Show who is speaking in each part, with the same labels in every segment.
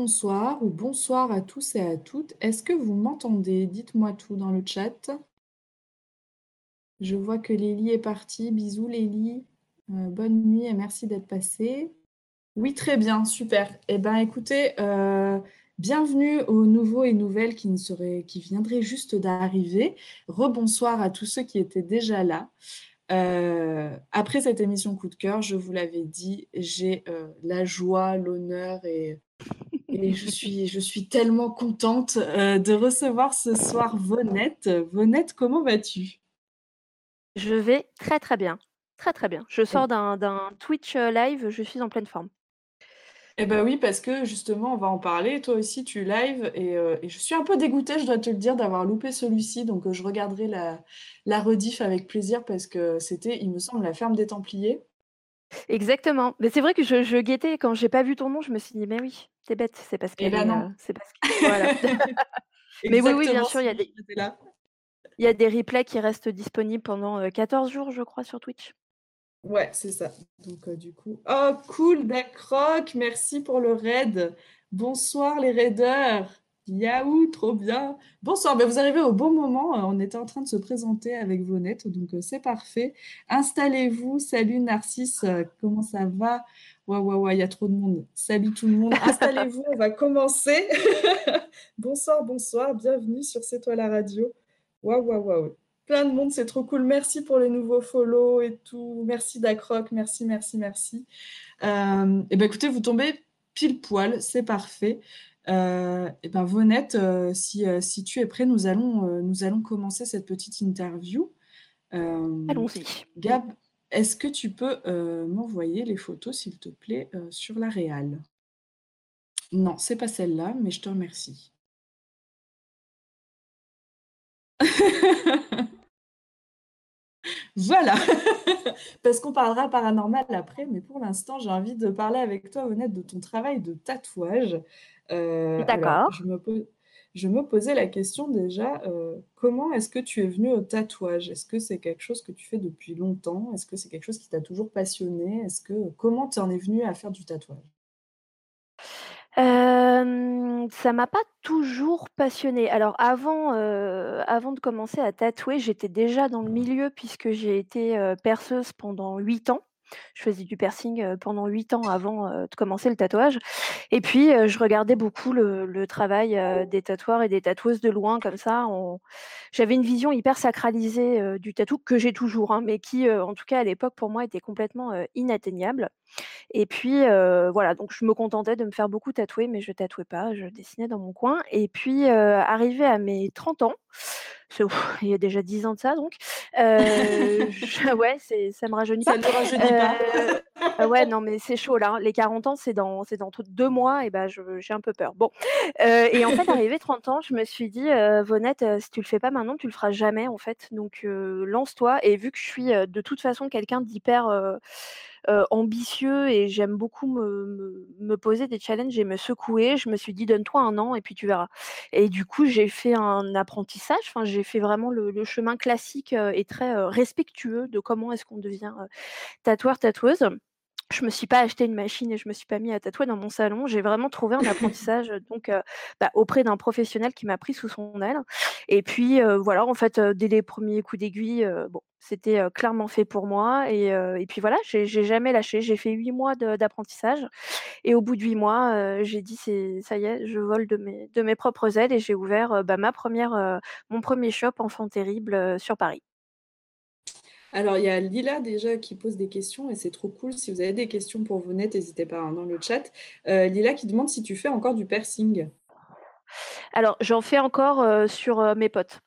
Speaker 1: Et rebonsoir ou bonsoir à tous et à toutes. Est-ce que vous m'entendez? Dites-moi tout dans le chat. Je vois que Lélie est partie. Bisous Lélie. Euh, bonne nuit et merci d'être passée. Oui, très bien, super. Eh ben, écoutez, euh, bienvenue aux nouveaux et nouvelles qui, ne seraient, qui viendraient juste d'arriver. Rebonsoir à tous ceux qui étaient déjà là. Euh, après cette émission coup de cœur, je vous l'avais dit, j'ai la joie, l'honneur et, et je, suis, je suis tellement contente euh, de recevoir ce soir Vonette. Vonette, comment vas-tu?
Speaker 2: Je vais très très bien. Très très bien. Je sors d'un d'un Twitch euh, live, je suis en pleine forme.
Speaker 1: Eh ben oui, parce que justement, on va en parler. Toi aussi, tu live et, euh, et je suis un peu dégoûtée, je dois te le dire, d'avoir loupé celui-ci. Donc, euh, je regarderai la, la rediff avec plaisir parce que c'était, il me semble, la ferme des Templiers.
Speaker 2: Exactement. Mais c'est vrai que je, je guettais quand j'ai pas vu ton nom, je me suis dit mais oui, t'es bête, c'est parce
Speaker 1: Et
Speaker 2: qu'elle
Speaker 1: ben non.
Speaker 2: c'est parce que voilà. Mais oui oui, bien sûr, il y a des il y a des replays qui restent disponibles pendant euh, 14 jours, je crois, sur Twitch.
Speaker 1: Ouais, c'est ça. Donc, euh, du coup, oh, cool, Rock, merci pour le raid. Bonsoir, les raiders. Yahoo, trop bien. Bonsoir, ben, vous arrivez au bon moment. Euh, On était en train de se présenter avec Vonette, donc euh, c'est parfait. Installez-vous. Salut, Narcisse, euh, comment ça va? Ouais, ouais, ouais, il y a trop de monde. Salut tout le monde. Installez-vous, on va commencer. Bonsoir, bonsoir, bienvenue sur C'est toi la radio. Waouh, waouh, waouh. Plein de monde, c'est trop cool. Merci pour les nouveaux follow et tout. Merci Dacroc, merci, merci, merci. Euh, et ben écoutez, vous tombez pile poil, c'est parfait. Euh, et ben Vonette, euh, si, euh, si tu es prêt, nous allons, euh, nous allons commencer cette petite interview.
Speaker 2: Allons-y.
Speaker 1: Gab, est-ce que tu peux m'envoyer les photos, s'il te plaît, sur la réal? Non, c'est pas celle-là, mais je te remercie. Voilà, parce qu'on parlera paranormal après, mais pour l'instant, j'ai envie de parler avec toi, Honnête, de ton travail de tatouage. Euh,
Speaker 2: D'accord.
Speaker 1: je me, po- je me posais la question déjà, euh, comment est-ce que tu es venu au tatouage? Est-ce que c'est quelque chose que tu fais depuis longtemps? Est-ce que c'est quelque chose qui t'a toujours passionné? Est-ce que comment tu en es venu à faire du tatouage?
Speaker 2: Hem, ça m'a pas toujours passionnée. Alors avant, heu, avant de commencer à tatouer, j'étais déjà dans le milieu puisque j'ai été, perceuse pendant 8 ans. Je faisais du piercing, pendant 8 ans avant, de commencer le tatouage. Et puis, je regardais beaucoup le travail, des tatoueurs et des tatoueuses de loin comme ça. J'avais une vision hyper sacralisée, du tatou que j'ai toujours, hein, mais qui, en tout cas à l'époque pour moi était complètement, inatteignable. Et puis, voilà, donc je me contentais de me faire beaucoup tatouer, mais je tatouais pas, je dessinais dans mon coin. Et puis, heu, arrivée à mes 30 ans, c'est ouf, il y a déjà 10 ans de ça donc, je ouais, ça me rajeunit
Speaker 1: Ça
Speaker 2: pas.
Speaker 1: ne nous rajeunit pas.
Speaker 2: Heu, ah ouais, non, mais c'est chaud là, hein. Les 40 ans, c'est dans dans 2 mois et je j'ai un peu peur. Bon, heu et en fait, arrivée 30 ans, je me suis dit: «Heu, Vonette, si tu le fais pas maintenant, tu le feras jamais en fait, donc lance-toi» et vu que je suis, de toute façon quelqu'un d'hyper, ambitieux et j'aime beaucoup me poser des challenges et me secouer, je me suis dit: «Donne-toi 1 an et puis tu verras» et du coup, j'ai fait un apprentissage, enfin, j'ai fait vraiment le le chemin classique, et très, respectueux de comment est-ce qu'on devient, tatoueur, tatoueuse. Je me suis pas acheté une machine et je me suis pas mis à tatouer dans mon salon. J'ai vraiment trouvé un apprentissage, donc heu, bah, auprès d'un professionnel qui m'a pris sous son aile et puis, heu, voilà, en fait, dès les premiers coups d'aiguille, bon, c'était, clairement fait pour moi et puis voilà, j'ai jamais lâché. J'ai fait 8 mois d'apprentissage et au bout de 8 mois, j'ai dit: «C'est ça y est, je vole de mes de mes propres ailes» et j'ai ouvert, bah, ma première, mon premier shop Enfant Terrible, sur Paris.
Speaker 1: Alors, il y a Lila déjà qui pose des questions et c'est trop cool. Si vous avez des questions pour Vonette, n'hésitez pas hein, dans le chat. Euh, Lila qui demande si tu fais encore du piercing.
Speaker 2: Alors, j'en fais encore, heu, sur, heu, mes potes.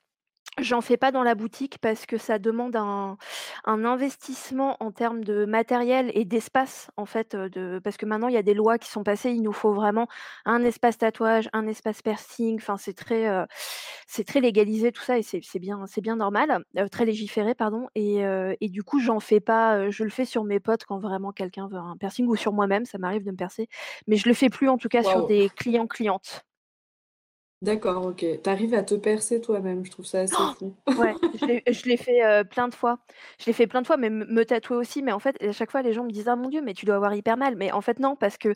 Speaker 2: J'en fais pas dans la boutique parce que ça demande un un investissement en termes de matériel et d'espace en fait, de parce que maintenant il y a des lois qui sont passées, il nous faut vraiment un espace tatouage, un espace piercing, enfin c'est très, heu, c'est très légalisé tout ça et c'est bien c'est bien normal, très légiféré pardon et du coup j'en fais pas, je le fais sur mes potes quand vraiment quelqu'un veut un piercing ou sur moi-même, ça m'arrive de me percer, mais je le fais plus en tout cas sur des clients, clientes.
Speaker 1: D'accord, OK. Tu arrives à te percer toi-même, je trouve ça assez fou.
Speaker 2: Ouais, je l'ai fait, heu, plein de fois. Je l'ai fait plein de fois, mais me tatouer aussi, mais en fait, à chaque fois, les gens me disent: «Ah mon Dieu, mais tu dois avoir hyper mal». Mais en fait, non, parce que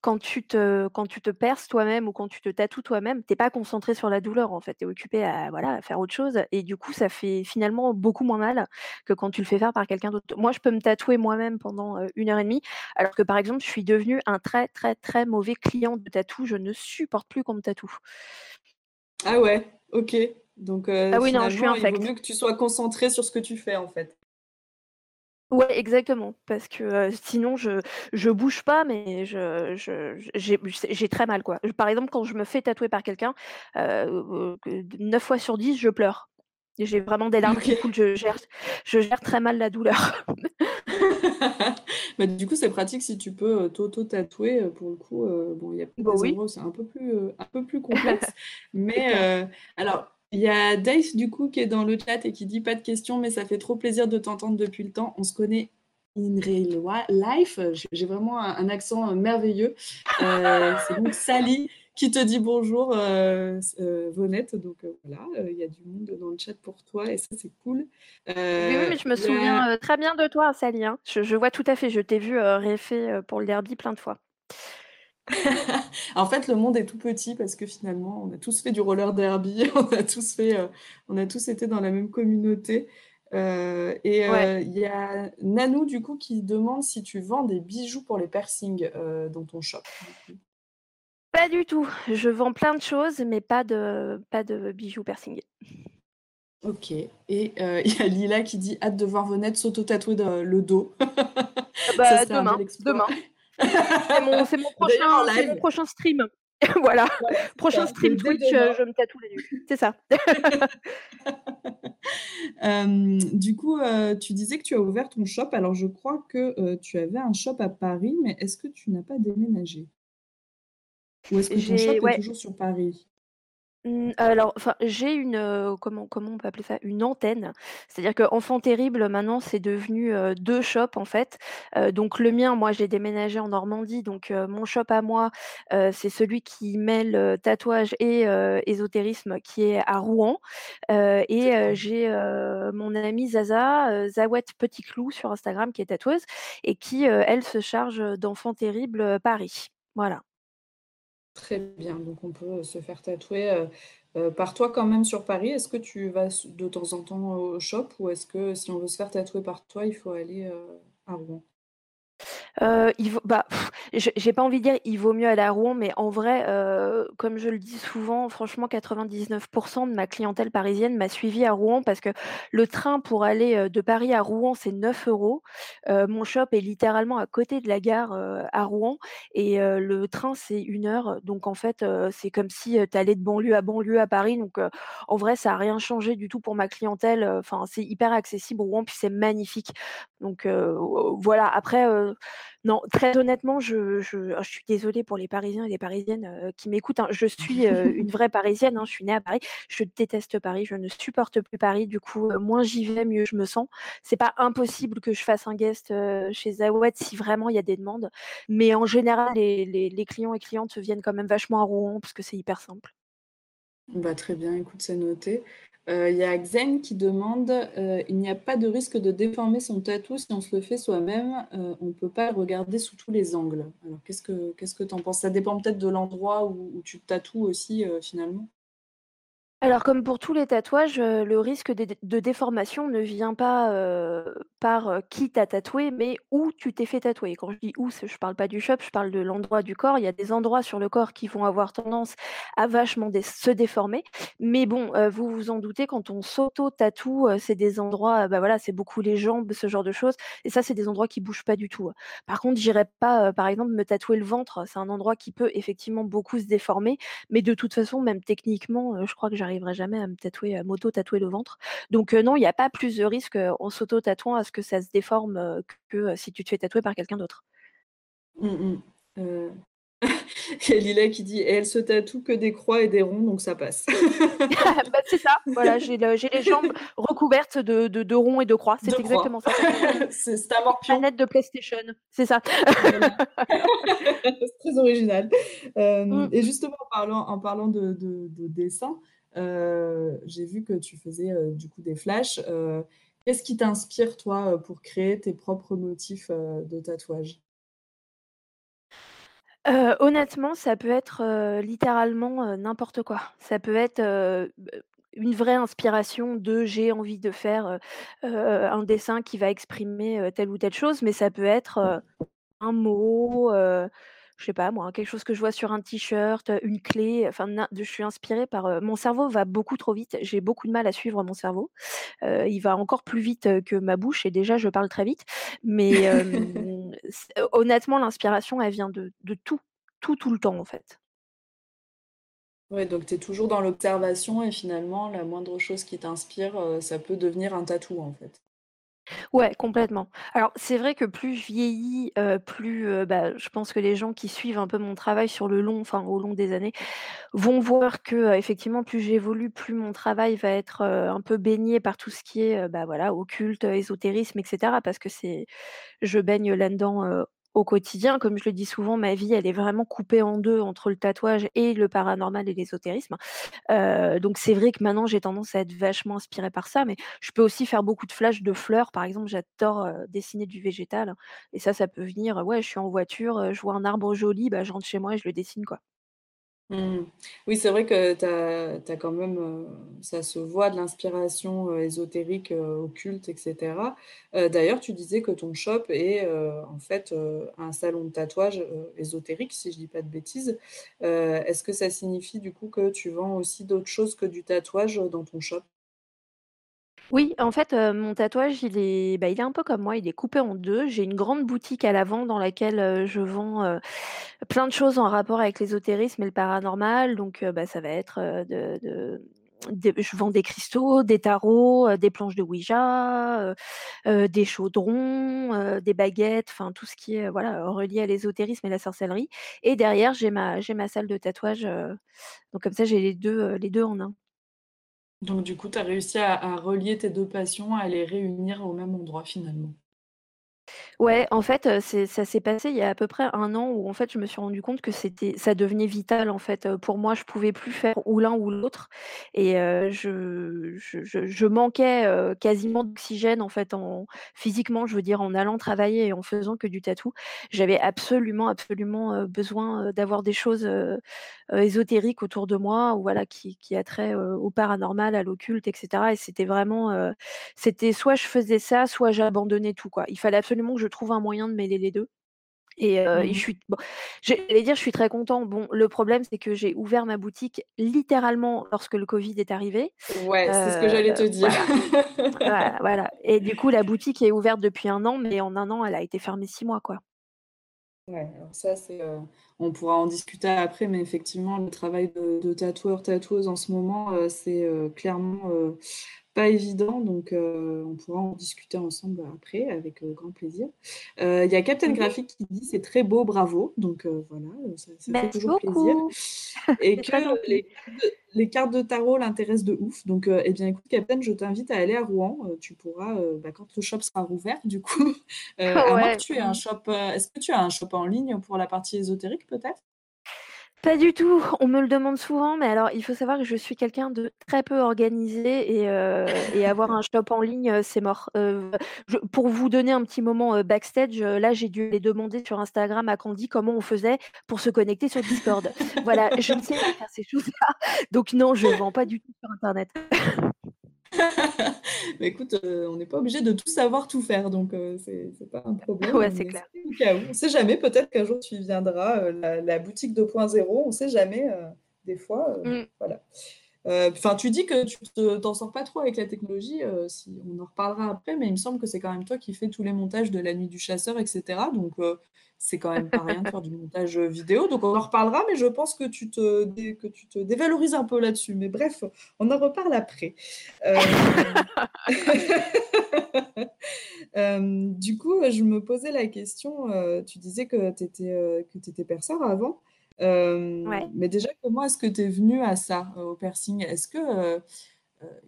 Speaker 2: quand tu te quand tu te perces toi-même ou quand tu te tatoues toi-même, tu es pas concentré sur la douleur, en fait. Tu es occupé à voilà, à faire autre chose et du coup, ça fait finalement beaucoup moins mal que quand tu le fais faire par quelqu'un d'autre. Moi, je peux me tatouer moi-même pendant, heu, 1 heure et demie, alors que, par exemple, je suis devenue un très, très, très mauvais client de tatou. Je ne supporte plus qu'on me tatoue.
Speaker 1: Ah ouais, OK. Donc heu,
Speaker 2: Ah oui, non, je suis
Speaker 1: finalement, il vaut mieux que tu sois concentré sur ce que tu fais, en fait.
Speaker 2: Ouais, exactement, parce que, heu, sinon je je bouge pas, mais je j'ai très mal, quoi. Par exemple, quand je me fais tatouer par quelqu'un, que 9 fois sur 10, je pleure. J'ai vraiment des larmes qui coulent, je gère je gère très mal la douleur.
Speaker 1: Bah, du coup, c'est pratique si tu peux, heu, t'auto-tatouer, heu, pour le coup, heu, bon, il y a peut-être
Speaker 2: Bah
Speaker 1: des
Speaker 2: oui.
Speaker 1: endroits où c'est un peu plus, un peu plus complexe. Mais alors, il y a Daïs, du coup, qui est dans le chat et qui dit: «Pas de questions, mais ça fait trop plaisir de t'entendre depuis le temps. On se connaît in real life». J'ai vraiment un un accent, merveilleux. C'est donc Sally qui te dit bonjour, heu, s heu, Vonette, donc heu, voilà, il y a du monde dans le chat pour toi et ça, c'est cool.
Speaker 2: Oui, mais je me souviens, très bien de toi, Sally, hein. Je je vois tout à fait, je t'ai vu, réfé, pour le derby plein de fois.
Speaker 1: En fait, le monde est tout petit parce que finalement, on a tous fait du roller derby, on a tous fait, on a tous été dans la même communauté. Et
Speaker 2: Ouais.
Speaker 1: il y a Nanou, du coup, qui demande si tu vends des bijoux pour les piercings, dans ton shop?
Speaker 2: Pas du tout. Je vends plein de choses, mais pas de pas de bijoux piercing.
Speaker 1: OK et heu, il y a Lila qui dit: «Hâte de voir Vonette s'auto-tatouer le dos».
Speaker 2: Ah
Speaker 1: Ça
Speaker 2: bah, demain, demain. C'est mon mon prochain c'est mon prochain stream. Voilà, prochain stream Twitch,
Speaker 1: demain.
Speaker 2: je me tatoue les nuques. C'est ça.
Speaker 1: Hem, du coup, tu disais que tu as ouvert ton shop. Alors je crois que, tu avais un shop à Paris, mais est-ce que tu n'as pas déménagé? Ou est-ce que ton shop
Speaker 2: J'ai
Speaker 1: est
Speaker 2: ouais.
Speaker 1: toujours sur Paris?
Speaker 2: Mmh, alors, enfin, j'ai une, heu, comment comment on peut appeler ça? Une antenne. C'est-à-dire qu'Enfant Terrible, maintenant, c'est devenu, heu, 2 shops, en fait. Heu, donc le mien, moi, j'ai déménagé en Normandie, donc mon shop à moi, c'est celui qui mêle, tatouage et ésotérisme, qui est à Rouen. Et j'ai, mon amie Zaza, Zawet Petit Clou sur Instagram, qui est tatoueuse et qui, elle, se charge, d'Enfant Terrible, Paris. Voilà.
Speaker 1: Très bien, donc on peut, heu, se faire tatouer, heu heu, par toi quand même sur Paris. Est-ce que tu vas de temps en temps au shop ou est-ce que si on veut se faire tatouer par toi, il faut aller, à Rouen?
Speaker 2: Bah, j'ai pas envie de dire: «Il vaut mieux aller à Rouen», mais en vrai, comme je le dis souvent, franchement 99% de ma clientèle parisienne m'a suivie à Rouen parce que le train pour aller, de Paris à Rouen, c'est 9 €. Heu, mon shop est littéralement à côté de la gare, à Rouen et le train, c'est 1 heure. Donc en fait, c'est comme si, tu allais de banlieue à banlieue à Paris. Donc en vrai, ça a rien changé du tout pour ma clientèle, enfin, c'est hyper accessible Rouen, puis c'est magnifique. Donc voilà. Après, heu, non, très honnêtement, je je suis désolée pour les Parisiens et les Parisiennes, heu, qui m'écoutent, hein. Je suis, heu, une vraie Parisienne, hein, je suis née à Paris. Je déteste Paris, je ne supporte plus Paris. Du coup, moins j'y vais, mieux je me sens. C'est pas impossible que je fasse un guest, chez Zawed si vraiment il y a des demandes, mais en général, les clients et clientes viennent quand même vachement à Rouen parce que c'est hyper simple.
Speaker 1: Bah, très bien, écoute, c'est noté. Heu, il y a Xen qui demande, heu: «Il n'y a pas de risque de déformer son tatou si on se le fait soi-même? Heu, on peut pas regarder sous tous les angles». Alors qu'est-ce que qu'est-ce que tu en penses? Ça dépend peut-être de l'endroit où tu tatoues aussi, finalement?
Speaker 2: Alors comme pour tous les tatouages, heu, le risque de dé de déformation ne vient pas, heu, par, heu, qui t'a tatoué, mais où tu t'es fait tatouer. Quand je dis où, c'est je parle pas du shop, je parle de l'endroit du corps. Il y a des endroits sur le corps qui vont avoir tendance à vachement se déformer. Mais bon, vous vous en doutez, quand on s'auto-tatoue, c'est des endroits, bah, voilà, c'est beaucoup les jambes, ce genre de choses et ça, c'est des endroits qui bougent pas du tout, hein. Par contre, j'irai pas, par exemple, me tatouer le ventre. C'est un endroit qui peut effectivement beaucoup se déformer, mais de toute façon, même techniquement, je crois que j'arriverai jamais à me tatouer, à m'auto-tatouer le ventre. Donc non, il y a pas plus de risque, en s'auto-tatouant à ce que ça se déforme, que, si tu te fais tatouer par quelqu'un d'autre.
Speaker 1: Mmh mh. Heu, Et Lila qui dit, et elle se tatoue que des croix et des ronds, donc ça passe.
Speaker 2: Bah, c'est ça, voilà, j'ai les jambes recouvertes de, de, ronds et de croix, c'est exactement ça.
Speaker 1: c'est un morpion.
Speaker 2: Manette de PlayStation, c'est ça.
Speaker 1: c'est très original. Euh, mm. Et justement, en parlant, en parlant de, de, dessin, j'ai vu que tu faisais euh, du coup des flashs. Qu'est-ce qui t'inspire, toi, pour créer tes propres motifs de tatouage?
Speaker 2: Honnêtement, ça peut être, littéralement, n'importe quoi. Ça peut être, une vraie inspiration de j'ai envie de faire, un dessin qui va exprimer, telle ou telle chose, mais ça peut être, un mot, je sais pas moi, quelque chose que je vois sur un t-shirt, une clé, enfin je suis inspirée par, mon cerveau va beaucoup trop vite, j'ai beaucoup de mal à suivre mon cerveau. il va encore plus vite, que ma bouche et déjà je parle très vite. Mais, honnêtement l'inspiration elle vient de de tout, tout, tout le temps en fait.
Speaker 1: Ouais, donc tu es toujours dans l'observation et finalement la moindre chose qui t'inspire, ça peut devenir un tatou en fait.
Speaker 2: Ouais, complètement. Alors, c'est vrai que plus je vieillis, plus, bah, je pense que les gens qui suivent un peu mon travail sur le long enfin, au long des années, vont voir que, effectivement, plus j'évolue, plus mon travail va être, un peu baigné par tout ce qui est, bah, voilà, occulte, ésotérisme etc. parce que c'est je baigne là-dedans, au quotidien. Comme je le dis souvent, ma vie, elle est vraiment coupée en deux entre le tatouage et le paranormal et l'ésotérisme. Euh, donc c'est vrai que maintenant, j'ai tendance à être vachement inspirée par ça, mais je peux aussi faire beaucoup de flashs de fleurs. Par exemple, j'adore euh, dessiner du végétal et ça, ça peut venir, ouais, je suis en voiture, euh, je vois un arbre joli, bah, je rentre chez moi et je le dessine, quoi.
Speaker 1: Mmh. Oui, c'est vrai que tu as quand même, euh, ça se voit de l'inspiration, euh, ésotérique, euh, occulte etc. d'ailleurs, tu disais que ton shop est, en fait, un salon de tatouage, ésotérique, si je dis pas de bêtises. est-ce que ça signifie du coup que tu vends aussi d'autres choses que du tatouage, dans ton shop?
Speaker 2: Oui, en fait, mon tatouage, il est bah, un peu comme moi, il est coupé en 2. J'ai une grande boutique à l'avant dans laquelle, je vends, plein de choses en rapport avec l'ésotérisme et le paranormal. Donc, bah, ça va être, de je vends des cristaux, des tarots, des planches de Ouija, des chaudrons, des baguettes, enfin tout ce qui est, voilà, relié à l'ésotérisme et la sorcellerie. Et derrière, j'ai ma ma salle de tatouage, donc comme ça, j'ai les 2, les 2 en un.
Speaker 1: Donc du coup, tu as réussi à relier tes deux passions, à les réunir au même endroit finalement?
Speaker 2: Ouais, en fait, ça s'est passé il y a à peu près un an où en fait, je me suis rendu compte que c'était ça devenait vital en fait, pour moi. Je pouvais plus faire ou l'un ou l'autre et je je je manquais, quasiment d'oxygène en fait en physiquement, je veux dire en allant travailler et en faisant que du tatou. J'avais absolument, absolument, besoin, d'avoir des choses, heu, ésotériques autour de moi ou voilà qui a trait, au paranormal, à l'occulte et cetera et c'était vraiment, c'était soit je faisais ça, soit j'abandonnais tout quoi. Il fallait absolument que je trouve un moyen de mêler les 2 et je
Speaker 1: Mmh
Speaker 2: suis bon, j'allais dire je suis très content. Bon, le problème, c'est que j'ai ouvert ma boutique littéralement lorsque le covid est arrivé.
Speaker 1: Ouais, c'est ce que j'allais te dire.
Speaker 2: voilà, voilà, voilà et du coup, la boutique est ouverte depuis un an, mais en un an, elle a été fermée 6 mois, quoi.
Speaker 1: Ouais, alors ça, c'est, on pourra en discuter après, mais effectivement, le travail de de tatoueur, tatoueuse en ce moment, c'est, clairement, pas évident, donc heu, on pourra en discuter ensemble après avec, heu, grand plaisir. Heu, il y a Captain
Speaker 2: Mmh
Speaker 1: Graphic qui dit: «C'est très beau, bravo», donc voilà, ça ça fait toujours plaisir. Et que les cartes de les cartes de tarot l'intéressent de ouf, donc et bien écoute Captain, je t'invite à aller à Rouen, tu pourras, bah, quand le shop sera rouvert du coup, moins que
Speaker 2: Ouais,
Speaker 1: tu aies un shop, est-ce que tu as un shop en ligne pour la partie ésotérique peut-être?
Speaker 2: Pas du tout, on me le demande souvent, mais alors il faut savoir que je suis quelqu'un de très peu organisé et et avoir un shop en ligne, heu, c'est mort. Je pour vous donner un petit moment, backstage, là, j'ai dû aller demander sur Instagram à Candy comment on faisait pour se connecter sur Discord. Voilà, je ne sais pas faire ces choses-là, donc non, je vends pas du tout sur internet.
Speaker 1: Bah, écoute, heu, on n'est pas obligé de tout savoir, tout faire, donc heu, c'est c'est pas un problème,
Speaker 2: Ouais, c'est
Speaker 1: mais
Speaker 2: clair.
Speaker 1: cas où. On sait jamais, peut-être qu'un jour tu y viendras, heu, la la boutique 2.0, on sait jamais, des fois,
Speaker 2: Mmh.
Speaker 1: voilà. Heu, enfin, tu dis que tu te t'en sors pas trop avec la technologie, heu, si on en reparlera après, mais il me semble que c'est quand même toi qui fais tous les montages de La Nuit du Chasseur et cetera, donc heu, c'est quand même pas rien de faire du montage, vidéo, donc on en reparlera, mais je pense que tu te dévalorises un peu là-dessus, mais bref, on en reparle après. Du coup, je me posais la question, tu disais que tu étais, étais avant. Mais déjà, comment est-ce que tu es venue à ça, au piercing? Est-ce que, heu,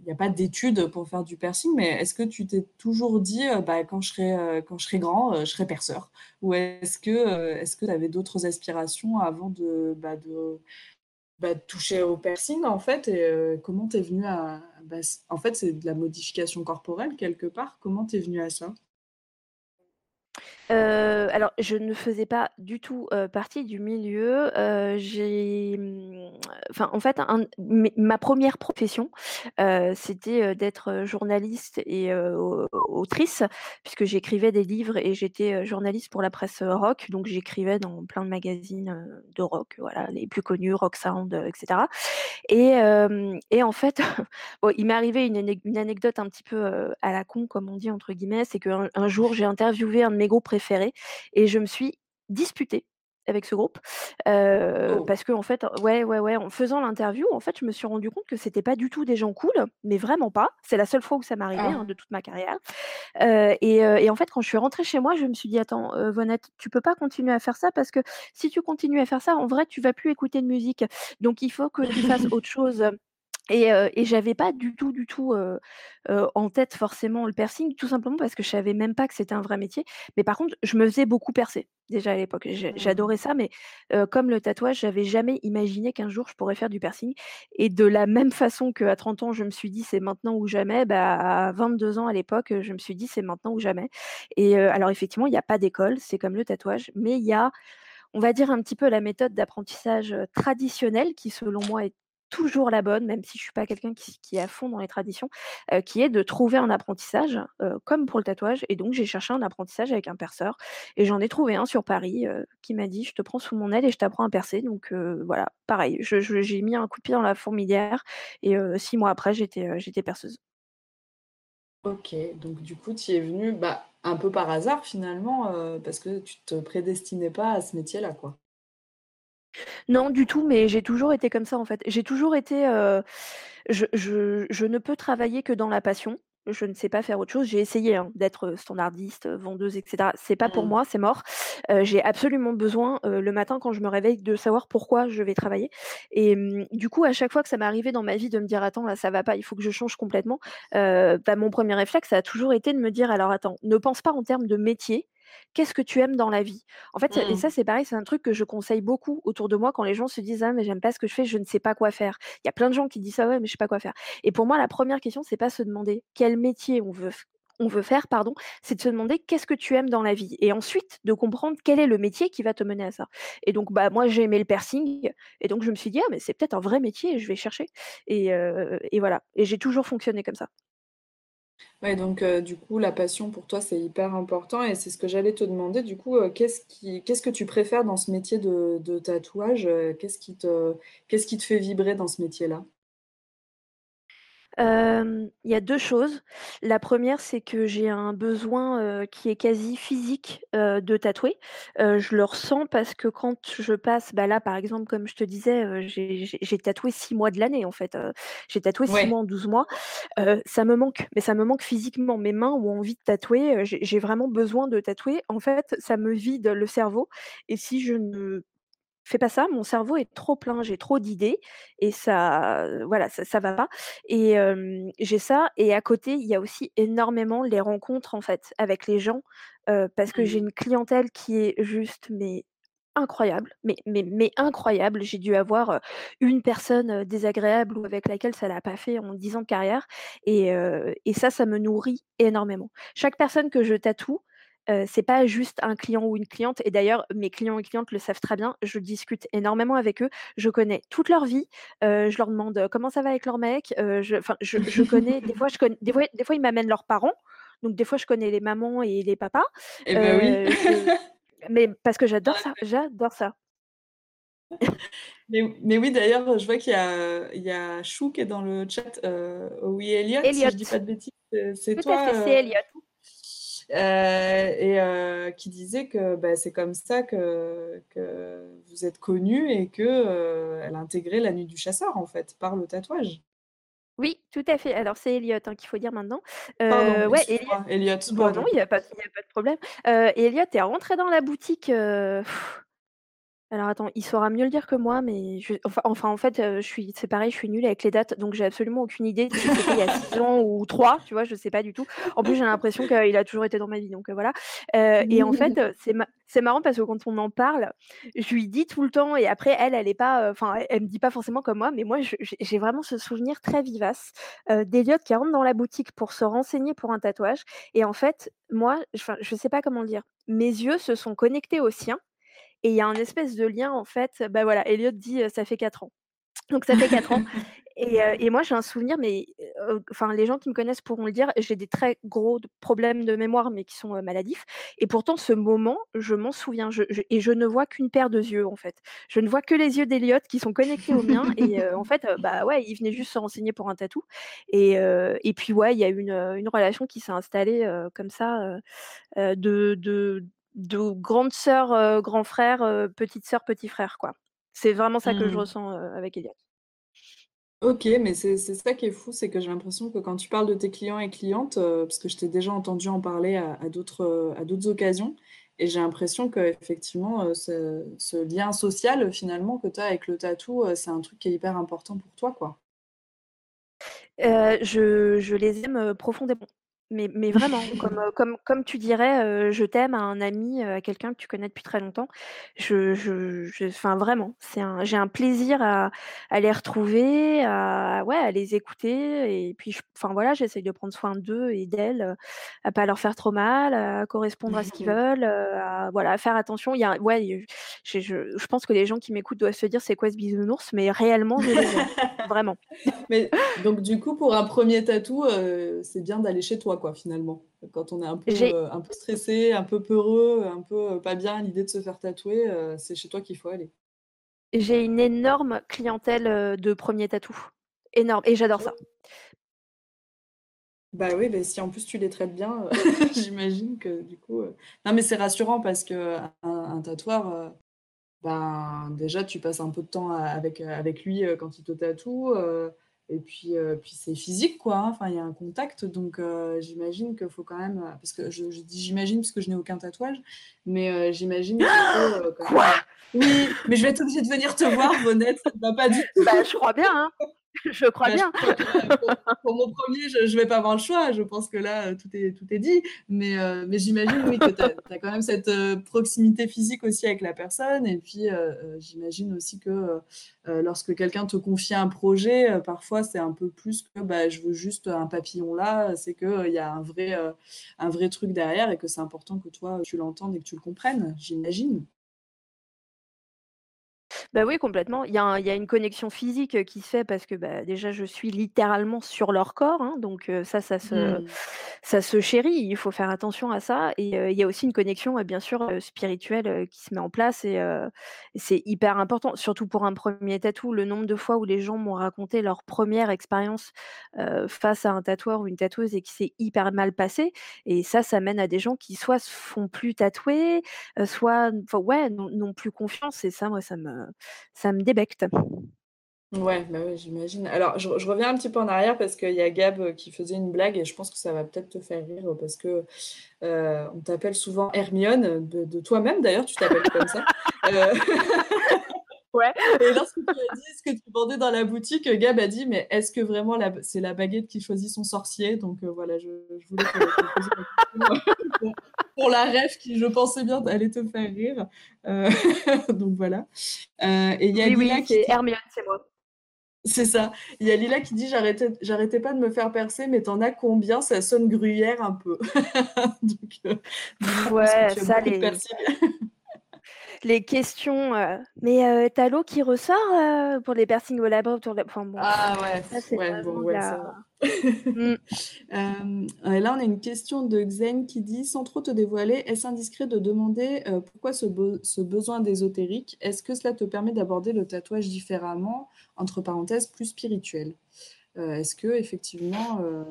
Speaker 1: il y a pas d'études pour faire du piercing, mais est-ce que tu t'es toujours dit, «Bah, quand je serai, grand, je serai perceur»? Ou est-ce que, tu avais d'autres aspirations avant de, bah, bah, toucher au piercing, en fait? Comment tu es venue à en fait, c'est de la modification corporelle quelque part. Comment tu es venue à ça?
Speaker 2: Heu, alors je ne faisais pas du tout, heu, partie du milieu, heu, j'ai, mmh, enfin, en fait, ma première profession, c'était, d'être, journaliste et autrice puisque j'écrivais des livres et j'étais, journaliste pour la presse, rock, donc j'écrivais dans plein de magazines, de rock, voilà, les plus connus, Rock Sound, heu, et en fait, il m'est arrivé une anec une anecdote un petit peu, «à la con» comme on dit entre guillemets, c'est qu'un un jour j'ai interviewé un de mes groupes et je me suis disputée avec ce groupe,
Speaker 1: Oh!
Speaker 2: parce qu'en fait ouais, ouais, ouais, en faisant l'interview, en fait, je me suis rendu compte que c'était pas du tout des gens cool, mais vraiment pas. C'est la seule fois où ça arrivé, hein,
Speaker 1: Ah!
Speaker 2: de toute ma carrière, et en fait, quand je suis rentrée chez moi, je me suis dit: «Attends, Vonette, tu peux pas continuer à faire ça parce que si tu continues à faire ça, en vrai, tu vas plus écouter de musique. Donc il faut que tu fasses autre chose». Et heu et j'avais pas du tout, du tout, en tête forcément le piercing, tout simplement parce que je savais même pas que c'était un vrai métier. Mais par contre, je me faisais beaucoup percer, déjà à l'époque.
Speaker 1: Mmh.
Speaker 2: j'adorais ça, mais comme le tatouage, j'avais jamais imaginé qu'un jour je pourrais faire du piercing et de la même façon qu'à 30 ans, je me suis dit: «C'est maintenant ou jamais», bah, à 22 ans à l'époque, je me suis dit: «C'est maintenant ou jamais» et alors effectivement, il y a pas d'école, c'est comme le tatouage, mais il y a on va dire un petit peu la méthode d'apprentissage, traditionnelle qui selon moi est toujours la bonne, même si je suis pas quelqu'un qui est à fond dans les traditions, qui est de trouver un apprentissage, comme pour le tatouage et donc j'ai cherché un apprentissage avec un perceur et j'en ai trouvé un sur Paris, qui m'a dit: «Je te prends sous mon aile et je t'apprends à percer» donc voilà, pareil, j'ai mis un coup de pied dans la fourmilière et 6 mois après j'étais, perceuse.
Speaker 1: OK, donc du coup, tu es venue, bah, un peu par hasard finalement, parce que tu te prédestinais pas à ce métier-là, quoi?
Speaker 2: Non, du tout, mais j'ai toujours été comme ça, en fait. J'ai toujours été, heu, je je je ne peux travailler que dans la passion. Je ne sais pas faire autre chose. J'ai essayé, hein, d'être, standardiste, heu, vendeuse et cetera. C'est pas pour
Speaker 1: Mmh.
Speaker 2: moi, c'est mort. Heu, j'ai absolument besoin, heu, le matin quand je me réveille, de savoir pourquoi je vais travailler et mmh, du coup, à chaque fois que ça m'est arrivé dans ma vie de me dire: «Attends, là, ça va pas, il faut que je change complètement», heu, bah, mon premier réflexe, ça a toujours été de me dire: «Alors attends, ne pense pas en termes de métier, qu'est-ce que tu aimes dans la vie?» En fait, et
Speaker 1: Mmh.
Speaker 2: ça, c'est pareil, c'est un truc que je conseille beaucoup autour de moi quand les gens se disent: «Ah mais j'aime pas ce que je fais, je ne sais pas quoi faire». Il y a plein de gens qui disent ça: «Ouais, mais je sais pas quoi faire» et pour moi, la première question, c'est pas se demander quel métier on veut f on veut faire, pardon, c'est de se demander qu'est-ce que tu aimes dans la vie et ensuite de comprendre quel est le métier qui va te mener à ça et donc bah, moi, j'ai aimé le piercing et donc je me suis dit: «Ah mais c'est peut-être un vrai métier et je vais chercher» et voilà et j'ai toujours fonctionné comme ça.
Speaker 1: Ouais, donc heu, du coup, la passion pour toi, c'est hyper important et c'est ce que j'allais te demander. Du coup, heu, qu'est-ce qui que tu préfères dans ce métier de tatouage? Heu, qu'est-ce qui te qu'est-ce qui te fait vibrer dans ce métier-là?
Speaker 2: Hem, il y a 2 choses. La première, c'est que j'ai un besoin, heu, qui est quasi physique, heu, de tatouer. Heu, je le ressens parce que quand je passe, bah, là, par exemple, comme je te disais, heu, j'ai j'ai j'ai tatoué 6 mois de l'année, en fait, heu, j'ai tatoué 6
Speaker 1: Ouais.
Speaker 2: mois en 12 mois. Heu, ça me manque, mais ça me manque physiquement. Mes mains ont envie de tatouer, heu, j'ai j'ai vraiment besoin de tatouer. En fait, ça me vide le cerveau et si je ne Fais pas ça, mon cerveau est trop plein, j'ai trop d'idées et ça, heu, voilà, ça ça va pas et j'ai ça et à côté, il y a aussi énormément les rencontres, en fait, avec les gens, parce que j'ai
Speaker 1: Mmh.
Speaker 2: une clientèle qui est juste, mais incroyable, mais mais mais incroyable. J'ai dû avoir, une personne, désagréable ou avec laquelle ça l'a pas fait en 10 ans de carrière et et ça, ça me nourrit énormément. Chaque personne que je tatoue, C'est pas juste un client ou une cliente et d'ailleurs mes clients et clientes le savent très bien, je discute énormément avec eux, je connais toute leur vie, je leur demande, comment ça va avec leur mec, je enfin je je connais des fois je connais des fois des fois ils m'amènent leurs parents, donc des fois je connais les mamans et les papas,
Speaker 1: Et bah, oui.
Speaker 2: je mais parce que j'adore ça, j'adore ça.
Speaker 1: Mais mais oui, d'ailleurs, je vois qu'il y a il y a Chou qui est dans le chat, oui, Elliot, si je dis pas de bêtises, c'est toi,
Speaker 2: c'est Elliot.
Speaker 1: Heu et heu, qui disait que, bah, c'est comme ça que que vous êtes connus et que, heu, elle a intégré la Nuit du Chasseur, en fait, par le tatouage.
Speaker 2: Oui, tout à fait. Alors c'est Elliot, hein, qu'il faut dire maintenant.
Speaker 1: Pardon,
Speaker 2: Heu, ouais, Elliot bah non,
Speaker 1: pardon.
Speaker 2: il y a pas a de problème. Heu, Elliot est rentré dans la boutique, Alors attends, il saura mieux le dire que moi, mais je enfin enfin, en fait, je suis c'est pareil, je suis nulle avec les dates, donc j'ai absolument aucune idée de si c'était il y a 6 ans ou 3, tu vois? Je sais pas du tout. En plus, j'ai l'impression qu'il a toujours été dans ma vie, donc voilà. Et en fait, c'est ma c'est marrant parce que quand on en parle, je lui dis tout le temps et après elle, elle est pas, enfin, elle elle me dit pas forcément comme moi, mais moi je j'ai j'ai vraiment ce souvenir très vivace, heu, d'Eliott qui rentre dans la boutique pour se renseigner pour un tatouage et en fait, moi, enfin, je sais pas comment le dire, mes yeux se sont connectés aux siens et il y a un espèce de lien en fait, bah, voilà, Elliot dit, «Ça fait 4 ans». Donc ça fait 4 ans et moi j'ai un souvenir mais enfin les gens qui me connaissent pourront le dire, j'ai des très gros problèmes de mémoire mais qui sont, maladifs et pourtant ce moment, je m'en souviens. Je je et je ne vois qu'une paire de yeux en fait. Je ne vois que les yeux d'Elliot qui sont connectés aux miens et en fait, bah, ouais, il venait juste se renseigner pour un tatou et et puis ouais, il y a une, une relation qui s'est installée, comme ça, de de de grande sœur, grand frère, petite sœur, petit frère, quoi. C'est vraiment ça que je
Speaker 1: Mmh.
Speaker 2: ressens, avec Elliot.
Speaker 1: OK, mais c'est ça qui est fou, c'est que j'ai l'impression que quand tu parles de tes clients et clientes, parce que je t'ai déjà entendu en parler à à d'autres, occasions et j'ai l'impression qu'effectivement, heu, ce ce lien social, finalement, que tu as avec le tatou, c'est un truc qui est hyper important pour toi, quoi.
Speaker 2: Je je les aime, profondément. Mais mais vraiment, comme, heu, comme comme tu dirais, heu, je t'aime à un ami, heu, à quelqu'un que tu connais depuis très longtemps. Je je je enfin vraiment, c'est un j'ai un plaisir à à les retrouver, à ouais, à les écouter et puis j enfin voilà, j'essaye de prendre soin d'eux et d'elles, heu, à pas leur faire trop mal, à correspondre à ce qu'ils veulent, à voilà, à faire attention. Il y a ouais, il je je je pense que les gens qui m'écoutent doivent se dire: «C'est quoi ce bisounours?» mais réellement, je les aime, vraiment.
Speaker 1: Mais donc du coup, pour un 1er tatou, c'est bien d'aller chez toi, quoi, finalement? Quand on est un peu,
Speaker 2: J'ai
Speaker 1: heu, un peu stressé, un peu peureux, un peu, heu, pas bien à l'idée de se faire tatouer, heu, c'est chez toi qu'il faut aller.
Speaker 2: j'ai une énorme clientèle, de 1ers tatous. Énorme et j'adore ça.
Speaker 1: Bah, oui, beh, si en plus tu les traites bien, j'imagine que du coup, non mais c'est rassurant parce qu'un un tatoueur, ben, déjà tu passes un peu de temps a avec, avec lui, quand il te tatoue, et puis, heu, puis c'est physique quoi, hein, enfin il y a un contact donc heu, j'imagine qu'il faut quand même, parce que je je dis «j'imagine» parce que je n'ai aucun tatouage, mais heu, j'imagine qu'il faut, quand
Speaker 2: Quoi?
Speaker 1: même, oui, mais je vais être obligée de venir te voir, Vonette, bah, pas du tout.
Speaker 2: Bah, je crois bien, hein, je crois
Speaker 1: Bah,
Speaker 2: bien.
Speaker 1: que là, pour pour mon 1er, je je vais pas avoir le choix. Je pense que là, heu, tout est tout est dit. Mais mais j'imagine, oui, que tu as quand même cette, proximité physique aussi avec la personne et puis, j'imagine aussi que, lorsque quelqu'un te confie un projet, parfois c'est un peu plus que, bah, je veux juste un papillon là, c'est qu'il y a un vrai, un vrai truc derrière et que c'est important que toi, tu l'entendes et que tu le comprennes, j'imagine?
Speaker 2: Bah, oui, complètement. Il y a un il y a une connexion physique, qui se fait parce que, bah, déjà je suis littéralement sur leur corps, hein, donc ça, ça se
Speaker 1: Mmh.
Speaker 2: ça se chérit. Il faut faire attention à ça et il y a aussi une connexion, bien sûr, spirituelle, qui se met en place et c'est hyper important, surtout pour un 1er tatou. Le nombre de fois où les gens m'ont raconté leur 1re expérience, face à un tatoueur ou une tatoueuse et qui s'est hyper mal passé et ça, ça mène à des gens qui soit se font plus tatouer, soit enfin ouais, n'ont n'ont plus confiance et ça, moi, ça me ça me débecte.
Speaker 1: Ouais, bah, ouais, j'imagine. Alors je je reviens un petit peu en arrière parce qu'il y a Gab, heu, qui faisait une blague et je pense que ça va peut-être te faire rire, parce que, heu, on t'appelle souvent Hermione, de de toi-même d'ailleurs, tu t'appelles comme ça.
Speaker 2: Ouais.
Speaker 1: et lorsque tu as dit ce que tu vendais dans la boutique, Gab a dit: «Mais est-ce que vraiment la c'est la baguette qui choisit son sorcier?» donc voilà, je je voulais te te poser la question pour la réf qui, je pensais bien, allait te faire rire. Heu, donc voilà. Heu et il y a
Speaker 2: Oui,
Speaker 1: Lila
Speaker 2: oui,
Speaker 1: qui dit
Speaker 2: Hermione, c'est moi.
Speaker 1: c'est ça. Il y a Lila qui dit: «J'arrêtais j'arrêtais pas de me faire percer, mais tu en as combien? Ça sonne gruyère un peu». Donc que
Speaker 2: Ouais, ça les. Les questions, heu: «Mais heu, tu as l'eau qui ressort, heu, pour les piercings au labo autour de la» enfin bon,
Speaker 1: Ah ouais,
Speaker 2: ça c'est
Speaker 1: ouais, bon, ouais,
Speaker 2: la
Speaker 1: ça
Speaker 2: mmh.
Speaker 1: Et là, on a une question de Xen qui dit: «Sans trop te dévoiler, est-ce indiscret de demander, pourquoi ce be ce besoin d'ésotérique? Est-ce que cela te permet d'aborder le tatouage différemment, entre parenthèses, plus spirituel?» est-ce qu'effectivement, heu,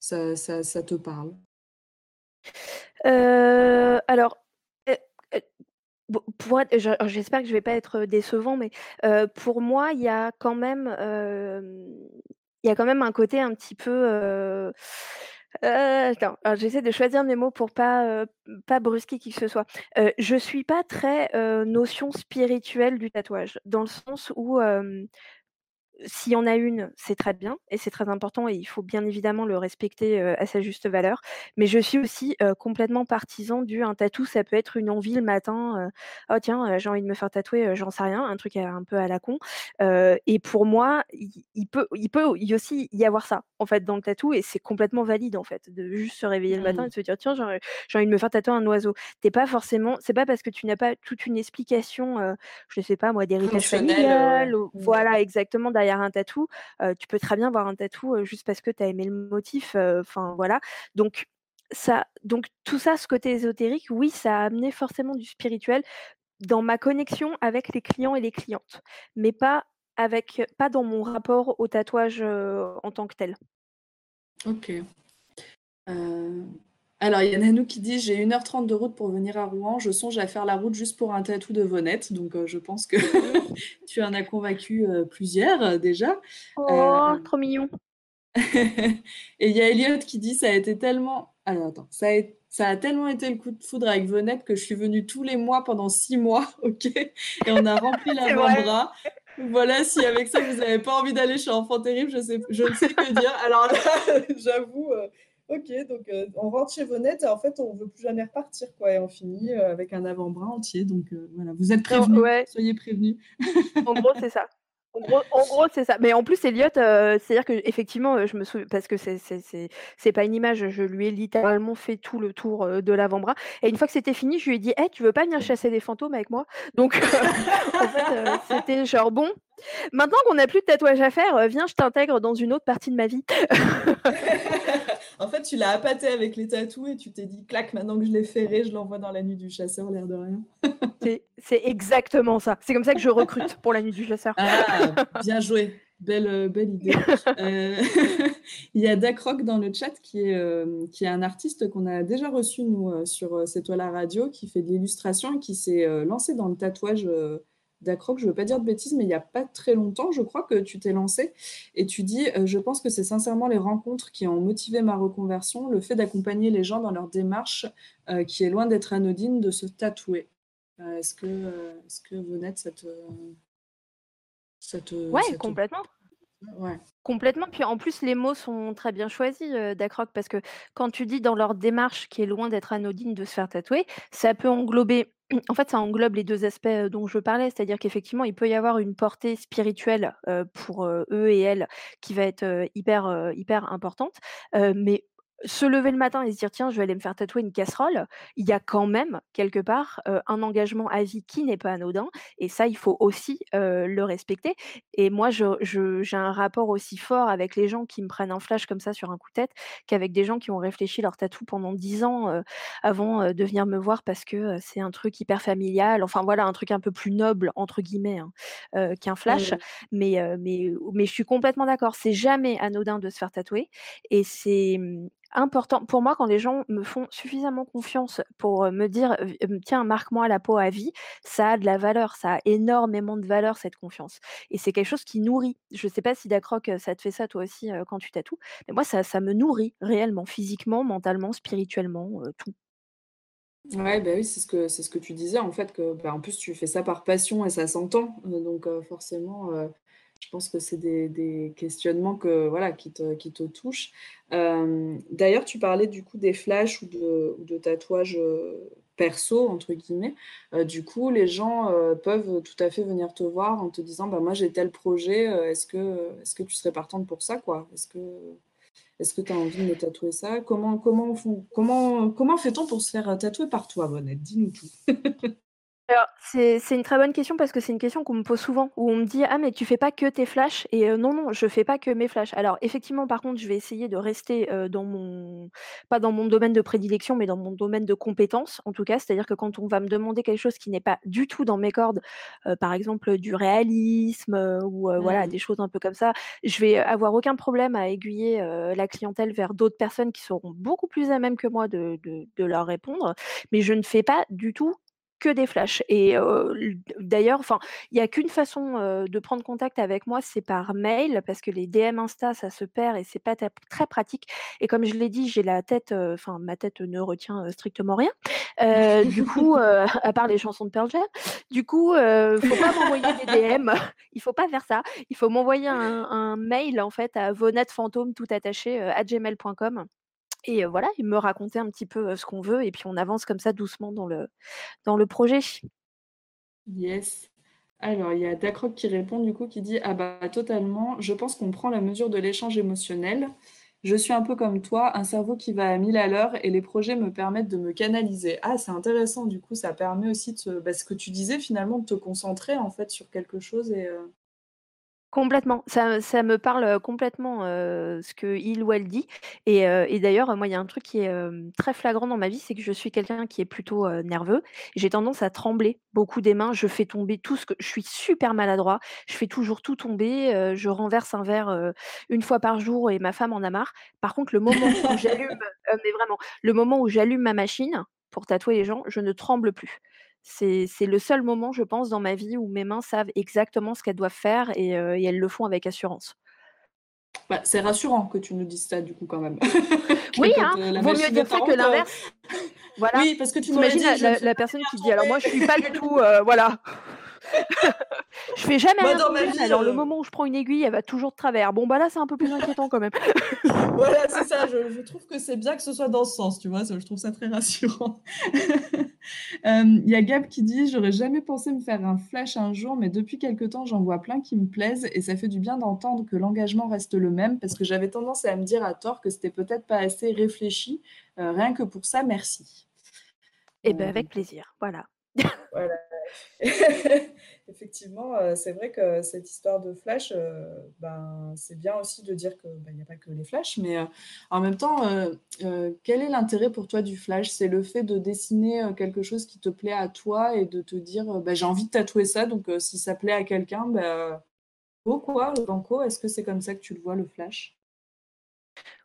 Speaker 1: ça ça ça te parle?
Speaker 2: Alors, j'espère que je vais pas être décevant, mais pour moi, il y a quand même, il y a quand même un côté un petit peu, attends, j'essaie de choisir mes mots pour pas, pas brusquer qui que ce soit. Heu, je suis pas très, notion spirituelle du tatouage, dans le sens où, s'il y en a une, c'est très bien et c'est très important et il faut bien évidemment le respecter, à sa juste valeur. Mais je suis aussi, complètement partisan du un tatou, ça peut être une envie le matin, «Oh tiens, j'ai envie de me faire tatouer», j'en sais rien, un truc, un peu à la con. Et pour moi, il il peut il peut y aussi y avoir ça, en fait, dans le tatou et c'est complètement valide, en fait, de juste se réveiller le matin et de se dire: «Tiens, j'ai envie de me faire tatouer un oiseau». Tu pas forcément c'est pas parce que tu n'as pas toute une explication, je sais pas moi, d'héritage familial ou
Speaker 1: Mmh.
Speaker 2: voilà, exactement, derrière un tatou. Tu peux très bien avoir un tatou, juste parce que tu as aimé le motif, enfin voilà. Donc ça donc tout ça, ce côté ésotérique, oui, ça a amené forcément du spirituel dans ma connexion avec les clients et les clientes, mais pas avec pas dans mon rapport au tatouage, en tant que tel.
Speaker 1: OK. Alors il y a Nanou qui dit: «J'ai 1 heure 30 de route pour venir à Rouen. Je songe à faire la route juste pour un tatou de Vonette». Donc heu, je pense que tu en as convaincu, heu, plusieurs, heu, déjà.
Speaker 2: Oh, trop mignon.
Speaker 1: et il y a Elliot qui dit: «Ça a été tellement» alors attends, «Ça a ça a tellement été le coup de foudre avec Vonette que je suis venue tous les mois pendant 6 mois». OK? Et on a rempli l'avant-bras. Voilà, si avec ça vous avez pas envie d'aller chez Enfant Terrible, je sais je ne sais que dire. Alors là, j'avoue, OK, donc heu, on rentre chez Vonette et en fait, on veut plus jamais repartir, quoi et on finit, heu, avec un avant-bras entier donc heu, voilà, vous êtes
Speaker 2: Non,
Speaker 1: prévenus,
Speaker 2: ouais.
Speaker 1: soyez prévenus.
Speaker 2: En gros, c'est ça. En gros c'est ça. Mais en plus, Elliot, c'est-à-dire qu'effectivement, heu, je me souv parce que c'est c'est pas une image, je lui ai littéralement fait tout le tour, de l'avant-bras et une fois que c'était fini, je lui ai dit: «Eh, tu veux pas venir chasser des fantômes avec moi?» donc en fait, c'était genre: «Bon, maintenant qu'on a plus de tatouages à faire, heu, viens, je t'intègre dans une autre partie de ma vie».
Speaker 1: En fait, tu l'as appâté avec les tatous et tu t'es dit: «Clac, maintenant que je l'ai ferré, je l'envoie dans la nuit du chasseur», l'air de rien.
Speaker 2: C'est exactement ça. C'est comme ça que je recrute pour la nuit du chasseur.
Speaker 1: Ah! Bien joué, belle, belle idée. Heu, il y a Dacroc dans le chat qui est, hem, qui est un artiste qu'on a déjà reçu nous, sur, C'est toi la radio, qui fait de l'illustration et qui s'est, lancé dans le tatouage, Dacroc, je veux pas dire de bêtises, mais il y a pas très longtemps, je crois que tu t'es lancé et tu dis, heu: «Je pense que c'est sincèrement les rencontres qui ont motivé ma reconversion, le fait d'accompagner les gens dans leur démarche, heu, qui est loin d'être anodine, de se tatouer». Heu, est-ce que, est-ce que Vonette, ça te ça te
Speaker 2: Ouais,
Speaker 1: ça te
Speaker 2: complètement.
Speaker 1: ouais.
Speaker 2: Complètement, puis en plus les mots sont très bien choisis, heu, Dacroc, parce que quand tu dis dans leur démarche qui est loin d'être anodine de se faire tatouer, ça peut englober en fait, ça englobe les 2 aspects, heu, dont je parlais. C'est-à-dire qu'effectivement, il peut y avoir une portée spirituelle, heu, pour, heu, eux et elles qui va être, hyper, hyper importante, mais se lever le matin et se dire: «Tiens, je vais aller me faire tatouer une casserole», il y a quand même quelque part, heu, un engagement à vie qui n'est pas anodin et ça, il faut aussi, heu, le respecter et moi, je je j'ai un rapport aussi fort avec les gens qui me prennent un flash comme ça sur un coup de tête, qu'avec des gens qui ont réfléchi leur tatou pendant 10 ans, heu, avant, de venir me voir parce que, c'est un truc hyper familial, enfin voilà, un truc un peu plus «noble» entre guillemets, hein, qu'un flash.
Speaker 1: Mmh.
Speaker 2: Mais, mais mais je suis complètement d'accord, c'est jamais anodin de se faire tatouer et c'est, mmh, important pour moi quand les gens me font suffisamment confiance pour, me dire: «V hem, tiens, marque-moi la peau à vie», ça a de la valeur, ça a énormément de valeur cette confiance et c'est quelque chose qui nourrit. Je sais pas si Dacroc, ça te fait ça toi aussi, quand tu tatoues, mais moi ça ça me nourrit réellement, physiquement, mentalement, spirituellement, tout.
Speaker 1: Ouais, bah, oui, c'est ce que c'est ce que tu disais en fait que, bah, en plus tu fais ça par passion et ça s'entend, donc forcément, je pense que c'est des questionnements que voilà, qui te qui te touchent. Hem, d'ailleurs, tu parlais du coup des flashs ou de ou de tatouages, heu, «perso» entre guillemets. Heu, du coup, les gens, peuvent tout à fait venir te voir en te disant: «Bah, moi j'ai tel projet, est-ce que, est-ce que tu serais partante pour ça, quoi?» est-ce que que tu as envie de me tatouer ça? Comment comment comment comment fait-on pour se faire, tatouer par toi, Vonette? Dis-nous tout.
Speaker 2: Alors, c'est c'est une très bonne question parce que c'est une question qu'on me pose souvent, où on me dit: «Ah mais tu fais pas que tes flashs?» et heu, non, non, je fais pas que mes flashs. Alors effectivement, par contre, je vais essayer de rester, heu, dans mon pas dans mon domaine de prédilection, mais dans mon domaine de compétence, en tout cas. C'est-à-dire que quand on va me demander quelque chose qui n'est pas du tout dans mes cordes, heu, par exemple, du réalisme, heu, ou heu, voilà,
Speaker 1: Mmh.
Speaker 2: des choses un peu comme ça, je vais avoir aucun problème à aiguiller, heu, la clientèle vers d'autres personnes qui seront beaucoup plus à même que moi de de de leur répondre. Mais je ne fais pas du tout que des flashs et d'ailleurs, enfin, il y a qu'une façon, de prendre contact avec moi, c'est par mail parce que les DM Insta, ça se perd et c'est pas très pratique et comme je l'ai dit, j'ai la tête, enfin ma tête ne retient, strictement rien. du coup, à part les chansons de Pearl Jam, du coup, ne faut pas m'envoyer des DM, il faut pas faire ça. Il faut m'envoyer un mail en fait à vonetfantôme tout attaché, à gmail.com et voilà, il me racontait un petit peu, ce qu'on veut et puis on avance comme ça doucement dans le dans le projet.
Speaker 1: Yes. Alors, il y a Dacroc qui répond du coup, qui dit Ah bah totalement, je pense qu'on prend la mesure de l'échange émotionnel. Je suis un peu comme toi, un cerveau qui va à mille à l'heure et les projets me permettent de me canaliser. Ah, c'est intéressant, du coup, ça permet aussi de bah, ce que tu disais finalement, de te concentrer en fait sur quelque chose et,
Speaker 2: Complètement, ça ça me parle, complètement, ce qu'il ou elle dit et d'ailleurs, moi, il y a un truc qui est, très flagrant dans ma vie, c'est que je suis quelqu'un qui est plutôt, nerveux. J'ai tendance à trembler beaucoup des mains, je fais tomber tout ce que je suis super maladroit, je fais toujours tout tomber, je renverse un verre, 1 fois par jour et ma femme en a marre. Par contre, le moment où j'allume, mais vraiment, le moment où j'allume ma machine pour tatouer les gens, je ne tremble plus. C'est le seul moment, je pense, dans ma vie où mes mains savent exactement ce qu'elles doivent faire et elles le font avec assurance.
Speaker 1: Bah, c'est rassurant que tu nous dises ça du coup quand même.
Speaker 2: Oui, hein, vaut mieux dire ça que l'inverse.
Speaker 1: Voilà. Oui, parce que tu dit,
Speaker 2: la la personne qui dit: «Alors moi je suis pas du tout, voilà». Je fais jamais
Speaker 1: Moi,
Speaker 2: rien
Speaker 1: dans ma
Speaker 2: tomber,
Speaker 1: vie,
Speaker 2: alors le
Speaker 1: heu
Speaker 2: moment où je prends une aiguille, elle va toujours de travers. Bon, bah, là, c'est un peu plus inquiétant quand même.
Speaker 1: Voilà, c'est ça, je je trouve que c'est bien que ce soit dans ce sens, tu vois? Je trouve ça très rassurant. Hem, il y a Gab qui dit: «J'aurais jamais pensé me faire un flash un jour, mais depuis quelque temps, j'en vois plein qui me plaisent et ça fait du bien d'entendre que l'engagement reste le même parce que j'avais tendance à me dire à tort que c'était peut-être pas assez réfléchi. Heu, rien que pour ça, merci».
Speaker 2: Et bah,
Speaker 1: Heu,
Speaker 2: avec plaisir, voilà.
Speaker 1: Voilà. Effectivement, heu, c'est vrai que cette histoire de flash, heu, ben, c'est bien aussi de dire que, bah, il y a pas que les flashs, mais, heu, en même temps, quel est l'intérêt pour toi du flash? C'est le fait de dessiner, quelque chose qui te plaît à toi et de te dire, «Bah, j'ai envie de tatouer ça, donc si ça plaît à quelqu'un, bah, go quoi, banco». Est-ce que c'est comme ça que tu le vois, le flash?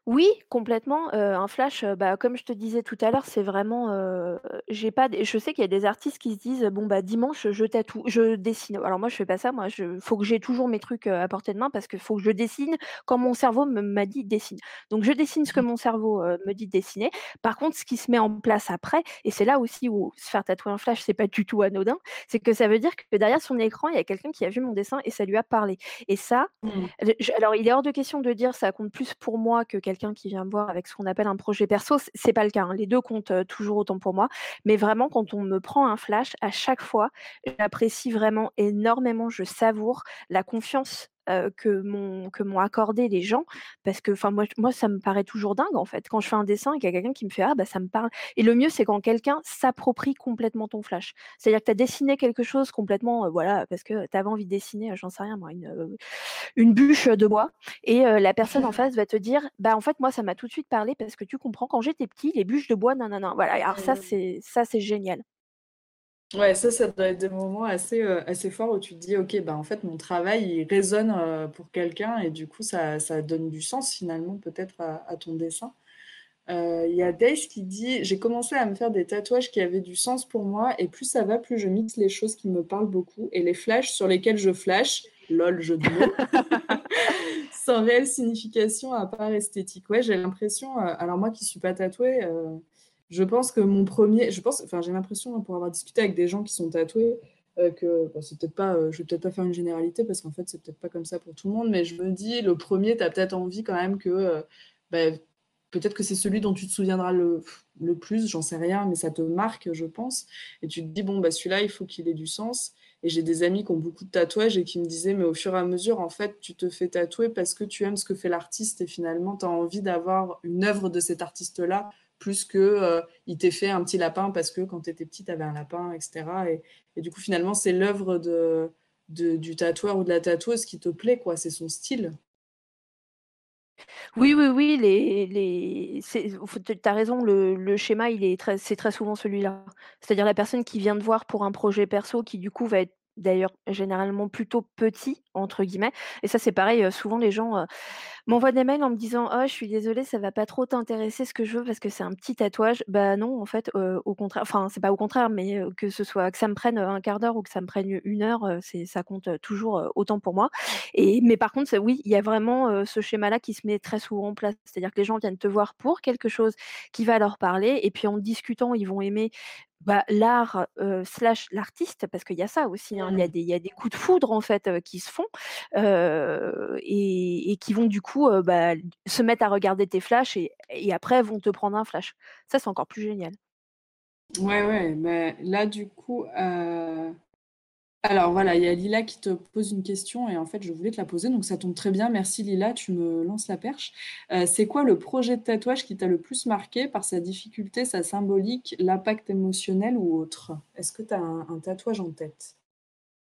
Speaker 2: Oui, complètement, heu, un flash, heu, bah, comme je te disais tout à l'heure, c'est vraiment, heu, j'ai pas des je sais qu'il y a des artistes qui se disent: «Bon, bah, dimanche, je tatoue, je dessine». Alors moi, je fais pas ça, moi, je faut que j'ai toujours mes trucs, heu, à portée de main parce qu'il faut que je dessine quand mon cerveau me m'a dit: «Dessine». Donc je dessine ce que mon cerveau, heu, me dit de dessiner. Par contre, ce qui se met en place après et c'est là aussi où se faire tatouer un flash, c'est pas du tout anodin, c'est que ça veut dire que derrière son écran, il y a quelqu'un qui a vu mon dessin et ça lui a parlé et ça,
Speaker 1: Mmh.
Speaker 2: Je alors il est hors de question de dire ça compte plus pour moi que quelqu'un qui vient me voir avec ce qu'on appelle un projet perso, c'est pas le cas, hein. Les 2 comptent, toujours autant pour moi. Mais vraiment quand on me prend un flash, à chaque fois, j'apprécie vraiment énormément, je savoure la confiance, que m'ont que m'ont accordé les gens parce que enfin moi moi ça me paraît toujours dingue en fait. Quand je fais un dessin et qu'il y a quelqu'un qui me fait: «Ah bah ça me parle» et le mieux c'est quand quelqu'un s'approprie complètement ton flash. C'est-à-dire que tu as dessiné quelque chose complètement, voilà, parce que tu avais envie de dessiner, j'en sais rien moi, une, une bûche, de bois et la personne en face va te dire: «Bah, en fait, moi, ça m'a tout de suite parlé parce que tu comprends, quand j'étais petit, les bûches de bois, nin Voilà, alors ça,
Speaker 1: Mmh.
Speaker 2: c'est ça, c'est génial.
Speaker 1: Ouais, ça, ça doit être des moments assez, heu, assez forts où tu te dis: «OK, bah, en fait, mon travail, il résonne, heu, pour quelqu'un» et du coup, ça ça donne du sens finalement peut-être à ton dessin. Heu, il y a Dace qui dit: «J'ai commencé à me faire des tatouages qui avaient du sens pour moi et plus ça va, plus je mixe les choses qui me parlent beaucoup et les flashs sur lesquels je flash, lol, de mots, sans réelle signification à part esthétique». Ouais, j'ai l'impression, alors moi qui suis pas tatouée, je pense que mon premier, je pense enfin j'ai l'impression, hein, pour avoir discuté avec des gens qui sont tatoués, heu, que bon c'est peut-être pas, heu, je vais peut-être pas faire une généralité parce qu'en fait c'est peut-être pas comme ça pour tout le monde, mais je me dis le premier, tu as peut-être envie quand même que, heu, bah, peut-être que c'est celui dont tu te souviendras le le plus, j'en sais rien, mais ça te marque, je pense. Et tu te dis: «Bon, bah, celui-là, il faut qu'il ait du sens» et j'ai des amis qui ont beaucoup de tatouages et qui me disaient: «Mais au fur et à mesure, en fait, tu te fais tatouer parce que tu aimes ce que fait l'artiste et finalement, tu as envie d'avoir une œuvre de cet artiste-là plus que, heu, il t'ait fait un petit lapin parce que quand tu étais petit, tu avais un lapin» et cetera et du coup, finalement, c'est l'œuvre de de du tatoueur ou de la tatoueuse qui te plaît, quoi, c'est son style.
Speaker 2: Oui, oui, oui, les les tu as raison, le le schéma, il est très c'est très souvent celui-là. C'est-à-dire la personne qui vient te voir pour un projet perso qui, du coup, va être d'ailleurs généralement plutôt petit entre guillemets et ça, c'est pareil, souvent les gens, m'envoient des mails en me disant: «Oh, je suis désolée, ça va pas trop t'intéresser ce que je veux parce que c'est un petit tatouage». Bah non, en fait, au contraire enfin, c'est pas au contraire, mais que ce soit que ça me prenne, heu, 1/4 d'heure ou que ça me prenne, une heure, heu, c'est ça compte, toujours, autant pour moi et mais par contre, oui, il y a vraiment, ce schéma-là qui se met très souvent en place. C'est-à-dire que les gens viennent te voir pour quelque chose qui va leur parler et puis en discutant, ils vont aimer, bah, l'art, slash l'artiste parce qu'il y a ça aussi, hein. Il y a des il y a des coups de foudre en fait, qui se font, et qui vont du coup, bah, se mettre à regarder tes flashs et après vont te prendre un flash. Ça, c'est encore plus génial.
Speaker 1: Ouais, ouais, mais là, du coup, alors voilà, il y a Lila qui te pose une question et en fait, je voulais te la poser, donc ça tombe très bien. Merci Lila, tu me lances la perche. C'est quoi le projet de tatouage qui t'a le plus marqué par sa difficulté, sa symbolique, l'impact émotionnel ou autre? Est-ce que tu as un tatouage en tête?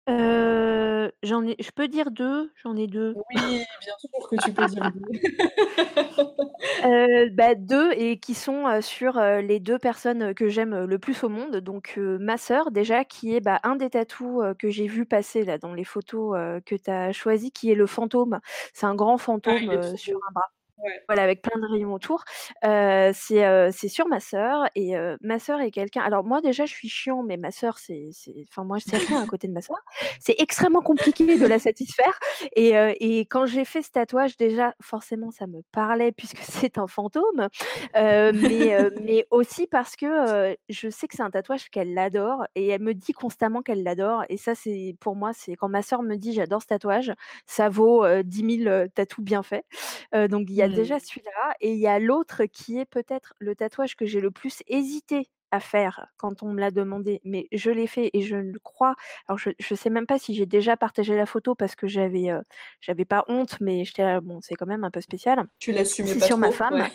Speaker 2: Heu, j'en ai je peux dire 2, j'en ai 2.
Speaker 1: Oui, bien sûr que tu peux dire 2.
Speaker 2: Heu, bah, 2 et qui sont, heu, sur, heu, les 2 personnes, heu, que j'aime, heu, le plus au monde. Donc, heu, ma sœur déjà qui est, bah, un des tatous, heu, que j'ai vu passer là dans les photos, heu, que tu as choisies qui est le fantôme. C'est un grand
Speaker 1: Ah,
Speaker 2: fantôme,
Speaker 1: il est
Speaker 2: heu,
Speaker 1: trop
Speaker 2: sur
Speaker 1: beau.
Speaker 2: un bras.
Speaker 1: Ouais.
Speaker 2: Voilà, avec plein de rayons autour. Heu, c'est, sur ma sœur et ma sœur est quelqu'un alors moi déjà je suis chiant, mais ma sœur c'est enfin moi c'est rien à côté de ma sœur. C'est extrêmement compliqué de la satisfaire et quand j'ai fait ce tatouage déjà forcément ça me parlait puisque c'est un fantôme, mais aussi parce que, je sais que c'est un tatouage qu'elle adore et elle me dit constamment qu'elle l'adore et ça c'est pour moi c'est quand ma sœur me dit: «J'adore ce tatouage», ça vaut, heu, 10 000, heu, tatous bien faits. Donc il y a
Speaker 1: Mmh.
Speaker 2: déjà celui-là et il y a l'autre qui est peut-être le tatouage que j'ai le plus hésité à faire quand on me l'a demandé, mais je l'ai fait et je le crois alors je je sais même pas si j'ai déjà partagé la photo parce que j'avais, heu, j'avais pas honte, mais j'étais là: «Bon, c'est quand même un peu spécial».
Speaker 1: Tu l'assumais
Speaker 2: C'est
Speaker 1: pas
Speaker 2: sur ma
Speaker 1: trop?
Speaker 2: Femme.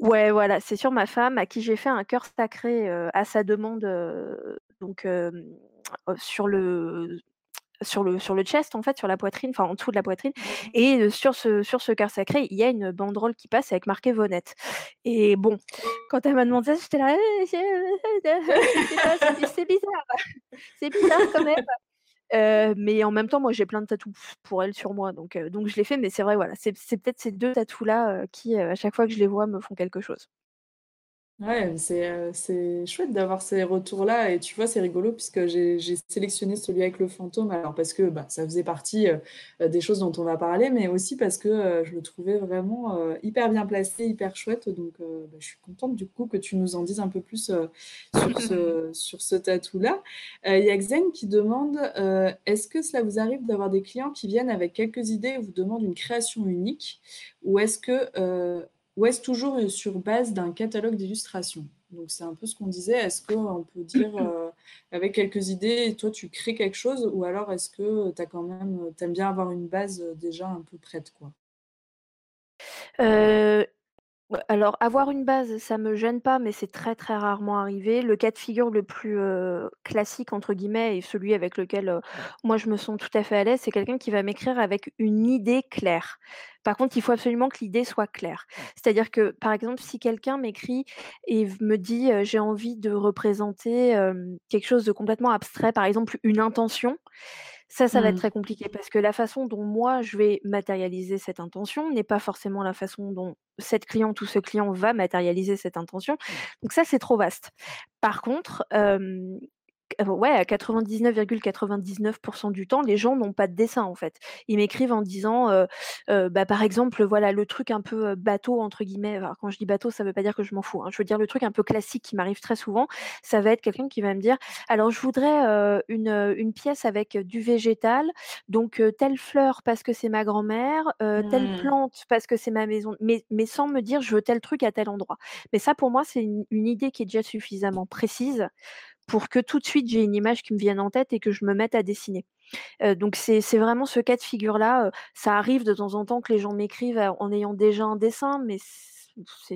Speaker 2: Ouais, voilà, c'est sur ma femme à qui j'ai fait un cœur sacré, à sa demande, donc sur le sur le sur le chest en fait, sur la poitrine, enfin en dessous de la poitrine
Speaker 1: Mmh
Speaker 2: et sur ce sur ce cœur sacré, il y a une banderole qui passe avec marqué Vonette et bon, quand elle m'a demandé ça, j'étais là: «Heu, je je sais pas, c'est bi c'est bizarre, c'est bizarre quand même». Mais en même temps, moi j'ai plein de tatous pour elle sur moi donc donc je l'ai fait, mais c'est vrai, voilà, c'est peut-être ces 2 tatous là, qui, à chaque fois que je les vois me font quelque chose.
Speaker 1: Ouais, c'est, heu, c'est chouette d'avoir ces retours-là et tu vois, c'est rigolo puisque j'ai j'ai sélectionné celui avec le fantôme, alors parce que, bah, ça faisait partie, heu heu, des choses dont on va parler, mais aussi parce que, heu, je le trouvais vraiment, heu, hyper bien placé, hyper chouette donc heu, bah, je suis contente du coup que tu nous en dises un peu plus, heu, sur ce sur ce tatou-là. Heu, il y a Xen qui demande, heu: «Est-ce que cela vous arrive d'avoir des clients qui viennent avec quelques idées et vous demandent une création unique? Ou est-ce que, heu, ou est-ce toujours, sur base d'un catalogue d'illustrations? Donc c'est un peu ce qu'on disait. Est-ce qu'on peut dire, heu, avec quelques idées, toi tu crées quelque chose ou alors est-ce que, tu as quand même, aimes bien avoir une base, heu, déjà un peu prête, quoi?
Speaker 2: Heu, alors avoir une base, ça me gêne pas, mais c'est très, très rarement arrivé. Le cas de figure le plus, «classique» entre guillemets et celui avec lequel, moi je me sens tout à fait à l'aise, c'est quelqu'un qui va m'écrire avec une idée claire. Par contre, il faut absolument que l'idée soit claire. C'est-à-dire que, par exemple, si quelqu'un m'écrit et me dit, «J'ai envie de représenter, quelque chose de complètement abstrait», par exemple une intention, ça, ça va être
Speaker 1: Mmh.
Speaker 2: très compliqué parce que la façon dont moi je vais matérialiser cette intention n'est pas forcément la façon dont cette cliente ou ce client va matérialiser cette intention. Donc ça, c'est trop vaste. Par contre, hem, ouais, à 99,99% du temps, les gens n'ont pas de dessin, en fait. Ils m'écrivent en disant, bah, par exemple, voilà, le truc un peu, «bateau» entre guillemets, alors quand je dis bateau, ça veut pas dire que je m'en fous, hein. Je veux dire le truc un peu classique qui m'arrive très souvent, ça va être quelqu'un qui va me dire: «Alors je voudrais, une, pièce avec, du végétal, donc telle fleur parce que c'est ma grand-mère, telle
Speaker 1: Mmh.
Speaker 2: plante parce que c'est ma maison», mais mais sans me dire: «Je veux tel truc à tel endroit». Mais ça, pour moi, c'est une une idée qui est déjà suffisamment précise pour que tout de suite j'ai une image qui me vienne en tête et que je me mette à dessiner. Donc c'est vraiment ce cas de figure-là, ça arrive de temps en temps que les gens m'écrivent, en ayant déjà un dessin, mais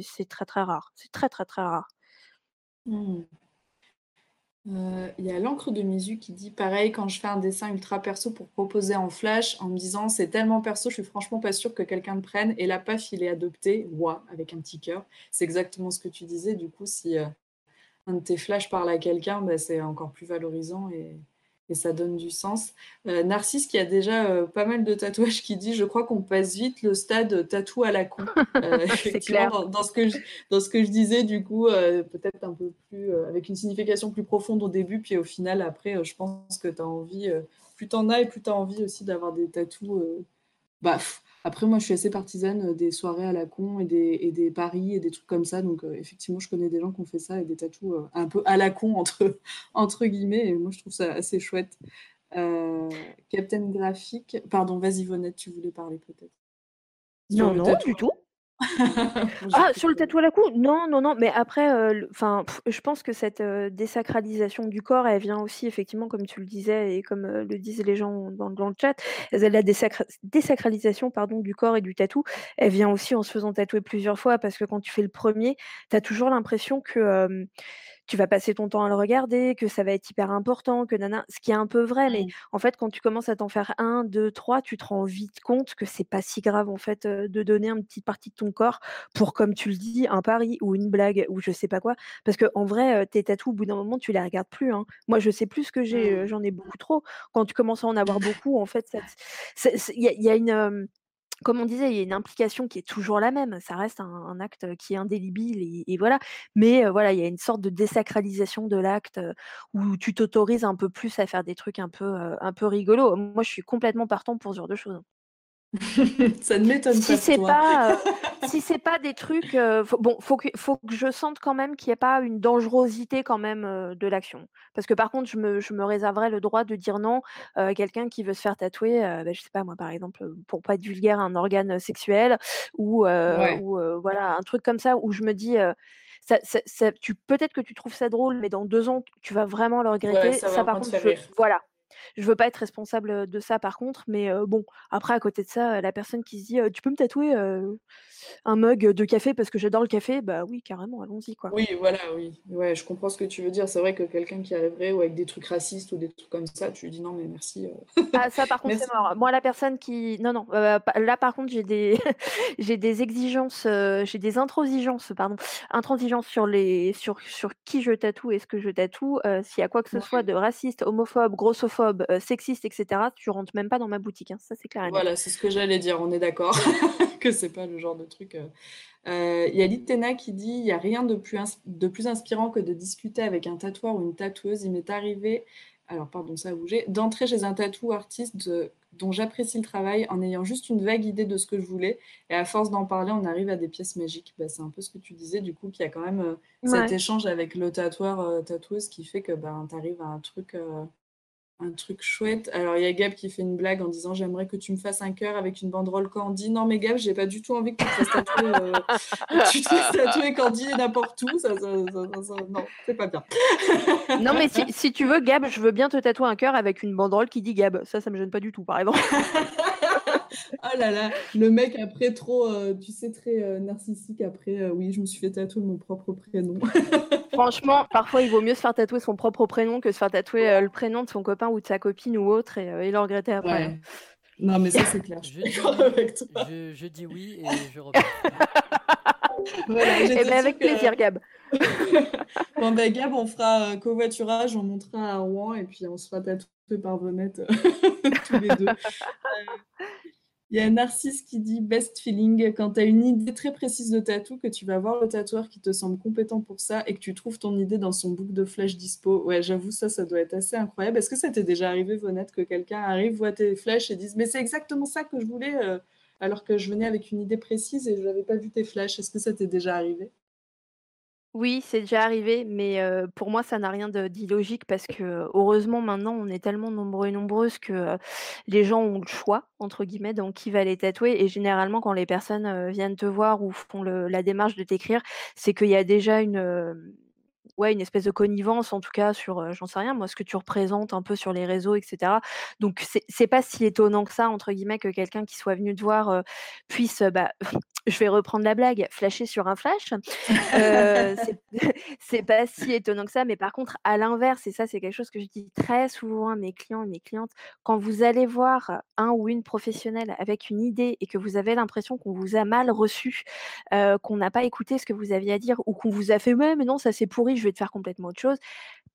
Speaker 2: c'est très, très rare. C'est très, très, très rare.
Speaker 1: Mmh. Il y a l'encre de Misu qui dit: «Pareil, quand je fais un dessin ultra perso pour proposer en flash en me disant: "C'est tellement perso, je suis franchement pas sûre que quelqu'un le prenne" et là, paf, il est adopté, ouah!» avec un petit cœur. C'est exactement ce que tu disais, du coup, si, un de tes flashs parle à quelqu'un, bah, c'est encore plus valorisant et et ça donne du sens. Euh, Narcisse qui a déjà euh, pas mal de tatouages qui dit je crois qu'on passe vite le stade tatou à la con. Euh, effectivement, dans, dans, ce que je, dans ce que je disais, du coup, peut-être un peu plus avec une signification plus profonde au début, puis au final, après, je pense que tu as envie, plus tu en as et plus tu as envie aussi d'avoir des tatous. bah, après, moi, je suis assez partisane des soirées à la con et des, et des paris et des trucs comme ça. Donc, effectivement, je connais des gens qui ont fait ça et des tatous un peu à la con, entre, entre guillemets. Et moi, je trouve ça assez chouette. Euh, Captain Graphique. Pardon, vas-y, Vonette, tu voulais parler peut-être.
Speaker 2: Non, non, du tout. ah, sur le tatou à la cou? Non, non, non, mais après, euh, enfin, je pense que cette euh, désacralisation du corps, elle vient aussi effectivement, comme tu le disais et comme euh, le disent les gens dans, dans le chat, la désacralisation pardon, du corps et du tatou, elle vient aussi en se faisant tatouer plusieurs fois parce que quand tu fais le premier, tu as toujours l'impression que tu vas passer ton temps à le regarder, que ça va être hyper important, que nana, ce qui est un peu vrai, mais en fait, quand tu commences à t'en faire un, deux, trois, tu te rends vite compte que c'est pas si grave en fait de donner une petite partie de ton corps pour, comme tu le dis, un pari ou une blague ou je sais pas quoi. Parce que en vrai, tes tatous, au bout d'un moment, tu les regardes plus. Hein. Moi, je sais plus ce que j'ai, j'en ai beaucoup trop. Quand tu commences à en avoir beaucoup, en fait, il y, a une comme on disait, il y a une implication qui est toujours la même. Ça reste un, acte qui est indélébile et, voilà. Mais voilà, il y a une sorte de désacralisation de l'acte où tu t'autorises un peu plus à faire des trucs un peu, un peu rigolos. Moi, je suis complètement partant pour ce genre de choses.
Speaker 1: Ça ne m'étonne
Speaker 2: si
Speaker 1: pas.
Speaker 2: C'est pas euh, si c'est pas des trucs, euh, bon, faut que, faut que je sente quand même qu'il n'y ait pas une dangerosité quand même euh, de l'action. Parce que par contre, je me, je me réserverais le droit de dire non à quelqu'un qui veut se faire tatouer, bah, je sais pas moi par exemple, pour pas être vulgaire, un organe sexuel ou, ou voilà un truc comme ça où je me dis. Ça, ça, tu peut-être que tu trouves ça drôle, mais dans deux ans, tu vas vraiment le regretter. ça, par contre, voilà, je veux pas être responsable de ça par contre, mais bon, après à côté de ça, la personne qui se dit tu peux me tatouer un mug de café parce que j'adore le café, bah oui, carrément, allons-y quoi.
Speaker 1: Oui, voilà, oui. Ouais, je comprends ce que tu veux dire. C'est vrai que quelqu'un qui arriverait ou avec des trucs racistes ou des trucs comme ça, tu lui dis non mais merci.
Speaker 2: Ah ça par contre c'est mort. Moi la personne qui non non, là par contre j'ai des j'ai des exigences, j'ai des intransigences pardon, intransigences sur les sur sur qui je tatoue et ce que je tatoue. S'il y a quoi que ce soit de raciste, homophobe, grossophobe, sexiste, etc. Tu rentres même pas dans ma boutique. Hein. Ça c'est clair.
Speaker 1: Voilà, c'est ce que j'allais dire. On est d'accord que c'est pas le genre de truc. Il y a Litena qui dit il n'y a rien de plus, de plus inspirant que de discuter avec un tatoueur ou une tatoueuse. Il m'est arrivé, alors pardon, ça a bougé, d'entrer chez un tatou artiste dont j'apprécie le travail en ayant juste une vague idée de ce que je voulais. Et à force d'en parler, on arrive à des pièces magiques. Bah, c'est un peu ce que tu disais, du coup, qu'il y a quand même cet échange avec le tatoueur, tatoueuse qui fait que bah, tu arrives à un truc un truc chouette. Alors, il y a Gab qui fait une blague en disant J'aimerais que tu me fasses un cœur avec une banderole Candy. Non, mais Gab, j'ai pas du tout envie que tu te fasses tatouer, euh, tu te fasses tatouer Candy n'importe où. Ça, non, c'est pas bien.
Speaker 2: non, mais si, si, tu veux, Gab, je veux bien te tatouer un cœur avec une banderole qui dit Gab. Ça, ça me gêne pas du tout, par exemple.
Speaker 1: oh là là, le mec après trop, euh, tu sais, très euh, narcissique après, euh, oui, je me suis fait tatouer mon propre prénom.
Speaker 2: Franchement, parfois il vaut mieux se faire tatouer son propre prénom que se faire tatouer le prénom de son copain ou de sa copine ou autre et, le regretter après. Hein.
Speaker 1: Non, mais ça c'est clair.
Speaker 3: Je, dis, je, dis oui et je reprends.
Speaker 2: voilà, et eh ben avec plaisir, Gab.
Speaker 1: bon, ben, Gab, on fera covoiturage, on montera à Rouen et puis on se fera tatouer par Venette tous les deux. Il y a Narcisse qui dit best feeling quand tu as une idée très précise de tatou, que tu vas voir le tatoueur qui te semble compétent pour ça et que tu trouves ton idée dans son book de flash dispo. Ouais, j'avoue, ça, ça doit être assez incroyable. Est-ce que ça t'est déjà arrivé, Vonette, que quelqu'un arrive, voit tes flashs et dise Mais c'est exactement ça que je voulais, euh, alors que je venais avec une idée précise et je n'avais pas vu tes flashs? Est-ce que ça t'est déjà arrivé?
Speaker 2: Oui, c'est déjà arrivé, mais pour moi, ça n'a rien d'illogique parce que, heureusement, maintenant, on est tellement nombreux et nombreuses que, les gens ont le choix, entre guillemets, donc qui va les tatouer et généralement, quand les personnes, viennent te voir ou font le la démarche de t'écrire, c'est qu'il y a déjà une, ouais, une espèce de connivence, en tout cas sur, j'en sais rien moi, ce que tu représentes un peu sur les réseaux etc. Donc c'est pas si étonnant que ça, entre guillemets, que quelqu'un qui soit venu te voir, puisse, bah, je vais reprendre la blague, flasher sur un flash. Euh, c'est pas si étonnant que ça, mais par contre, à l'inverse, et ça, c'est quelque chose que je dis très souvent à mes clients et mes clientes, quand vous allez voir un ou une professionnelle avec une idée et que vous avez l'impression qu'on vous a mal reçu, qu'on n'a pas écouté ce que vous aviez à dire ou qu'on vous a fait, mais non, ça c'est pourri, je vais te faire complètement autre chose,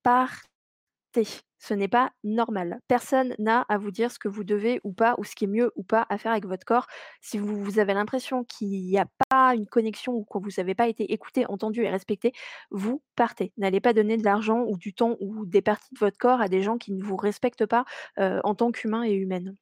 Speaker 2: partez. Ce n'est pas normal. Personne n'a à vous dire ce que vous devez ou pas, ou ce qui est mieux ou pas à faire avec votre corps. Si vous, vous avez l'impression qu'il n'y a pas une connexion ou que vous n'avez pas été écouté, entendu et respecté, vous partez. N'allez pas donner de l'argent ou du temps ou des parties de votre corps à des gens qui ne vous respectent pas euh, en tant qu'humain et humaine.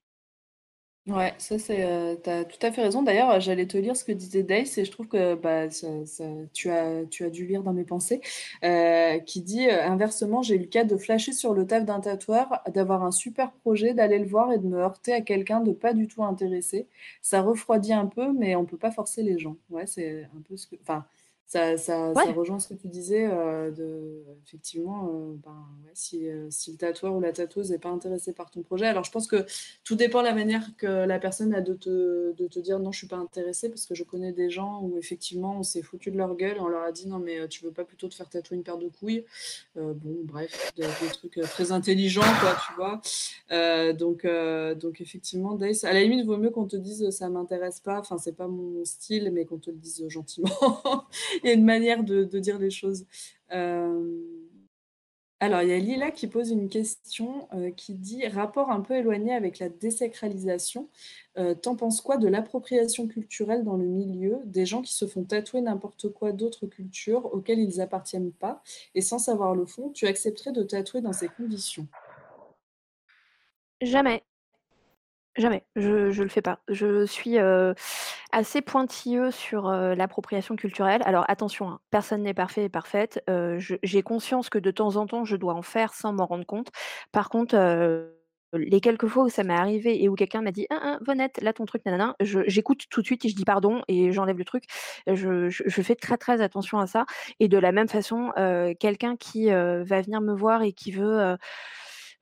Speaker 1: Ouais, ça c'est, euh, tu as tout à fait raison. D'ailleurs, j'allais te lire ce que disait Dace et je trouve que bah, ça, ça- tu as, tu as dû lire dans mes pensées, euh, qui dit euh, inversement, j'ai eu le cas de flasher sur le taf d'un tatoueur, d'avoir un super projet, d'aller le voir et de me heurter à quelqu'un de pas du tout intéressé. Ça refroidit un peu, mais on peut pas forcer les gens. Ouais, c'est un peu ce que, enfin, ça, ça, ça rejoint ce que tu disais, euh, de, effectivement, euh, ben, ouais, si, euh, si le tatoueur ou la tatoueuse n'est pas intéressé par ton projet. Alors, je pense que tout dépend de la manière que la personne a de te, de te dire non, je suis pas intéressée, parce que je connais des gens où effectivement on s'est foutu de leur gueule on leur a dit non, mais tu veux pas plutôt te faire tatouer une paire de couilles? Bon, bref, des, des trucs très intelligents, quoi, tu vois. Donc, donc, effectivement, Dace, à la limite, il vaut mieux qu'on te dise ça m'intéresse pas, enfin, c'est pas mon style, mais qu'on te le dise gentiment. Il y a une manière de, dire les choses. Euh, alors, il y a Lila qui pose une question euh, qui dit rapport un peu éloigné avec la désacralisation. Euh, T'en penses quoi de l'appropriation culturelle dans le milieu, des gens qui se font tatouer n'importe quoi d'autres cultures auxquelles ils appartiennent pas, et sans savoir le fond, tu accepterais de tatouer dans ces conditions?
Speaker 2: Jamais. Jamais, je je le fais pas. Je suis, assez pointilleux sur, l'appropriation culturelle. Alors attention, hein, personne n'est parfait et parfaite. J'ai conscience que de temps en temps, je dois en faire sans m'en rendre compte. Par contre, les quelques fois où ça m'est arrivé et où quelqu'un m'a dit: «Hein, hein, Vonette, là ton truc nanana», j'écoute tout de suite et je dis: «Pardon» et j'enlève le truc. Je je fais très, très attention à ça et de la même façon, quelqu'un qui, va venir me voir et qui veut,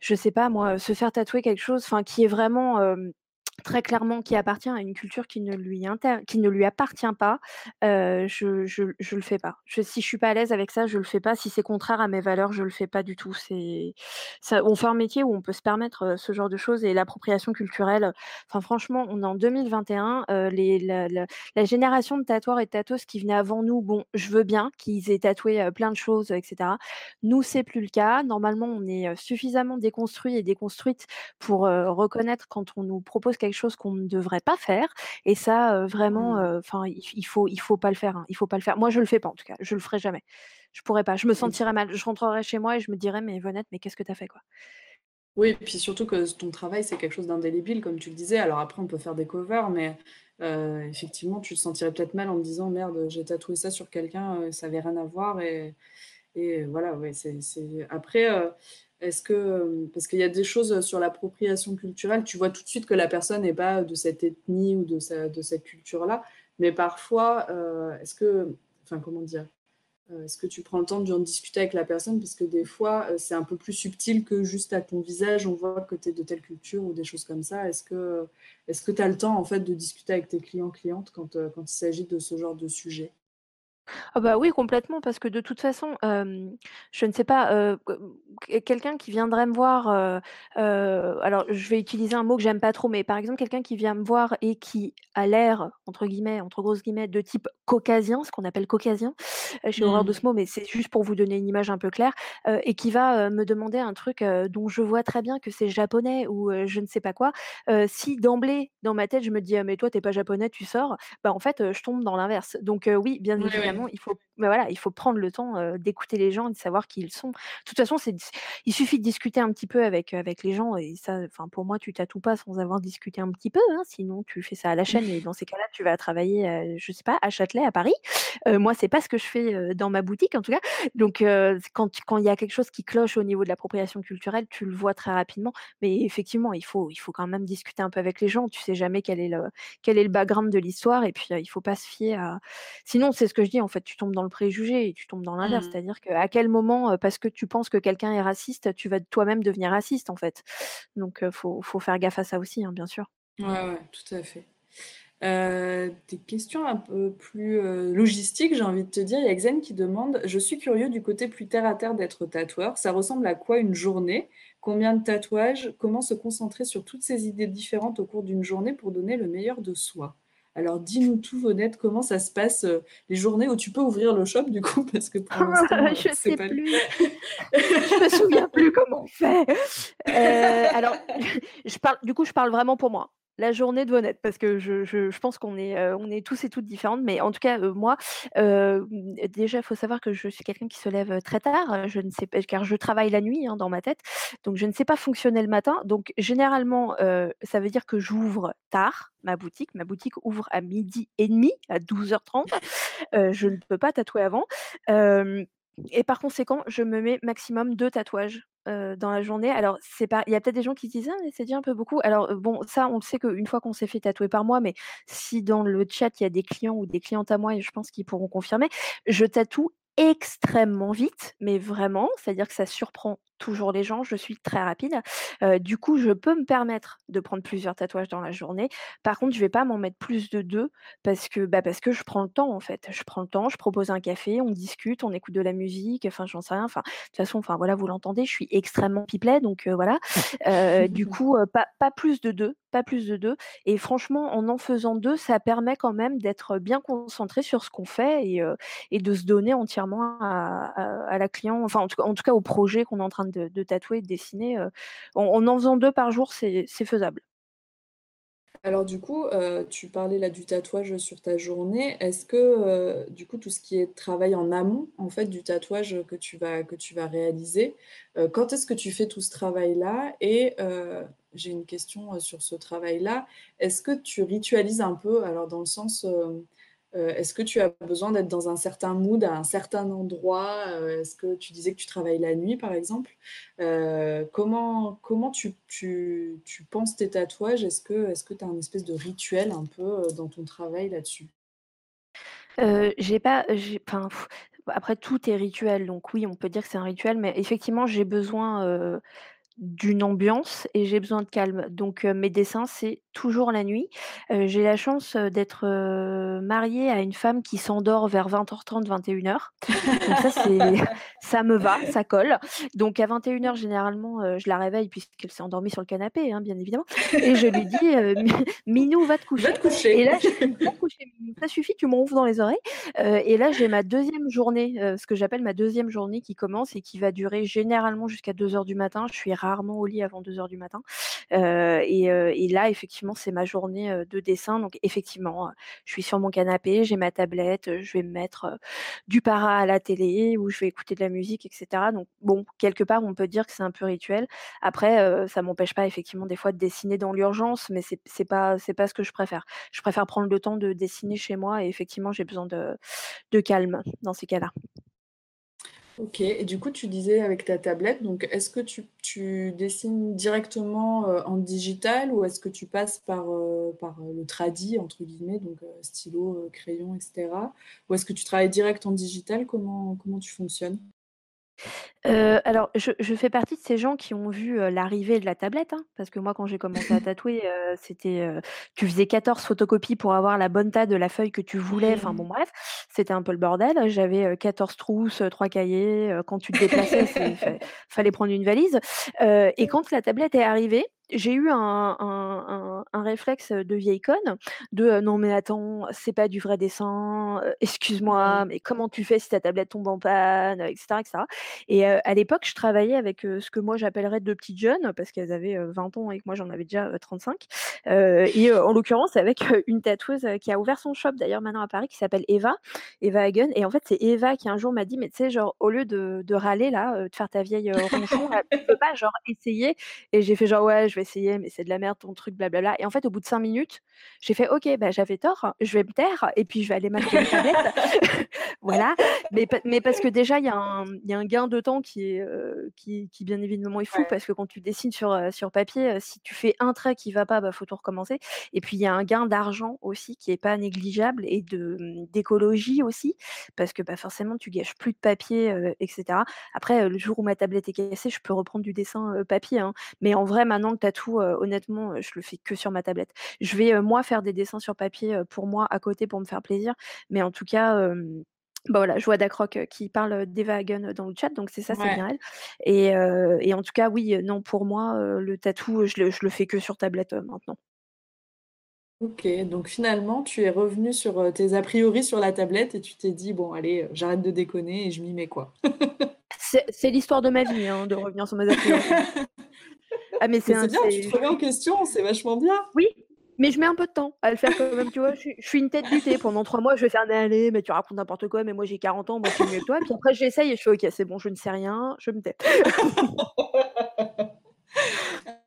Speaker 2: je sais pas moi, se faire tatouer quelque chose, enfin qui est vraiment, très clairement qui appartient à une culture qui ne lui qui ne lui appartient pas, je je le fais pas. Si je suis pas à l'aise avec ça, je le fais pas. Si c'est contraire à mes valeurs, je le fais pas du tout. C'est on fait un métier où on peut se permettre, ce genre de choses et l'appropriation culturelle, enfin franchement, on est en 2021, heu, les la la la génération de tatoueurs et de tatoueuses qui venaient avant nous, bon, je veux bien qu'ils aient tatoué, plein de choses, et cetera. Nous, c'est plus le cas. Normalement, on est, suffisamment déconstruits et déconstruites pour, reconnaître quand on nous propose quelque chose qu'on ne devrait pas faire et ça, vraiment, heu, enfin, il il faut il faut pas le faire, hein, il faut pas le faire. Moi, je le fais pas en tout cas, je le ferai jamais. Je pourrais pas, je me sentirais mal. Je rentrerais chez moi et je me dirais: «Mais Vonette, mais qu'est-ce que tu as fait, quoi?»
Speaker 1: Oui, et puis surtout que ton travail, c'est quelque chose d'indélébile, comme tu le disais. Alors après, on peut faire des covers, mais euh, effectivement, tu te sentirais peut-être mal en te disant, merde, j'ai tatoué ça sur quelqu'un, ça avait rien à voir. Et, et voilà, ouais, c'est, c'est... Après, euh, est-ce que... Parce qu'il y a des choses sur l'appropriation culturelle, tu vois tout de suite que la personne n'est pas de cette ethnie ou de, cette culture-là, mais parfois, euh, est-ce que... Enfin, comment dire? Euh, Est-ce que tu prends le temps d'en discuter avec la personne? Parce que des fois, euh, c'est un peu plus subtil que juste à ton visage, on voit que tu es de telle culture ou des choses comme ça. Est-ce que tu as le temps en fait de discuter avec tes clients, clientes euh, quand il s'agit de ce genre de sujet?
Speaker 2: Ah bah oui, complètement, parce que de toute façon, je ne sais pas, quelqu'un qui viendrait me voir, alors je vais utiliser un mot que j'aime pas trop, mais par exemple quelqu'un qui vient me voir et qui a l'air, entre guillemets, entre grosses guillemets, de type caucasien, ce qu'on appelle caucasien, j'ai horreur de
Speaker 1: Hmm.
Speaker 2: ce mot, mais c'est juste pour vous donner une image un peu claire, et qui va, me demander un truc, dont je vois très bien que c'est japonais ou, je ne sais pas quoi, si d'emblée, dans ma tête, je me dis: «Ah mais toi, tu es pas japonais, tu sors», bah, en fait, je tombe dans l'inverse. Donc oui, bien
Speaker 1: Oui,
Speaker 2: évidemment,
Speaker 1: oui.
Speaker 2: il faut bah, voilà, il faut prendre le temps, d'écouter les gens de savoir qui ils sont. De toute façon, c'est il suffit de discuter un petit peu avec, avec les gens et ça, enfin, pour moi, tu tatoues pas sans avoir discuté un petit peu, hein, sinon tu fais ça à la chaîne et dans ces cas-là, tu vas travailler, heu, je sais pas, à Châtelet, à Paris. Heu, moi, c'est pas ce que je fais, dans ma boutique, en tout cas. Donc quand il y a quelque chose qui cloche au niveau de l'appropriation culturelle, tu le vois très rapidement. Mais effectivement, il faut il faut quand même discuter un peu avec les gens. Tu sais jamais quel est le quel est le background de l'histoire et puis, il faut pas se fier à sinon, c'est ce que je dis, en fait, tu tombes dans le préjugé et tu tombes dans l'inverse.
Speaker 1: Hmm.
Speaker 2: C'est-à-dire qu'à quel moment, parce que tu penses que quelqu'un est raciste, tu vas toi-même devenir raciste, en fait. Donc heu, faut faut faire gaffe à ça aussi, hein, bien sûr.
Speaker 1: Ouais, ouais, tout à fait. Euh, des questions un peu plus euh, logistiques, j'ai envie de te dire. Il y a Xen qui demande, je suis curieux du côté plus terre à terre d'être tatoueur. Ça ressemble à quoi une journée? Combien de tatouages? Comment se concentrer sur toutes ces idées différentes au cours d'une journée pour donner le meilleur de soi? Alors, dis-nous tout, Vonette, comment ça se passe les journées où tu peux ouvrir le shop, du coup, parce que pour l'instant,
Speaker 2: je sais pas plus. je me souviens plus comment on fait. alors, je parle, du coup, je parle vraiment pour moi la journée de Vonette parce que je, pense qu'on est, on est tous et toutes différentes. Mais en tout cas, moi, déjà, il faut savoir que je suis quelqu'un qui se lève très tard. Je ne sais pas, car je travaille la nuit hein, dans ma tête. Donc, je ne sais pas fonctionner le matin. Donc, généralement, ça veut dire que j'ouvre tard ma boutique. Ma boutique ouvre à midi et demi, à 12h30. je ne peux pas tatouer avant. et par conséquent, je me mets maximum deux tatouages dans la journée. Alors, c'est pas il y a peut-être des gens qui disent: «Ah c'est déjà un peu beaucoup». Alors, bon, ça, on le sait qu'une fois qu'on s'est fait tatouer par moi, mais si dans le chat, il y a des clients ou des clientes à moi je pense qu'ils pourront confirmer, je tatoue extrêmement vite, mais vraiment, c'est-à-dire que ça surprend toujours les gens, je suis très rapide. du coup, je peux me permettre de prendre plusieurs tatouages dans la journée. Par contre, je vais pas m'en mettre plus de deux parce que, bah, parce que je prends le temps en fait. Je prends le temps, je propose un café, on discute, on écoute de la musique, enfin j'en sais rien. Enfin, de toute façon, enfin voilà, vous l'entendez, je suis extrêmement piplet, donc voilà. du coup, pas, pas plus de deux, pas plus de deux. Et franchement, en en faisant deux, ça permet quand même d'être bien concentré sur ce qu'on fait et, et de se donner entièrement à, la client, enfin en tout, en tout cas au projet qu'on est en train de de, tatouer, de dessiner. en, en faisant deux par jour, c'est faisable.
Speaker 1: Alors du coup, tu parlais là du tatouage sur ta journée. Est-ce que du coup tout ce qui est travail en amont en fait du tatouage que tu vas, que tu vas réaliser, quand est-ce que tu fais tout ce travail-là? Et j'ai une question sur ce travail-là. Est-ce que tu ritualises un peu, alors dans le sens euh, est-ce que tu as besoin d'être dans un certain mood, à un certain endroit? Euh, Est-ce que tu disais que tu travailles la nuit, par exemple? Euh, Comment, comment tu, tu, tu, penses tes tatouages? Est-ce que tu as un espèce de rituel un peu dans ton travail là-dessus?
Speaker 2: J'ai pas. Enfin, après, tout est rituel. Donc, oui, on peut dire que c'est un rituel, mais effectivement, j'ai besoin d'une ambiance et j'ai besoin de calme. Donc mes dessins, c'est toujours la nuit. j'ai la chance, d'être, mariée à une femme qui s'endort vers 20:30, 21:00. Donc ça, c'est ça me va, ça colle. Donc à 21:00 généralement, je la réveille puisqu'elle s'est endormie sur le canapé, hein, bien évidemment et je lui dis, «Minou, va te coucher»
Speaker 1: va te coucher
Speaker 2: et là «Va te coucher Minou, ça suffit, tu m'enroules dans les oreilles». et là, j'ai ma deuxième journée, ce que j'appelle ma deuxième journée qui commence et qui va durer généralement jusqu'à 2:00 du matin. Je suis rarement au lit avant 2:00 du matin. et là, effectivement, c'est ma journée, de dessin. Donc effectivement, je suis sur mon canapé, j'ai ma tablette, je vais me mettre, du para à la télé ou je vais écouter de la musique etc. Donc bon, quelque part, on peut dire que c'est un peu rituel. Après, ça m'empêche pas effectivement des fois de dessiner dans l'urgence, mais c'est c'est pas c'est pas ce que je préfère. Je préfère prendre le temps de dessiner chez moi et effectivement, j'ai besoin de de calme dans ces cas-là.
Speaker 1: Ok, et du coup, tu disais avec ta tablette, donc est-ce que tu, dessines directement euh, en digital ou est-ce que tu passes par, euh, euh, le tradi, entre guillemets, donc stylo, crayon, etc. Ou est-ce que tu travailles direct en digital? Comment, comment tu fonctionnes?
Speaker 2: Alors je fais partie de ces gens qui ont vu, l'arrivée de la tablette, hein, parce que moi quand j'ai commencé à tatouer, c'était, tu faisais 14 photocopies pour avoir la bonne taille de la feuille que tu voulais, enfin bon bref, c'était un peu le bordel. J'avais, 14 trousses, 3 cahiers, quand tu te déplaçais, il fallait prendre une valise, et quand la tablette est arrivée, j'ai eu un, réflexe de vieille conne, de non mais attends, c'est pas du vrai dessin, excuse-moi, mais comment tu fais si ta tablette tombe en panne, etc. Et à l'époque, je travaillais avec ce que moi j'appellerais deux petites jeunes, parce qu'elles avaient 20 ans et que moi j'en avais déjà 35. et en l'occurrence, avec une tatoueuse qui a ouvert son shop d'ailleurs maintenant à Paris, qui s'appelle Eva, Eva Hagen. Et en fait, c'est Eva qui un jour m'a dit, mais tu sais, genre, au lieu de, râler là, de faire ta vieille ronchon, tu peux pas genre essayer? Et j'ai fait genre, ouais, je vais essayer, mais c'est de la merde ton truc, blablabla. Et en fait, au bout de cinq minutes, j'ai fait OK, bah, j'avais tort, je vais me taire et puis je vais aller marquer une tablette. voilà. Mais, mais parce que déjà, il y, a un gain de temps qui est, qui, qui, bien évidemment est fou parce que quand tu dessines sur, sur papier, si tu fais un trait qui va pas, bah, faut tout recommencer. Et puis il y a un gain d'argent aussi qui est pas négligeable et mmh, d'écologie aussi parce que bah, forcément tu gâches plus de papier, etc. Après, le jour où ma tablette est cassée, je peux reprendre du dessin papier. Hein. Mais en vrai, maintenant tatou, honnêtement, je le fais que sur ma tablette. Je vais moi faire des dessins sur papier pour moi à côté pour me faire plaisir, mais en tout cas. bah voilà, je vois Dacroc qui parle d'Eva Hagen dans le chat, donc c'est ça, c'est bien elle. Et, en tout cas, oui, non, pour moi, le tatou, je le, je le fais que sur tablette maintenant.
Speaker 1: Ok, donc finalement, tu es revenu sur tes a priori sur la tablette et tu t'es dit, bon, allez, j'arrête de déconner et je m'y mets quoi.
Speaker 2: C'est l'histoire de ma vie, hein, de revenir sur mes a priori.
Speaker 1: ah, mais c'est bien, tu te remets en question, c'est vachement bien.
Speaker 2: Oui, mais je mets un peu de temps à le faire quand même, tu vois. Je, suis une tête butée. Pendant trois mois, je vais faire aller, mais tu racontes n'importe quoi, mais moi j'ai 40 ans, moi je suis mieux que toi. Puis après, j'essaye et je fais ok, c'est bon, je ne sais rien, je me tais.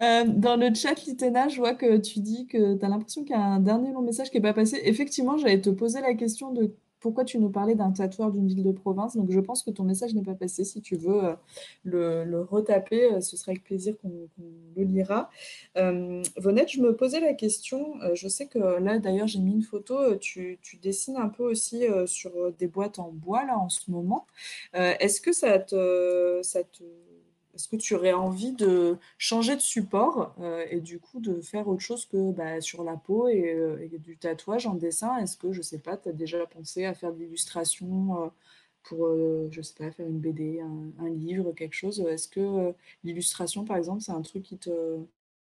Speaker 1: Euh, dans le chat, Litena, je vois que tu dis que tu as l'impression qu'il y a un dernier long message qui n'est pas passé. Effectivement, j'allais te poser la question de pourquoi tu nous parlais d'un tatoueur d'une ville de province? Donc, je pense que ton message n'est pas passé. Si tu veux euh, le, retaper, euh, ce sera avec plaisir qu'on le lira. Vonette, je me posais la question. je sais que là, d'ailleurs, j'ai mis une photo. Tu, dessines un peu aussi sur des boîtes en bois, là, en ce moment. Est-ce que ça ça te est-ce que tu aurais envie de changer de support euh, et du coup de faire autre chose que bah, sur la peau euh, et, du tatouage en dessin? Est-ce que, je ne sais pas, tu as déjà pensé à faire de l'illustration euh, pour, je ne sais pas, faire une BD, un, livre, quelque chose? Est-ce que l'illustration, par exemple, c'est un truc qui te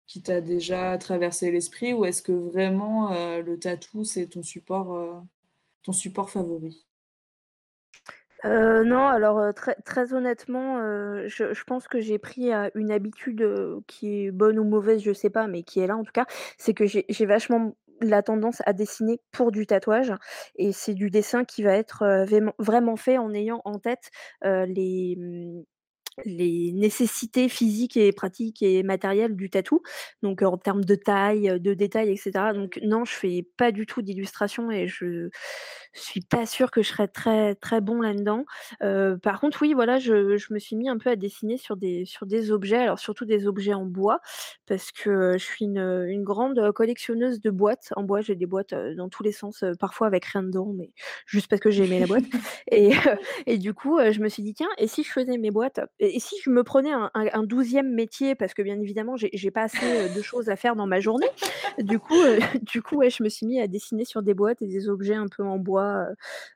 Speaker 1: qui t'a déjà traversé l'esprit ou est-ce que vraiment le tatou, c'est ton support, ton support favori?
Speaker 2: Euh, non, alors, très honnêtement, je pense que j'ai pris, une habitude, qui est bonne ou mauvaise, je sais pas, mais qui est là en tout cas. C'est que j'ai vachement la tendance à dessiner pour du tatouage et c'est du dessin qui va être, vraiment fait en ayant en tête, les, mmh, les nécessités physiques et pratiques et matérielles du tatou, donc en termes de taille, de détails etc. donc non, je fais pas du tout d'illustration et je suis pas sûre que je serais très, très bon là-dedans. par contre, oui, voilà, je je me suis mis un peu à dessiner sur des sur des objets, alors surtout des objets en bois parce que, je suis une, une grande, collectionneuse de boîtes en bois. J'ai des boîtes, dans tous les sens, parfois avec rien dedans, mais juste parce que j'ai aimé la boîte et et du coup, je me suis dit: «Tiens, et si je faisais mes boîtes? Et si je me prenais un un 12 métier?» parce que bien évidemment, j'ai pas assez, de choses à faire dans ma journée. Du coup, du coup, ouais, je me suis mis à dessiner sur des boîtes et des objets un peu en bois,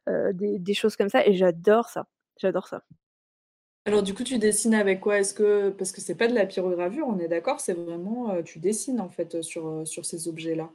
Speaker 2: des des choses comme ça et j'adore ça, j'adore ça.
Speaker 1: Alors du coup, tu dessines avec quoi? Est-ce que parce que c'est pas de la pyrogravure, on est d'accord? C'est vraiment, tu dessines en fait, sur, sur ces objets-là?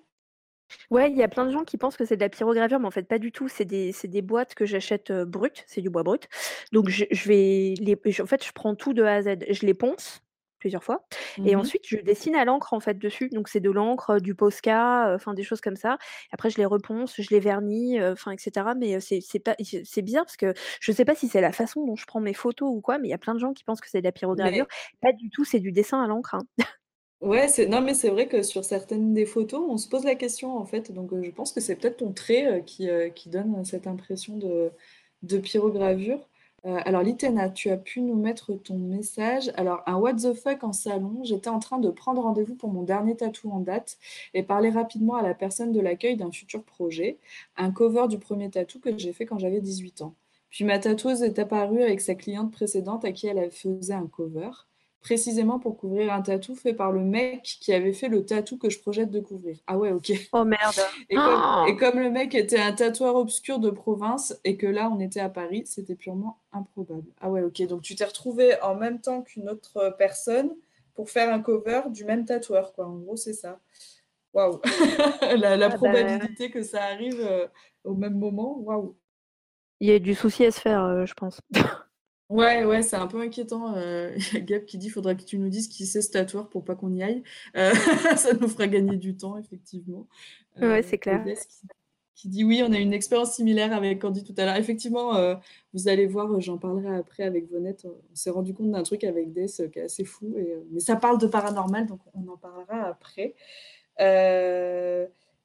Speaker 2: Ouais, il y a plein de gens qui pensent que c'est de la pyrogravure, mais en fait pas du tout. C'est des des boîtes que j'achète, brutes, c'est du bois brut. Donc je je vais les en fait, je prends tout de A à Z. Je les ponce plusieurs fois et
Speaker 1: Mmh
Speaker 2: ensuite je dessine à l'encre, en fait, dessus. Donc c'est de l'encre, du Posca, enfin des choses comme ça. Après je les reponce, je les vernis, enfin et cetera. Mais, c'est c'est pas c'est bizarre parce que je sais pas si c'est la façon dont je prends mes photos ou quoi, mais il y a plein de gens qui pensent que c'est de la pyrogravure.
Speaker 1: Mais
Speaker 2: Pas du tout, c'est du dessin à l'encre, hein.
Speaker 1: Ouais, c'est non, mais c'est vrai que sur certaines des photos, on se pose la question, en fait, donc je pense que c'est peut-être ton trait, qui, qui donne cette impression de de pyrogravure. Heu, alors Litena, tu as pu nous mettre ton message. Alors un what the fuck en salon, j'étais en train de prendre rendez-vous pour mon dernier tatou en date et parler rapidement à la personne de l'accueil d'un futur projet, un cover du premier tatou que j'ai fait quand j'avais 18 ans. Puis ma tatoueuse est apparue avec sa cliente précédente à qui elle faisait un cover précisément pour couvrir un tatou fait par le mec qui avait fait le tatou que je projette de couvrir. Ah ouais, ok.
Speaker 2: Oh merde.
Speaker 1: Et comme, et comme le mec était un tatoueur obscur de province et que là on était à Paris, c'était purement improbable. Ah ouais, ok. Donc tu t'es retrouvé en même temps qu'une autre personne pour faire un cover du même tatoueur, quoi. En gros, c'est ça. Waouh. la, la ah bah probabilité que ça arrive euh, au même moment, waouh.
Speaker 2: Il y a du souci à se faire, euh, je pense.
Speaker 1: Ouais, ouais, c'est un peu inquiétant. Euh, il y a Gab qui dit: «Faudra que tu nous dises qui c'est ce tatoueur pour pas qu'on y aille». Euh, ça nous fera gagner du temps effectivement.
Speaker 2: Ouais,
Speaker 1: Heu,
Speaker 2: c'est clair.
Speaker 1: qui dit: «Oui, on a une expérience similaire avec Candy tout à l'heure». Effectivement, heu, vous allez voir, j'en parlerai après avec Vonette, on s'est rendu compte d'un truc avec Des, qui est assez fou et mais ça parle de paranormal, donc on en parlera après.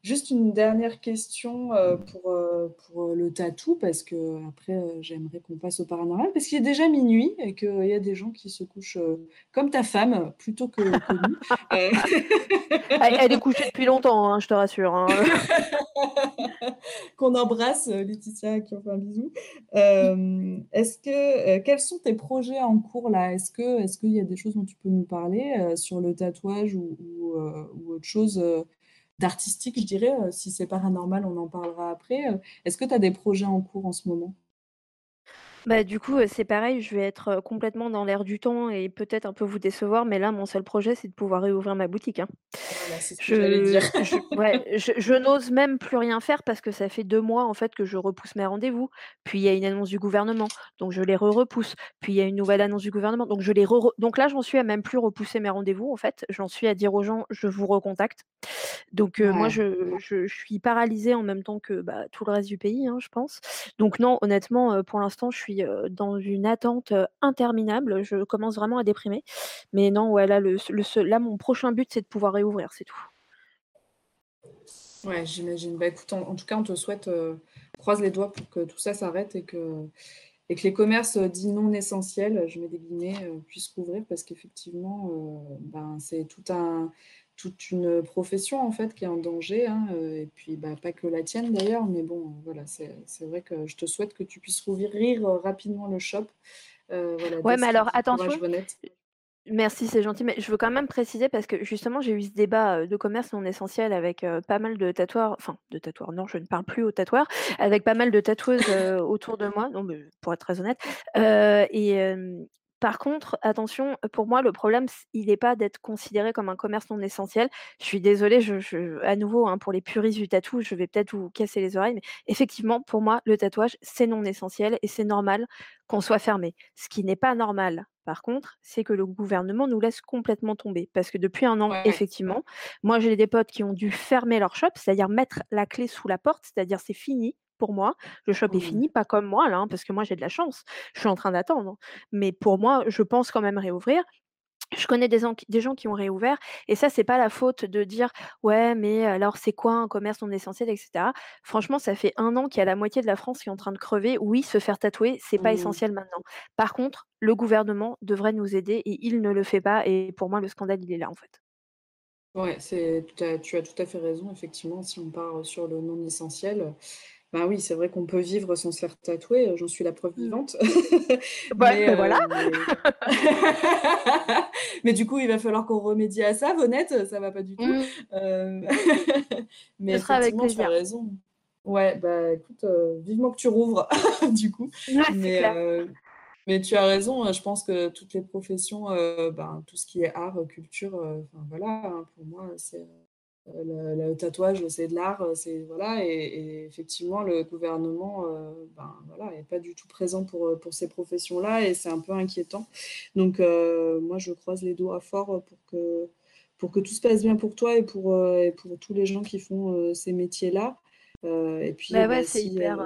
Speaker 1: Juste une dernière question euh, pour, euh, pour euh, le tatou, parce que après j'aimerais qu'on passe au paranormal, parce qu'il est déjà minuit et qu'il y a des gens qui se couchent comme ta femme, plutôt que, nous.
Speaker 2: elle, est couchée depuis longtemps, hein, je te rassure. Hein.
Speaker 1: qu'on embrasse, Laetitia, qui en fait un bisou. est-ce que, quels sont tes projets en cours là? Est-ce qu'il y a des choses dont tu peux nous parler sur le tatouage ou, ou, ou autre chose d'artistique, je dirais. Euh, si c'est paranormal, on en parlera après. Euh, est-ce que tu as des projets en cours en ce moment?
Speaker 2: Bah, du coup, heu, c'est pareil, je vais être, heu, complètement dans l'air du temps et peut-être un peu vous décevoir, mais là, mon seul projet, c'est de pouvoir réouvrir ma boutique, hein.
Speaker 1: Voilà, c'est ce que j'allais dire.
Speaker 2: Je je ouais, je je n'ose même plus rien faire parce que ça fait 2 mois, en fait, que je repousse mes rendez-vous. Puis il y a une annonce du gouvernement, donc je les re-repousse. Puis il y a une nouvelle annonce du gouvernement, donc je les re re donc là, j'en suis à même plus repousser mes rendez-vous, en fait. J'en suis à dire aux gens: «Je vous recontacte». Donc heu, moi,
Speaker 1: Ouais.
Speaker 2: je je je suis paralysée en même temps que, bah, tout le reste du pays, hein, je pense. Donc non, honnêtement, heu, pour l'instant, je suis, dans une attente, interminable. Je commence vraiment à déprimer. Mais non, ouais, là, mon prochain but, c'est de pouvoir réouvrir, c'est tout.
Speaker 1: Ouais, j'imagine. Bah, écoute, en tout cas, on te souhaite, on croise les doigts pour que tout ça s'arrête et que et que les commerces, dits «non essentiels», je mets des guillemets, puissent rouvrir parce qu'effectivement, ben, c'est tout un toute une profession, en fait, qui est en danger, hein, heu et puis, bah, pas que la tienne d'ailleurs, mais bon, voilà, c'est vrai que je te souhaite que tu puisses rouvrir, heu, rapidement le shop. Voilà,
Speaker 2: Ouais, mais alors attention. Merci, c'est gentil, mais je veux quand même préciser parce que justement, j'ai eu ce débat, de commerce non essentiel avec, pas mal de tatoueurs enfin de tatoueurs, non, je ne parle plus aux tatoueurs, avec pas mal de tatoueuses, autour de moi, non, mais pour être très honnête, et par contre, attention, pour moi, le problème, il est pas d'être considéré comme un commerce non essentiel. Je suis désolée, je je à nouveau, hein, pour les puristes du tatou, je vais peut-être vous casser les oreilles, mais effectivement, pour moi, le tatouage, c'est non essentiel et c'est normal qu'on soit fermé. Ce qui n'est pas normal, par contre, c'est que le gouvernement nous laisse complètement tomber. Parce que depuis un an,
Speaker 1: Ouais.
Speaker 2: effectivement, moi j'ai des potes qui ont dû fermer leur shop, c'est-à-dire mettre la clé sous la porte, c'est-à-dire c'est fini pour moi. Le shop est
Speaker 1: Mmh.
Speaker 2: fini, pas comme moi là, hein, parce que moi j'ai de la chance. Je suis en train d'attendre. Mais pour moi, je pense quand même réouvrir. Je connais des gens qui des gens qui ont réouvert et ça, c'est pas la faute de dire: «Ouais, mais alors c'est quoi un commerce non essentiel?» et cetera. Franchement, ça fait un an qu'il y a la moitié de la France qui est en train de crever. Oui, se faire tatouer, c'est pas
Speaker 1: Mmh.
Speaker 2: essentiel maintenant. Par contre, le gouvernement devrait nous aider et il ne le fait pas et pour moi, le scandale, il est là, en fait.
Speaker 1: Ouais, tu as tout à fait raison, effectivement, si on part, sur le non essentiel, Ben oui, c'est vrai qu'on peut vivre sans se faire tatouer, j'en suis la preuve
Speaker 2: Mmh.
Speaker 1: vivante.
Speaker 2: Ouais,
Speaker 1: Mais,
Speaker 2: bah, voilà.
Speaker 1: heu, mais mais du coup, il va falloir qu'on remédie à ça, Vonette, ça va pas du tout.
Speaker 2: Mmh.
Speaker 1: Hem, mais
Speaker 2: avec
Speaker 1: effectivement, tu as raison. Ouais, bah, écoute, heu, vivement que tu rouvres, du coup.
Speaker 2: Ouais,
Speaker 1: Mais, tu as raison, heu, je pense que toutes les professions, ben, tout ce qui est art, culture, enfin voilà, hein, pour moi, c'est, le le tatouage, c'est de l'art, heu, c'est voilà et et effectivement le gouvernement, heu, ben, voilà, est pas du tout présent pour, heu, pour ces professions-là et c'est un peu inquiétant. Donc heu, moi je croise les doigts fort, pour que pour que tout se passe bien pour toi et pour, et pour tous les gens qui font, ces métiers-là. Et puis,
Speaker 2: Bah, ouais,
Speaker 1: bah,
Speaker 2: c'est
Speaker 1: si,
Speaker 2: hyper,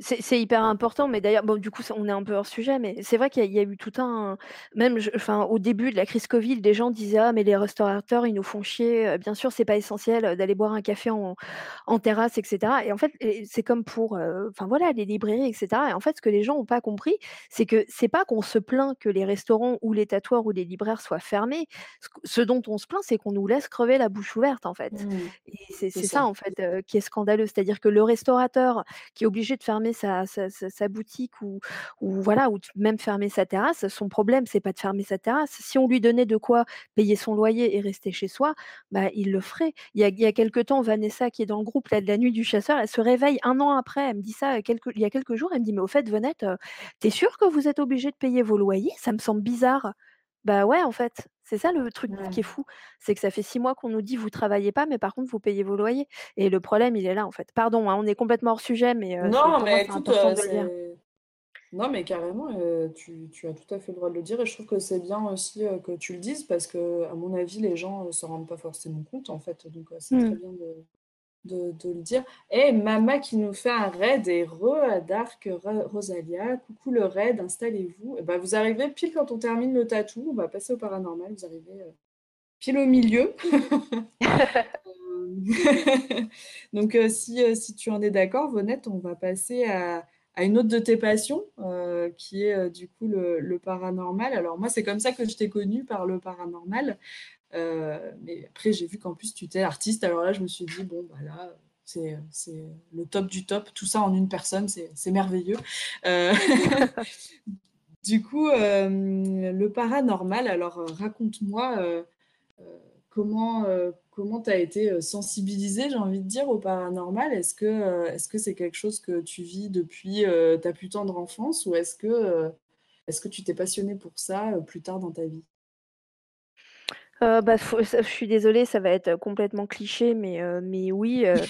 Speaker 2: C'est hyper important, mais d'ailleurs, bon, du coup, on est un peu hors sujet, mais c'est vrai qu'il y a il y a eu tout un même je enfin, au début de la crise covid, des gens disaient: «Ah mais les restaurateurs, ils nous font chier, heu, bien sûr, c'est pas essentiel, heu, d'aller boire un café en en terrasse et cetera» et en fait c'est comme pour, enfin voilà, les librairies et cetera et en fait, ce que les gens ont pas compris, c'est que c'est pas qu'on se plaint que les restaurants ou les tatoueurs ou les libraires soient fermés. Ce dont on se plaint, c'est qu'on nous laisse crever la bouche ouverte, en fait
Speaker 1: mmh,
Speaker 2: et c'est ça,
Speaker 1: ça.
Speaker 2: en fait, qui est scandaleux. C'est-à-dire que le restaurateur qui est obligé de fermer sa sa boutique ou ou voilà, ou même fermer sa terrasse, son problème, c'est pas de fermer sa terrasse. Si on lui donnait de quoi payer son loyer et rester chez soi, bah, il le ferait. Il y a il y a quelque temps, Vanessa qui est dans le groupe là de la nuit du chasseur, elle se réveille un an après, elle me dit ça, quelques il y a quelques jours, elle me dit: «Mais au fait, Venette, heu, tu sûr que vous êtes obligés de payer vos loyers? Ça me semble bizarre». Bah, ouais, en fait, c'est ça le truc qui est fou, c'est que ça fait 6 mois qu'on nous dit: «Vous travaillez pas, mais par contre vous payez vos loyers» et le problème, il est là, en fait. Pardon, hein, on est complètement hors sujet, mais
Speaker 1: Non,
Speaker 2: pour moi,
Speaker 1: mais
Speaker 2: c'est
Speaker 1: écoute,
Speaker 2: important
Speaker 1: heu,
Speaker 2: de le dire.
Speaker 1: c'est Non, mais carrément, tu tu as tout à fait le droit de le dire et je trouve que c'est bien aussi, que tu le dises parce que à mon avis, les gens, heu, s'en rendent pas forcément compte, en fait, donc c'est très
Speaker 2: Mmh.
Speaker 1: bien de de le dire. Et Mama qui nous fait un raid et re à Dark Rosalia. Coucou le raid, installez-vous. Bah, vous arrivez pile quand on termine le tatou, on va passer au paranormal, vous arrivez, heu, pile au milieu. Donc heu, si, heu, si tu en es d'accord, Vonette, on va passer à à une autre de tes passions, qui est, du coup le paranormal. Alors moi, c'est comme ça que je t'ai connue, par le paranormal, heu, mais après j'ai vu qu'en plus tu étais artiste. Alors là, je me suis dit: «Bon, bah, là, c'est, le top du top, tout ça en une personne, c'est merveilleux». Heu, du coup, hem, le paranormal, alors, raconte-moi, comment, comment tu as été sensibilisée, j'ai envie de dire, au paranormal? Est-ce que est-ce que c'est quelque chose que tu vis depuis ta plus tendre enfance? Ou est-ce que, est-ce que tu t'es passionnée pour ça plus tard dans ta vie?
Speaker 2: Heu, bah, faut je suis désolée, ça va être complètement cliché, mais heu, mais oui, heu,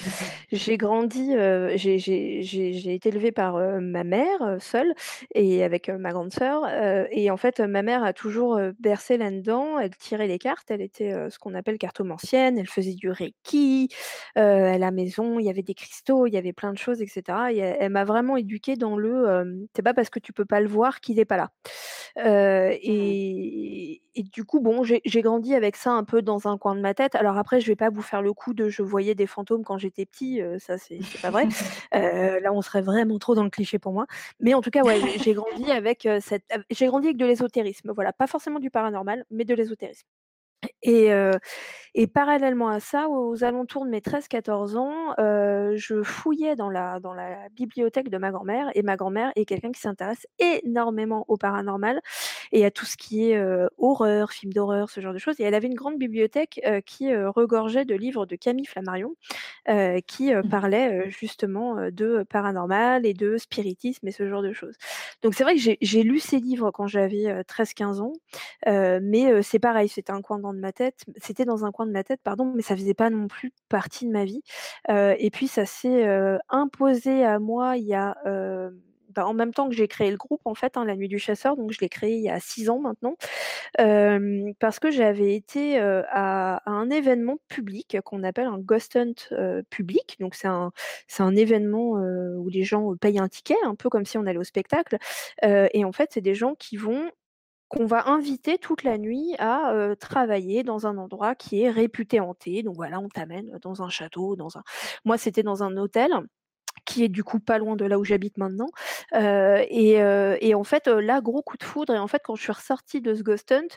Speaker 2: j'ai grandi, j'ai j'ai j'ai j'ai été élevée par, ma mère, seule et avec, ma grande sœur, et en fait, ma mère a toujours, bercé là-dedans. Elle tirait les cartes, elle était, ce qu'on appelle cartomancienne, elle faisait du reiki, heu, à la maison, il y avait des cristaux, il y avait plein de choses et cetera et elle elle m'a vraiment éduquée dans le, hem, c'est pas parce que tu peux pas le voir qu'il est pas là.
Speaker 1: Mmh.
Speaker 2: et et du coup, bon, j'ai j'ai grandi avec ça un peu dans un coin de ma tête. Alors après, je vais pas vous faire le coup de je voyais des fantômes quand j'étais petit, ça c'est pas vrai. Là, on serait vraiment trop dans le cliché pour moi. Mais en tout cas, ouais, j'ai grandi avec, cette j'ai grandi avec de l'ésotérisme, voilà, pas forcément du paranormal, mais de l'ésotérisme et parallèlement à ça, aux alentours de mes 13-14 ans, je fouillais dans la dans la bibliothèque de ma grand-mère et ma grand-mère est quelqu'un qui s'intéresse énormément au paranormal et à tout ce qui est, horreur, films d'horreur, ce genre de choses et elle avait une grande bibliothèque, qui, regorgeait de livres de Camille Flammarion, qui,
Speaker 1: Mmh.
Speaker 2: parlaient, justement, de paranormal et de spiritisme et ce genre de choses. Donc c'est vrai que j'ai lu ces livres quand j'avais, heu, 13-15 ans, mais c'est pareil, c'était un coin dans de ma tête c'était dans un coin de ma tête, pardon, mais ça faisait pas non plus partie de ma vie, et puis ça s'est, imposé à moi il y a, bah, en même temps que j'ai créé le groupe en fait, hein, La Nuit du Chasseur, donc je l'ai créé il y a 6 ans maintenant, parce que j'avais été, à un événement public qu'on appelle un ghost hunt, public. Donc c'est un c'est un événement, où les gens, payent un ticket, un peu comme si on allait au spectacle, et en fait, c'est des gens qui vont qu'on va inviter toute la nuit à, travailler dans un endroit qui est réputé hanté. Donc voilà, on t'amène, dans un château, dans un moi, c'était dans un hôtel qui est du coup pas loin de là où j'habite maintenant, et en fait, là, gros coup de foudre. Et en fait, quand je suis ressortie de ce ghost hunt,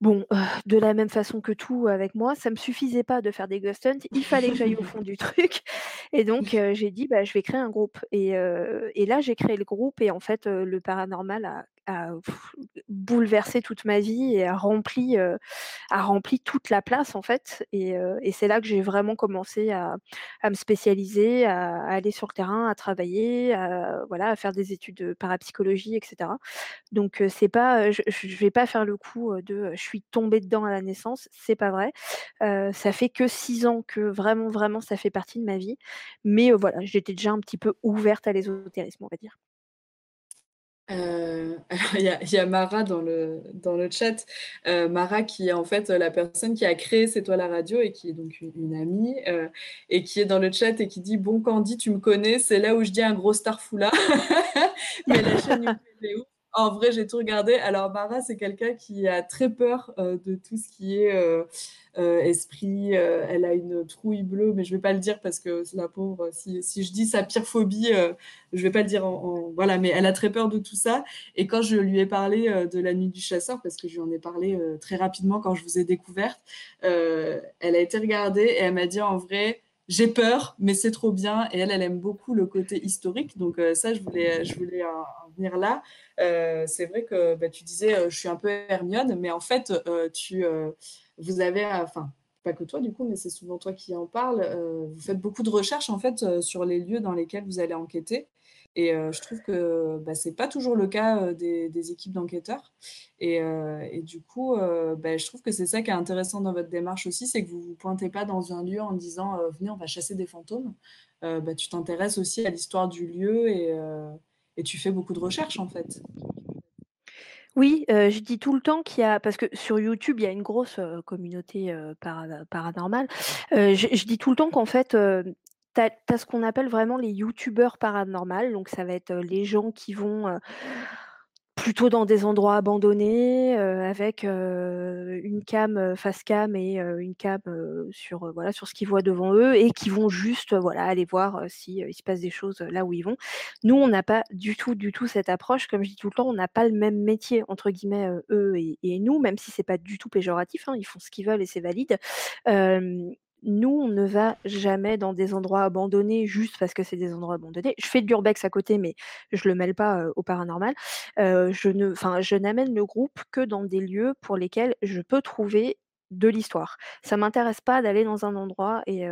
Speaker 2: bon, de la même façon que tout avec moi, ça me suffisait pas de faire des ghost hunt, il fallait que j'aille au fond du truc. Et donc j'ai dit: «Bah, je vais créer un groupe» et et là, j'ai créé le groupe. Et en fait, le paranormal a a bouleversé toute ma vie et a rempli, a rempli toute la place en fait et heu et c'est là que j'ai vraiment commencé à me spécialiser, à aller sur le terrain, à travailler, à voilà, à faire des études de parapsychologie et cetera. Donc c'est pas, je je vais pas faire le coup, de, je suis tombée dedans à la naissance, c'est pas vrai. Ça fait que 6 ans que vraiment, vraiment ça fait partie de ma vie. Mais voilà, j'étais déjà un petit peu ouverte à l'ésotérisme, on va dire.
Speaker 1: Heu, alors il y a Mara dans le dans le chat, heu, Mara qui est en fait, la personne qui a créé C'est toi la radio et qui est donc une amie, heu et qui est dans le chat et qui dit: «Bon Candy, tu me connais, c'est là où je dis un gros starfoula». Mais la chaîne est ouf. En vrai, j'ai tout regardé. Alors Mara, c'est quelqu'un qui a très peur, heu, de tout ce qui est, heu heu, esprit, elle a une trouille bleue, mais je vais pas le dire parce que la pauvre, si je dis sa pire phobie, je vais pas le dire en en voilà, mais elle a très peur de tout ça et quand je lui ai parlé, de La Nuit du Chasseur, parce que je lui en ai parlé, très rapidement quand je vous ai découverte, elle a été regarder et elle m'a dit: «En vrai, j'ai peur, mais c'est trop bien» et elle, elle aime beaucoup le côté historique. Donc heu, ça, je voulais en en venir là. Heu, c'est vrai que, bah, tu disais, heu: «Je suis un peu Hermione», mais en fait, tu, vous avez enfin, pas que toi du coup, mais c'est souvent toi qui en parles, vous faites beaucoup de recherches en fait, sur les lieux dans lesquels vous allez enquêter et je trouve que, bah, c'est pas toujours le cas, des équipes d'enquêteurs et du coup, bah, je trouve que c'est ça qui est intéressant dans votre démarche aussi, c'est que vous vous pointez pas dans un lieu en disant, «Venez, on va chasser des fantômes». Bah, tu t'intéresses aussi à l'histoire du lieu et tu fais beaucoup de recherches en fait.
Speaker 2: Oui, je dis tout le temps qu'il y a parce que sur YouTube, il y a une grosse, communauté, para paranormale. Je dis tout le temps qu'en fait, tu as ce qu'on appelle vraiment les youtubeurs paranormales, donc ça va être, les gens qui vont, plutôt dans des endroits abandonnés, avec, une cam, face cam et une cam, sur, voilà, sur ce qu'ils voient devant eux et qui vont juste, voilà, aller voir, si, se passe des choses, là où ils vont. Nous, on n'a pas du tout, du tout cette approche. Comme je dis tout le temps, on n'a pas le même «métier» entre guillemets, eux et et nous, même si c'est pas du tout péjoratif, hein, ils font ce qu'ils veulent et c'est valide. Nous, on ne va jamais dans des endroits abandonnés juste parce que c'est des endroits abandonnés. Je fais de l'urbex à côté, mais je le mêle pas, heu, au paranormal. Heu, je ne n'amène le groupe que dans des lieux pour lesquels je peux trouver de l'histoire. Ça m'intéresse pas d'aller dans un endroit et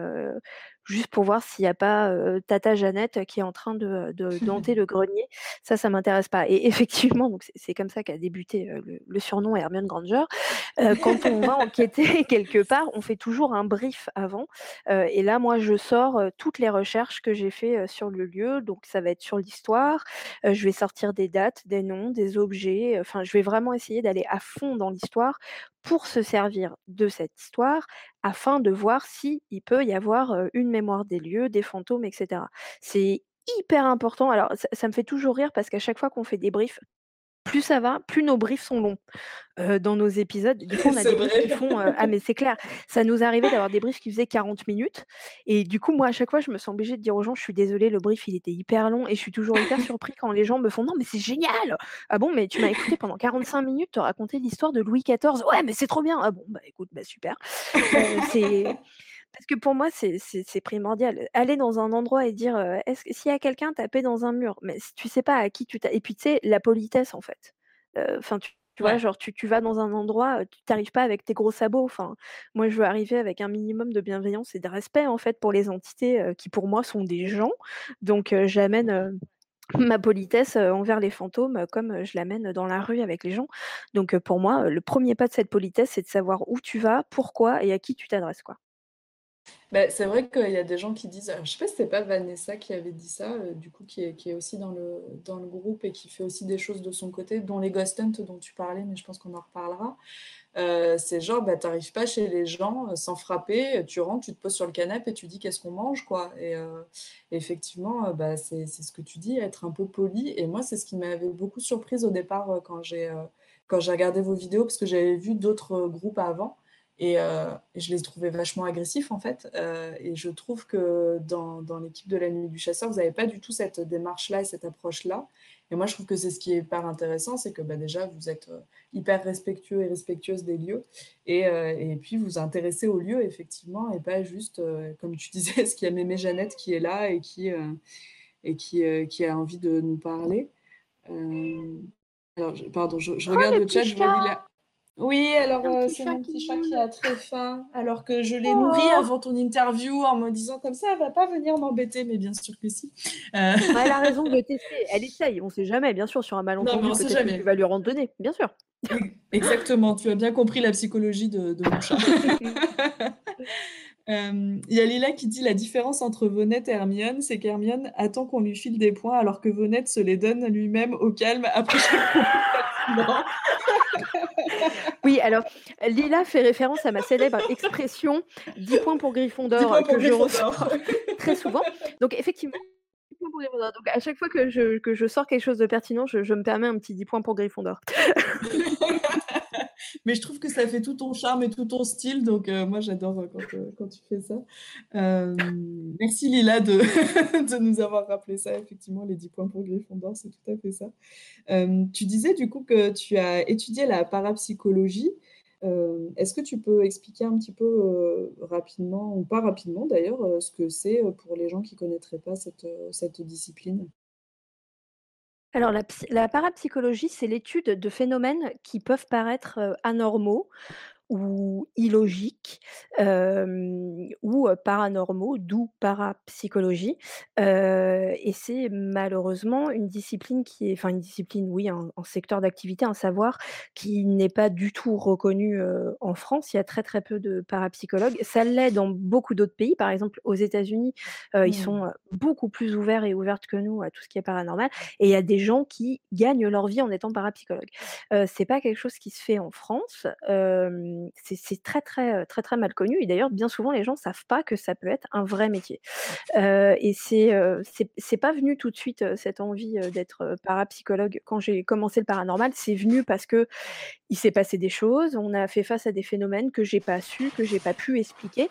Speaker 2: juste pour voir s'il n'y a pas Tata Jeannette qui est en train de, de danter le grenier. Ça, ça m'intéresse pas. Et effectivement, donc c'est comme ça qu'a débuté le, surnom Hermione Granger. quand on va enquêter quelque part, on fait toujours un brief avant. et là, moi, je sors toutes les recherches que j'ai fait sur le lieu. Donc, ça va être sur l'histoire. je vais sortir des dates, des noms, des objets. Enfin, je vais vraiment essayer d'aller à fond dans l'histoire pour se servir de cette histoire afin de voir s'il peut y avoir une mémoire des lieux, des fantômes, etc. C'est hyper important. Alors, ça, me fait toujours rire parce qu'à chaque fois qu'on fait des briefs, plus ça va, plus nos briefs sont longs dans nos épisodes. Du coup, on a des briefs qui font. ah, mais c'est clair, ça nous arrivait d'avoir des briefs qui faisaient 40 minutes. Et du coup, moi, à chaque fois, je me sens obligée de dire aux gens Je suis désolée, le brief, il était hyper long. Et je suis toujours hyper surpris quand les gens me font Non, mais c'est génial Ah bon, mais tu m'as écouté pendant 45 minutes te raconter l'histoire de Louis XIV. Ouais, mais c'est trop bien Ah bon, bah écoute, bah super. c'est. Parce que pour moi, c'est primordial. Aller dans un endroit et dire, est-ce que s'il y a quelqu'un tapé dans un mur, mais si tu sais pas à qui tu t'as et puis tu sais, la politesse en fait. Enfin, tu vois, genre tu vas dans un endroit, tu n'arrives pas avec tes gros sabots. Enfin, moi, je veux arriver avec un minimum de bienveillance et de respect en fait pour les entités, qui pour moi sont des gens. Donc j'amène, ma politesse, envers les fantômes, comme, je l'amène dans la rue avec les gens. Donc pour moi, le premier pas de cette politesse, c'est de savoir où tu vas, pourquoi et à qui tu t'adresses, quoi.
Speaker 1: Bah, c'est vrai qu'il y a des gens qui disent, je sais pas si c'était pas Vanessa qui avait dit ça, euh, du coup, qui est, qui est aussi dans le, dans le groupe et qui fait aussi des choses de son côté, dont les ghost hunt dont tu parlais, mais je pense qu'on en reparlera. Euh, c'est genre, bah, t'arrives pas chez les gens euh, sans frapper, tu rentres, tu te poses sur le canapé et tu dis qu'est-ce qu'on mange, quoi. Et effectivement, bah, c'est ce que tu dis, être un peu poli. Et moi, c'est ce qui m'avait beaucoup surprise au départ quand j'ai quand j'ai regardé vos vidéos, parce que j'avais vu d'autres groupes avant. Euh, et, je les trouvais vachement agressifs en fait. Euh, et je trouve que dans, dans l'équipe de la nuit du chasseur, vous n'avez pas du tout cette démarche-là et cette approche-là. Et moi, je trouve que c'est ce qui est hyper intéressant, c'est que bah, déjà, vous êtes euh, hyper respectueux et respectueuse des lieux. Et, et puis, vous intéressez aux lieux, effectivement, et pas juste, comme tu disais, ce qu'il y a Mémé Jeannette qui est là et qui, et qui, qui a envie de nous parler. alors, pardon, je, je oh, regarde le chat, je vois oui, alors euh, c'est mon petit chat qui a très faim, alors que je l'ai nourri oh. avant ton interview en me disant comme ça, elle va pas venir m'embêter, mais bien sûr que si.
Speaker 2: Euh, elle a raison de tester, elle essaye, on ne sait jamais, bien sûr, sur un malentendu, peut-être que tu vas lui rendre donner, bien sûr.
Speaker 1: Exactement, tu as bien compris la psychologie de, de mon chat. Euh, il y a Lila qui dit la différence entre Vonette et Hermione, c'est qu'Hermione attend qu'on lui file des points alors que Vonette se les donne lui-même au calme après chaque
Speaker 2: Oui, alors Lila fait référence à ma célèbre expression 10 points pour Gryffondor que je ressors très souvent. Donc effectivement, donc à chaque fois que je, que je sors quelque chose de pertinent, je, je me permets un petit 10 points pour Gryffondor.
Speaker 1: mais je trouve que ça fait tout ton charme et tout ton style. Donc, euh, moi, j'adore euh, euh, quand, tu fais ça. merci Lila de, nous avoir rappelé ça. Effectivement, les 10 points pour Gryffondor, c'est tout à fait ça. tu disais du coup que tu as étudié la parapsychologie. Est-ce que tu peux expliquer un petit peu rapidement, ou pas rapidement d'ailleurs, ce que c'est pour les gens qui ne connaîtraient pas cette discipline?
Speaker 2: Alors la parapsychologie, c'est l'étude de phénomènes qui peuvent paraître, anormaux ou illogiques, ou paranormaux, d'où parapsychologie. et c'est malheureusement une discipline qui est enfin une discipline, oui, un secteur d'activité, un savoir qui n'est pas du tout reconnu, en France. Il y a très, très peu de parapsychologues. Ça l'est dans beaucoup d'autres pays. Par exemple, aux États-Unis, ils mmh. sont, beaucoup plus ouverts et ouvertes que nous à tout ce qui est paranormal et il y a des gens qui gagnent leur vie en étant parapsychologues. Ce c'est pas quelque chose qui se fait en France, c'est très, très, très, très mal connu et d'ailleurs, bien souvent, les gens ne savent pas que ça peut être un vrai métier. et c'est c'est pas venu tout de suite, cette envie, d'être, parapsychologue quand j'ai commencé le paranormal. C'est venu parce que il s'est passé des choses, on a fait face à des phénomènes que j'ai pas su, que j'ai pas pu expliquer.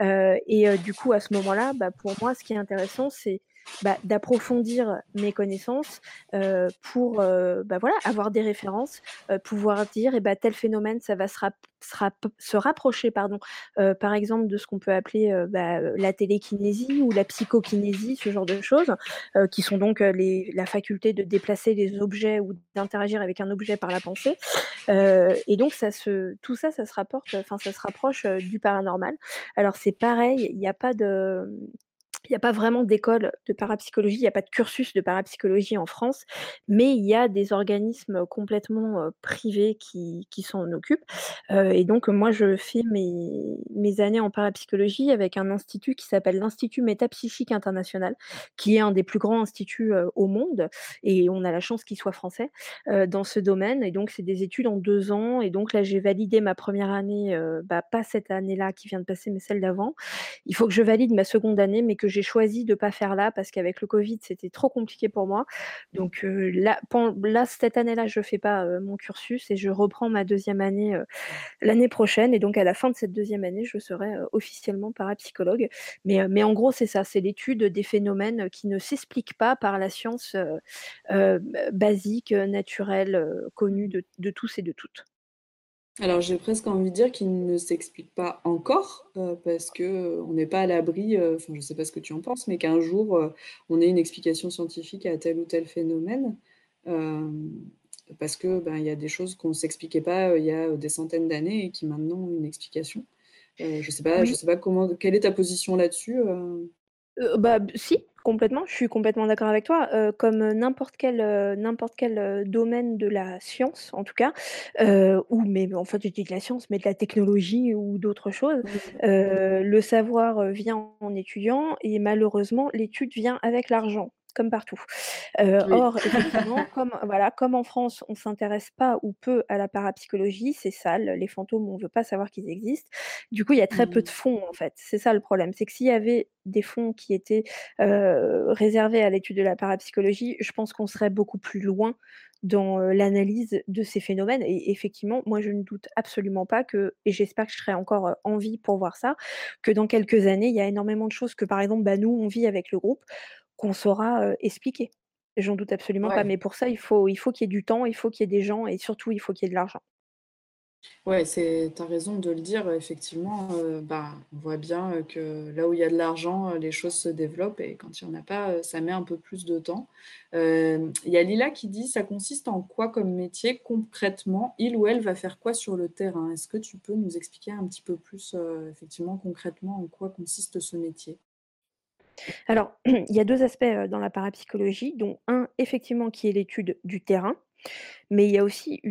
Speaker 2: et du coup, à ce moment-là, bah, pour moi, ce qui est intéressant, c'est bah, d'approfondir mes connaissances euh, pour euh, bah, voilà, avoir des références, euh, pouvoir dire et eh bah, tel phénomène, ça va se, rapprocher pardon, par exemple de ce qu'on peut appeler bah, la télékinésie ou la psychokinésie, ce genre de choses, qui sont donc la faculté de déplacer les objets ou d'interagir avec un objet par la pensée. et donc ça se, tout ça, ça se rapporte, ça se rapproche du paranormal. Alors c'est pareil, il n'y a pas de il n'y a pas vraiment d'école de parapsychologie, il n'y a pas de cursus de parapsychologie en France, mais il y a des organismes complètement privés qui, s'en occupent. et donc, moi, je fais mes, mes années en parapsychologie avec un institut qui s'appelle l'Institut Métapsychique International, qui est un des plus grands instituts au monde, et on a la chance qu'il soit français dans ce domaine. Et donc, c'est des études en deux ans. Et donc, là, j'ai validé ma première année, bah, pas cette année-là qui vient de passer, mais celle d'avant. Il faut que je valide ma seconde année, mais que j'ai choisi de ne pas faire là parce qu'avec le Covid, c'était trop compliqué pour moi. Donc là, là, cette année-là, je ne fais pas mon cursus et je reprends ma deuxième année l'année prochaine. Et donc à la fin de cette deuxième année, je serai officiellement parapsychologue. Mais, mais en gros, c'est ça, c'est l'étude des phénomènes qui ne s'expliquent pas par la science basique, naturelle, connue de, de tous et de toutes.
Speaker 1: Alors j'ai presque envie de dire qu'il ne s'explique pas encore, euh, parce qu'on euh, n'est pas à l'abri, euh, enfin je ne sais pas ce que tu en penses, mais qu'un jour, on ait une explication scientifique à tel ou tel phénomène, parce que, ben, il y a des choses qu'on ne s'expliquait pas, il y a, des centaines d'années et qui maintenant ont une explication. je ne sais pas je sais pas comment quelle est ta position là-dessus,
Speaker 2: bah, si, complètement, je suis complètement d'accord avec toi. comme n'importe quel, n'importe quel, domaine de la science, en tout cas, ou mais en fait, je dis de la science, mais de la technologie ou d'autres choses, le savoir, vient en étudiant et malheureusement, l'étude vient avec l'argent comme partout. Or, effectivement, comme, voilà, comme en France, on ne s'intéresse pas ou peu à la parapsychologie, c'est sale, les fantômes, on ne veut pas savoir qu'ils existent. Du coup, il y a très peu de mmh. fonds, en fait. C'est ça le problème. C'est que s'il y avait des fonds qui étaient réservés à l'étude de la parapsychologie, je pense qu'on serait beaucoup plus loin dans l'analyse de ces phénomènes. Et effectivement, moi, je ne doute absolument pas que, et j'espère que je serai encore en vie pour voir ça, que dans quelques années, il y a énormément de choses que, par exemple, bah, nous, on vit avec le groupe, qu'on saura expliquer. J'en doute absolument pas, mais pour ça, il faut, il faut qu'il y ait du temps, il faut qu'il y ait des gens et surtout, il faut qu'il y ait de l'argent.
Speaker 1: Ouais, c'est, tu as raison de le dire, effectivement, bah, on voit bien que là où il y a de l'argent, les choses se développent et quand il n'y en a pas, ça met un peu plus de temps. Il y a Lila qui dit, ça consiste en quoi comme métier concrètement Il ou elle va faire quoi sur le terrain? Est-ce que tu peux nous expliquer un petit peu plus, effectivement, concrètement, en quoi consiste ce métier?
Speaker 2: Alors, il y a deux aspects dans la parapsychologie, dont un, effectivement, qui est l'étude du terrain, mais il y a aussi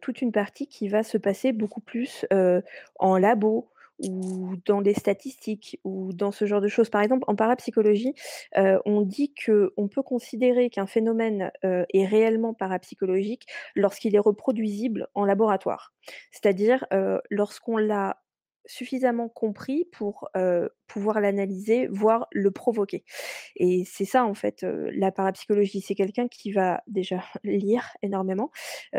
Speaker 2: toute une partie qui va se passer beaucoup plus en labo ou dans des statistiques ou dans ce genre de choses. Par exemple, en parapsychologie, on dit qu'on peut considérer qu'un phénomène est réellement parapsychologique lorsqu'il est reproduisible en laboratoire. C'est-à-dire lorsqu'on l'a suffisamment compris pour pouvoir l'analyser, voire le provoquer. Et c'est ça, en fait, la parapsychologie. C'est quelqu'un qui va déjà lire énormément,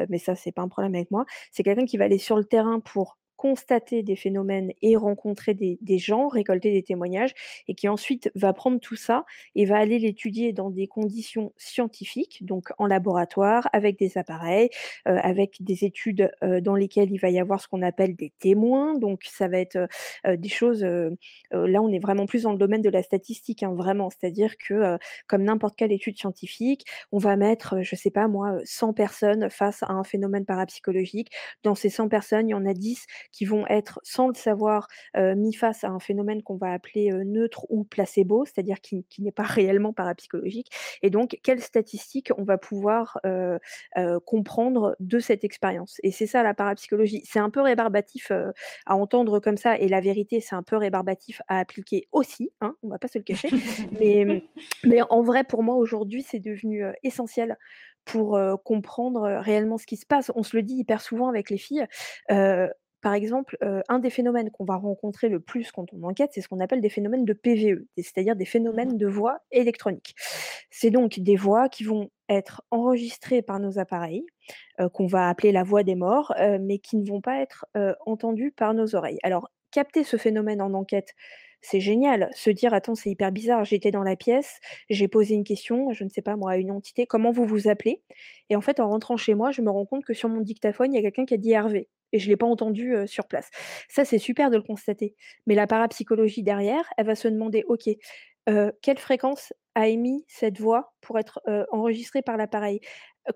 Speaker 2: mais ça, c'est pas un problème avec moi. C'est quelqu'un qui va aller sur le terrain pour constater des phénomènes et rencontrer des, gens, récolter des témoignages, et qui ensuite va prendre tout ça et va aller l'étudier dans des conditions scientifiques, donc en laboratoire, avec des appareils, euh, avec des études euh, dans lesquelles il va y avoir ce qu'on appelle des témoins, donc ça va être euh, des choses, là on est vraiment plus dans le domaine de la statistique, hein, vraiment, c'est-à-dire que comme n'importe quelle étude scientifique, on va mettre, je sais pas moi, 100 personnes face à un phénomène parapsychologique. Dans ces 100 personnes, il y en a 10 qui vont être, sans le savoir, mis face à un phénomène qu'on va appeler neutre ou placebo, c'est-à-dire qui, n'est pas réellement parapsychologique. Et donc, quelles statistiques on va pouvoir comprendre de cette expérience? Et c'est ça la parapsychologie. C'est un peu rébarbatif à entendre comme ça, et la vérité, c'est un peu rébarbatif à appliquer aussi, hein, on va pas se le cacher. mais, mais en vrai, pour moi, aujourd'hui, c'est devenu essentiel pour comprendre réellement ce qui se passe. On se le dit hyper souvent avec les filles. Par exemple, un des phénomènes qu'on va rencontrer le plus quand on enquête, c'est ce qu'on appelle des phénomènes de PVE, c'est-à-dire des phénomènes mmh de voix électroniques. C'est donc des voix qui vont être enregistrées par nos appareils, qu'on va appeler la voix des morts, mais qui ne vont pas être entendues par nos oreilles. Alors, capter ce phénomène en enquête, c'est génial. Se dire: «Attends, c'est hyper bizarre, j'étais dans la pièce, j'ai posé une question, je ne sais pas moi, à une entité: "Comment vous vous appelez?" et en fait, en rentrant chez moi, je me rends compte que sur mon dictaphone, il y a quelqu'un qui a dit Hervé et je l'ai pas entendu, heu, sur place. Ça, c'est super de le constater, mais la parapsychologie derrière, elle va se demander: «OK, heu, quelle fréquence a émis cette voix pour être, heu, enregistrée par l'appareil?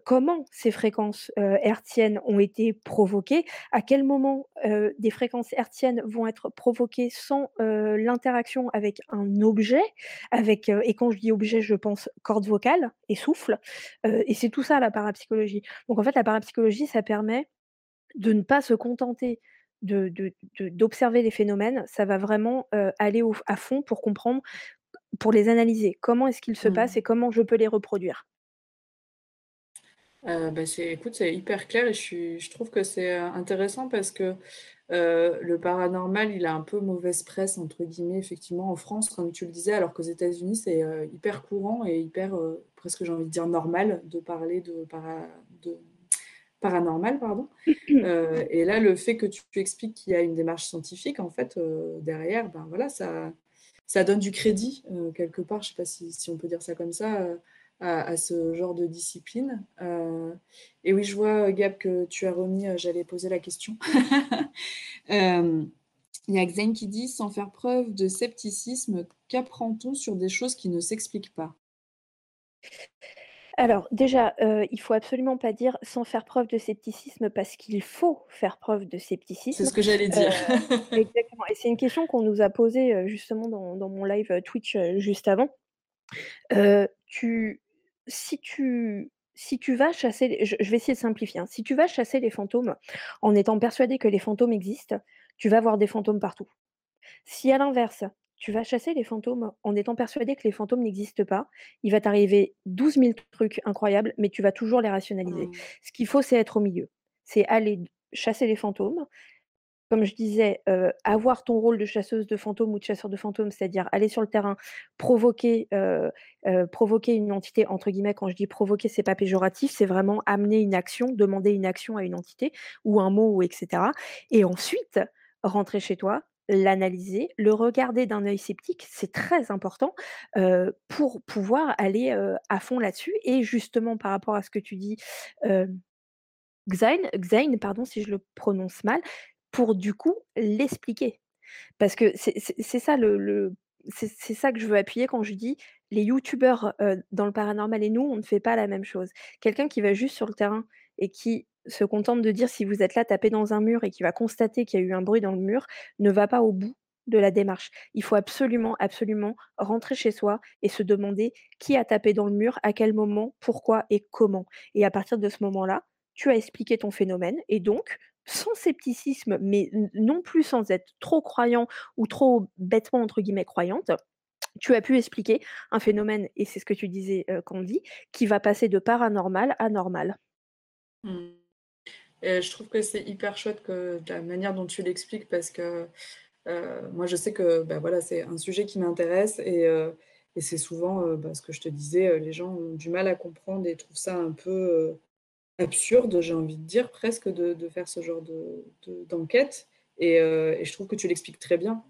Speaker 2: Comment ces fréquences, heu, hertziennes ont été provoquées? À quel moment, heu, des fréquences hertziennes vont être provoquées sans, heu, l'interaction avec un objet?» avec, et quand je dis objet, je pense corde vocale et souffle, et c'est tout ça la parapsychologie. Donc en fait, la parapsychologie, ça permet de ne pas se contenter de de de d'observer les phénomènes, ça va vraiment, aller au à fond pour comprendre, pour les analyser. Comment est-ce qu'ils se passent
Speaker 1: Mmh.
Speaker 2: et comment je peux les reproduire?
Speaker 1: Heu, bah, c'est écoute, c'est hyper clair et je suis je trouve que c'est, heu, intéressant parce que, heu, le paranormal, il a un peu «mauvaise presse» entre guillemets, effectivement, en France, comme tu le disais, alors qu'aux États-Unis, c'est, hyper courant et hyper, presque j'ai envie de dire normal de parler de para de paranormal, pardon. Et là, le fait que tu expliques qu'il y a une démarche scientifique, en fait, derrière, ben, voilà, ça ça donne du crédit, quelque part, je sais pas si si on peut dire ça comme ça, à à ce genre de discipline. Heu et oui, je vois, heu, Gab, que tu as remis, heu, j'allais poser la question. Il y a Xen qui dit: «Sans faire preuve de scepticisme, qu'apprend-on sur des choses qui ne s'expliquent pas?»
Speaker 2: Alors déjà, heu, il faut absolument pas dire sans faire preuve de scepticisme parce qu'il faut faire preuve de
Speaker 1: C'est
Speaker 2: scepticisme.
Speaker 1: ce que j'allais dire.
Speaker 2: exactement et c'est une question qu'on nous a posée, justement dans dans mon live, Twitch, juste avant. Tu si tu si tu vas chasser les je je vais essayer de simplifier, hein. Si tu vas chasser les fantômes en étant persuadé que les fantômes existent, tu vas voir des fantômes partout. Si à l'inverse, tu vas chasser les fantômes en étant persuadé que les fantômes n'existent pas, il va t'arriver douze mille trucs incroyables, mais tu vas toujours les rationaliser.
Speaker 1: Mmh.
Speaker 2: Ce qu'il faut, c'est être au milieu. C'est aller chasser les fantômes. Comme je disais, avoir ton rôle de chasseuse de fantômes ou de chasseur de fantômes, c'est-à-dire aller sur le terrain, provoquer, provoquer une entité entre guillemets. Quand je dis provoquer, c'est pas péjoratif, c'est vraiment amener une action, demander une action à une entité ou un mot ou et cetera et ensuite rentrer chez toi, l'analyser, le regarder d'un œil sceptique, c'est très important, pour pouvoir aller, à fond là-dessus et justement par rapport à ce que tu dis, hem, Xain Xain, pardon, si je le prononce mal, pour du coup l'expliquer. Parce que c'est ça le c'est ça que je veux appuyer quand je dis les youtubeurs, dans le paranormal et nous, on ne fait pas la même chose. Quelqu'un qui va juste sur le terrain et qui se contente de dire si vous êtes là, tapez dans un mur et qui va constater qu'il y a eu un bruit dans le mur, ne va pas au bout de la démarche. Il faut absolument, absolument rentrer chez soi et se demander qui a tapé dans le mur, à quel moment, pourquoi et comment et à partir de ce moment-là, tu as expliqué ton phénomène et donc sans scepticisme, mais non plus sans être trop croyant ou trop «bêtement» entre guillemets croyante, tu as pu expliquer un phénomène et c'est ce que tu disais, heu, Candy, qui va passer de paranormal à normal.
Speaker 1: Mmh je trouve que c'est hyper chouette que la manière dont tu l'expliques parce que, heu, moi je sais que, bah, voilà, c'est un sujet qui m'intéresse et heu et c'est souvent, heu, bah, ce que je te disais, les gens ont du mal à comprendre et trouvent ça un peu, absurde, j'ai envie de dire presque de faire ce genre de de d'enquête et je trouve que tu l'expliques très bien,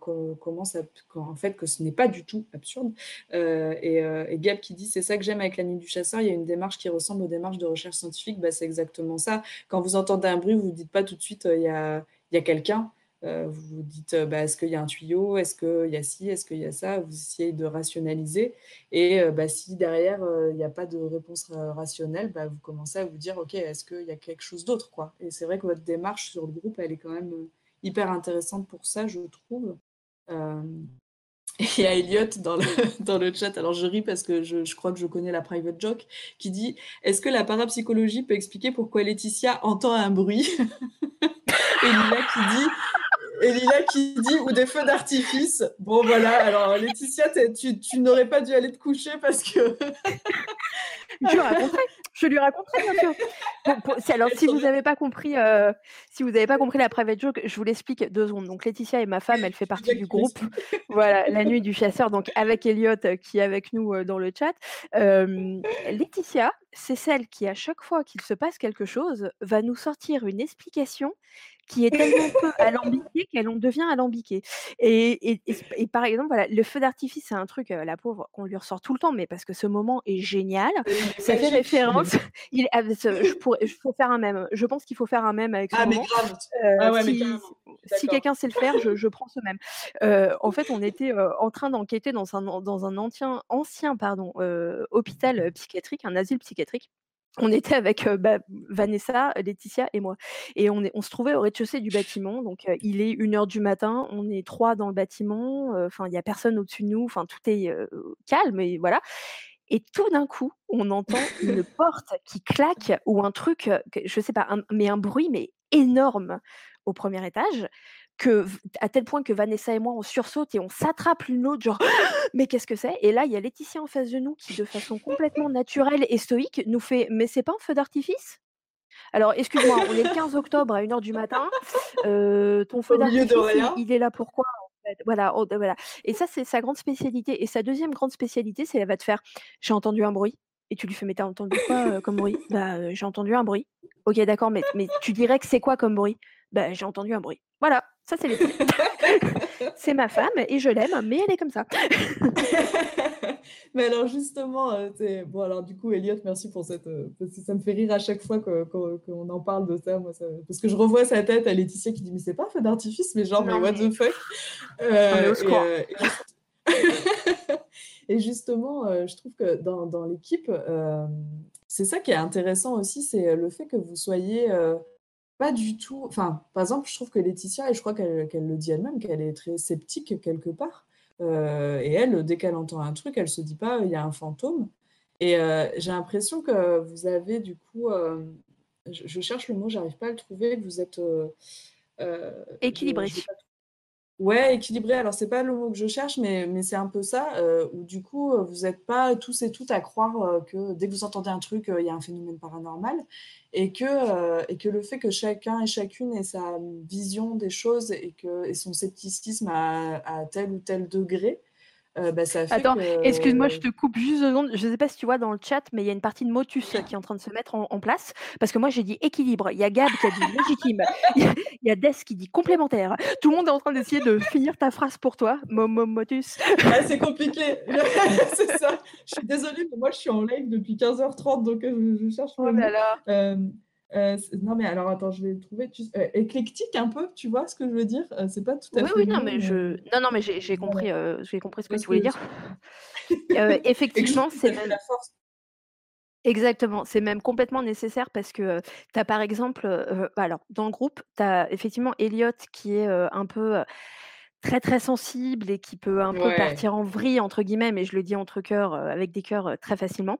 Speaker 1: co comment ça qu'en fait, que ce n'est pas du tout absurde, heu et et Gab qui dit: «C'est ça que j'aime avec la nuit du chasseur, il y a une démarche qui ressemble aux démarches de recherche scientifique». Bah, c'est exactement ça. Quand vous entendez un bruit, vous vous dites pas tout de suite, «Il y a il y a quelqu'un», heu, vous vous dites, heu: «Bah, est-ce qu'il y a un tuyau? Est-ce qu'il y a ci? Est-ce qu'il y a ça?» vous essayez de rationaliser et heu, bah, si derrière, il y a pas de réponse, rationnelle, bah, vous commencez à vous dire: «OK, est-ce qu'il y a quelque chose d'autre, quoi?» et c'est vrai que votre démarche sur le groupe, elle est quand même, hyper intéressante pour ça, je trouve. Et il y a Elliot dans le dans le chat, alors je ris parce que je je crois que je connais la private joke, qui dit: «Est-ce que la parapsychologie peut expliquer pourquoi Laetitia entend un bruit?» et Lila qui dit et Lila qui dit: «Ou des feux d'artifice». Bon voilà, alors Laetitia, tu tu n'aurais pas dû aller te coucher parce que
Speaker 2: Je lui raconterai, je lui raconterai bien sûr. Pour pour si alors si vous avez pas compris, si vous avez pas compris la private joke, je vous l'explique 2 secondes. Donc Laetitia est ma femme, elle fait partie du groupe, voilà, la nuit du chasseur, donc avec Elliot, heu, qui est avec nous, heu, dans le chat. Laetitia c'est celle qui, à chaque fois qu'il se passe quelque chose, va nous sortir une explication qui est tellement peu alambiquée qu'elle en devient alambiquée. Et, et, et, par exemple, voilà, le feu d'artifice, c'est un truc, euh, la pauvre, qu'on lui ressort tout le temps, mais parce que ce moment est génial. Ça fait référence. Il, ah, je pourrais, faut faire un même. Je pense qu'il faut faire un même avec ce
Speaker 1: ah,
Speaker 2: moment.
Speaker 1: Mais grave. Euh, ah ouais,
Speaker 2: si,
Speaker 1: mais
Speaker 2: si quelqu'un sait le faire, je, je prends ce même. Euh, en fait, on était euh, en train d'enquêter dans un, dans un ancien, ancien pardon, euh, hôpital psychiatrique, un asile psychiatrique on était avec euh, bah, Vanessa, Laetitia et moi. Et on, est, on se trouvait au rez-de-chaussée du bâtiment. Donc, euh, il est une heure du matin. On est trois dans le bâtiment. Enfin, il n'y a personne au-dessus de nous. Enfin, tout est calme et voilà. Et tout d'un coup, on entend une porte qui claque ou un truc, je sais pas, mais un bruit mais énorme au premier étage que, à tel point que Vanessa et moi, on sursaute et on s'attrape l'une l'autre, genre, mais qu'est-ce que c'est? Et là, il y a Laetitia en face de nous qui, de façon complètement naturelle et stoïque, nous fait, mais c'est pas un feu d'artifice? Alors, excuse-moi, on est le 15 octobre à 1h du matin. Euh, ton feu d'artifice, il, il, est là pourquoi en fait? Voilà, voilà. Et ça, c'est sa grande spécialité. Et sa deuxième grande spécialité, c'est elle va te faire J'ai entendu un bruit. Et tu lui fais Mais t'as entendu quoi euh, comme bruit? Bah, euh, j'ai entendu un bruit. Ok, d'accord, mais, mais tu dirais que c'est quoi comme bruit? Bah, j'ai entendu un bruit. Voilà, ça c'est les C'est ma femme et je l'aime, mais elle est comme ça.
Speaker 1: mais alors justement, euh, bon alors du coup, Elliot, merci pour cette, euh, ça me fait rire à chaque fois qu'on en parle de ça, moi, parce que je revois sa tête à Laetitia qui dit mais c'est pas un feu d'artifice, mais genre mais what the fuck?
Speaker 2: Euh,
Speaker 1: et, justement, je trouve que dans, dans l'équipe, c'est ça qui est intéressant aussi, c'est le fait que vous soyez pas du tout. Enfin, par exemple, je trouve que Laetitia, et je crois qu'elle le dit elle-même, qu'elle est très sceptique quelque part. Euh, et elle, dès qu'elle entend un truc, elle se dit pas il y a un fantôme. Et euh, j'ai l'impression que vous avez du coup, euh, je, cherche le mot, j'arrive pas à le trouver, que vous êtes
Speaker 2: équilibré.
Speaker 1: Ouais, équilibré. Alors, c'est pas le mot que je cherche, mais, mais c'est un peu ça, euh, où du coup, euh, vous n'êtes pas tous et toutes à croire euh, que dès que vous entendez un truc, il y a un phénomène paranormal, et que, et que le fait que chacun et chacune ait sa vision des choses et, que, son scepticisme à, à tel ou tel degré, euh, bah,
Speaker 2: Attends, excuse-moi, je te coupe juste deux secondes. Je ne sais pas si tu vois dans le chat, mais il y a une partie de Motus qui est en train de se mettre en, place. Parce que moi, j'ai dit équilibre. Il y a Gab qui a dit légitime. Il y, a Des qui dit complémentaire. Tout le monde est en train d'essayer de finir ta phrase pour toi. Motus.
Speaker 1: Ah, c'est compliqué. c'est ça. Je suis désolée, mais moi, je suis en live depuis 15h30, donc euh, je, cherche.
Speaker 2: Oh là là.
Speaker 1: Euh, euh, non, mais alors attends, je vais le trouver. Euh, éclectique un peu, tu vois ce que je veux dire? Euh, C'est pas tout à
Speaker 2: oui,
Speaker 1: fait.
Speaker 2: Oui, non, mais je, non, non, mais j'ai compris, j'ai compris ce que tu voulais dire. effectivement, c'est même. La force. Exactement, c'est même complètement nécessaire parce que tu as par exemple, alors dans le groupe, tu as effectivement Elliot qui est un peu très très sensible et qui peut un peu partir en vrille entre guillemets, mais je le dis entre cœurs avec des cœurs très facilement.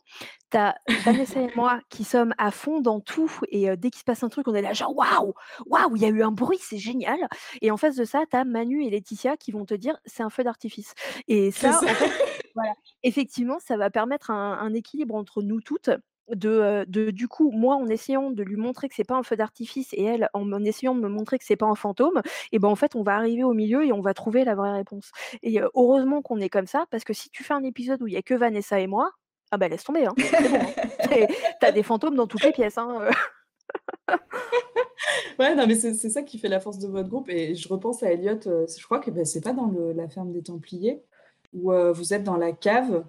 Speaker 2: Tu as Vanessa et moi qui sommes à fond dans tout et dès qu'il se passe un truc, on est là genre waouh, waouh, il y a eu un bruit, c'est génial. Et en face de ça, tu as Manu et Laetitia qui vont te dire c'est un feu d'artifice. Et ça, En fait, voilà, effectivement, ça va permettre un équilibre entre nous toutes de, de, du coup, moi, en essayant de lui montrer que c'est pas un feu d'artifice et elle, en, essayant de me montrer que c'est pas un fantôme, et ben en fait, on va arriver au milieu et on va trouver la vraie réponse. Et heureusement qu'on est comme ça, parce que si tu fais un épisode où il y a que Vanessa et moi, ah bah laisse tomber, hein, bon. Hein. T'as des fantômes dans toutes les pièces. Hein.
Speaker 1: ouais, non, mais c'est ça qui fait la force de votre groupe. Et je repense à Elliot, je crois que ben, c'est pas dans le, la ferme des Templiers, où vous êtes dans la cave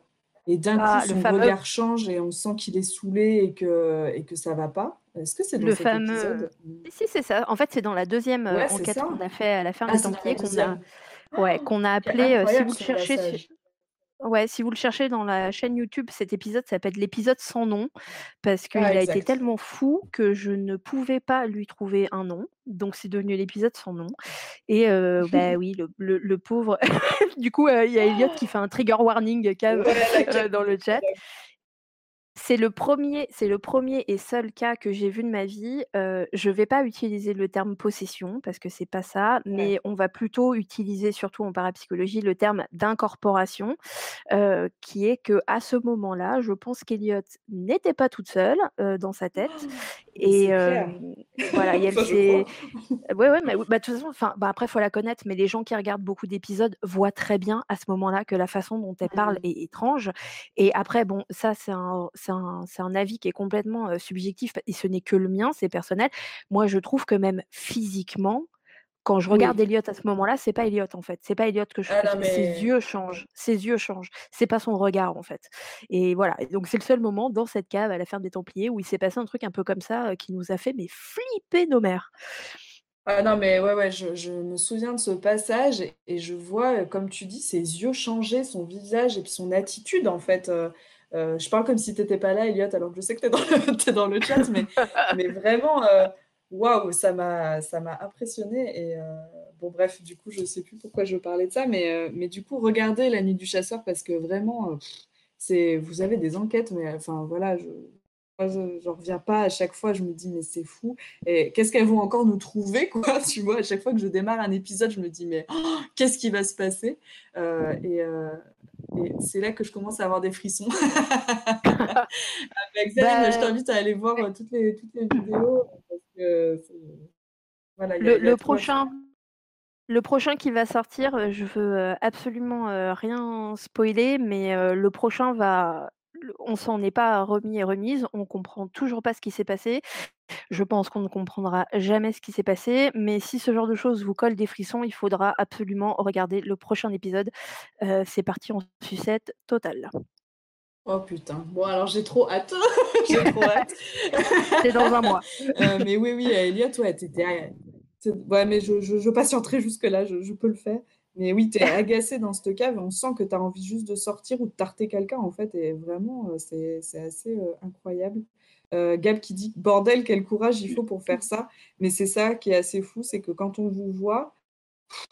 Speaker 1: et d'un ah, coup, son regard change et on sent qu'il est saulé et que, et que ça va pas. Est-ce que c'est dans le cet fameux... épisode
Speaker 2: Si, c'est ça. En fait, c'est dans la deuxième euh, enquête qu'on a fait à la ferme ah, des Templiers qu'on a, ouais, qu'on a appelé, euh, si vous le cherchez, Ouais, si vous le cherchez dans la chaîne YouTube, cet épisode s'appelle l'épisode sans nom parce qu'il a été tellement fou que je ne pouvais pas lui trouver un nom. Donc c'est devenu l'épisode sans nom. Et euh, bah oui, le, le- pauvre. du coup, il y a Elliot qui fait un trigger warning dans le chat. C'est le premier, c'est le premier et seul cas que j'ai vu de ma vie. Je je vais pas utiliser le terme possession parce que c'est pas ça, mais on va plutôt utiliser, surtout en parapsychologie, le terme d'incorporation, qui est que à ce moment-là, je pense qu'Eliot n'était pas toute seule dans sa tête. Et voilà, il y avait. ouais, ouais, mais bah, de toute façon, enfin, bah, après, faut la connaître, mais les gens qui regardent beaucoup d'épisodes voient très bien à ce moment-là que la façon dont elle parle mmh. est étrange. Et après, bon, ça, c'est un, c'est un, un avis qui est complètement subjectif et ce n'est que le mien, c'est personnel. Moi, je trouve que même physiquement, quand je regarde
Speaker 1: Oui.
Speaker 2: Elliot à ce moment-là, c'est pas Elliot en fait. C'est pas Elliot que je
Speaker 1: Ah non,
Speaker 2: ses
Speaker 1: mais
Speaker 2: yeux changent, ses yeux changent. C'est pas son regard en fait. Et voilà. Et donc c'est le seul moment dans cette cave à la ferme des Templiers où il s'est passé un truc un peu comme ça euh, qui nous a fait mais flipper nos mères.
Speaker 1: Ah non, mais ouais, ouais, je, je me souviens de ce passage et, je vois, comme tu dis, ses yeux changer, son visage et puis son attitude, en fait. Euh, euh, je parle comme si tu n'étais pas là, Elliot, alors que je sais que tu es, es, dans le chat, mais, mais vraiment, euh, waouh, ça m'a ça m'a impressionné. Et euh, bon, bref, du coup, je ne sais plus pourquoi je parlais de ça, mais, euh, mais du coup, regardez La Nuit du Chasseur parce que vraiment, c'est vous avez des enquêtes, mais enfin, voilà, je je n'en reviens pas à chaque fois, je me dis mais c'est fou. Et qu'est-ce qu'elles vont encore nous trouver quoi Tu vois, à chaque fois que je démarre un épisode, je me dis mais oh, qu'est-ce qui va se passer euh, Et, et c'est là que je commence à avoir des frissons. Avec bah, je t'invite à aller voir toutes les, toutes les vidéos parce que
Speaker 2: voilà, le, le prochain. Le prochain qui va sortir, je veux absolument rien spoiler, mais le prochain va on s'en est pas remis et remise, on comprend toujours pas ce qui s'est passé. Je pense qu'on ne comprendra jamais ce qui s'est passé, mais si ce genre de choses vous colle des frissons, il faudra absolument regarder le prochain épisode. Euh, c'est parti en sucette totale.
Speaker 1: Oh putain. Bon, alors j'ai trop hâte. j'ai trop hâte.
Speaker 2: c'est dans un mois.
Speaker 1: euh, mais oui, oui, Elliot, ouais, t'étais. Ouais, mais je, je, je patienterai jusque-là, je, je, peux le faire. Mais oui, tu es agacé dans cette cave, on sent que tu as envie juste de sortir ou de tarter quelqu'un, en fait, et vraiment, c'est assez euh, incroyable. Euh, Gab qui dit bordel, quel courage il faut pour faire ça. Mais c'est ça qui est assez fou, c'est que quand on vous voit,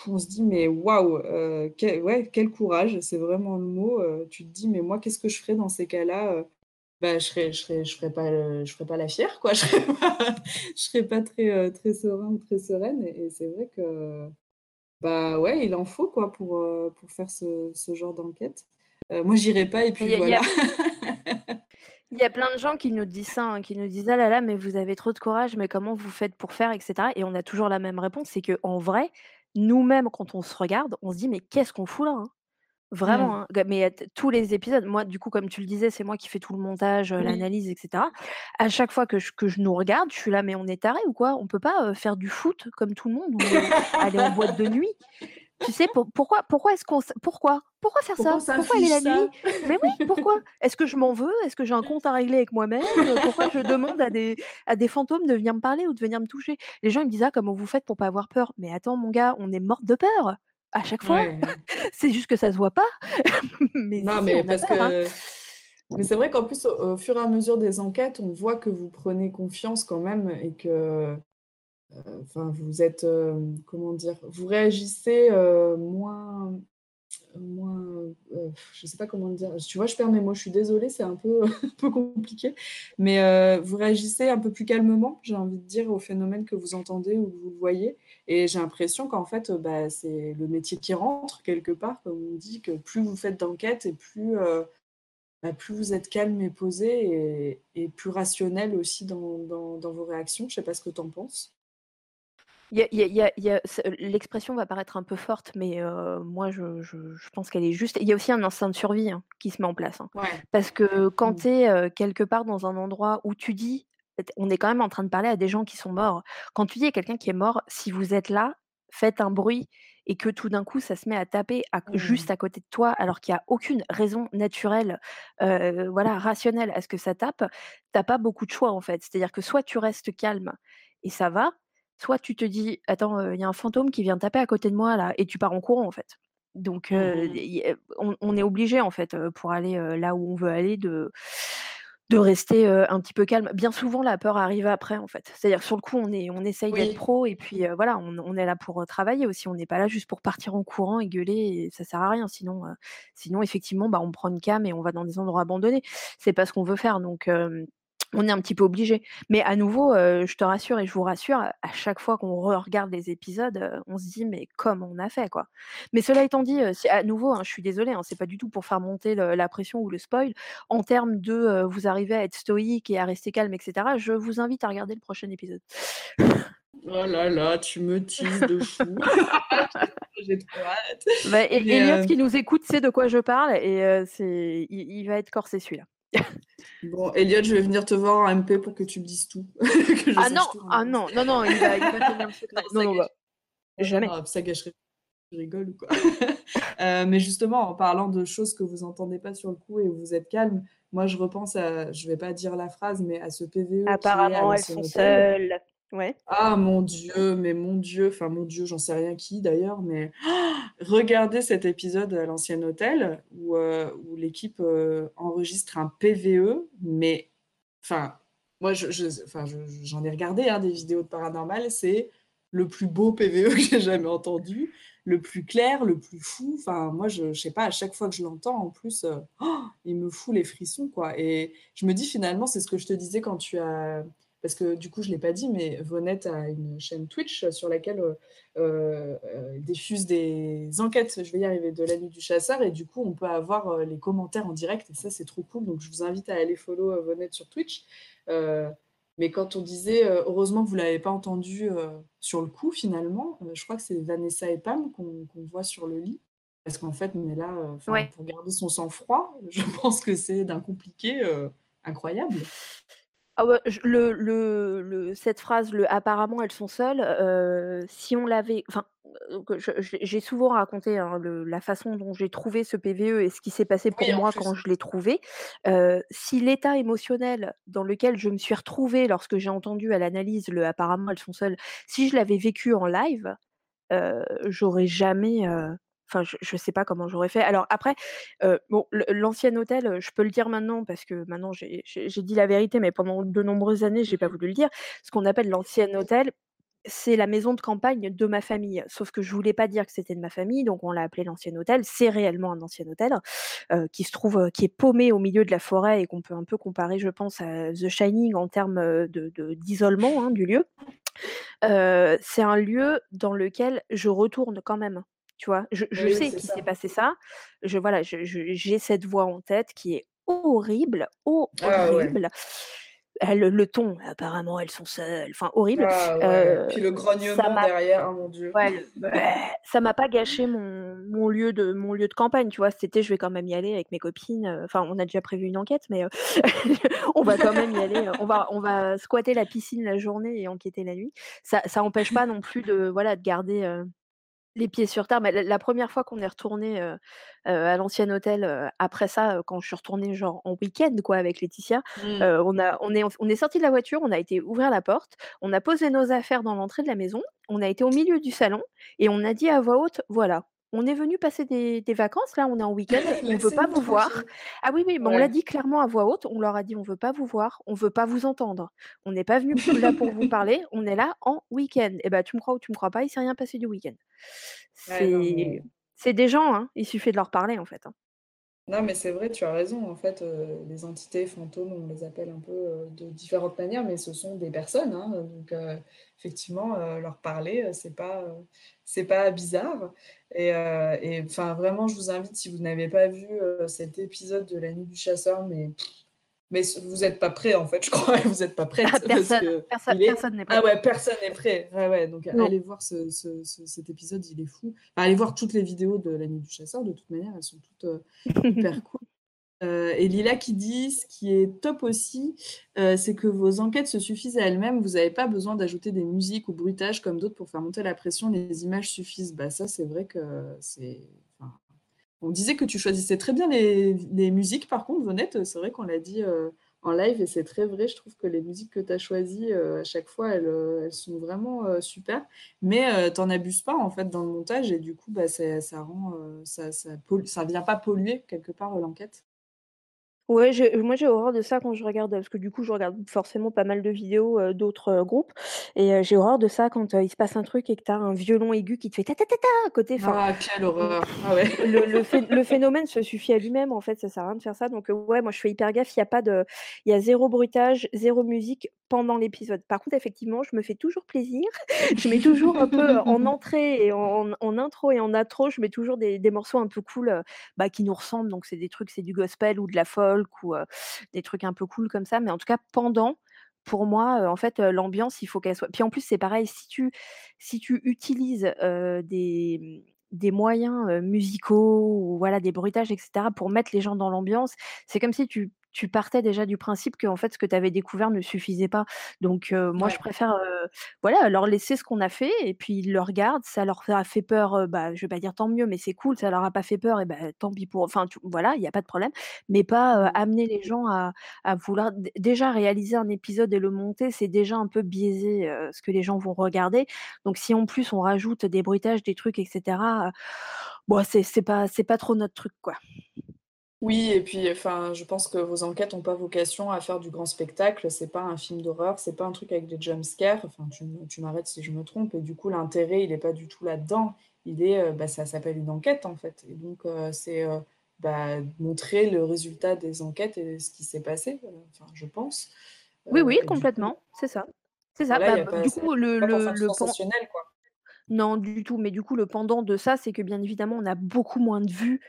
Speaker 1: on se dit mais waouh, euh, quel, ouais, quel courage, c'est vraiment le mot. Euh, tu te dis mais moi qu'est-ce que je ferais dans ces cas-là bah, je serais, je serais, je ferais pas, je ferais pas la fière quoi. Je serais pas, serais pas très, très serein très sereine. Et c'est vrai que bah ouais, il en faut quoi pour, euh, pour faire ce, ce genre d'enquête. Euh, moi, j'irai pas et puis
Speaker 2: il y a,
Speaker 1: voilà.
Speaker 2: Il y a plein de gens qui nous disent ça, hein, qui nous disent ah là là, mais vous avez trop de courage, mais comment vous faites pour faire, etc. Et on a toujours la même réponse, c'est que en vrai, nous-mêmes, quand on se regarde, on se dit mais qu'est-ce qu'on fout là hein? Vraiment,
Speaker 1: Mmh.
Speaker 2: hein, mais tous les épisodes, moi, du coup, comme tu le disais, c'est moi qui fais tout le montage,
Speaker 1: Oui.
Speaker 2: l'analyse, etc. À chaque fois que je, que je nous regarde, je suis là, mais on est taré ou quoi? On peut pas faire du foot comme tout le monde ou aller en boîte de nuit? Tu sais, pour, pourquoi, pourquoi est-ce qu'on, pourquoi, pourquoi faire
Speaker 1: pourquoi
Speaker 2: ça? Pourquoi aller la
Speaker 1: ça
Speaker 2: nuit? Mais oui, pourquoi? Est-ce que je m'en veux? Est-ce que j'ai un compte à régler avec moi-même? Pourquoi je demande à des, à des fantômes de venir me parler ou de venir me toucher? Les gens ils me disent ah comment vous faites pour pas avoir peur? Mais attends mon gars, on est morte de peur à chaque fois.
Speaker 1: Ouais.
Speaker 2: c'est juste que ça se voit pas. mais
Speaker 1: non,
Speaker 2: si,
Speaker 1: mais parce
Speaker 2: peur, hein.
Speaker 1: que. Mais c'est vrai qu'en plus, au, au fur et à mesure des enquêtes, on voit que vous prenez confiance quand même et que. euh, Enfin, vous êtes. euh, comment dire Vous réagissez euh, moins. Moins euh, je sais pas comment le dire. Tu vois, je perds mes mots. Je suis désolée, c'est un peu, un peu compliqué. Mais euh, vous réagissez un peu plus calmement, j'ai envie de dire, au phénomène que vous entendez ou que vous voyez. Et j'ai l'impression qu'en fait, bah, c'est le métier qui rentre quelque part, comme on dit, que plus vous faites d'enquête et plus, euh, bah, plus vous êtes calme et posé et, et plus rationnel aussi dans, dans, dans, vos réactions. Je sais pas ce que tu en penses.
Speaker 2: L'expression va paraître un peu forte, mais euh, moi, je, je, je, pense qu'elle est juste. Il y a aussi un instinct de survie hein, qui se met en place. Hein.
Speaker 1: Ouais.
Speaker 2: Parce que quand tu es euh, quelque part dans un endroit où tu dis, on est quand même en train de parler à des gens qui sont morts. Quand tu dis à quelqu'un qui est mort, si vous êtes là, faites un bruit et que tout d'un coup ça se met à taper à, mmh. juste à côté de toi alors qu'il n'y a aucune raison naturelle, euh, voilà, rationnelle à ce que ça tape, t'as pas beaucoup de choix en fait. C'est-à-dire que soit tu restes calme et ça va, soit tu te dis attends, il euh, y a un fantôme qui vient taper à côté de moi là et tu pars en courant en fait. Donc euh, mmh. on, on, est obligé en fait pour aller là où on veut aller de de rester un petit peu calme. Bien souvent, la peur arrive après, en fait. C'est-à-dire sur le coup, on, est, on essaye
Speaker 1: Oui.
Speaker 2: d'être pro et puis voilà, on, on est là pour travailler aussi. On n'est pas là juste pour partir en courant et gueuler. Et ça sert à rien. Sinon, sinon effectivement, bah, on prend une cam et on va dans des endroits abandonnés. C'est pas ce qu'on veut faire. Donc, on est un petit peu obligé. Mais à nouveau, euh, je te rassure et je vous rassure, à chaque fois qu'on regarde les épisodes, euh, on se dit mais comment on a fait quoi. Mais cela étant dit, euh, à nouveau, hein, je suis désolée, hein, c'est pas du tout pour faire monter le- la pression ou le spoil. En termes de vous arriver à être stoïque et à rester calme, etc. Je vous invite à regarder le prochain épisode.
Speaker 1: Oh là là, tu me teases de fou. J'ai trop hâte.
Speaker 2: Bah, et- Elliot qui nous écoute sait de quoi je parle et c'est, il, il va être corsé celui-là.
Speaker 1: Bon, Elliot, je vais venir te voir en MP pour que tu me dises tout.
Speaker 2: ah non, ah non, non, non, il va, il va tenir le secret. Non, non, bah, jamais. Non,
Speaker 1: ça gâcherait. Je rigole ou quoi. euh, mais justement, en parlant de choses que vous n'entendez pas sur le coup et où vous êtes calme, moi je repense à, je vais pas dire la phrase, mais à ce PVE.
Speaker 2: Apparemment, elles sont seules.
Speaker 1: Ah mon Dieu, mais mon Dieu, enfin mon Dieu, j'en sais rien qui d'ailleurs, mais regardez cet épisode à l'ancien hôtel où, euh, où l'équipe euh, enregistre un PVE, mais enfin, moi j'en je, j'en ai regardé hein, des vidéos de paranormal, c'est le plus beau PVE que j'ai jamais entendu, le plus clair, le plus fou. Enfin, moi, je, je sais pas, à chaque fois que je l'entends, en plus, euh, il me fout les frissons, quoi. Et je me dis finalement, c'est ce que je te disais quand tu as parce que du coup, je ne l'ai pas dit, mais Vonette a une chaîne Twitch sur laquelle euh, euh, diffuse des enquêtes, je vais y arriver, de la nuit du chasseur, et du coup, on peut avoir euh, les commentaires en direct, et ça, c'est trop cool. Donc, je vous invite à aller follow euh, Vonette sur Twitch. mais quand on disait, heureusement que vous ne l'avez pas entendu sur le coup, finalement, je crois que c'est Vanessa et Pam qu'on voit sur le lit. Parce qu'en fait, on est là pour garder son sang-froid. Je pense que c'est d'un compliqué incroyable.
Speaker 2: Ah le le le cette phrase, le «apparemment elles sont seules», heu, si on l'avait enfin, j'ai souvent raconté, hein, le la façon dont j'ai trouvé ce PVE et ce qui s'est passé pour moi quand je l'ai trouvé. Heu, si l'état émotionnel dans lequel je me suis retrouvée lorsque j'ai entendu à l'analyse le «apparemment elles sont seules», si je l'avais vécu en live, j'aurais jamais, Enfin, je ne sais pas comment j'aurais fait. Alors après, euh, bon, l'ancien hôtel, je peux le dire maintenant parce que maintenant j'ai dit la vérité, mais pendant de nombreuses années, j'ai pas voulu le dire. Ce qu'on appelle l'ancien hôtel, c'est la maison de campagne de ma famille. Sauf que je voulais pas dire que c'était de ma famille, donc on l'a appelé l'ancien hôtel. C'est réellement un ancien hôtel euh, qui se trouve, qui est paumé au milieu de la forêt et qu'on peut un peu comparer, je pense, à The Shining en termes de d'isolement hein, du lieu. Euh, c'est un lieu dans lequel je retourne quand même. Tu vois, je, sais qu'il s'est passé ça. Je voilà, j'ai cette voix en tête qui est horrible, ah horrible. le, ton, apparemment, elles sont seules. Enfin, horrible.
Speaker 1: Ah euh, Puis le grognement derrière, oh mon dieu.
Speaker 2: ça m'a pas gâché mon, lieu de, mon lieu de campagne, tu vois? Cet été, je vais quand même y aller avec mes copines. Euh, enfin, on a déjà prévu une enquête, mais euh, on va quand même y aller. On va, on va squatter la piscine la journée et enquêter la nuit. Ça, ça empêche pas non plus de, voilà, de garder les pieds sur terre, mais la première fois qu'on est retourné, à l'ancien hôtel, après ça, quand je suis retournée genre en week-end quoi avec Laetitia, mmh. on a on est on est sorti de la voiture, on a été ouvrir la porte, on a posé nos affaires dans l'entrée de la maison, on a été au milieu du salon et on a dit à voix haute: «Voilà, on est venu passer des, vacances, là, on est en week-end, on ne veut pas vous voir. Ah oui, oui, mais on l'a dit clairement à voix haute, on leur a dit on ne veut pas vous voir, on ne veut pas vous entendre. On n'est pas venu là pour vous parler, on est là en week-end. Et eh ben, tu me crois ou tu me crois pas, il s'est rien passé du week-end. C'est des gens, hein, il suffit de leur parler en fait. Hein.
Speaker 1: Non, mais c'est vrai, tu as raison. En fait, euh, les entités fantômes, on les appelle un peu euh, de différentes manières, mais ce sont des personnes. Hein. donc, euh, effectivement, leur parler, c'est pas, pas bizarre. Et, enfin, vraiment, je vous invite, si vous n'avez pas vu cet épisode de La Nuit du Chasseur, mais mais vous n'êtes pas prêt en fait, je crois. Vous n'êtes pas prêt.
Speaker 2: Ah, personne, personne, n'est prêt.
Speaker 1: Ah ouais, personne n'est prêt. Ouais, ouais. Donc allez voir ce, ce, cet épisode, il est fou. allez voir toutes les vidéos de la nuit du chasseur. De toute manière, elles sont toutes euh, hyper cool. Euh, et Lila qui dit, ce qui est top aussi, euh, c'est que vos enquêtes se suffisent à elles-mêmes. Vous n'avez pas besoin d'ajouter des musiques ou bruitages comme d'autres pour faire monter la pression. Les images suffisent. Bah ça, c'est vrai que c'est on disait que tu choisissais très bien les, musiques, par contre, Vonette, c'est vrai qu'on l'a dit euh, en live et c'est très vrai. Je trouve que les musiques que tu as choisies euh, à chaque fois, elles, euh, sont vraiment super. Mais tu n'en abuses pas en fait dans le montage et du coup, bah, ça, ça, ça vient pas polluer quelque part l'enquête.
Speaker 2: Ouais, moi j'ai horreur de ça quand je regarde, parce que du coup je regarde forcément pas mal de vidéos, d'autres, groupes et j'ai horreur de ça quand, il se passe un truc et que tu as un violon aigu qui te fait «ta ta ta ta» à côté,
Speaker 1: Ah quelle horreur! Ah ouais.
Speaker 2: le phénomène se suffit à lui-même en fait, ça sert à rien de faire ça donc ouais, moi je fais hyper gaffe, il y a pas de il y a zéro bruitage, zéro musique pendant l'épisode. Par contre effectivement, je me fais toujours plaisir, je mets toujours un peu, en entrée et en en intro et en outro, je mets toujours des des morceaux un peu cool, bah, qui nous ressemblent donc c'est des trucs, c'est du gospel ou de la ou des trucs un peu cool comme ça. Mais en tout cas, pendant, pour moi, en fait, l'ambiance, il faut qu'elle soit. Puis en plus, c'est pareil, si tu, si tu utilises des, mmh, des moyens musicaux ou voilà des bruitages, etc., pour mettre les gens dans l'ambiance, c'est comme si tu tu partais déjà du principe que en fait, ce que tu avais découvert ne suffisait pas. Donc moi, je préfère, voilà, leur laisser ce qu'on a fait et puis ils le regardent. Ça leur a fait peur, heu, bah, je vais pas dire tant mieux, mais c'est cool. Ça leur a pas fait peur et bah, tant pis pour enfin, tu voilà, il y a pas de problème. Mais pas,
Speaker 1: Mmh.
Speaker 2: amener les gens à à vouloir dé déjà réaliser un épisode et le monter, c'est déjà un peu biaiser, heu, ce que les gens vont regarder. Donc si en plus on rajoute des bruitages, des trucs et cetera, heu, bon, c'est c'est pas c'est pas trop notre truc, quoi.
Speaker 1: Oui et puis, enfin, je pense que vos enquêtes ont pas vocation à faire du grand spectacle. C'est pas un film d'horreur, c'est pas un truc avec des jump scares. Enfin, tu tu m'arrêtes si je me trompe et du coup, l'intérêt, il est pas du tout là-dedans. Il est, heu, bah, ça s'appelle une enquête, en fait et donc heu, c'est, heu, bah, montrer le résultat des enquêtes et ce qui s'est passé, enfin, je pense,
Speaker 2: Oui, oui, complètement, c'est ça. C'est ça.
Speaker 1: voilà,
Speaker 2: Bah du coup, le le le
Speaker 1: sensationnel, quoi.
Speaker 2: Non, du tout, mais du coup, le pendant de ça, c'est que bien évidemment, on a beaucoup moins de vues,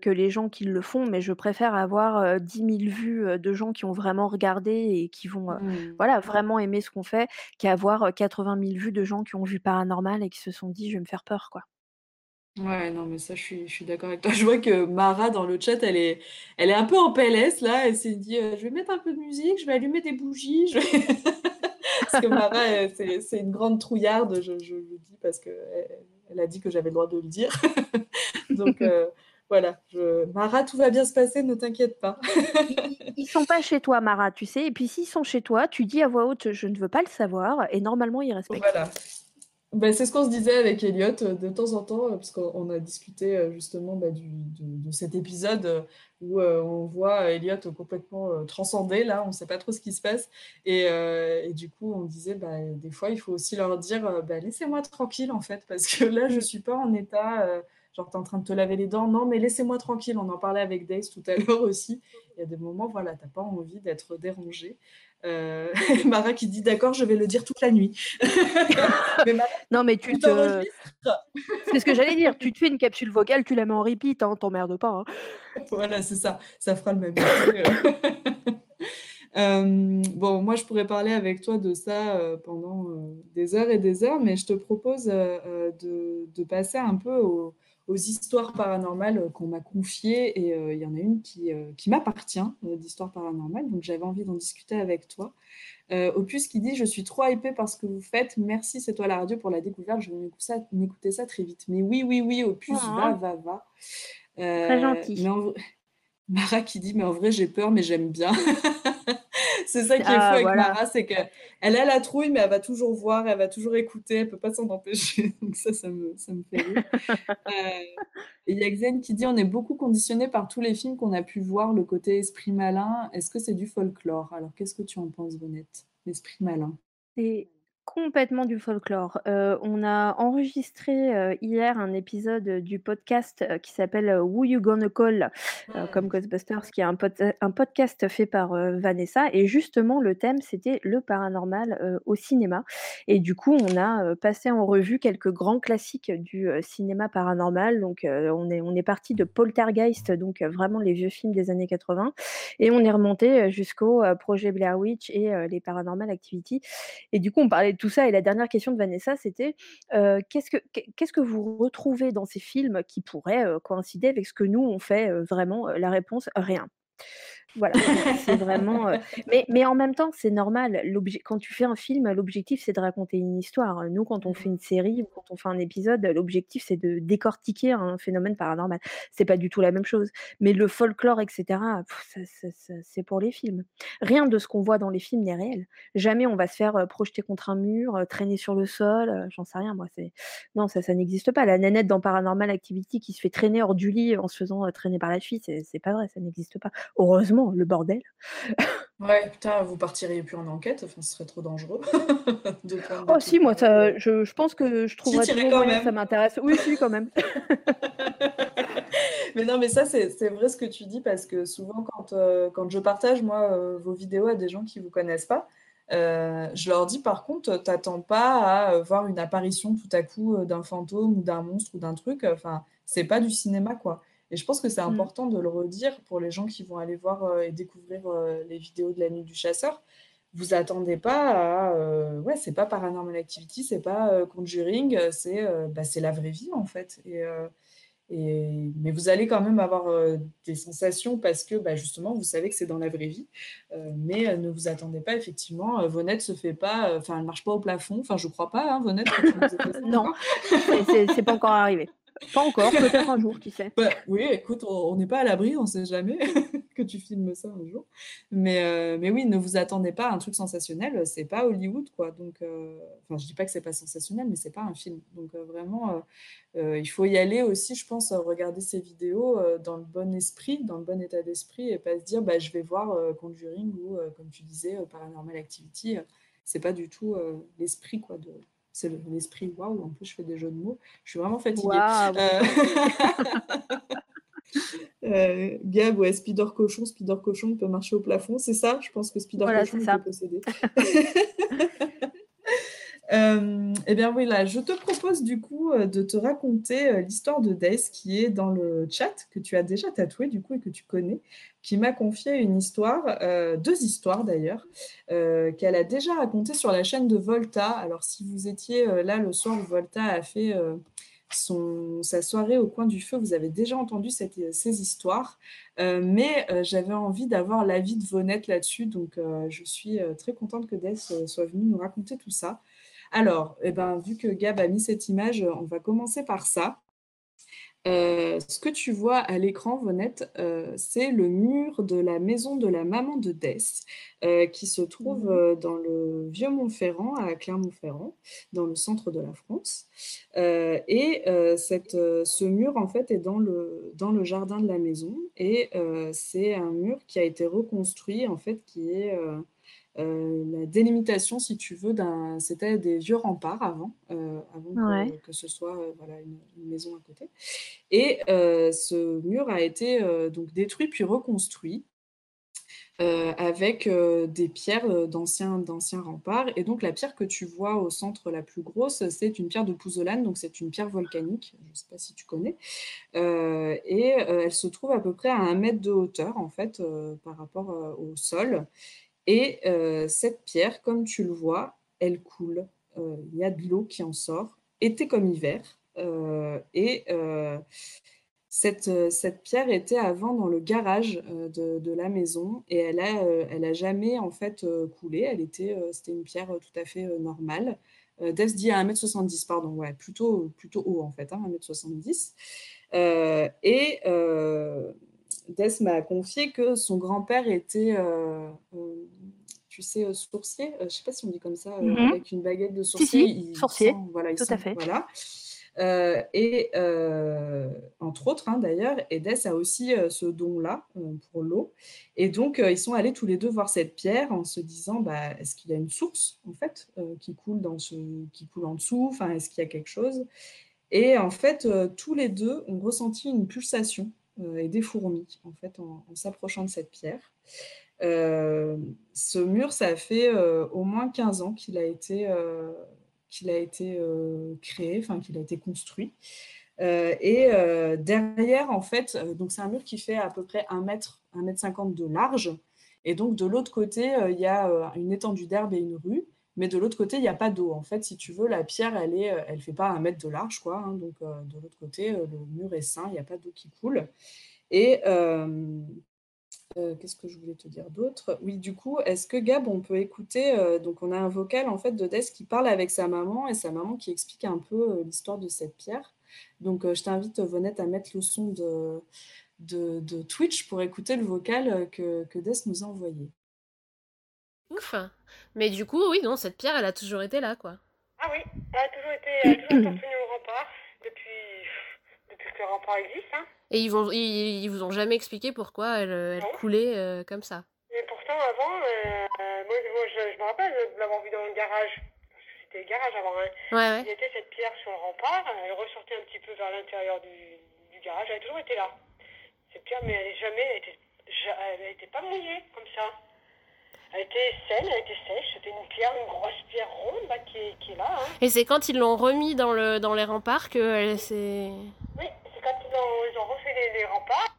Speaker 2: que les gens qui le font, mais je préfère avoir, heu, 10 000 vues, de gens qui ont vraiment regardé et qui vont,
Speaker 1: Mmh.
Speaker 2: voilà, vraiment aimer ce qu'on fait, qu'avoir, heu, 80 000 vues de gens qui ont vu Paranormal et qui se sont dit: «Je vais me faire peur», quoi.
Speaker 1: Ouais, non, mais ça, je suis je suis d'accord avec toi. Je vois que Mara, dans le chat, elle est elle est un peu en PLS, là. Elle s'est dit, «Je vais mettre un peu de musique, je vais allumer des bougies, je vais» parce que Mara, heu, c'est une grande trouillarde, je je le dis parce qu'elle elle a dit que j'avais le droit de le dire. Donc heu, voilà, je Mara, tout va bien se passer, ne t'inquiète pas.
Speaker 2: Ils ils sont pas chez toi, Mara, tu sais? Et puis s'ils sont chez toi, tu dis à voix haute: «Je ne veux pas le savoir» et normalement, ils respectent.
Speaker 1: Voilà. Bah, c'est ce qu'on se disait avec Elliot, heu, de temps en temps, heu, parce qu'on on a discuté, heu, justement, bah, de cet épisode, où, on voit Elliot complètement, transcendé là, on sait pas trop ce qui se passe et du coup, on disait, bah, des fois, il faut aussi leur dire, «Bah, laissez-moi tranquille, en fait, parce que là, je
Speaker 2: Mmh.
Speaker 1: suis pas en état, genre, tu es en train de te laver les dents, non, mais laissez-moi tranquille». On en parlait avec Dace tout à l'heure aussi. Il y a des moments, voilà, tu as pas envie d'être dérangé. Heu, Mara qui dit: «D'accord, je vais le dire toute la nuit». Mais Mara,
Speaker 2: Non, mais
Speaker 1: tu
Speaker 2: te c'est ce que j'allais dire, tu te fais une capsule vocale, tu la mets en repeat, hein, t'emmerdes pas, hein.
Speaker 1: Voilà, c'est ça, ça fera le même. Hem, bon, moi, je pourrais parler avec toi de ça, heu, pendant, des heures et des heures, mais je te propose, de de passer un peu aux aux histoires paranormales, qu'on m'a confiées et heu, il y en a une qui, heu, qui m'appartient, heu, d'histoires paranormales, donc j'avais envie d'en discuter avec toi. Opus qui dit: «Je suis trop hypée par ce que vous faites. Merci, C'est toi la radio pour la découverte. Je vais ça m'écouter ça très vite». Mais oui, oui, oui, Opus, va,
Speaker 2: Oh,
Speaker 1: va, va.
Speaker 2: très
Speaker 1: mais
Speaker 2: gentil.
Speaker 1: en Mara qui dit: «Mais en vrai, j'ai peur, mais j'aime bien». C'est ça qui est fou
Speaker 2: Ah
Speaker 1: avec
Speaker 2: voilà.
Speaker 1: Mara, c'est qu'elle a la trouille, mais elle va toujours voir, elle va toujours écouter, elle peut pas s'en empêcher. Donc ça, ça me ça me fait rire. Et il y a Xen qui dit: «On est beaucoup conditionné par tous les films qu'on a pu voir, le côté esprit malin. Est-ce que c'est du folklore?» alors qu'est-ce que tu en penses, Vonette? L'esprit malin?
Speaker 2: C'est complètement du folklore. Heu, on a enregistré, heu, hier un épisode, heu, du podcast, heu, qui s'appelle, heu, Who You Gonna Call? Heu, comme Ghostbusters, qui est un pod un podcast fait par, heu, Vanessa. Et justement le thème c'était le paranormal, heu, au cinéma. Et du coup on a, heu, passé en revue quelques grands classiques du, heu, cinéma paranormal. Donc heu, on est on est parti de Poltergeist donc heu, vraiment les vieux films des années 80 et on est remonté, heu, jusqu'au, heu, projet Blair Witch et heu, les Paranormal Activity. Et du coup, on parlait tout ça et la dernière question de Vanessa, c'était, qu'est-ce que vous retrouvez dans ces films qui pourrait, heu, coïncider avec ce que nous on fait? Vraiment, la réponse: «Rien». Voilà, c'est vraiment, heu mais mais en même temps, c'est normal. Quand tu fais un film, l'objectif, c'est de raconter une histoire. Nous, quand on fait une série ou quand on fait un épisode, l'objectif, c'est de décortiquer un phénomène paranormal. C'est pas du tout la même chose. Mais le folklore et cetera, pff, ça ça ça c'est pour les films. Rien de ce qu'on voit dans les films n'est réel. Jamais on va se faire, heu, projeter contre un mur, heu, traîner sur le sol, j'en sais rien moi, non, ça ça n'existe pas. La nénette dans Paranormal Activity qui se fait traîner hors du lit en se faisant, traîner par la fille, c'est c'est pas vrai, ça n'existe pas. Heureusement, le bordel.
Speaker 1: Ouais, putain, vous partiriez plus en enquête, enfin, ce serait trop dangereux de
Speaker 2: Oh si, moi ça je je pense que je
Speaker 1: Tu y
Speaker 2: trouverai
Speaker 1: irais
Speaker 2: toujours
Speaker 1: quand
Speaker 2: moyen ça m'intéresse. Oui, si, quand même.
Speaker 1: Mais non, mais ça, c'est vrai ce que tu dis parce que souvent quand, heu, quand je partage moi, heu, vos vidéos à des gens qui vous connaissent pas, heu, je leur dis par contre, t'attends pas à, voir une apparition tout à coup, d'un fantôme ou d'un monstre ou d'un truc, enfin, c'est pas du cinéma, quoi. Et je pense que c'est
Speaker 2: Mmh.
Speaker 1: important de le redire pour les gens qui vont aller voir, heu, et découvrir, heu, les vidéos de la Nuit du Chasseur. Vous attendez pas à, heu, ouais, c'est pas Paranormal Activity, c'est pas, Conjuring, c'est, heu, bah, la vraie vie, en fait et heu mais vous allez quand même avoir euh, des sensations parce que bah, justement, vous savez que c'est dans la vraie vie. Euh, mais euh, ne vous attendez pas, effectivement, Vonette se fait pas, enfin, elle marche pas au plafond. Enfin, je crois pas, hein, Vonette.
Speaker 2: non, c'est pas encore arrivé. Pas encore, peut-être un jour, qui sait.
Speaker 1: Bah, oui, écoute, on n'est pas à l'abri, on ne sait jamais que tu filmes ça un jour. Mais, euh, mais oui, ne vous attendez pas à un truc sensationnel, c'est pas Hollywood, quoi. Donc, euh, enfin, je dis pas que c'est pas sensationnel, mais c'est pas un film. Donc, euh, vraiment, il faut y aller aussi, je pense, regarder ces vidéos dans le bon esprit, dans le bon état d'esprit, et pas se dire, bah, je vais voir Conjuring ou, comme tu disais, Paranormal Activity. c'est pas du tout l'esprit, quoi, de c'est l'esprit waouh. En plus, je fais des jeux de mots. Je suis vraiment fatiguée. Euh, euh... Gab, ouais, Spider Cochon. Spider Cochon peut marcher au plafond. C'est ça Je pense que Spider Cochon peut posséder. Euh, eh bien oui, là, je te propose du coup euh, de te raconter euh, l'histoire de Death qui est dans le chat, que tu as déjà tatoué du coup et que tu connais, qui m'a confié une histoire, deux histoires d'ailleurs, qu'elle a déjà racontées sur la chaîne de Volta. Alors si vous étiez là le soir où Volta a fait sa soirée au coin du feu, vous avez déjà entendu ces histoires, mais j'avais envie d'avoir l'avis de Vonette là-dessus, donc je suis très contente que Death soit venue nous raconter tout ça. Alors, eh ben, vu que Gab a mis cette image, on va commencer par ça. Euh, ce que tu vois à l'écran, Vonette, euh, c'est le mur de la maison de la maman de Dess, euh, qui se trouve mmh. dans le vieux Montferrand, à Clermont-Ferrand, dans le centre de la France. et cette, ce mur, en fait, est dans le, dans le jardin de la maison. Et c'est un mur qui a été reconstruit, en fait, qui est euh, la délimitation, si tu veux, c'était des vieux remparts avant, euh, avant que, ce soit euh, voilà, une, maison à côté. Et ce mur a été donc détruit puis reconstruit. avec des pierres d'anciens, d'anciens remparts. Et donc la pierre que tu vois au centre la plus grosse, c'est une pierre de pouzzolane, donc c'est une pierre volcanique, je ne sais pas si tu connais. et elle se trouve à peu près à un mètre de hauteur, en fait, par rapport au sol. Et euh, cette pierre, comme tu le vois, elle coule. Euh, il y a de l'eau qui en sort, été comme hiver. Euh, et cette, cette, pierre était avant dans le garage de, la maison et elle a, elle a jamais en fait coulé. Elle était, c'était une pierre tout à fait normale. Des dit à 1m70, pardon, ouais, plutôt, plutôt haut en fait, hein, 1m70. et Des m'a confié que son grand-père était, euh, euh, tu sais, euh, sourcier, je ne sais pas si on dit comme ça, mhm. avec une baguette de sourcier.
Speaker 2: il sourcier, voilà, tout à fait.
Speaker 1: Voilà. et entre autres, hein, d'ailleurs, Edes a aussi ce don-là pour l'eau. Et donc, ils sont allés tous les deux voir cette pierre en se disant, bah, est-ce qu'il y a une source en fait qui coule dans ce, qui coule en dessous? Enfin, est-ce qu'il y a quelque chose? Et en fait, tous les deux ont ressenti une pulsation et des fourmis, en fait, en, s'approchant de cette pierre. Euh, ce mur, ça fait euh, au moins 15 ans qu'il a été, qu'il a été créé, enfin qu'il a été construit. et derrière, en fait, donc c'est un mur qui fait à peu près 1 mètre, 1 mètre 50 de large. Et donc de l'autre côté, il y a une étendue d'herbe et une rue. Mais de l'autre côté, il n'y a pas d'eau. En fait, si tu veux, la pierre, elle ne elle fait pas un mètre de large. Quoi, hein. donc, euh, de l'autre côté, euh, le mur est sain, il n'y a pas d'eau qui coule. Et euh, qu'est-ce que je voulais te dire d'autre? Oui, du coup, est-ce que Gab, on peut écouter Donc, on a un vocal en fait de Des qui parle avec sa maman et sa maman qui explique un peu l'histoire de cette pierre. Donc, je t'invite, Vonette, à mettre le son de, de, Twitch pour écouter le vocal que, que Des nous a envoyé.
Speaker 4: Ouf Mais du coup, oui, non, cette pierre, elle a toujours été là, quoi.
Speaker 5: Ah oui, elle a toujours été, elle a toujours appartenu au rempart, depuis, depuis que le rempart existe. Hein.
Speaker 4: Et ils, vont, ils, vous ont jamais expliqué pourquoi elle, elle coulait euh, comme ça
Speaker 5: Et pourtant, avant, euh, moi, je, me rappelle de l'avoir vu dans le garage. C'était le garage avant. Hein.
Speaker 4: Ouais, ouais.
Speaker 5: Il y était cette pierre sur le rempart, elle ressortait un petit peu vers l'intérieur du, du, garage, elle a toujours été là. Cette pierre, mais elle n'est jamais, elle était, elle était pas mouillée comme ça. Elle était saine, elle était sèche. C'était une pierre, une grosse pierre ronde bah, qui, est, qui, est, là. Hein.
Speaker 4: Et c'est quand ils l'ont remis dans, le, dans les remparts que s'est.
Speaker 5: Oui, c'est quand ils ont, ils ont refait les, les remparts.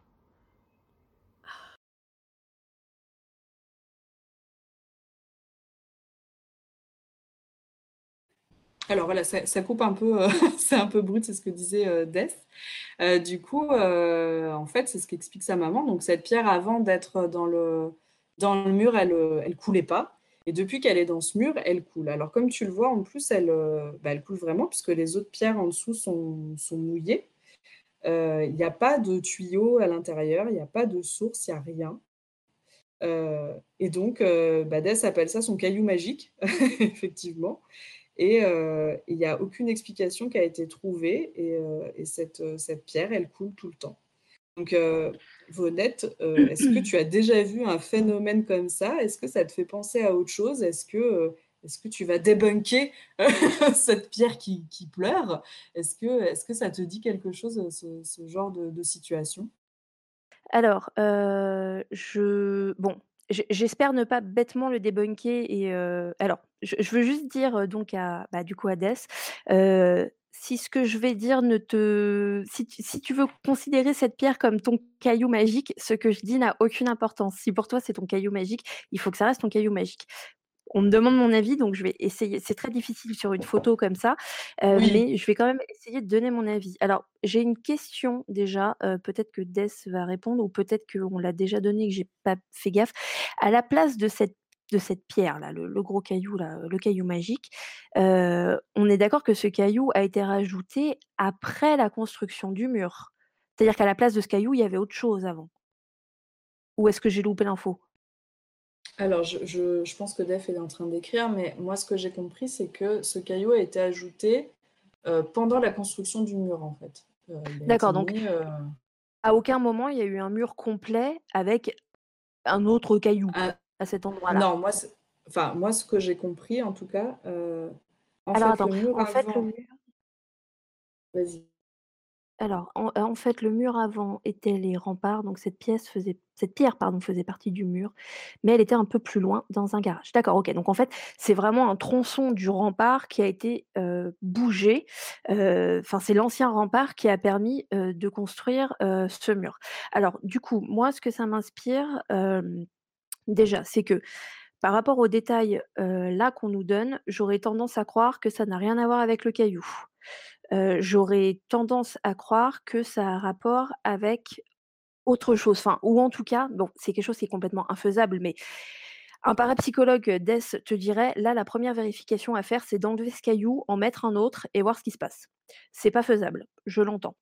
Speaker 1: Alors voilà, ça, ça coupe un peu, euh, c'est un peu brut, c'est ce que disait euh, Death. Euh, du coup, euh, en fait, c'est ce qu'explique sa maman. Donc cette pierre, avant d'être dans le, dans le mur, elle elle coulait pas. Et depuis qu'elle est dans ce mur, elle coule. Alors comme tu le vois, en plus, elle, euh, bah, coule vraiment puisque les autres pierres en dessous sont, mouillées. Euh, Il n'y a pas de tuyau à l'intérieur, il n'y a pas de source, il n'y a rien. Euh, et donc, euh, Dess appelle ça son caillou magique, effectivement. Et euh, il n'y a aucune explication qui a été trouvée. Et, euh, et cette, euh, cette pierre, elle coule tout le temps. Donc, euh, Vonette, euh, est-ce que tu as déjà vu un phénomène comme ça? Est-ce que ça te fait penser à autre chose? Est-ce que, euh, tu vas débunker euh, cette pierre qui, pleure? Est-ce que, ça te dit quelque chose, ce, genre de, situation?
Speaker 2: Alors, je bon, j'e j'espère ne pas bêtement le débunker et alors, je veux juste dire, donc à, bah, du coup, à heu, si ce que je vais dire ne te si tu si tu veux considérer cette pierre comme ton caillou magique, ce que je dis n'a aucune importance. Si pour toi, c'est ton caillou magique, il faut que ça reste ton caillou magique. On me demande mon avis, donc je vais essayer c'est très difficile sur une photo comme ça,
Speaker 1: Oui.
Speaker 2: mais je vais quand même essayer de donner mon avis. Alors, j'ai une question déjà, heu, peut-être que Dess va répondre ou peut-être qu'on l'a déjà donnée et que j'ai pas fait gaffe. À la place de cette de cette pierre-là, le le gros caillou là, le caillou magique, on est d'accord que ce caillou a été rajouté après la construction du mur? C'est-à-dire qu'à la place de ce caillou, il y avait autre chose avant? Ou est-ce que j'ai loupé l'info?
Speaker 1: Alors, je, je- je pense que Def est en train d'écrire, mais moi, ce que j'ai compris, c'est que ce caillou a été ajouté euh, pendant la construction du mur, en fait. Euh,
Speaker 2: D'accord, donc
Speaker 1: mis.
Speaker 2: à aucun moment il y a eu un mur complet avec un autre caillou
Speaker 1: à-
Speaker 2: à cet endroit-là?
Speaker 1: Non, moi, enfin, moi, ce que j'ai compris, en tout cas, euh, en
Speaker 2: Alors
Speaker 1: fait,
Speaker 2: attends,
Speaker 1: le mur
Speaker 2: en fait le
Speaker 1: avant.
Speaker 2: mur
Speaker 1: Vas-y.
Speaker 2: alors en en fait le mur avant était les remparts, donc cette pièce faisait cette pierre pardon, faisait partie du mur, mais elle était un peu plus loin dans un garage. D'accord, OK, donc en fait, c'est vraiment un tronçon du rempart qui a été, heu, bougé, enfin c'est l'ancien rempart qui a permis, de construire, ce mur. Alors du coup, moi ce que ça m'inspire, déjà, c'est que par rapport aux détails, là qu'on nous donne, j'aurais tendance à croire que ça n'a rien à voir avec le caillou. J'aurais tendance à croire que ça a rapport avec autre chose, enfin ou en tout cas, bon, c'est quelque chose qui est complètement infaisable, mais un parapsychologue, heu, Dess te dirait: «Là, la première vérification à faire, c'est d'enlever ce caillou, en mettre un autre et voir ce qui se passe». C'est pas faisable, je l'entends.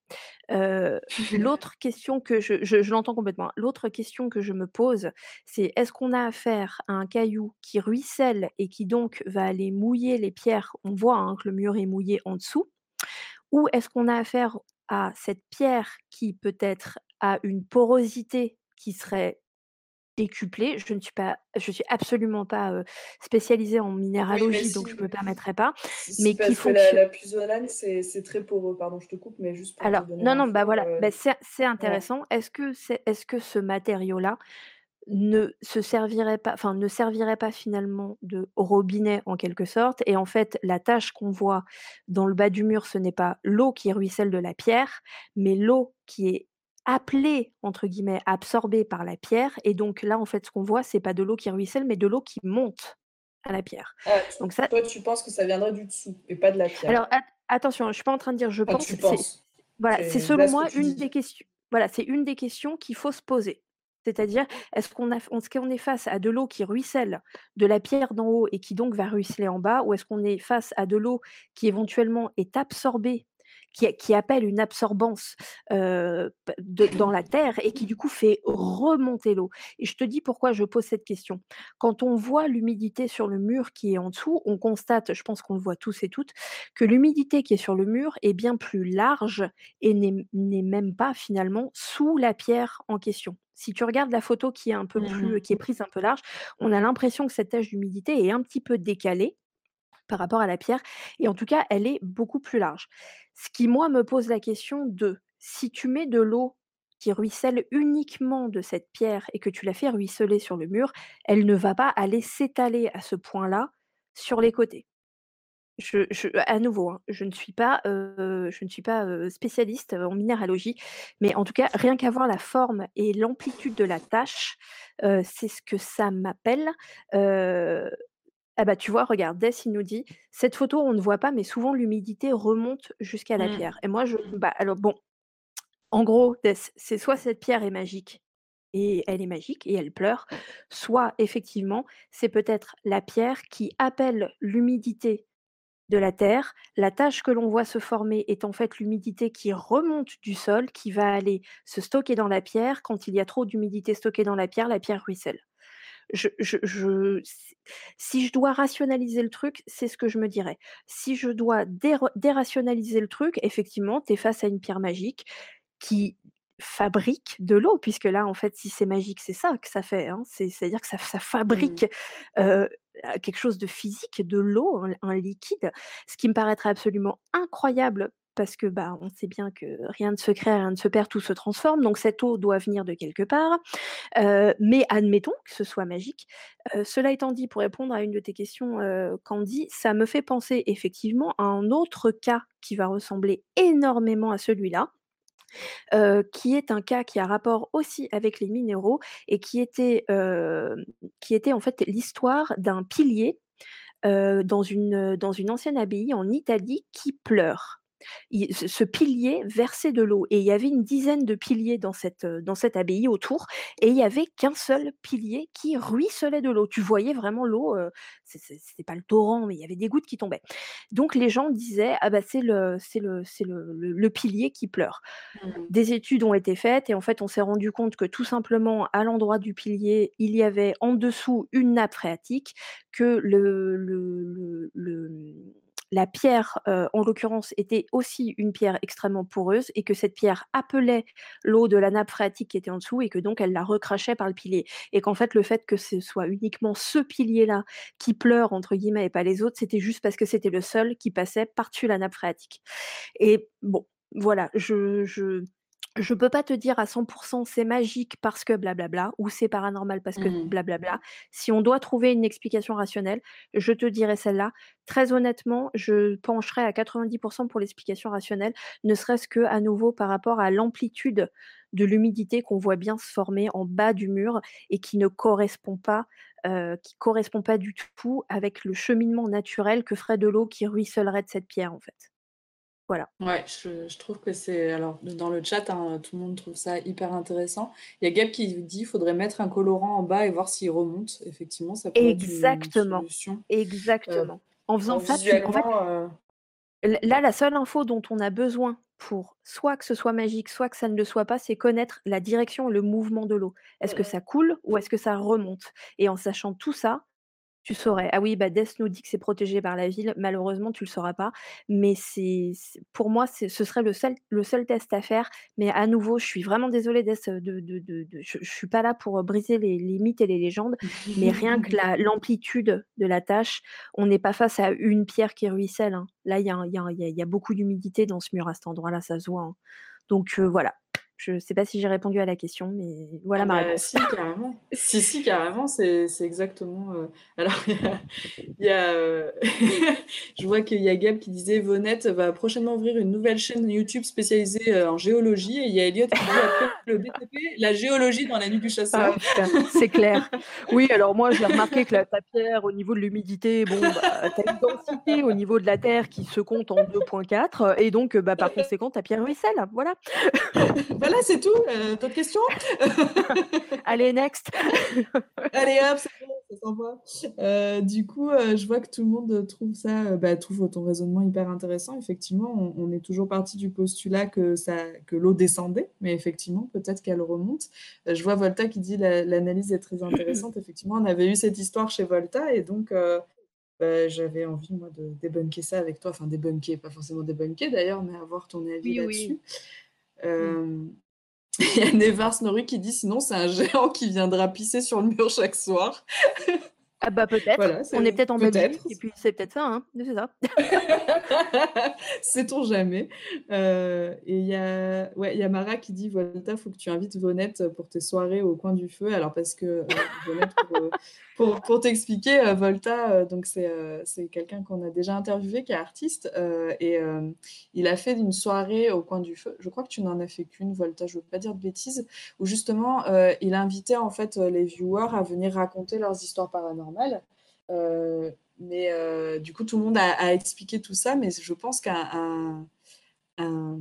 Speaker 2: Heu, l'autre question que je je je l'entends complètement. L'autre question que je me pose, c'est est-ce qu'on a affaire à un caillou qui ruisselle et qui donc va aller mouiller les pierres? On voit, hein, que le mur est mouillé en dessous. Ou est-ce qu'on a affaire à cette pierre qui peut-être a une porosité qui serait décuplée? Je ne suis pas je suis absolument pas, spécialisée en
Speaker 1: Oui,
Speaker 2: minéralogie, donc je
Speaker 1: si.
Speaker 2: me permettrai pas,
Speaker 1: Si,
Speaker 2: mais qui
Speaker 1: parce que la, la c'est c'est très poreux. Pardon, je te coupe, mais juste pour
Speaker 2: alors non, non, bah, voilà,
Speaker 1: euh,
Speaker 2: bah, c'est
Speaker 1: ouais.
Speaker 2: intéressant. Est-ce que c'est est-ce que ce matériau-là ne se servirait pas enfin, ne servirait pas finalement de robinet en quelque sorte? Et en fait, la tache qu'on voit dans le bas du mur, ce n'est pas l'eau qui ruisselle de la pierre, mais l'eau qui est appelée entre guillemets «absorbée» par la pierre et donc là, en fait, ce qu'on voit, c'est pas de l'eau qui ruisselle, mais de l'eau qui monte à la pierre.
Speaker 1: Ah,
Speaker 2: Donc ça
Speaker 1: toi, tu penses que ça viendrait du dessous et pas de la pierre?
Speaker 2: alors at attention, je suis pas en train de dire «je
Speaker 1: Enfin,
Speaker 2: pense»,
Speaker 1: penses.
Speaker 2: voilà, c'est selon moi une
Speaker 1: dis.
Speaker 2: des questions voilà, c'est une des questions qu'il faut se poser. C'est-à-dire, est-ce qu'on a est-ce qu'on est face à de l'eau qui ruisselle de la pierre d'en haut et qui donc va ruisseler en bas? Ou est-ce qu'on est face à de l'eau qui éventuellement est absorbée, qui appelle une absorbance, de dans la terre et qui du coup fait remonter l'eau? Et je te dis pourquoi je pose cette question. Quand on voit l'humidité sur le mur qui est en dessous, on constate, je pense qu'on le voit tous et toutes, que l'humidité qui est sur le mur est bien plus large et n'est même pas finalement sous la pierre en question. Si tu regardes la photo qui est un peu plus
Speaker 1: Mhm.
Speaker 2: qui est prise un peu large, on a l'impression que cette tache d'humidité est un petit peu décalée par rapport à la pierre et en tout cas, elle est beaucoup plus large. Ce qui, moi, me pose la question de si tu mets de l'eau qui ruisselle uniquement de cette pierre et que tu la fais ruisseler sur le mur, elle ne va pas aller s'étaler à ce point-là sur les côtés. Je à nouveau, hein, je ne suis pas, spécialiste, en minéralogie, mais en tout cas, rien qu'à voir la forme et l'amplitude de la tache, heu, c'est ce que ça m'appelle. Ah bah, tu vois, regarde, Dess, il nous dit: «Cette photo, on ne voit pas, mais souvent l'humidité remonte jusqu'à la
Speaker 1: Mmh.
Speaker 2: pierre» et moi je bah, alors bon, en gros, Dess, c'est soit cette pierre est magique et elle est magique et elle pleure, soit effectivement, c'est peut-être la pierre qui appelle l'humidité de la terre. La tache que l'on voit se former est en fait l'humidité qui remonte du sol, qui va aller se stocker dans la pierre. Quand il y a trop d'humidité stockée dans la pierre, la pierre ruisselle. Je je je si je dois rationaliser le truc, c'est ce que je me dirais. Si je dois déra dérationaliser le truc, effectivement, tu es face à une pierre magique qui fabrique de l'eau, puisque là, en fait, si c'est magique, c'est ça que ça fait, hein. C'est c'est-à-dire que ça ça
Speaker 1: Mmh.
Speaker 2: fabrique, quelque chose de physique, de l'eau, un un liquide, ce qui me paraîtrait absolument incroyable parce que, bah, on sait bien que rien ne se crée, rien ne se perd, tout se transforme, donc cette eau doit venir de quelque part. Mais admettons que ce soit magique. Cela étant dit, pour répondre à une de tes questions, Candy, ça me fait penser effectivement à un autre cas qui va ressembler énormément à celui-là, qui est un cas qui a rapport aussi avec les minéraux et qui était, qui était en fait l'histoire d'un pilier, dans une, dans une ancienne abbaye en Italie qui pleure. Il ce ce pilier versait de l'eau et il y avait une dizaine de piliers dans cette, heu, dans cette abbaye autour et il y avait qu'un seul pilier qui ruisselait de l'eau. Tu voyais vraiment l'eau, c'est c'est c'était pas le torrent, mais il y avait des gouttes qui tombaient. Donc les gens disaient: «Ah bah, c'est le c'est le c'est le le le pilier qui pleure».
Speaker 1: Mmh.
Speaker 2: Des études ont été faites et en fait, on s'est rendu compte que tout simplement, à l'endroit du pilier, il y avait en dessous une nappe phréatique, que le le le le, la pierre, en l'occurrence, était aussi une pierre extrêmement poreuse et que cette pierre appelait l'eau de la nappe phréatique qui était en dessous et que donc elle la recrachait par le pilier. Et qu'en fait, le fait que ce soit uniquement ce pilier-là qui «pleure» entre guillemets et pas les autres, c'était juste parce que c'était le seul qui passait par-dessus la nappe phréatique. Et bon, voilà, je je peux pas te dire à 100% c'est magique parce que blablabla ou c'est paranormal parce que
Speaker 1: Mmh.
Speaker 2: blablabla. Si on doit trouver une explication rationnelle, je te dirais celle-là. Très honnêtement, je pencherais à 90% pour l'explication rationnelle, ne serait-ce qu'à nouveau par rapport à l'amplitude de l'humidité qu'on voit bien se former en bas du mur et qui ne correspond pas, qui correspond pas du tout avec le cheminement naturel que ferait de l'eau qui ruissellerait de cette pierre, en fait. Voilà.
Speaker 1: Ouais, je je trouve que c'est alors dans le chat, hein, tout le monde trouve ça hyper intéressant. Il y a Gab qui dit: «Il faudrait mettre un colorant en bas et voir s'il remonte». Effectivement, ça pourrait être une solution.
Speaker 2: Exactement. En faisant ça, tu en fait l là, la seule info dont on a besoin pour soit que ce soit magique, soit que ça ne le soit pas, c'est connaître la direction et le mouvement de l'eau. Est-ce que ça coule ou est-ce que ça remonte? Et en sachant tout ça, tu saurais. Ah oui, bah, Dess nous dit que c'est protégé par la ville. Malheureusement, tu le sauras pas, mais c'est pour moi, ce serait le seul le seul test à faire. Mais à nouveau, je suis vraiment désolée heu, de de de je je suis pas là pour, heu, briser les mythes et les légendes, mais rien que la l'amplitude de la tâche, on n'est pas face à une pierre qui ruisselle. Là, il y a beaucoup d'humidité dans ce mur à cet endroit-là, ça se voit, hein. Donc heu, voilà. Je sais pas si j'ai répondu à la question, mais voilà
Speaker 1: Ah
Speaker 2: ma
Speaker 1: bah,
Speaker 2: réponse.
Speaker 1: si carrément. Si, si carrément, c'est c'est exactement, heu alors il y a il y a, heu, je vois qu'il y a Gab qui disait: «Vonette va prochainement ouvrir une nouvelle chaîne YouTube spécialisée, heu, en géologie» et il y a Elliot qui dit: «Après le BTP, la géologie dans la nuit du chasseur».
Speaker 2: Ah c'est clair. Oui, alors moi, j'ai remarqué que la ta pierre, au niveau de l'humidité, bon, bah, tu as une densité au niveau de la terre qui se compte en 2.4 et donc, bah, par conséquent, ta pierre ruisselle, voilà.
Speaker 1: Voilà, c'est tout, heu, d'autres questions?
Speaker 2: Allez, next.
Speaker 1: Allez hop, c'est bon, ça s'envoie. Heu, du coup, heu, je vois que tout le monde trouve ça, heu, bah, trouve ton raisonnement hyper intéressant. Effectivement, on on est toujours parti du postulat que ça que l'eau descendait, mais effectivement, peut-être qu'elle remonte. Je vois Volta qui dit: «La l'analyse est très intéressante». Effectivement, on avait eu cette histoire chez Volta et donc bah, j'avais envie moi de débunker ça avec toi, enfin débunker, pas forcément débunker d'ailleurs, mais avoir ton avis
Speaker 2: Oui, oui.
Speaker 1: là-dessus.
Speaker 2: Mmh.
Speaker 1: Hem, il y a Nevars Noru qui dit: «Sinon, c'est un géant qui viendra pisser sur le mur chaque soir».
Speaker 2: Ah bah, peut-être.
Speaker 1: Voilà, c'est
Speaker 2: On est peut-être en Belgique
Speaker 1: peut-être.
Speaker 2: et puis c'est peut-être ça, hein, c'est ça.
Speaker 1: Sait-on jamais? Heu et il y a ouais, il y a Mara qui dit: «Volta, faut que tu invites Vonette pour tes soirées au coin du feu». Alors parce que, Vonette pour, heu, pour pour t'expliquer, Volta, donc c'est, quelqu'un qu'on a déjà interviewé qui est artiste, et il a fait une soirée au coin du feu. Je crois que tu n'en as fait qu'une, Volta, je veux pas dire de bêtises, où justement, il invitait en fait, les viewers à venir raconter leurs histoires paranormales mais du coup, tout le monde a, expliqué tout ça, mais je pense qu'un un,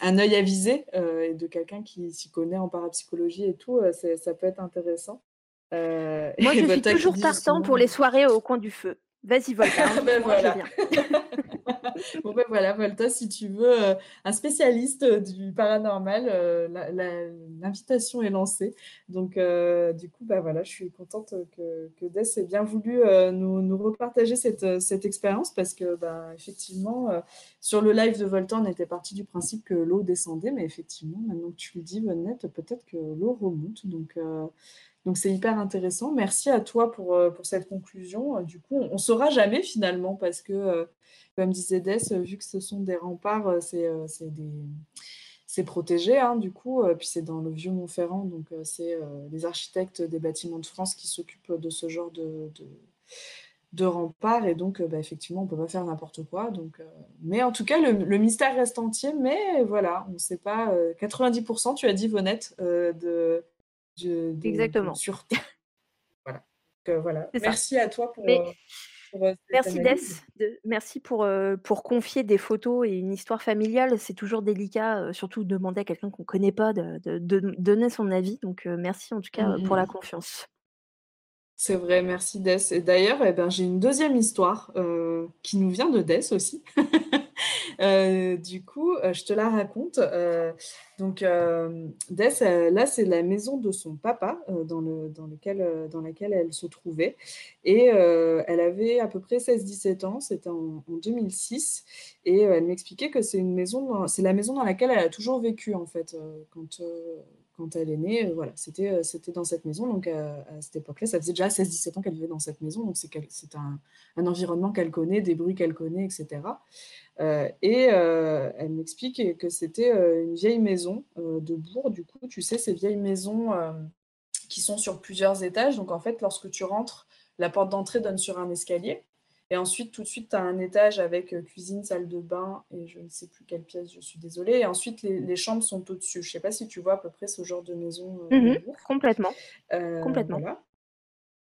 Speaker 1: un, œil avisé et de quelqu'un qui s'y connaît en parapsychologie et tout, ça peut être intéressant.
Speaker 2: Moi, je suis toujours partant pour les soirées au coin du feu. Vas-y, Volta. Hein,
Speaker 1: ben voilà. bon ben voilà, Volta, si tu veux euh, un spécialiste euh, du paranormal, euh, l'invitation est lancée. Donc du coup, ben voilà, je suis contente que, que Dess ait bien voulu nous, nous, repartager cette, cette expérience parce que ben, effectivement, sur le live de Volta, on était parti du principe que l'eau descendait, mais effectivement, maintenant que tu le dis, Bonnette, peut-être que l'eau remonte. Donc donc c'est hyper intéressant. Merci à toi pour, euh, pour cette conclusion. Euh, du coup, on ne saura jamais finalement parce que, euh, comme disait Dess, vu que ce sont des remparts, c'est des... C'est protégé, hein, du coup, puis c'est dans le vieux Montferrand, donc c'est les architectes des bâtiments de France qui s'occupent de ce genre de, de, remparts, et donc bah, effectivement, on ne peut pas faire n'importe quoi. Donc, mais en tout cas, le, mystère reste entier, mais voilà, on ne sait pas. 90%, tu as dit, Vonette, de,
Speaker 2: Exactement.
Speaker 1: voilà. voilà. Merci à toi pour. Euh,
Speaker 2: euh, merci Dess, merci pour, euh, pour confier des photos et une histoire familiale. C'est toujours délicat, surtout demander à quelqu'un qu'on ne connaît pas de, de, donner son avis. Donc merci en tout cas pour la mmh. confiance.
Speaker 1: C'est vrai, merci Dess. Et d'ailleurs, eh ben, j'ai une deuxième histoire qui nous vient de Dess aussi. du coup, je te la raconte. Donc, euh, Dess, là, c'est la maison de son papa euh, dans, le, dans, lequel, euh, dans laquelle elle se trouvait. Et elle avait à peu près 16-17 ans, c'était en, 2006. Et elle m'expliquait que c'est une maison, c'est la maison dans laquelle elle a toujours vécu, en fait, quand, quand elle est née. voilà, c'était, c'était dans cette maison. Donc, à cette époque-là, ça faisait déjà 16-17 ans qu'elle vivait dans cette maison. Donc, c'est, c'est un, un, environnement qu'elle connaît, des bruits qu'elle connaît, etc. et elle m'explique que c'était une vieille maison euh, de bourg. Du coup, tu sais, ces vieilles maisons euh, qui sont sur plusieurs étages. Donc, en fait, lorsque tu rentres, la porte d'entrée donne sur un escalier. Et ensuite, tout de suite, tu as un étage avec euh, cuisine, salle de bain et je ne sais plus quelle pièce, je suis désolée. Et ensuite, les, chambres sont au-dessus. Je ne sais pas si tu vois à peu près ce genre de maison.
Speaker 2: Mmh complètement. complètement.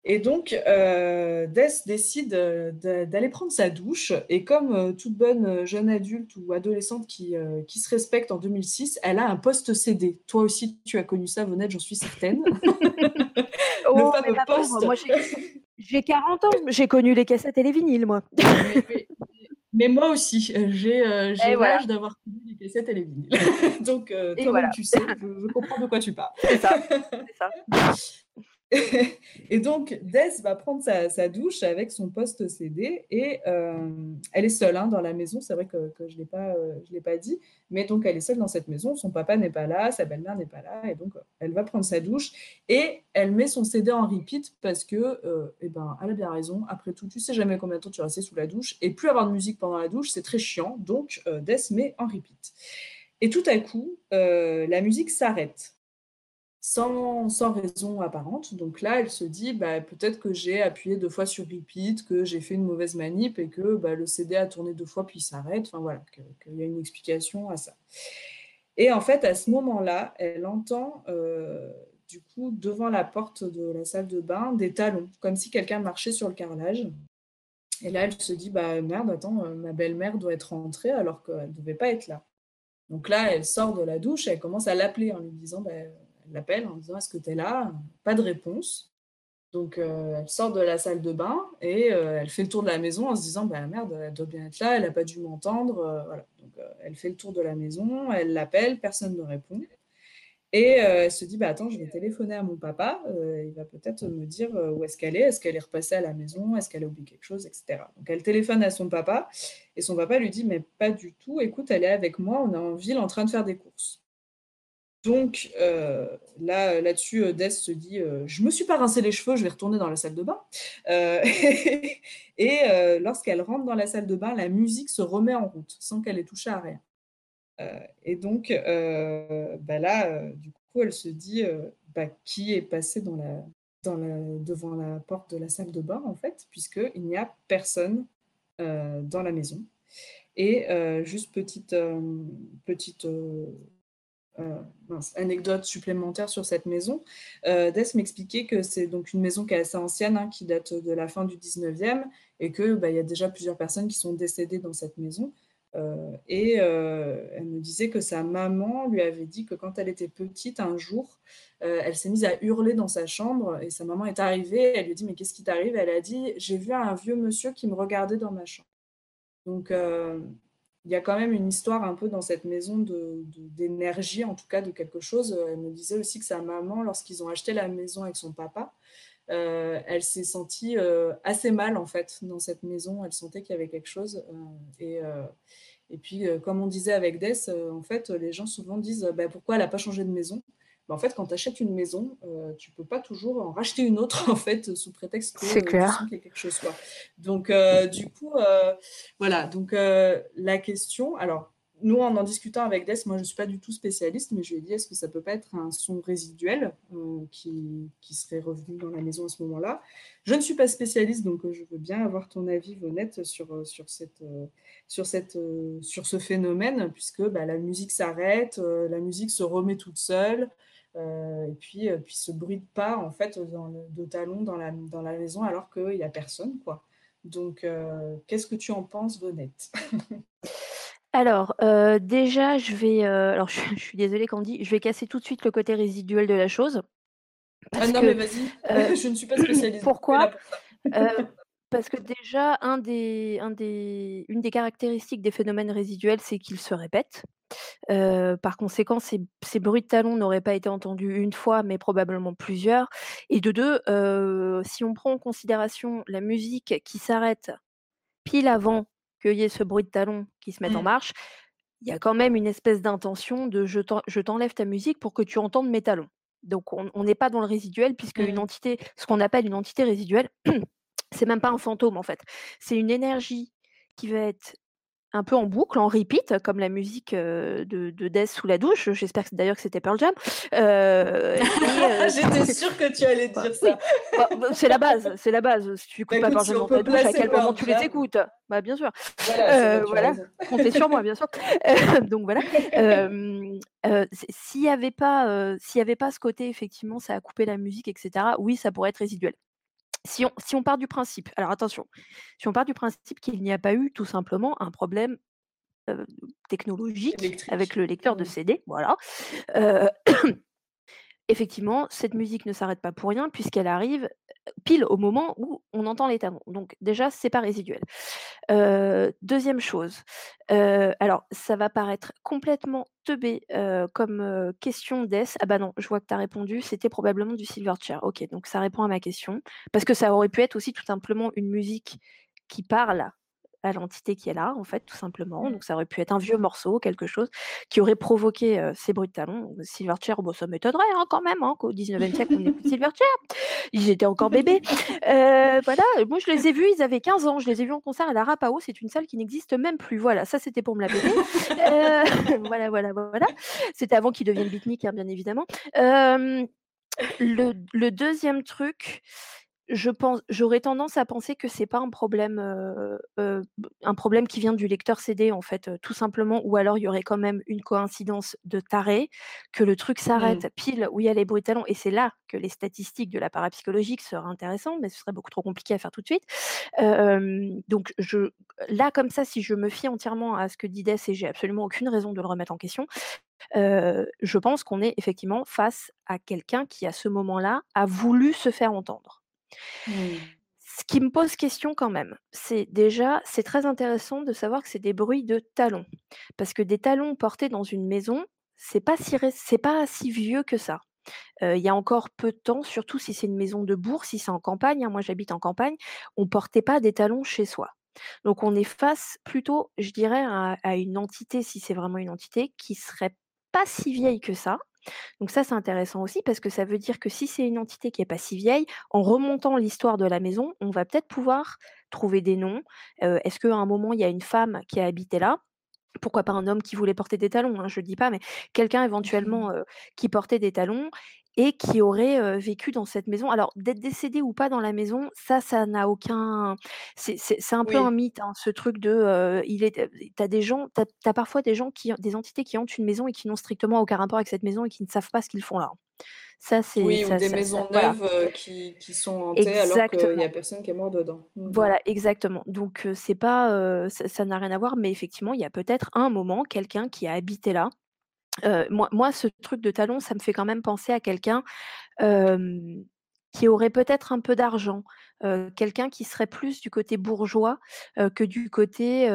Speaker 1: Et donc, euh, décide euh, d'aller prendre sa douche. Et comme euh, toute bonne euh, jeune adulte ou adolescente qui, qui, se respecte en 2006, elle a un poste CD. Toi aussi, tu as connu ça, Vonette, j'en suis certaine.
Speaker 2: oh, poste... Moi, j'ai 40 ans, j'ai connu les cassettes et les vinyles, moi.
Speaker 1: mais, moi aussi, j'ai l'âge d'avoir connu les cassettes et les vinyles. donc, toi-même, tu sais, je, je, comprends de quoi tu parles.
Speaker 2: C'est ça. ça.
Speaker 1: et donc, Des va prendre sa, douche avec son poste CD et euh, elle est seule hein, dans la maison. C'est vrai que, je ne euh, l'ai pas dit, mais donc elle est seule dans cette maison. Son papa n'est pas là, sa belle-mère n'est pas là, et donc elle va prendre sa douche et elle met son CD en repeat parce que, euh, eh ben, elle a bien raison. Après tout, tu sais jamais combien de temps tu vas rester sous la douche et plus avoir de musique pendant la douche, c'est très chiant. Donc, Des met en repeat. Et tout à coup, la musique s'arrête sans, raison apparente. Donc là, elle se dit, bah, peut-être que j'ai appuyé deux fois sur repeat, que j'ai fait une mauvaise manip et que bah, le CD a tourné deux fois puis s'arrête. Enfin voilà, qu'il y a une explication à ça. Et en fait, à ce moment-là, elle entend euh, du coup devant la porte de la salle de bain des talons, comme si quelqu'un marchait sur le carrelage. Et là, elle se dit, bah merde, attends, euh, ma belle-mère doit être rentrée alors qu'elle ne devait pas être là. Donc là, elle sort de la douche et elle commence à l'appeler en lui disant, bah, l'appelle en disant Est-ce que tu es là? Pas de réponse. Donc, euh, elle sort de la salle de bain et euh, elle fait le tour de la maison en se disant bah, Merde, elle doit bien être là, elle n'a pas dû m'entendre. Euh, voilà. Donc, elle fait le tour de la maison, elle l'appelle, personne ne répond. Et elle se dit bah, Attends, je vais téléphoner à mon papa, il va peut-être me dire où est-ce qu'elle est, est-ce qu'elle est repassée à la maison, est-ce qu'elle a oublié quelque chose, etc. Donc, elle téléphone à son papa et son papa lui dit Mais pas du tout, écoute, elle est avec moi, on est en ville en train de faire des courses. Donc euh, là, là-dessus, euh, Des se dit euh, Je me suis pas rincé les cheveux, je vais retourner dans la salle de bain. et lorsqu'elle rentre dans la salle de bain, la musique se remet en route sans qu'elle ait touché à rien. et donc bah là, du coup, elle se dit bah, Qui est passé devant la porte de la salle de bain, en fait, puisqu'il n'y a personne dans la maison. Et juste petite, petite anecdote supplémentaire sur cette maison. Des m'expliquait que c'est donc une maison qui est assez ancienne, hein, qui date de la fin du 19e, et qu'il bah, y a déjà plusieurs personnes qui sont décédées dans cette maison. Euh, et euh, elle me disait que sa maman lui avait dit que quand elle était petite, un jour, euh, elle s'est mise à hurler dans sa chambre et sa maman est arrivée. Elle lui dit Mais qu'est-ce qui t'arrive? Elle a dit J'ai vu un vieux monsieur qui me regardait dans ma chambre. Donc, il y a quand même une histoire un peu dans cette maison d'énergie, en tout cas de quelque chose. Elle me disait aussi que sa maman, lorsqu'ils ont acheté la maison avec son papa, elle s'est sentie assez mal en fait dans cette maison. Elle sentait qu'il y avait quelque chose. et, puis, comme on disait avec Des, en fait, les gens souvent disent bah, pourquoi elle n'a pas changé de maison? En fait, quand tu achètes une maison, tu ne peux pas toujours en racheter une autre, en fait, sous prétexte que
Speaker 2: c'est clair.
Speaker 1: y a quelque chose. Quoi. Donc, du coup, voilà. Donc, la question, alors, nous, en en discutant avec Des, moi, je ne suis pas du tout spécialiste, mais je lui ai dit, est-ce que ça ne peut pas être un son résiduel euh, qui, qui, serait revenu dans la maison à ce moment-là? Je ne suis pas spécialiste, donc euh, je veux bien avoir ton avis, Vonette, sur, euh, sur, cette, sur, cette, sur ce phénomène, puisque bah, la musique s'arrête, la musique se remet toute seule, et puis, puis ce bruit de pas, en fait, dans le, de talons dans la, dans la maison, alors qu'il n'y a personne, quoi. Donc, qu'est-ce que tu en penses, Vonette
Speaker 2: Alors, euh, déjà, je vais, euh, alors je suis désolée Candy, je vais casser tout de suite le côté résiduel de la chose
Speaker 1: Ah non, mais vas-y, euh, je ne suis pas spécialisée.
Speaker 2: pourquoi? Parce que déjà un des un des une des caractéristiques des phénomènes résiduels, c'est qu'ils se répètent. par conséquent, ces ces bruits de talons n'auraient pas été entendus une fois, mais probablement plusieurs et de deux, si on prend en considération la musique qui s'arrête pile avant qu'il y ait ce bruit de talon qui se mette en mmh. marche, il y a quand même une espèce d'intention de je t'enlève ta musique pour que tu entendes mes talons. Donc on n'est pas dans le résiduel puisque une mmh. entité, ce qu'on appelle une entité résiduelle, c'est même pas un fantôme en fait. C'est une énergie qui va être un peu en boucle, en repeat, comme la musique de, de Death sous la douche. J'espère d'ailleurs que c'était Pearl Jam.
Speaker 1: Euh, J'étais sûre que tu allais dire ça.
Speaker 2: Bah, bah, c'est la base, c'est la base. Si tu écoutes bah, pas Pearl Jam dans ta douche, à quel moment tu les écoutes Bah bien sûr. Voilà, comptez sur moi, bien sûr. donc voilà. s'il n'y avait pas, y avait pas ce côté, effectivement, ça a coupé la musique, etc. Oui, ça pourrait être résiduel. Si on, part du principe, alors attention, si on part du principe qu'il n'y a pas eu tout simplement un problème technologique avec le lecteur de mmh. CD, voilà. effectivement, cette musique ne s'arrête pas pour rien puisqu'elle arrive pile au moment où on entend les talons. Donc déjà, c'est pas résiduel. deuxième chose, alors ça va paraître complètement teubé comme question d'ess. Ah bah non, je vois que tu as répondu, c'était probablement du Silverchair. Ok, donc ça répond à ma question. Parce que ça aurait pu être aussi tout simplement une musique qui parle à l'entité qui est là, en fait, tout simplement. Mmh. Donc ça aurait pu être un vieux morceau, quelque chose, qui aurait provoqué ces bruits de talons. Silverchair, bon, ça m'étonnerait hein, quand même, hein, qu'au 19e siècle, on écoute Silverchair. Ils étaient encore bébés. voilà, moi je les ai vus, ils avaient 15 ans, je les ai vus en concert à la Rapao, c'est une salle qui n'existe même plus. Voilà, ça c'était pour me la péter. voilà, voilà, voilà. C'était avant qu'ils deviennent beatnik, hein, bien évidemment. le, le, deuxième truc, je pense j'aurais tendance à penser que c'est pas un problème, un problème qui vient du lecteur CD, en fait, tout simplement ou alors il y aurait quand même une coïncidence de taré, que le truc mmh. s'arrête pile où il y a les bruits de talons et c'est là que les statistiques de la parapsychologique seraient intéressantes, mais ce serait beaucoup trop compliqué à faire tout de suite. donc je là, comme ça, si je me fie entièrement à ce que dit Dess et j'ai absolument aucune raison de le remettre en question, je pense qu'on est effectivement face à quelqu'un qui, à ce moment-là, a voulu se faire entendre. Mmh. Ce qui me pose question quand même, c'est déjà, c'est très intéressant de savoir que c'est des bruits de talons. Parce que des talons portés dans une maison, c'est pas si, pas si vieux que ça. il y a encore peu de temps, surtout si c'est une maison de bourg, si c'est en campagne, hein, moi j'habite en campagne, on portait pas des talons chez soi. Donc on est face plutôt, je dirais, à, à une entité, si c'est vraiment une entité, qui serait pas si vieille que ça, donc ça, c'est intéressant aussi parce que ça veut dire que si c'est une entité qui n'est pas si vieille, en remontant l'histoire de la maison, on va peut-être pouvoir trouver des noms. Est-ce qu'à un moment, il y a une femme qui a habité là? Pourquoi pas un homme qui voulait porter des talons, hein, je dis pas, mais quelqu'un éventuellement,
Speaker 1: Mmh.
Speaker 2: heu, qui portait des talons et qui aurait, vécu dans cette maison. Alors d'être décédé ou pas dans la maison, ça, ça n'a aucun c'est c'est c'est un peu un
Speaker 1: Oui.
Speaker 2: mythe, hein, ce truc de, il est tu as des gens tu as parfois des gens qui des entités qui hantent une maison et qui n'ont strictement aucun rapport avec cette maison et qui ne savent pas ce qu'ils font là. Ça c'est
Speaker 1: Oui, ou des
Speaker 2: ça
Speaker 1: maisons neuves, heu, qui qui sont hantées alors qu'il y
Speaker 2: Exactement.
Speaker 1: a personne qui est mort dedans.
Speaker 2: Voilà, exactement. Donc heu, c'est pas, heu, ça n'a rien à voir, mais effectivement, il y a peut-être un moment quelqu'un qui a habité là. Moi moi ce truc de talons, ça me fait quand même penser à quelqu'un, qui aurait peut-être un peu d'argent, quelqu'un qui serait plus du côté bourgeois, que du côté,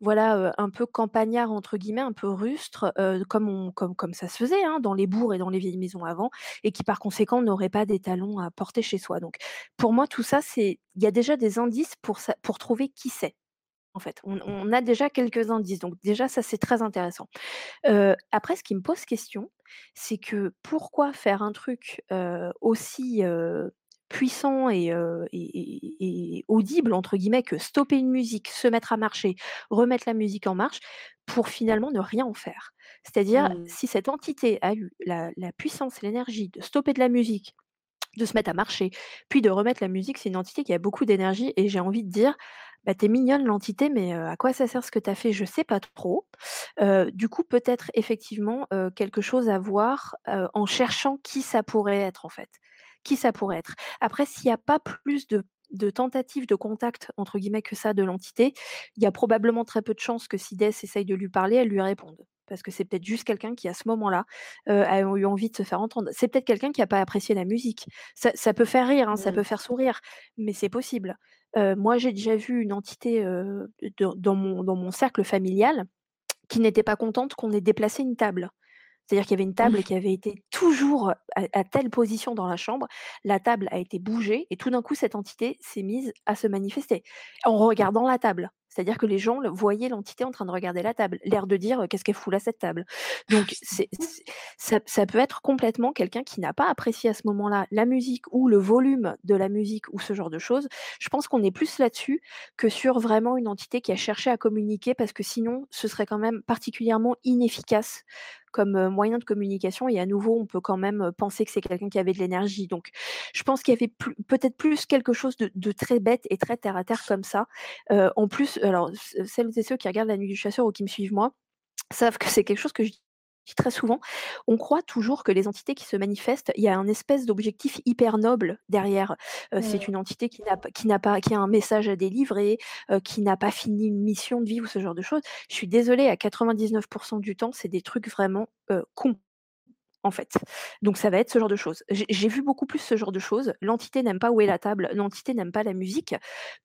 Speaker 2: voilà, un peu «campagnard» entre guillemets, un peu rustre, comme ça se faisait, hein, dans les bourgs et dans les vieilles maisons avant et qui par conséquent n'aurait pas des talons à porter chez soi. Donc pour moi tout ça, c'est il y a déjà des indices pour sa pour trouver qui c'est, en fait. On on a déjà quelques indices, donc déjà ça c'est très intéressant. Après ce qui me pose question, c'est que pourquoi faire un truc, aussi, puissant et heu et et et «audible» entre guillemets que stopper une musique, se mettre à marcher, remettre la musique en marche, pour finalement ne rien en faire? C'est-à-dire
Speaker 1: Mmh.
Speaker 2: si cette entité a eu la la puissance et l'énergie de stopper de la musique, de se mettre à marcher, puis de remettre la musique, c'est une entité qui a beaucoup d'énergie et j'ai envie de dire: «Bah, tu es mignonne l'entité, mais à quoi ça sert ce que tu as fait? Je sais pas trop». Du coup, peut-être effectivement, quelque chose à voir, en cherchant qui ça pourrait être, en fait. Qui ça pourrait être? Après, s'il y a pas plus de tentatives de «contact» entre guillemets que ça de l'entité, il y a probablement très peu de chances que si Dess essaye de lui parler, elle lui réponde. Parce que c'est peut-être juste quelqu'un qui, à ce moment-là, a eu envie de se faire entendre. C'est peut-être quelqu'un qui a pas apprécié la musique. Ça ça peut faire rire, hein, ça peut
Speaker 1: Mmh.
Speaker 2: faire sourire, mais c'est possible. Moi, j'ai déjà vu une entité, dans dans mon dans mon cercle familial qui n'était pas contente qu'on ait déplacé une table. C'est-à-dire qu'il y avait une table qui avait été toujours à à telle position dans la chambre. La table a été bougée et tout d'un coup, cette entité s'est mise à se manifester en regardant la table. C'est-à-dire que les gens voyaient l'entité en train de regarder la table, l'air de dire: «Qu'est-ce qu'elle fout là cette table?» donc ça ça peut être complètement quelqu'un qui n'a pas apprécié à ce moment-là la musique ou le volume de la musique ou ce genre de choses. Je pense qu'on est plus là-dessus que sur vraiment une entité qui a cherché à communiquer parce que sinon, ce serait quand même particulièrement inefficace comme, moyen de communication et à nouveau, on peut quand même, penser que c'est quelqu'un qui avait de l'énergie. Donc je pense qu'il y avait peut-être plus quelque chose de très bête et très terre à terre comme ça. En plus, alors celles et ceux qui regardent La Nuit du Chasseur ou qui me suivent moi, savent que c'est quelque chose que je très souvent. On croit toujours que les entités qui se manifestent, il y a un espèce d'objectif hyper noble derrière. Heu, c'est une entité qui n'a pas qui n'a pas qui a un message à délivrer, heu, qui n'a pas fini une mission de vie ou ce genre de choses. Je suis désolée, à 99% du temps, c'est des trucs vraiment, heu, cons, en fait. Donc ça va être ce genre de choses. J'ai vu beaucoup plus ce genre de choses. L'entité n'aime pas où est la table, l'entité n'aime pas la musique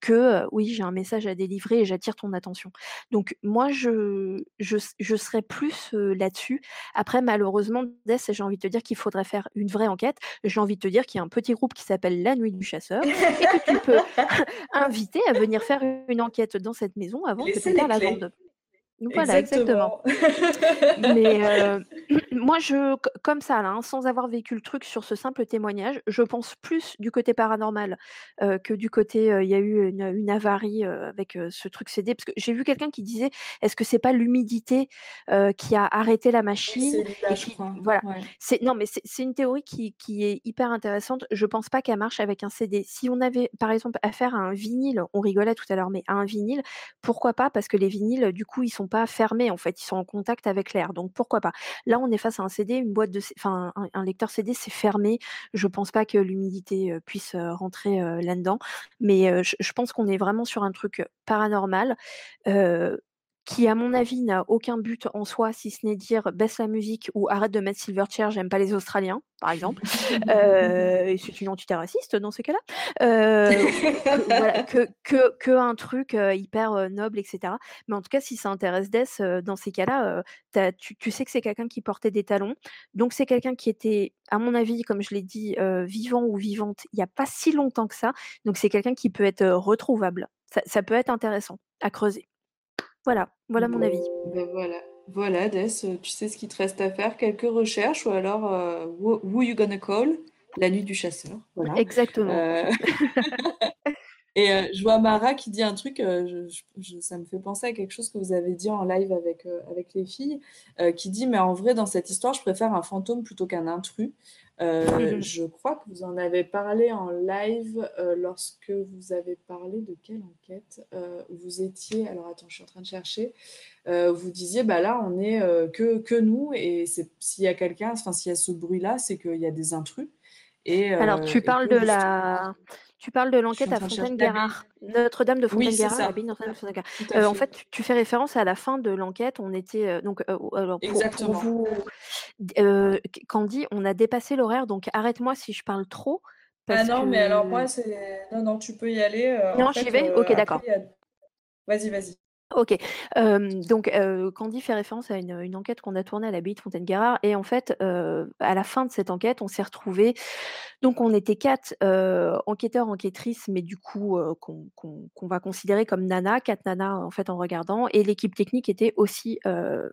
Speaker 2: que, oui, j'ai un message à délivrer et j'attire ton attention. Donc moi, je je je serais plus, là-dessus. Après malheureusement, Dess, j'ai envie de te dire qu'il faudrait faire une vraie enquête. J'ai envie de te dire qu'il y a un petit groupe qui s'appelle La Nuit du Chasseur et que tu peux inviter à venir faire une enquête dans cette maison avant que
Speaker 1: Laissez les
Speaker 2: père la vende. Voilà, exactement.
Speaker 1: Exactement.
Speaker 2: Mais heu, moi je co comme ça là, hein, sans avoir vécu le truc sur ce simple témoignage, je pense plus du côté paranormal, heu, que du côté, heu, il y a eu une une avarie, avec, ce truc CD. Parce que j'ai vu quelqu'un qui disait: «Est-ce que c'est pas l'humidité, qui a arrêté la machine?» voilà.
Speaker 1: Ouais.
Speaker 2: C'est non mais c'est c'est une théorie qui qui est hyper intéressante. Je pense pas qu'elle marche avec un CD. Si on avait, par exemple, affaire à un vinyle, on rigolait tout à l'heure, mais à un vinyle, pourquoi pas? Parce que les vinyles, du coup, ils sont pas fermés en fait, ils sont en contact avec l'air, donc pourquoi pas? Là, on est face à un CD, une boîte de enfin un lecteur CD, c'est fermé. Je pense pas que l'humidité, puisse, rentrer, là-dedans. Mais, je pense qu'on est vraiment sur un truc, paranormal, qui à mon avis n'a aucun but en soi, si ce n'est dire: «Baisse la musique» ou «Arrête de mettre Silverchair, j'aime pas les Australiens», par exemple. Et c'est une entité raciste dans ces cas-là. Heu, que voilà, que que qu'un truc, heu, hyper, heu, noble et cetera. Mais en tout cas, si ça intéresse heu, dans ces cas-là, tu sais que c'est quelqu'un qui portait des talons. Donc c'est quelqu'un qui était, à mon avis, comme je l'ai dit, vivant ou vivante il y a pas si longtemps que ça. Donc c'est quelqu'un qui peut être, retrouvable. Ça ça peut être intéressant à creuser. Voilà, voilà mon avis.
Speaker 1: Ben voilà. Voilà Dess, heu, tu sais ce qu'il te reste à faire, quelques recherches ou alors, heu, Who Who You Gonna Call? La Nuit du Chasseur, voilà.
Speaker 2: Exactement.
Speaker 1: Heu Et euh, je vois Mara qui dit un truc, euh, ça me fait penser à quelque chose que vous avez dit en live avec, euh, avec les filles, qui dit, mais en vrai, dans cette histoire, je préfère un fantôme plutôt qu'un intrus. je crois que vous en avez parlé en live lorsque vous avez parlé de quelle enquête Vous étiez, alors attends, je suis en train de chercher, vous disiez, bah là, on est que, que nous, et s'il y a quelqu'un, enfin, s'il y a ce bruit-là, c'est qu'il y a des intrus.
Speaker 2: Et, alors, tu parles de la... Tu parles de l'enquête à Fontaine-Guérard, Notre-Dame de Fontaine-Guérard, euh, en fait, tu fais référence à la fin de l'enquête. On était euh, donc euh, alors pour, vous, Candy, on a dépassé l'horaire, donc arrête-moi si je parle trop.
Speaker 1: ah non, mais alors moi, c'est non, non, tu peux y aller.
Speaker 2: non, j'y vais? Ok, d'accord.
Speaker 1: Vas-y, vas-y.
Speaker 2: Ok, donc Candy fait référence à une, enquête qu'on a tournée à l'abbaye de Fontaine-Guérard et en fait, à la fin de cette enquête, on s'est retrouvés donc on était quatre, enquêteurs, enquêtrices, mais du coup, qu'on va considérer comme nanas, quatre nanas en fait en regardant et l'équipe technique était aussi,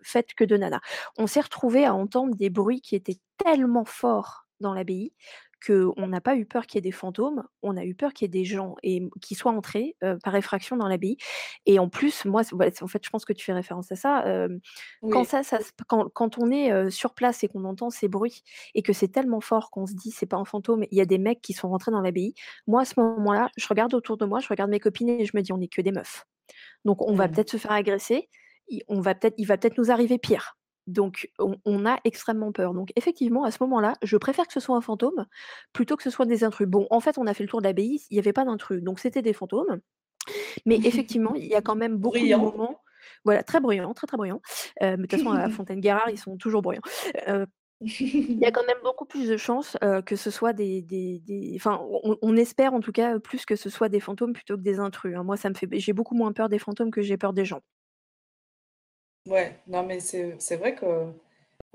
Speaker 2: faite que de nanas. On s'est retrouvés à entendre des bruits qui étaient tellement forts dans l'abbaye qu'on n'a pas eu peur qu'il y ait des fantômes, on a eu peur qu'il y ait des gens et qui soient entrés par effraction dans l'abbaye. Et en plus, moi, en fait, je pense que tu fais référence à ça. quand, ça, ça quand, quand, on est sur place et qu'on entend ces bruits et que c'est tellement fort qu'on se dit c'est pas un fantôme, il y a des mecs qui sont rentrés dans l'abbaye. Moi, à ce moment-là, je regarde autour de moi, je regarde mes copines et je me dis on n'est que des meufs. Donc on va mmh. peut-être se faire agresser. On va peut-être, il va peut-être nous arriver pire. Donc, on, a extrêmement peur. Donc, effectivement, à ce moment-là, je préfère que ce soit un fantôme plutôt que ce soit des intrus. Bon, en fait, on a fait le tour de l'abbaye, il n'y avait pas d'intrus, donc c'était des fantômes. Mais effectivement, il y a quand même beaucoup de moments. Voilà, très bruyants, très très bruyants. Euh, mais de toute façon, à Fontaine-Guérard, ils sont toujours bruyants. Euh, il y a quand même beaucoup plus de chances euh, que ce soit des, Enfin, on, espère en tout cas plus que ce soit des fantômes plutôt que des intrus. Hein. Moi, ça me fait, j'ai beaucoup moins peur des fantômes que j'ai peur des gens.
Speaker 1: Ouais, non, mais c'est vrai que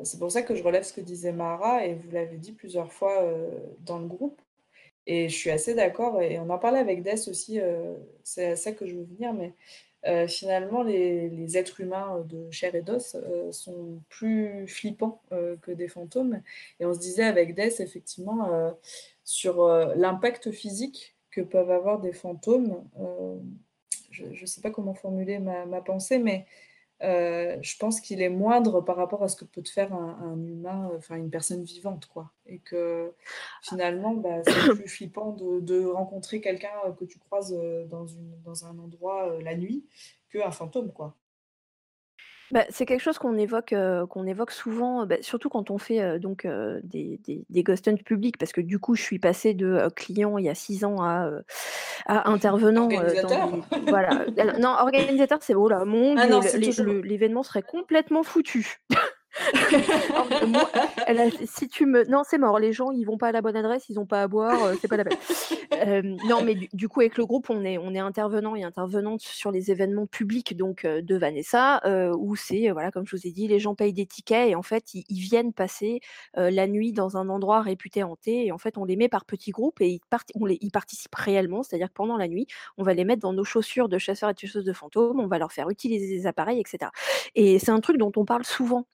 Speaker 1: c'est pour ça que je relève ce que disait Mara et vous l'avez dit plusieurs fois euh, dans le groupe. Et je suis assez d'accord. Et on en parlait avec Des aussi, euh, c'est à ça que je veux venir. Mais euh, finalement, les, les, êtres humains de chair et d'os sont plus flippants que des fantômes. Et on se disait avec Des, effectivement, sur l'impact physique que peuvent avoir des fantômes. je ne sais pas comment formuler ma, ma pensée, mais euh, je pense qu'il est moindre par rapport à ce que peut te faire un, humain, enfin une personne vivante, quoi. Et que finalement, bah, c'est plus flippant de, rencontrer quelqu'un que tu croises euh, dans, une, dans un endroit euh, la nuit qu'un fantôme, quoi.
Speaker 2: Bah, c'est quelque chose qu'on évoque, qu'on évoque souvent, bah, surtout quand on fait, donc des des des ghost hunts publics parce que du coup, je suis passée de, client il y a six ans à, à intervenant, voilà. non, organisateur, c'est oh là, mon ah l'événement serait complètement foutu. Si tu me, non, c'est mort. Les gens, ils vont pas à la bonne adresse, ils ont pas à boire, euh, c'est pas la peine. Euh, non, mais du, coup, avec le groupe, on est, on est intervenant et intervenante sur les événements publics donc euh, de Vanessa, où c'est, voilà, comme je vous ai dit, les gens payent des tickets et en fait, ils, viennent passer la nuit dans un endroit réputé hanté et en fait, on les met par petits groupes et ils, ils participent réellement, c'est-à-dire que pendant la nuit, on va les mettre dans nos chaussures de chasseurs et de chasseuses de fantômes, on va leur faire utiliser des appareils, etc. Et c'est un truc dont on parle souvent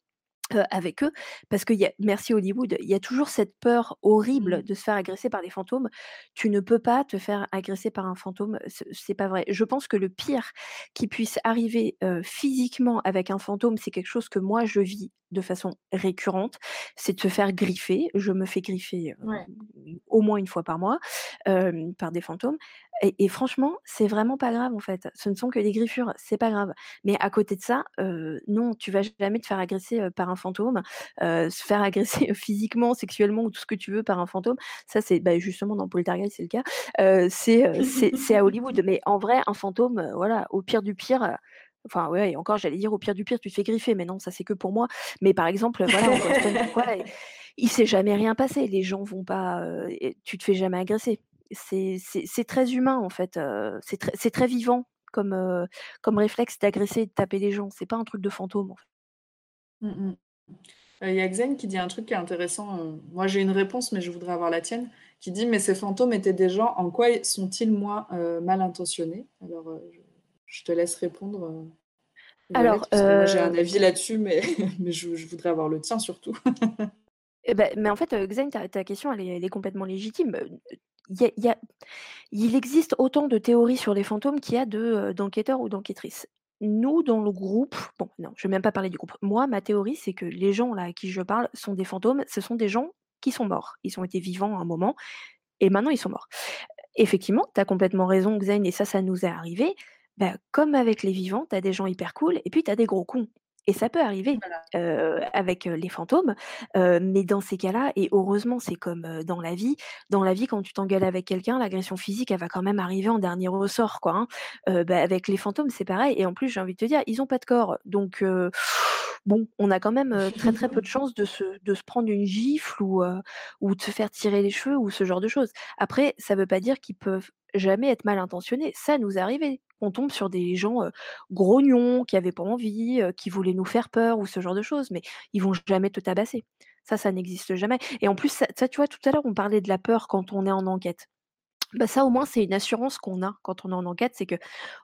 Speaker 2: avec eux, parce que y a, merci Hollywood, il y a toujours cette peur horrible mmh. de se faire agresser par des fantômes. Tu ne peux pas te faire agresser par un fantôme, c'est pas vrai. Je pense que le pire qui puisse arriver physiquement avec un fantôme, c'est quelque chose que moi je vis de façon récurrente, c'est de se faire griffer. Je me fais griffer au moins une fois par mois par des fantômes. Et, franchement, c'est vraiment pas grave en fait. Ce ne sont que des griffures, c'est pas grave. Mais à côté de ça, non, tu vas jamais te faire agresser par un fantôme, se faire agresser physiquement, sexuellement ou tout ce que tu veux par un fantôme. Ça, c'est bah, justement dans Poltergeist, c'est le cas. c'est à Hollywood. Mais en vrai, un fantôme, voilà, au pire du pire. Enfin, ouais, et encore, j'allais dire au pire du pire, tu te fais griffer, mais non, ça c'est que pour moi. Mais par exemple, voilà, quoi, il s'est jamais rien passé. Les gens vont pas. tu te fais jamais agresser c'est très humain en fait. c'est très, vivant comme, comme réflexe d'agresser et de taper les gens. C'est pas un truc de fantôme en fait.
Speaker 1: Mmh il y a Xen qui dit un truc qui est intéressant. moi, j'ai une réponse, mais je voudrais avoir la tienne. Qui dit Mais ces fantômes étaient des gens, en quoi sont-ils moins mal intentionnés? Alors, je, te laisse répondre. Alors, j'ai un avis là-dessus, mais, mais je, voudrais avoir le tien surtout.
Speaker 2: Eh ben, mais en fait, Xen, ta, question, elle est, elle est complètement légitime il y a- il y a- il existe autant de théories sur les fantômes qu'il y a de, euh, d'enquêteurs ou d'enquêtrices. Nous, dans le groupe, bon, non, je vais même pas parler du groupe. Moi, ma théorie, c'est que les gens là à qui je parle sont des fantômes. Ce sont des gens qui sont morts. Ils ont été vivants à un moment et maintenant ils sont morts. Effectivement, tu as complètement raison, Xen, et ça, ça nous est arrivé. Bah, comme avec les vivants, tu as des gens hyper cool et puis tu as des gros cons. Et ça peut arriver euh, avec les fantômes, euh, mais dans ces cas-là, et heureusement, c'est comme dans la vie. Dans la vie, quand tu t'engueules avec quelqu'un, l'agression physique, elle va quand même arriver en dernier ressort, quoi. hein. Euh, bah, avec les fantômes, c'est pareil. Et en plus, j'ai envie de te dire, ils ont pas de corps, donc bon, on a quand même très très peu de chances de se, de se prendre une gifle ou, euh, ou de se faire tirer les cheveux ou ce genre de choses. Après, ça veut pas dire qu'ils peuvent jamais être mal intentionnés. Ça nous est arrivé. On tombe sur des gens euh, grognons qui avaient pas envie, euh, qui voulaient nous faire peur ou ce genre de choses, mais ils vont jamais te tabasser. Ça, ça n'existe jamais. Et en plus, ça, ça, tu vois, tout à l'heure, on parlait de la peur quand on est en enquête. Bah ça, au moins, c'est une assurance qu'on a quand on est en enquête, c'est que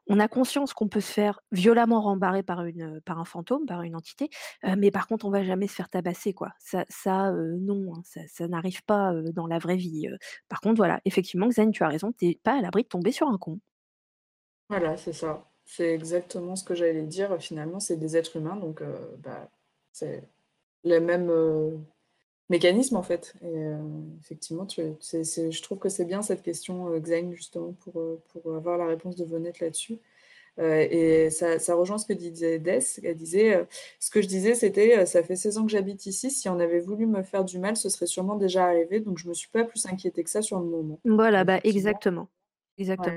Speaker 2: on a conscience qu'on peut se faire violemment rembarrer par une, par un fantôme, par une entité, euh, mais par contre, on va jamais se faire tabasser, quoi. Ça, ça euh, non, hein, ça, n'arrive pas euh, dans la vraie vie. Par contre, voilà, effectivement, Xen, tu as raison, t'es pas à l'abri de tomber sur un con.
Speaker 1: Voilà, c'est ça. C'est exactement ce que j'allais dire. Finalement, c'est des êtres humains, donc bah, c'est les mêmes mécanismes en fait. Et euh, effectivement, tu, je trouve que c'est bien cette question, euh, Xain, justement, pour, euh, pour avoir la réponse de Vonette là-dessus. Euh, et ça, ça rejoint ce que disait Des. Elle disait, ce que je disais, c'était, ça fait 16 ans que j'habite ici. Si on avait voulu me faire du mal, ce serait sûrement déjà arrivé. Donc, je me suis pas plus inquiétée que ça sur le moment.
Speaker 2: Voilà, bah exactement. Exactement.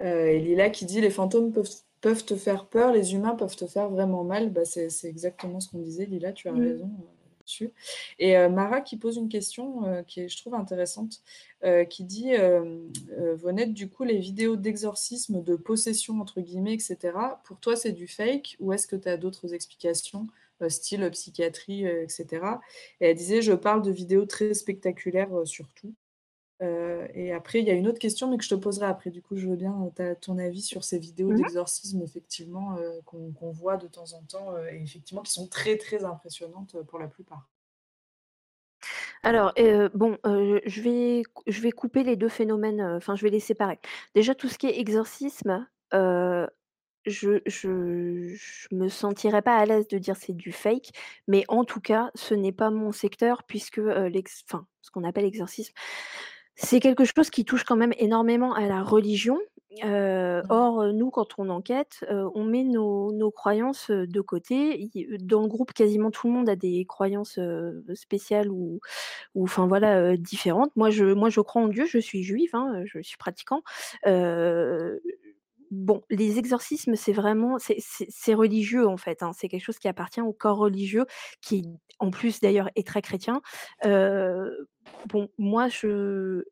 Speaker 1: Ouais. Et Lila qui dit les fantômes peuvent, peuvent te faire peur, les humains peuvent te faire vraiment mal. Bah, c'est, c'est exactement ce qu'on disait, Lila, tu as
Speaker 2: Mm.
Speaker 1: raison Et euh, Mara qui pose une question euh, qui est, je trouve, intéressante, euh, qui dit Vonette, du coup, les vidéos d'exorcisme, de possession, entre guillemets, etc., pour toi, c'est du fake ou est-ce que tu as d'autres explications, style psychiatrie, etc. Et elle disait je parle de vidéos très spectaculaires surtout. Euh, et après, il y a une autre question, mais que je te poserai après. Du coup, je veux bien euh, ton avis sur ces vidéos
Speaker 2: Mhm.
Speaker 1: d'exorcisme, effectivement, euh, qu'on voit de temps en temps, euh, et effectivement, qui sont très, très impressionnantes pour la plupart.
Speaker 2: Alors, bon, je vais, je vais couper les deux phénomènes, enfin, je vais les séparer. Déjà, tout ce qui est exorcisme, je, je, je me sentirais pas à l'aise de dire c'est du fake, mais en tout cas, ce n'est pas mon secteur puisque euh, l'ex, enfin, ce qu'on appelle exorcisme, c'est quelque chose qui touche quand même énormément à la religion. Euh,
Speaker 1: Mhm.
Speaker 2: or, nous, quand on enquête, euh, on met nos, nos croyances de côté. Dans le groupe, quasiment tout le monde a des croyances euh, spéciales ou, enfin voilà, différentes. Moi je, moi, je crois en Dieu, je suis juive, hein, je suis pratiquant. Bon, les exorcismes, c'est vraiment, c'est religieux en fait. hein, c'est quelque chose qui appartient au corps religieux, qui en plus d'ailleurs est très chrétien. Moi, je,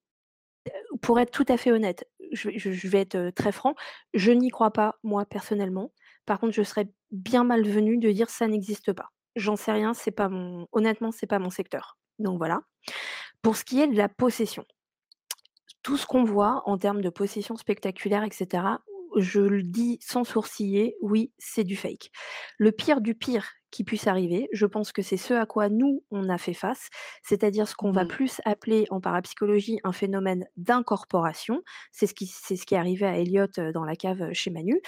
Speaker 2: pour être tout à fait honnête, je, vais- être très franc, je n'y crois pas moi personnellement. Par contre, je serais bien malvenue de dire ça n'existe pas. J'en sais rien, c'est pas mon, honnêtement, c'est pas mon secteur. Donc voilà. Pour ce qui est de la possession, tout ce qu'on voit en termes de possession spectaculaire, etc., je le dis sans sourciller, oui, c'est du fake. Le pire du pire qui puisse arriver, je pense que c'est ce à quoi nous, on a fait face, c'est-à-dire ce qu'on va
Speaker 1: Mhm.
Speaker 2: plus appeler en parapsychologie un phénomène d'incorporation. C'est ce, qui, c'est ce qui est arrivé à Elliot dans la cave chez Manu,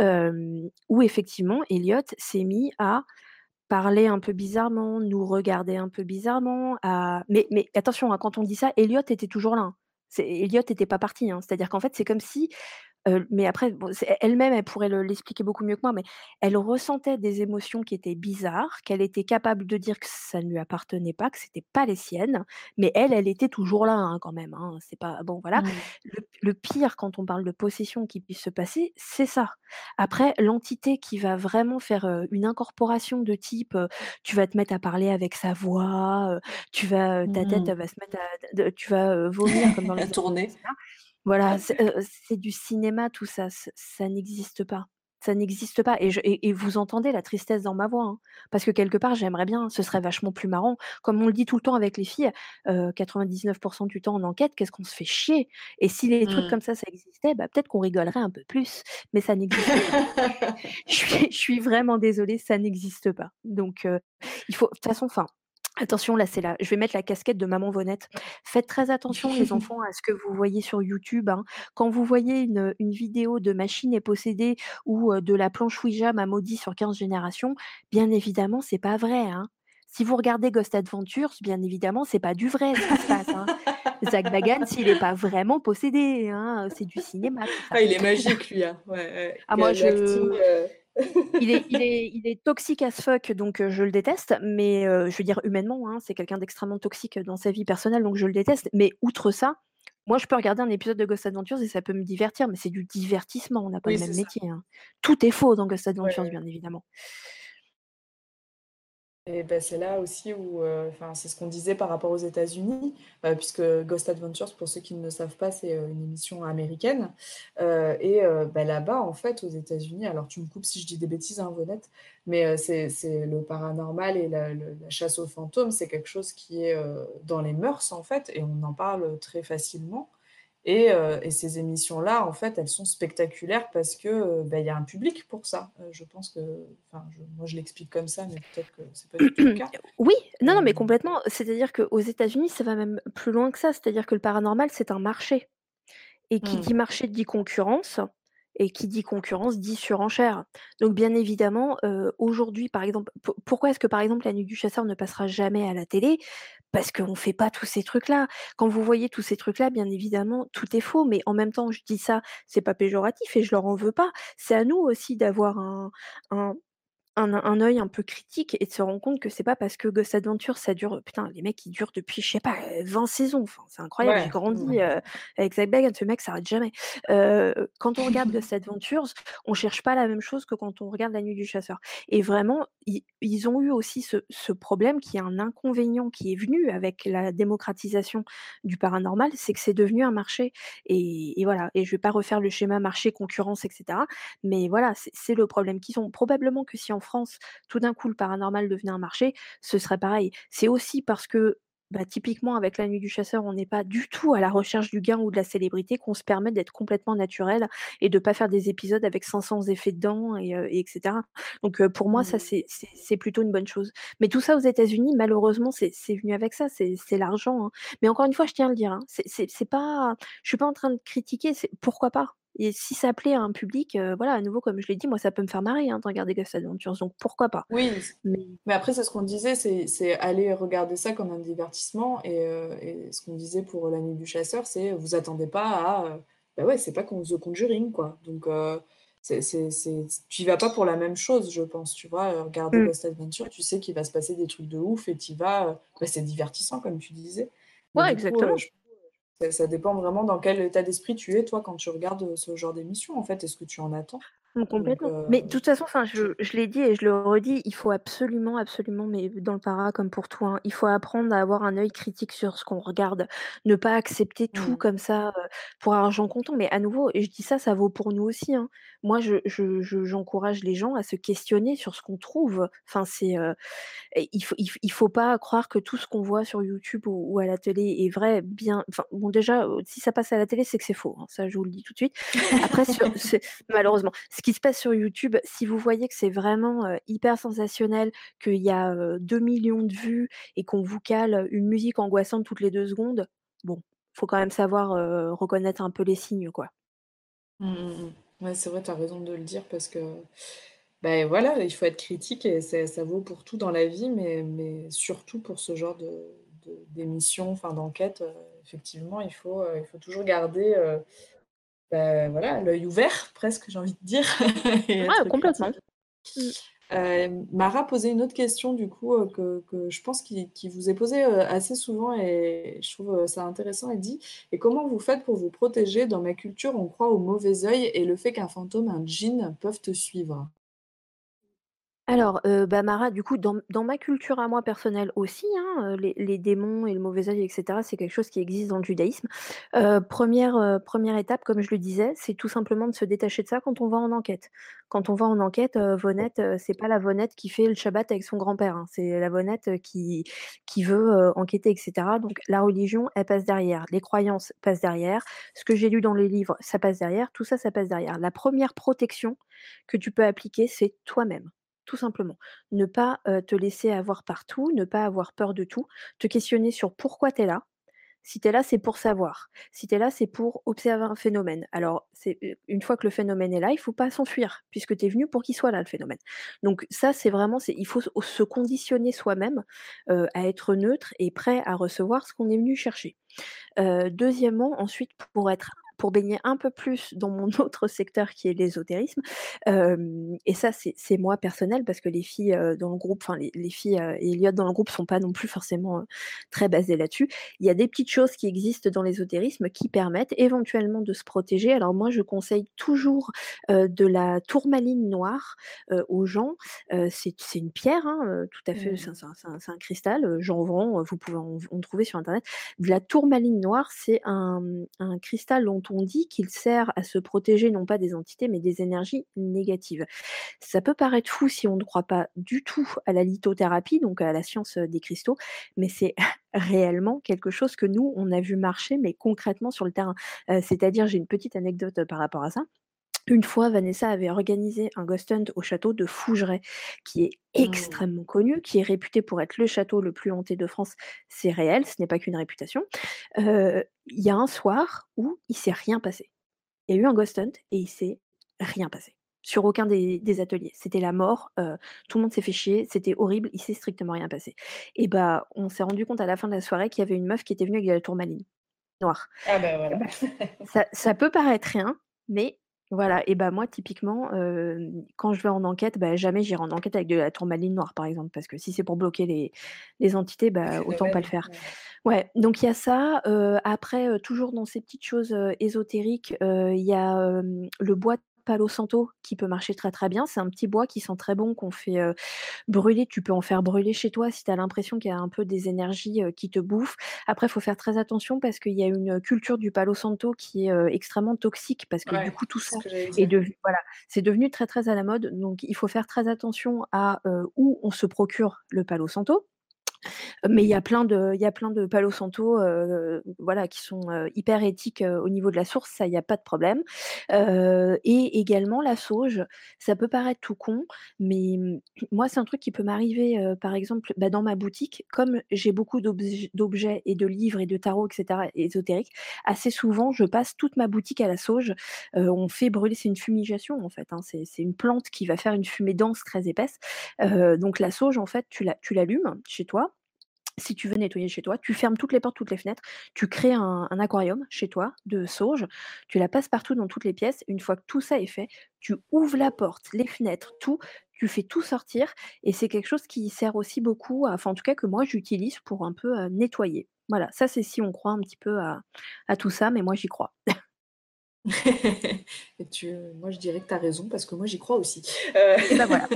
Speaker 2: euh, où effectivement, Elliot s'est mis à parler un peu bizarrement, nous regarder un peu bizarrement. À... Mais, mais attention, hein, quand on dit ça, Elliot était toujours là. hein. Elliot n'était pas parti. hein. C'est-à-dire qu'en fait, c'est comme si Heu, mais après, bon, c'est elle-même, elle pourrait le l'expliquer beaucoup mieux que moi, mais elle ressentait des émotions qui étaient bizarres, qu'elle était capable de dire que ça ne lui appartenait pas, que c'était pas les siennes, mais elle, elle était toujours là, hein, quand même, hein. C'est pas bon, voilà.
Speaker 1: Mhm.
Speaker 2: Le le pire quand on parle de possession qui puisse se passer, c'est ça. Après, l'entité qui va vraiment faire, heu, une incorporation de type, heu, tu vas te mettre à parler avec sa voix, heu, tu vas, heu, ta tête, elle va se mettre à de tu vas, heu, vomir comme dans
Speaker 1: La
Speaker 2: les
Speaker 1: tournée.
Speaker 2: etc. Voilà, c'est heu, c'est du cinéma tout ça, ça n'existe pas. Ça n'existe pas et je et et vous entendez la tristesse dans ma voix, hein, parce que quelque part, j'aimerais bien, ce serait vachement plus marrant. Comme on le dit tout le temps avec les filles, heu, 99% du temps en enquête, qu'est-ce qu'on se fait chier? Et si les trucs
Speaker 1: Mhm.
Speaker 2: comme ça, ça existait, bah, peut-être qu'on rigolerait un peu plus, mais ça n'existe pas. Je suis je suis vraiment désolée, ça n'existe pas. Donc il faut de toute façon, enfin, Attention, là, c'est là, je vais mettre la casquette de maman Vonette. Faites très attention, les enfants, à ce que vous voyez sur YouTube, hein. Quand vous voyez une, une vidéo de machine est possédée ou euh, de la planche Ouija m'a maudit sur 15 générations, bien évidemment, c'est pas vrai, hein. Si vous regardez Ghost Adventures, bien évidemment, c'est pas du vrai ce qui se passe, hein. Zach Bagans, il est pas vraiment possédé, hein, c'est du cinéma, tout ça.
Speaker 1: Ah, il est magique, lui. Hein. Ouais, ouais.
Speaker 2: Ah, moi, je-
Speaker 1: L'acting, euh,
Speaker 2: Il est, il, est, il est toxique as fuck, donc je le déteste, mais euh, je veux dire humainement, hein, c'est quelqu'un d'extrêmement toxique dans sa vie personnelle, donc je le déteste. Mais outre ça, moi je peux regarder un épisode de Ghost Adventures et ça peut me divertir, mais c'est du divertissement, on n'a pas
Speaker 1: Oui,
Speaker 2: le même
Speaker 1: ça.
Speaker 2: métier. hein. Tout est faux dans Ghost Adventures,
Speaker 1: ouais.
Speaker 2: bien évidemment.
Speaker 1: Et ben, c'est là aussi où, euh, c'est ce qu'on disait par rapport aux États-Unis, euh, puisque Ghost Adventures, pour ceux qui ne le savent pas, c'est euh, une émission américaine. Et ben, là-bas, en fait, aux États-Unis, alors tu me coupes si je dis des bêtises, hein, Vonette, mais c'est, le paranormal et la, la chasse aux fantômes, c'est quelque chose qui est dans les mœurs, en fait, et on en parle très facilement. Et, euh, et ces émissions-là, en fait, elles sont spectaculaires parce que euh, ben, il y a un public pour ça. Euh, je pense que, enfin, je- moi je l'explique comme ça, mais peut-être que c'est pas du tout le cas.
Speaker 2: Oui, non, non, mais complètement. C'est-à-dire qu'aux États-Unis, ça va même plus loin que ça. C'est-à-dire que le paranormal, c'est un marché. Et qui
Speaker 1: Mm.
Speaker 2: dit marché dit concurrence, et qui dit concurrence dit surenchère. Donc bien évidemment, aujourd'hui, par exemple, pour- pourquoi est-ce que par exemple la nuit du chasseur ne passera jamais à la télé? Parce qu'on ne fait pas tous ces trucs-là. Quand vous voyez tous ces trucs-là, bien évidemment, tout est faux, mais en même temps, je dis ça, c'est pas péjoratif et je leur en veux pas. C'est à nous aussi d'avoir un, un, un, un œil un peu critique et de se rendre compte que c'est pas parce que Ghost Adventure ça dure putain les mecs ils durent depuis je sais pas euh, 20 saisons enfin c'est incroyable j'ai grandi euh, avec Zach Bagans ce mec ça s'arrête jamais. Euh, quand on regarde Ghost Adventures on cherche pas la même chose que quand on regarde La Nuit du Chasseur. Et vraiment ils ont eu aussi ce, ce problème qui est un inconvénient qui est venu avec la démocratisation du paranormal c'est que c'est devenu un marché. Et, et voilà et je vais pas refaire le schéma marché concurrence etc mais voilà, c'est c'est le problème qu'ils ont. Probablement que si en France, tout d'un coup, le paranormal devenait un marché, ce serait pareil. C'est aussi parce que, bah, typiquement, avec la nuit du chasseur, on n'est pas du tout à la recherche du gain ou de la célébrité, qu'on se permet d'être complètement naturel et de pas faire des épisodes avec 500 effets dedans, et, euh, et etc. Donc euh, pour moi, ça,
Speaker 1: Mm.
Speaker 2: c'est plutôt une bonne chose. Mais tout ça aux États-Unis, malheureusement, c'est venu avec ça, c'est l'argent. hein. Mais encore une fois, je tiens à le dire, hein, c'est pas, je suis pas en train de critiquer, c'est pourquoi pas? Et si ça plaît à un public, voilà, à nouveau, comme je l'ai dit, moi, ça peut me faire marrer, hein, de regarder Ghost Adventures, donc pourquoi pas?
Speaker 1: Oui,
Speaker 2: Mais
Speaker 1: mais après, c'est ce qu'on disait, c'est aller regarder ça comme un divertissement. Et, euh, et ce qu'on disait pour La Nuit du Chasseur, c'est vous attendez pas à. euh, bah ouais, c'est pas comme The Conjuring, quoi. Donc, c'est, tu y vas pas pour la même chose, je pense. Tu vois, regarder
Speaker 2: Mmh.
Speaker 1: Ghost Adventure, tu sais qu'il va se passer des trucs de ouf et tu vas. euh, bah, c'est divertissant, comme tu disais. Mais
Speaker 2: Ouais,
Speaker 1: coup,
Speaker 2: exactement.
Speaker 1: je- ça, dépend vraiment dans quel état d'esprit tu es, toi, quand tu regardes ce genre d'émission, en fait. Est-ce que tu en attends?
Speaker 2: Mmh,
Speaker 1: Donc,
Speaker 2: complètement.
Speaker 1: euh,
Speaker 2: Mais de toute façon, enfin, je je l'ai dit et je le redis, il faut absolument, absolument, mais dans le para comme pour tout, hein, il faut apprendre à avoir un œil critique sur ce qu'on regarde. Ne pas accepter tout
Speaker 1: Mm.
Speaker 2: comme ça, heu, pour argent comptant. Mais à nouveau et je dis ça, ça vaut pour nous aussi, hein. Moi, je je je j'encourage les gens à se questionner sur ce qu'on trouve. Enfin, c'est, et il faut il il faut pas croire que tout ce qu'on voit sur YouTube ou ou à la télé est vrai, bien enfin, bon, déjà, si ça passe à la télé, c'est que c'est faux, hein, ça, je vous le dis tout de suite. Après sur malheureusement, ce qui se passe sur YouTube, si vous voyez que c'est vraiment, hyper sensationnel, qu'il y a, heu, 2 000 000 de vues et qu'on vous cale, une musique angoissante toutes les 2 secondes, bon, faut quand même savoir, reconnaître un peu les signes, quoi.
Speaker 1: Mm, mm, mm. Ouais, c'est vrai, tu as raison de le dire parce que ben voilà, il faut être critique et ça vaut pour tout dans la vie, mais, mais surtout pour ce genre de, d'émission, enfin d'enquête, effectivement, il faut, il faut toujours garder ben voilà, l'œil ouvert, presque, j'ai envie de dire, être
Speaker 2: complètement. Mmh.
Speaker 1: Euh, Mara posait une autre question, du coup, euh, que, que je pense qu'il qu'il vous est posée euh, assez souvent et je trouve ça intéressant. Elle dit, et comment vous faites pour vous protéger? Dans ma culture, on croit au mauvais œil et le fait qu'un fantôme, un djinn peuvent te suivre.
Speaker 2: Alors, heu, bah, Mara, du coup, dans dans ma culture à moi personnelle aussi, hein, heu, les les démons et le mauvais œil et cetera, c'est quelque chose qui existe dans le judaïsme. Heu, 1re, heu, 1 étape, comme je le disais, c'est tout simplement de se détacher de ça quand on va en enquête. Quand on va en enquête, heu, heu, c'est pas la Vonette qui fait le Shabbat avec son grand-père, hein. C'est la Vonette, heu, qui qui veut, heu, enquêter et cetera. Donc la religion, elle passe derrière. Les croyances passent derrière. Ce que j'ai lu dans les livres, ça passe derrière. Tout ça, ça passe derrière. La première protection que tu peux appliquer, c'est toi-même. Tout simplement. Ne pas, te laisser avoir par tout, ne pas avoir peur de tout, te questionner sur pourquoi tu es là. Si tu es là, c'est pour savoir. Si tu es là, c'est pour observer un phénomène. Alors, une fois que le phénomène est là, il faut pas s'enfuir puisque tu es venu pour qu'il soit là, le phénomène. Donc ça, c'est vraiment c'est il faut se conditionner soi-même, à être neutre et prêt à recevoir ce qu'on est venu chercher. Deuxièmement, ensuite, pour être pour baigner un peu plus dans mon autre secteur qui est l'ésotérisme, et ça, c'est moi personnel parce que les filles, dans le groupe, enfin les les filles, et Elliot dans le groupe sont pas non plus forcément, très basées là-dessus. Il y a des petites choses qui existent dans l'ésotérisme qui permettent éventuellement de se protéger. Alors moi, je conseille toujours, de la tourmaline noire, aux gens. C'est une pierre, hein, tout à fait, c'est un
Speaker 1: Mmh.
Speaker 2: c'est un cristal, j'en vends, vous pouvez en en trouver sur internet. De la tourmaline noire, c'est un, un cristal dont on dit qu'il sert à se protéger non pas des entités, mais des énergies négatives. Ça peut paraître fou si on ne croit pas du tout à la lithothérapie, donc à la science, heu, des cristaux, mais c'est réellement quelque chose que nous, on a vu marcher, mais concrètement sur le terrain. Heu, c'est-à-dire, j'ai une petite anecdote, heu, par rapport à ça. Une fois, Vanessa avait organisé un ghost hunt au château de Fougeray, qui est
Speaker 1: Mmh.
Speaker 2: extrêmement connu, qui est réputé pour être le château le plus hanté de France. C'est réel, ce n'est pas qu'une réputation. Il y a un soir où il s'est rien passé. Il y a eu un ghost hunt et il s'est rien passé. Sur aucun des des ateliers. C'était la mort, tout le monde s'est fait chier, c'était horrible, il s'est strictement rien passé. Et bah, on s'est rendu compte à la fin de la soirée qu'il y avait une meuf qui était venue avec de la tourmaline noire.
Speaker 1: Ah bah voilà.
Speaker 2: bah, ça ça peut paraître rien, mais voilà et bah, moi typiquement, quand je vais en enquête, bah, jamais j'irai en enquête avec de la tourmaline noire, par exemple, parce que si c'est pour bloquer les les entités, bah, autant pas le faire.
Speaker 1: ouais.
Speaker 2: Donc il y a ça, après, toujours dans ces petites choses, ésotériques, il y a, le bois Palo Santo qui peut marcher très, très bien. C'est un petit bois qui sent très bon, qu'on fait, brûler. Tu peux en faire brûler chez toi si tu as l'impression qu'il y a un peu des énergies, qui te bouffent. Après, il faut faire très attention parce qu'il y a une culture du Palo Santo qui est, extrêmement toxique parce que du coup tout ça est
Speaker 1: dire.
Speaker 2: dev voilà, c'est devenu très, très à la mode. Donc il faut faire très attention à, où on se procure le Palo Santo. Mais il y a plein de il y a plein de Palo Santo, heu, voilà, qui sont, heu, hyper éthiques, heu, au niveau de la source, ça, il y a pas de problème. Et également la sauge, ça peut paraître tout con, mais mmh, moi, c'est un truc qui peut m'arriver, par exemple, bah, dans ma boutique, comme j'ai beaucoup d'obj d'objets et de livres et de tarots et cetera ésotériques, assez souvent, je passe toute ma boutique à la sauge. On fait brûler c'est une fumigation, en fait, hein, c'est une plante qui va faire une fumée dense, très épaisse. Donc la sauge, en fait, tu l'allumes chez toi si tu veux nettoyer chez toi, tu fermes toutes les portes, toutes les fenêtres, tu crées un aquarium chez toi de sauge, tu la passes partout dans toutes les pièces. Une fois que tout ça est fait, tu ouvres la porte, les fenêtres, tout, tu fais tout sortir et c'est quelque chose qui sert aussi beaucoup enfin en tout cas que moi j'utilise pour un peu, heu, nettoyer. Voilà, ça c'est si on croit un petit peu à tout ça, mais moi j'y crois.
Speaker 1: Et tu moi je dirais que tu as raison parce que moi j'y crois aussi.
Speaker 2: Et bah voilà.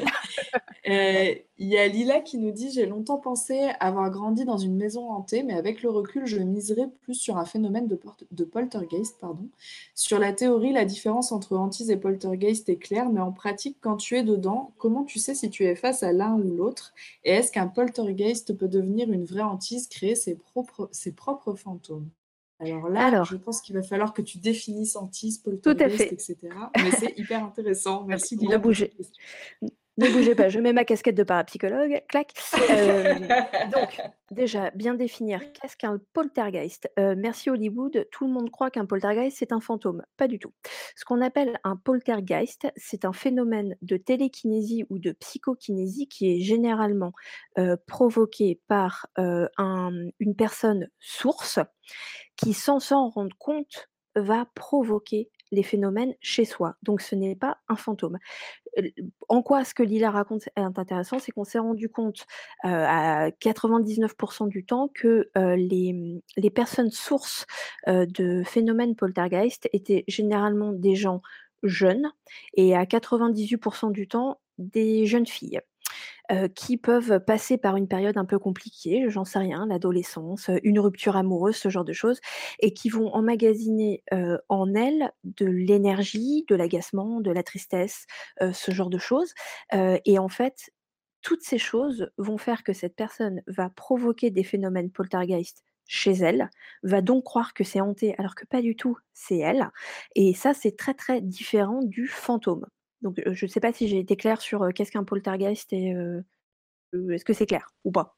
Speaker 1: heu, il y a Lila qui nous dit: «J'ai longtemps pensé avoir grandi dans une maison hantée, mais avec le recul, je miserais plus sur un phénomène de poltergeist, pardon. Sur la théorie, la différence entre hantise et poltergeist est claire, mais en pratique, quand tu es dedans, comment tu sais si tu es face à l'un ou l'autre? Et est-ce qu'un poltergeist peut devenir une vraie hantise, créer ses propres ses propres fantômes?» Alors là, je pense qu'il va falloir que tu définisses
Speaker 2: à
Speaker 1: poltergeist
Speaker 2: fait.
Speaker 1: et cetera, mais c'est hyper intéressant. Merci
Speaker 2: ne bougez. N ne bougez pas, je mets ma casquette de parapsychologue, clac. Hem, donc déjà, bien définir qu'est-ce qu'un poltergeist? Heu, merci Hollywood, tout le monde croit qu'un poltergeist, c'est un fantôme. Pas du tout. Ce qu'on appelle un poltergeist, c'est un phénomène de télékinésie ou de psychokinésie qui est généralement, heu, provoqué par, un, une personne source qui, sans s'en rendre compte, va provoquer les phénomènes chez soi. Donc ce n'est pas un fantôme. En quoi ce que Lila raconte est intéressant, c'est qu'on s'est rendu compte, heu, à 99% du temps que, heu, les, personnes sources, heu, de phénomènes poltergeist étaient généralement des gens jeunes et à 98% du temps, des jeunes filles qui peuvent passer par une période un peu compliquée, j'en sais rien, l'adolescence, une rupture amoureuse, ce genre de choses et qui vont emmagasiner, en elles de l'énergie, de l'agacement, de la tristesse, ce genre de choses, et en fait, toutes ces choses vont faire que cette personne va provoquer des phénomènes poltergeist chez elle, va donc croire que c'est hanté alors que pas du tout, c'est elle et ça, c'est très, très différent du fantôme. Donc, je ne sais pas si j'ai été claire sur qu'est-ce qu'un poltergeist et est-ce que c'est clair ou pas?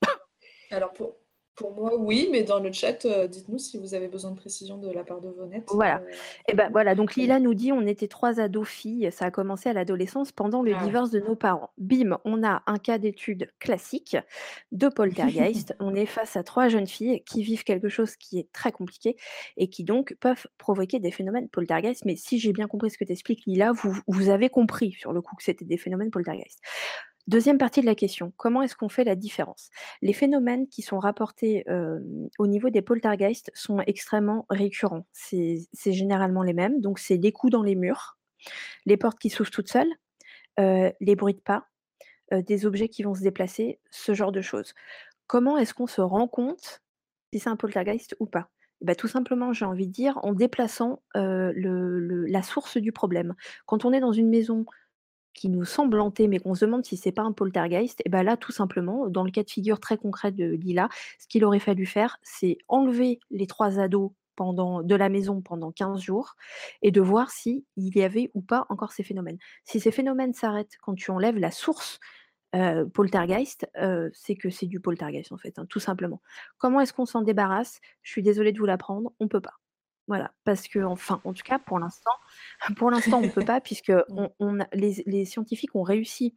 Speaker 1: Alors, pour, pour moi, oui, mais dans le chat, euh, dites-nous si vous avez besoin de précision de la part de Vonette.
Speaker 2: Voilà.
Speaker 1: Euh,
Speaker 2: Et ben voilà, donc Lila nous dit on était trois ados filles, ça a commencé à l'adolescence pendant le
Speaker 1: Ah.
Speaker 2: divorce de nos parents. Bim, on a un cas d'étude classique de poltergeist. on est face à trois jeunes filles qui vivent quelque chose qui est très compliqué et qui donc peuvent provoquer des phénomènes poltergeist. Mais si j'ai bien compris ce que tu expliques, Lila, vous, vous avez compris sur le coup que c'était des phénomènes poltergeist. Deuxième partie de la question, comment est-ce qu'on fait la différence? Les phénomènes qui sont rapportés au niveau des poltergeists sont extrêmement récurrents. C'est généralement les mêmes. Donc, c'est des coups dans les murs, les portes qui s'ouvrent toutes seules, les bruits de pas, des objets qui vont se déplacer, ce genre de choses. Comment est-ce qu'on se rend compte si c'est un poltergeist ou pas? Ben, tout simplement, j'ai envie de dire, en déplaçant la source du problème. Quand on est dans une maison qui nous semble hantée, mais qu'on se demande si c'est pas un poltergeist, et ben là, tout simplement, dans le cas de figure très concret de Lila, ce qu'il aurait fallu faire, c'est enlever les trois ados de la maison pendant 15 jours et de voir s'il y avait ou pas encore ces phénomènes. Si ces phénomènes s'arrêtent quand tu enlèves la source euh, poltergeist, euh, c'est que c'est du poltergeist en fait, hein, tout simplement. Comment est-ce qu'on s'en débarrasse? Je suis désolée de vous l'apprendre, on peut pas. Voilà, parce que, enfin, en tout cas, pour l'instant, pour l'instant, on ne peut pas, puisque on, on a- les, les scientifiques ont réussi,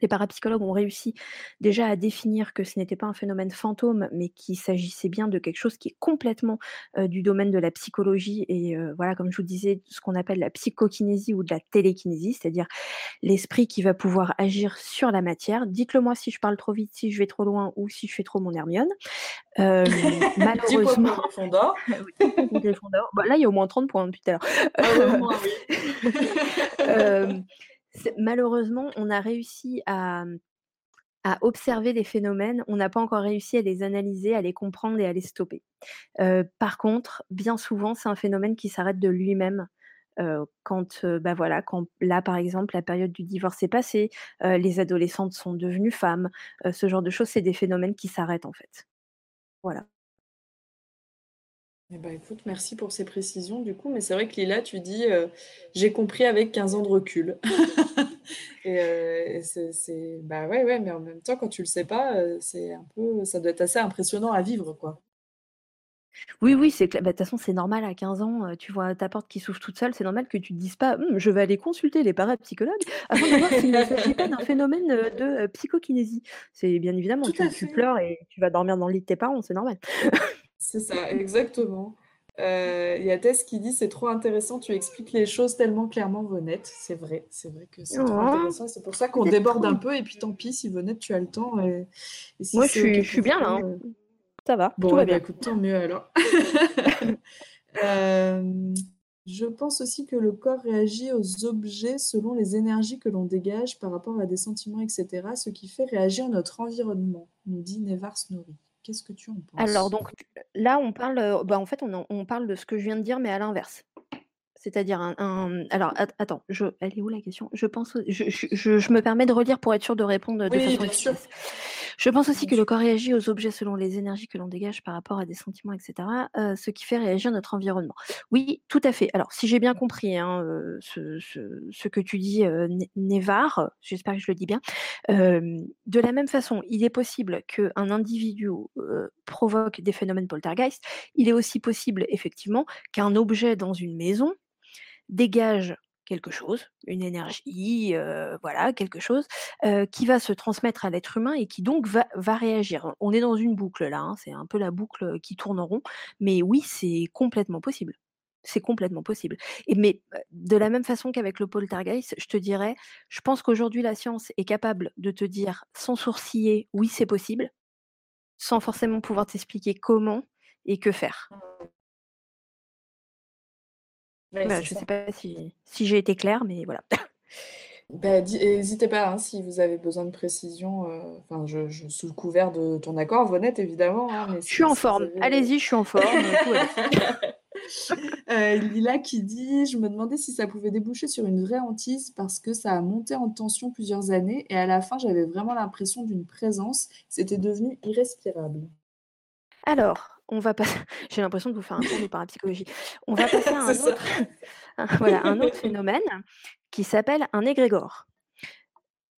Speaker 2: les parapsychologues ont réussi déjà à définir que ce n'était pas un phénomène fantôme, mais qu'il s'agissait bien de quelque chose qui est complètement euh, du domaine de la psychologie et euh, voilà, comme je vous disais, ce qu'on appelle la psychokinésie ou de la télékinésie, c'est-à-dire l'esprit qui va pouvoir agir sur la matière. Dites-le moi si je parle trop vite, si je vais trop loin ou si je fais trop mon Hermione. Euh, malheureusement,
Speaker 1: Gryffondor.
Speaker 2: Bah, là, il y a au moins 30 points depuis tout à l'heure. Malheureusement, on a réussi à, à observer les phénomènes, on n'a pas encore réussi à les analyser, à les comprendre et à les stopper. Par contre, bien souvent, c'est un phénomène qui s'arrête de lui-même. quand, bah voilà, quand là, par exemple, la période du divorce est passée, les adolescentes sont devenues femmes, ce genre de choses, c'est des phénomènes qui s'arrêtent en fait. Voilà.
Speaker 1: Eh ben, écoute, merci pour ces précisions du coup, mais c'est vrai que Lila, tu dis euh, j'ai compris avec 15 ans de recul. Et, euh, et c'est, bah ouais, ouais, mais en même temps, quand tu le sais pas, euh, c'est un peu, ça doit être assez impressionnant à vivre, quoi.
Speaker 2: Oui, oui, c'est clair. Bah, de toute façon, c'est normal à 15 ans, tu vois ta porte qui s'ouvre toute seule, c'est normal que tu te dises pas Hum, je vais aller consulter les parapsychologues afin de voir s'il ne s'agit pas d'un phénomène de psychokinésie. C'est bien évidemment,
Speaker 1: Tout
Speaker 2: tu, tu pleures et tu vas dormir dans le lit de tes parents, c'est normal.
Speaker 1: C'est ça, exactement. Euh, Il y a Tess qui dit c'est trop intéressant, tu expliques les choses tellement clairement, Vonette. C'est vrai, c'est vrai que c'est trop intéressant. C'est pour ça qu'on déborde
Speaker 2: trop-
Speaker 1: un peu, et puis tant pis si Vonette, tu as le temps. Et, et si
Speaker 2: Moi, je suis, je bien là, hein.
Speaker 1: euh,
Speaker 2: ça va,
Speaker 1: Bon,
Speaker 2: tout va
Speaker 1: eh ben,
Speaker 2: bien.
Speaker 1: écoute, tant mieux alors. Euh, je pense aussi que le corps réagit aux objets selon les énergies que l'on dégage par rapport à des sentiments, etc., ce qui fait réagir notre environnement, nous dit Nevar Snorri. Qu'est-ce que tu en penses?
Speaker 2: Alors, donc là, on parle, bah, en fait, on, en- on parle de ce que je viens de dire, mais à l'inverse. C'est-à-dire un, un- Alors, at- attends, je... elle est où la question? Je pense, au- je, je- je- je me permets de relire pour être sûr de répondre de
Speaker 1: Oui,
Speaker 2: façon
Speaker 1: bien sûr.
Speaker 2: efficace. Je pense aussi que le
Speaker 1: sûr.
Speaker 2: corps réagit aux objets selon les énergies que l'on dégage par rapport à des sentiments, etc., euh, ce qui fait réagir notre environnement. Oui, tout à fait. Alors, si j'ai bien compris hein, euh, ce, ce- ce que tu dis, euh, Né- Névar, j'espère que je le dis bien, de la même façon, il est possible qu'un individu provoque des phénomènes poltergeist. Il est aussi possible, effectivement, qu'un objet dans une maison dégage quelque chose, une énergie, voilà, quelque chose, qui va se transmettre à l'être humain et qui donc va, réagir. On est dans une boucle là, hein, c'est un peu la boucle qui tourne en rond, mais oui, c'est complètement possible. C'est complètement possible. Et mais de la même façon qu'avec le poltergeist, je te dirais, je pense qu'aujourd'hui la science est capable de te dire sans sourciller, oui, c'est possible, sans forcément pouvoir t'expliquer comment et que faire.
Speaker 1: Ouais, c'est
Speaker 2: je ne sais pas si, si j'ai été claire, mais voilà.
Speaker 1: Bah, n'hésitez pas hein, si vous avez besoin de précision. euh, Enfin, je, je- sous le couvert de ton accord, Vonette, évidemment. hein, mais
Speaker 2: Je suis en forme.
Speaker 1: avez-
Speaker 2: Allez-y, je suis en forme. bien.
Speaker 1: Euh, Lila qui dit, je me demandais si ça pouvait déboucher sur une vraie hantise parce que ça a monté en tension plusieurs années et à la fin j'avais vraiment l'impression d'une présence. C'était devenu irrespirable.
Speaker 2: Alors, on va passer. J'ai l'impression de vous faire un cours de parapsychologie. On va passer à un autre, un- voilà, un autre phénomène qui s'appelle un égrégore.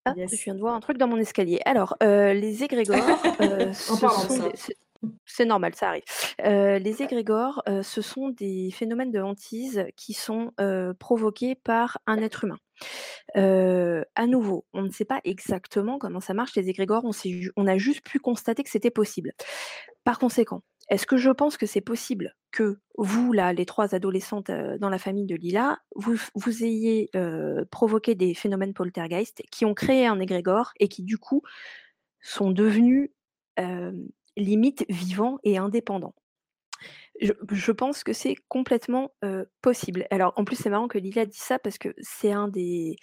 Speaker 2: Ah,
Speaker 1: Yes.
Speaker 2: je viens de voir un truc dans mon escalier. Alors, euh, les égrégores, euh, c'est- normal, ça arrive. Euh, les égrégores, ce sont des phénomènes de hantise qui sont provoqués par un être humain. Euh, à nouveau, on ne sait pas exactement comment ça marche, les égrégores, on a juste pu constater que c'était possible. Par conséquent, est-ce que je pense que c'est possible que vous, là, les trois adolescentes dans la famille de Lila, vous, ayez provoqué des phénomènes poltergeist qui ont créé un égrégore et qui, du coup, sont devenus limite vivants et indépendants? Je, je pense que c'est complètement possible. Alors, en plus, c'est marrant que Lila dise ça parce que c'est un des,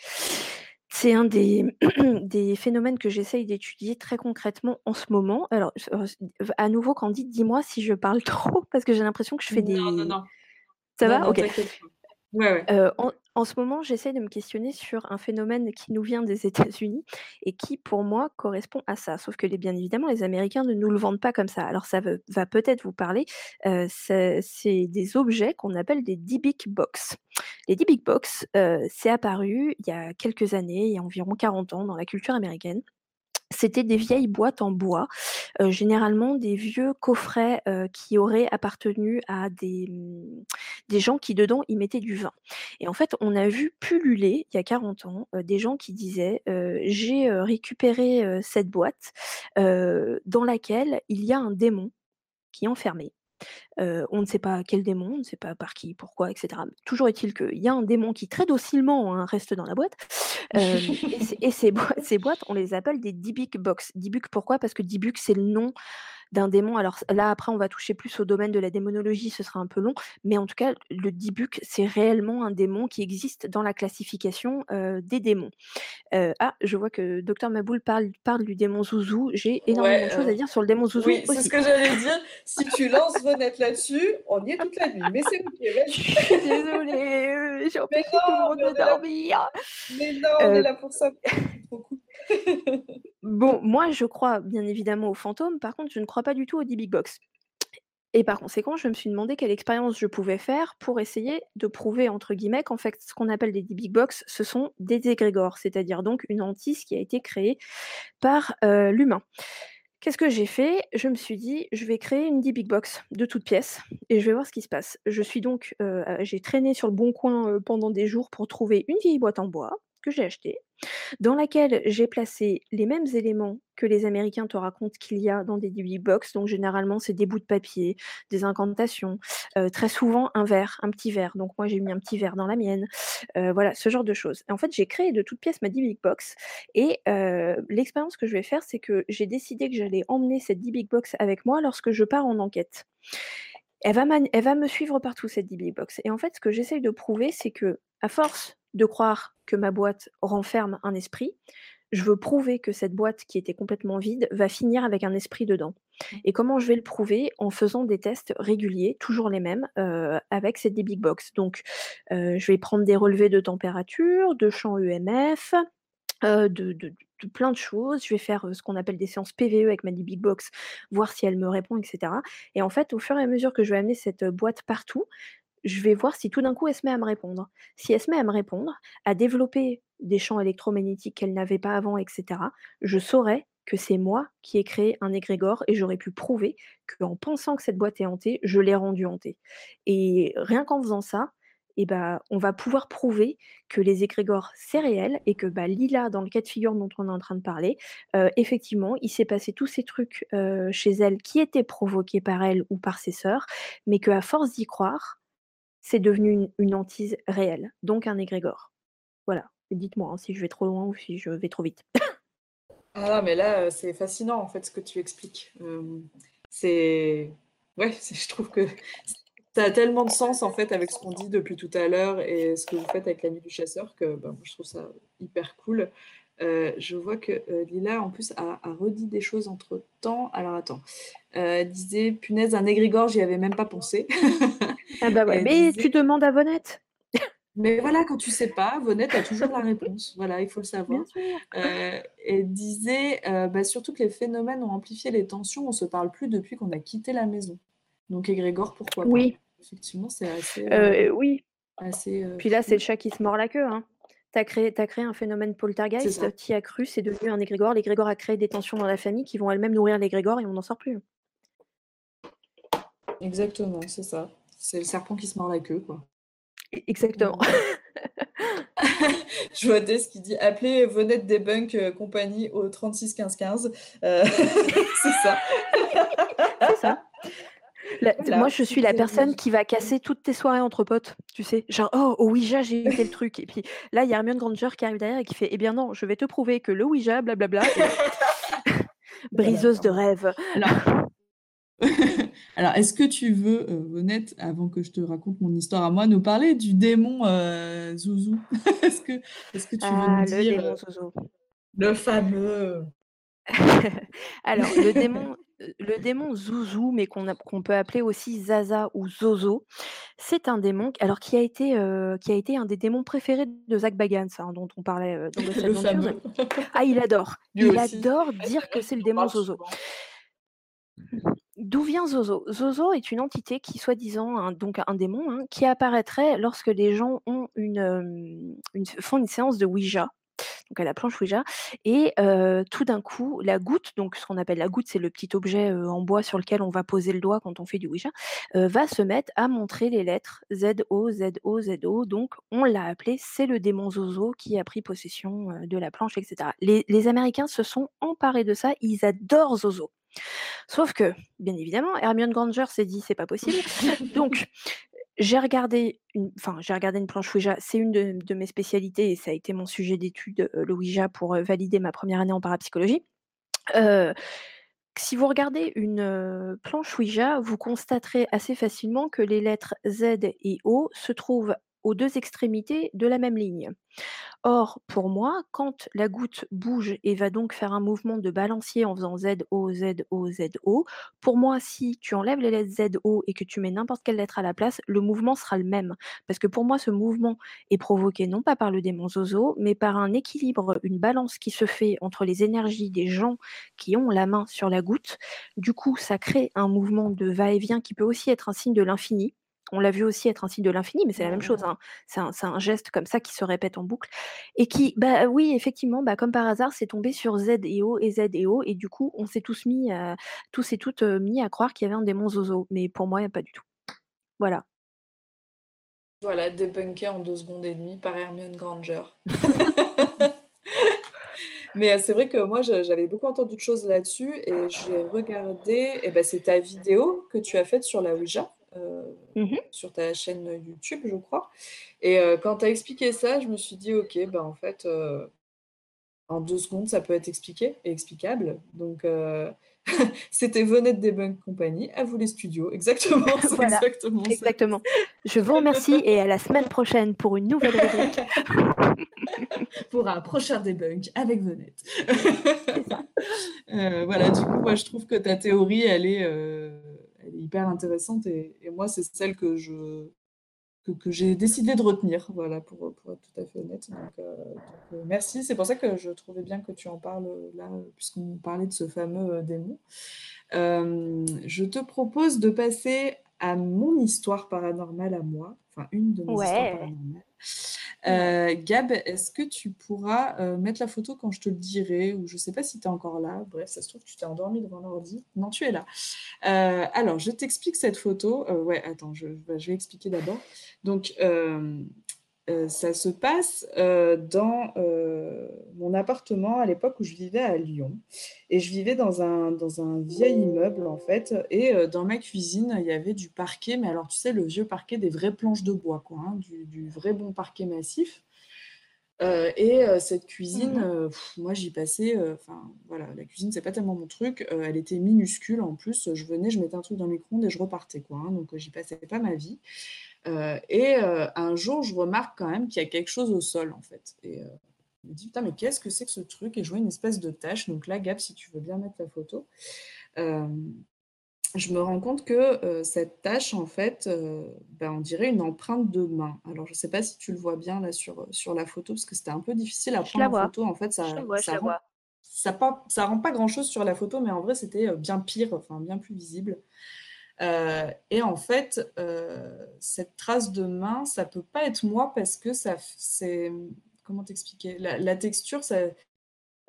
Speaker 2: c'est un des, des phénomènes que j'essaye d'étudier très concrètement en ce moment. Alors, euh, à nouveau, Candide, dis-moi si je parle trop parce que j'ai l'impression que je fais des.
Speaker 1: Non, non, non.
Speaker 2: Ça
Speaker 1: Non,
Speaker 2: va?
Speaker 1: non,
Speaker 2: Ok. En, ce moment, j'essaie de me questionner sur un phénomène qui nous vient des États-Unis et qui, pour moi, correspond à ça. Sauf que, bien évidemment, les Américains ne nous le vendent pas comme ça. Alors, ça va, peut-être vous parler. C'est des objets qu'on appelle des D-Big Box. Les D-Big Box, c'est apparu il y a quelques années, il y a environ 40 ans, dans la culture américaine. C'était des vieilles boîtes en bois, généralement des vieux coffrets qui auraient appartenu à des, hum, des gens qui dedans y mettaient du vin. Et en fait, on a vu pulluler il y a 40 ans des gens qui disaient j'ai récupéré cette boîte dans laquelle il y a un démon qui est enfermé. Euh, on ne sait pas quel démon, on ne sait pas par qui, pourquoi, etc. Toujours est-il qu'il y a un démon qui très docilement hein, reste dans la boîte. Euh, et ces, et ces boîtes, on les appelle des Dybbuk box. Dybbuk, pourquoi? Parce que Dybbuk, c'est le nom d'un démon. Alors là, après, on va toucher plus au domaine de la démonologie, ce sera un peu long, mais en tout cas, le Dybbuk, c'est réellement un démon qui existe dans la classification euh, des démons. Euh, ah, je vois que Docteur Maboul parle, parle du démon Zouzou. J'ai énormément
Speaker 1: Ouais,
Speaker 2: de choses
Speaker 1: euh,
Speaker 2: à dire sur le démon Zouzou
Speaker 1: Oui, c'est ce que j'allais dire. Si tu lances Venette là-dessus, on y est toute la nuit. Mais c'est ok,
Speaker 2: désolée, euh, j'ai empêché tout le monde de
Speaker 1: là-
Speaker 2: dormir.
Speaker 1: Mais non, on
Speaker 2: Euh,
Speaker 1: est là pour ça.
Speaker 2: Bon, moi, je crois bien évidemment aux fantômes. Par contre, je ne crois pas du tout aux D-Big Box. Et par conséquent, je me suis demandé quelle expérience je pouvais faire pour essayer de prouver, entre guillemets, qu'en fait, ce qu'on appelle des D-Big Box, ce sont des égrégores, c'est-à-dire donc une hantise qui a été créée par euh, l'humain. Qu'est-ce que j'ai fait? Je me suis dit, je vais créer une D-Big Box de toutes pièces et je vais voir ce qui se passe. Je suis donc, euh, j'ai traîné sur le bon coin euh, pendant des jours pour trouver une vieille boîte en bois que j'ai achetée dans laquelle j'ai placé les mêmes éléments que les Américains te racontent qu'il y a dans des DB box. Donc généralement, c'est des bouts de papier, des incantations, euh, très souvent un verre, un petit verre. Donc moi, j'ai mis un petit verre dans la mienne. Euh, voilà, ce genre de choses. En fait, j'ai créé de toutes pièces ma DB box. Et euh, l'expérience que je vais faire, c'est que j'ai décidé que j'allais emmener cette DB box avec moi lorsque je pars en enquête. Elle va, man- elle va me suivre partout, cette DB box. Et en fait, ce que j'essaye de prouver, c'est que, à force de croire que ma boîte renferme un esprit, je veux prouver que cette boîte qui était complètement vide va finir avec un esprit dedans. Et comment je vais le prouver? En faisant des tests réguliers, toujours les mêmes, euh, avec cette DB box. Donc, euh, je vais prendre des relevés de température, de champ EMF, euh, de, de- de plein de choses. Je vais faire ce qu'on appelle des séances PVE avec ma Big Box, voir si elle me répond, etc. Et en fait, au fur et à mesure que je vais amener cette boîte partout, je vais voir si tout d'un coup elle se met à me répondre. Si elle se met à me répondre, à développer des champs électromagnétiques qu'elle n'avait pas avant, etc., je saurais que c'est moi qui ai créé un égrégore et j'aurais pu prouver qu'en pensant que cette boîte est hantée, je l'ai rendue hantée. Et rien qu'en faisant ça, eh ben, on va pouvoir prouver que les égrégores, c'est réel et que bah, Lila, dans le cas de figure dont on est en train de parler, euh, effectivement, il s'est passé tous ces trucs euh, chez elle qui étaient provoqués par elle ou par ses sœurs, mais qu'à force d'y croire, c'est devenu une, une hantise réelle, donc un égrégore. Voilà. Dites-moi hein, si je vais trop loin ou si je vais trop vite.
Speaker 1: Ah mais là, euh, c'est fascinant en fait ce que tu expliques. C'est. Ouais, je trouve que ça a tellement de sens en fait avec ce qu'on dit depuis tout à l'heure et ce que vous faites avec la nuit du chasseur que moi, je trouve ça hyper cool. Euh, je vois que euh, Lila en plus a, redit des choses entre temps. Alors attends. Euh, disait punaise, un égrégore, j'y avais même pas pensé.
Speaker 2: Ah bah ouais, mais
Speaker 1: disait-
Speaker 2: tu demandes à Vonette.
Speaker 1: Mais voilà, quand tu sais pas, Vonette a toujours la réponse. Voilà, il faut le savoir. Euh, elle disait euh, bah, surtout que les phénomènes ont amplifié les tensions, on se parle plus depuis qu'on a quitté la maison. Donc égrégore, pourquoi pas?
Speaker 2: Oui.
Speaker 1: Effectivement, c'est assez,
Speaker 2: Euh, oui.
Speaker 1: assez
Speaker 2: Puis là, c'est le chat qui se mord la queue. Hein. Tu as créé, t'as créé un phénomène poltergeist, y as cru, c'est devenu un égrégore. L'égrégore a créé des tensions dans la famille qui vont elles-mêmes nourrir l'égrégore et on n'en sort plus.
Speaker 1: Exactement, c'est ça. C'est le serpent qui se mord la queue, quoi.
Speaker 2: E- Exactement.
Speaker 1: Je vois Des qui dit appelez Venette Debunk euh, compagnie au 36 15 15. Euh, c'est ça.
Speaker 2: C'est ça. La- moi, je suis la personne qui va casser toutes tes soirées entre potes, tu sais. Genre, oh, au Ouija, j'ai eu tel truc. Et puis là, il y a Hermione Granger qui arrive derrière et qui fait, eh bien non, je vais te prouver que le Ouija, blablabla. Et Briseuse de rêve.
Speaker 1: Alors, est-ce que tu veux, euh, avant que je te raconte mon histoire à moi, nous parler du démon euh, Zouzou? Est-ce que, tu veux
Speaker 2: Ah,
Speaker 1: nous
Speaker 2: le
Speaker 1: dire
Speaker 2: démon
Speaker 1: euh,
Speaker 2: Zozo.
Speaker 1: le fameux
Speaker 2: Alors, le démon, euh, le démon Zouzou, mais qu'on peut appeler aussi Zaza ou Zozo, c'est un démon alors, qui, a été, euh, qui a été un des démons préférés de Zach Bagans, hein, dont on parlait euh, dans Adventures.
Speaker 1: fameux.
Speaker 2: Ah, il adore.
Speaker 1: Lui
Speaker 2: il
Speaker 1: aussi.
Speaker 2: adore dire que c'est le démon Zozo. D'où vient Zozo? Zozo est une entité qui, soi-disant, un, donc un démon, hein, qui apparaîtrait lorsque les gens ont une, font une séance de Ouija, donc à la planche Ouija, et tout d'un coup, la goutte, donc ce qu'on appelle la goutte, c'est le petit objet en bois sur lequel on va poser le doigt quand on fait du Ouija, va se mettre à montrer les lettres Z-O, Z-O, Z-O. Donc, on l'a appelé, c'est le démon Zozo qui a pris possession de la planche, etc. Les Américains se sont emparés de ça, ils adorent Zozo. Sauf que, bien évidemment, Hermione Granger s'est dit c'est pas possible. Donc, j'ai regardé, une, enfin, j'ai regardé une planche Ouija. C'est une de, mes spécialités et ça a été mon sujet d'étude, euh, le Ouija, pour euh, valider ma première année en parapsychologie. Euh, si vous regardez une euh, planche Ouija, vous constaterez assez facilement que les lettres Z et O se trouvent aux deux extrémités de la même ligne. Or, pour moi, quand la goutte bouge et va donc faire un mouvement de balancier en faisant Z, O, Z, O, Z, O, pour moi, si tu enlèves les lettres Z, O et que tu mets n'importe quelle lettre à la place, le mouvement sera le même. Parce que pour moi, ce mouvement est provoqué non pas par le démon Zozo, mais par un équilibre, une balance qui se fait entre les énergies des gens qui ont la main sur la goutte. Du coup, ça crée un mouvement de va-et-vient qui peut aussi être un signe de l'infini. On l'a vu aussi être un signe de l'infini, mais c'est la même chose. hein. C'est un, geste comme ça qui se répète en boucle. Et qui, bah oui, effectivement, bah, comme par hasard, c'est tombé sur Z et O et Z et O. Et du coup, on s'est tous mis, à- tous et toutes euh, mis à croire qu'il y avait un démon Zozo. Mais pour moi, pas du tout. Voilà.
Speaker 1: Voilà, débunké en deux secondes et demie par Hermione Granger. Mais euh, c'est vrai que moi, j'avais beaucoup entendu de choses là-dessus et j'ai regardé, et ben, c'est ta vidéo que tu as faite sur la Ouija, euh,
Speaker 2: Mhm.
Speaker 1: sur ta chaîne YouTube, je crois. Et euh, quand tu as expliqué ça, je me suis dit, ok, ben, en fait, euh, en deux secondes, ça peut être expliqué et explicable. Donc, c'était Venette Debunk Company, à vous les studios. Exactement,
Speaker 2: Voilà,
Speaker 1: exactement.
Speaker 2: Exactement. Je vous remercie et à la semaine prochaine pour une nouvelle rubrique.
Speaker 1: pour un prochain debunk avec Venette. Euh, voilà, du coup, moi, je trouve que ta théorie, elle est, euh, hyper intéressante et, moi, c'est celle que je que, j'ai décidé de retenir, voilà, pour, être tout à fait honnête. Euh, euh, merci. C'est pour ça que je trouvais bien que tu en parles euh, là, puisqu'on parlait de ce fameux démon. Je te propose de passer à mon histoire paranormale à moi, enfin une de mes histoires
Speaker 2: Ouais.
Speaker 1: paranormales. Euh, Gab, est-ce que tu pourras euh, mettre la photo quand je te le dirai Ou je ne sais pas si tu es encore là. Bref, ça se trouve que tu t'es endormi devant l'ordi. Non, tu es là. Euh, alors, je t'explique cette photo. Ouais, attends, je, bah, je vais expliquer d'abord. Donc, euh, ça se passe euh, dans euh, mon appartement à l'époque où je vivais à Lyon. Et je vivais dans un, dans un vieil immeuble, en fait. Et dans ma cuisine, il y avait du parquet. Mais alors, tu sais, le vieux parquet des vraies planches de bois, quoi. hein, du, du vrai bon parquet massif. Et cette cuisine, pff, moi j'y passais, enfin voilà, la cuisine c'est pas tellement mon truc, elle était minuscule en plus, je venais, je mettais un truc dans le micro-ondes et je repartais quoi, hein, donc j'y passais pas ma vie. Euh, et euh, un jour je remarque quand même qu'il y a quelque chose au sol en fait. Et euh, je me dis putain mais qu'est-ce que c'est que ce truc? Et je vois une espèce de tache, donc là Gab si tu veux bien mettre la photo. Euh, je me rends compte que euh, cette tache, en fait, euh, ben, on dirait une empreinte de main. Alors, je ne sais pas si tu le vois bien là sur, sur la photo, parce que c'était un peu difficile à
Speaker 2: Je
Speaker 1: prendre
Speaker 2: la vois.
Speaker 1: photo. En fait, ça,
Speaker 2: Je vois, je
Speaker 1: ça
Speaker 2: la
Speaker 1: rend, ça pas, ça rend pas grand-chose sur la photo, mais en vrai, c'était bien pire, enfin bien plus visible. Euh, et en fait, euh, cette trace de main, ça peut pas être moi parce que ça, c'est, comment t'expliquer? La, la texture, ça,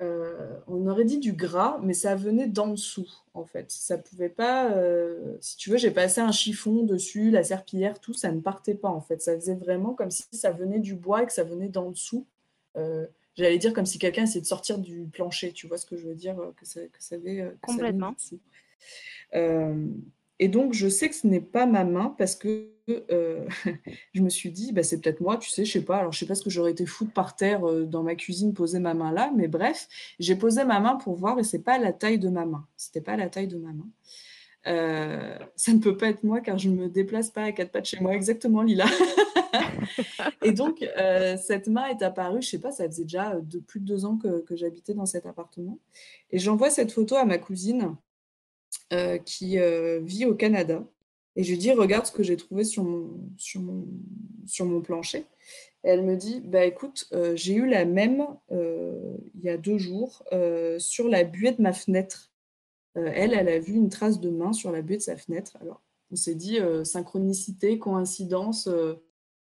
Speaker 1: euh, on aurait dit du gras, mais ça venait d'en dessous, en fait. Ça pouvait pas, si tu veux, j'ai passé un chiffon dessus, la serpillière, tout, ça ne partait pas, en fait. Ça faisait vraiment comme si ça venait du bois et que ça venait d'en dessous. J'allais dire comme si quelqu'un essayait de sortir du plancher, tu vois ce que je veux dire, que ça, que ça avait, que
Speaker 2: Complètement.
Speaker 1: Et donc, je sais que ce n'est pas ma main parce que euh, je me suis dit, bah, c'est peut-être moi, tu sais, je sais pas. Alors, je sais pas ce que j'aurais été foutre par terre euh, dans ma cuisine, poser ma main là, mais bref, j'ai posé ma main pour voir et c'est pas la taille de ma main. C'était pas la taille de ma main. Euh, ça ne peut pas être moi car je ne me déplace pas à quatre pattes chez moi, exactement, Lila. et donc, cette main est apparue, je sais pas, ça faisait déjà de, plus de deux ans que, que j'habitais dans cet appartement. Et j'envoie cette photo à ma cousine euh, qui euh, vit au Canada. Et je lui dis, regarde ce que j'ai trouvé sur mon, sur mon, sur mon plancher. Elle me dit, bah écoute, euh, j'ai eu la même il y a deux jours sur la buée de ma fenêtre. Elle, elle a vu une trace de main sur la buée de sa fenêtre. Alors, on s'est dit, synchronicité, coïncidence,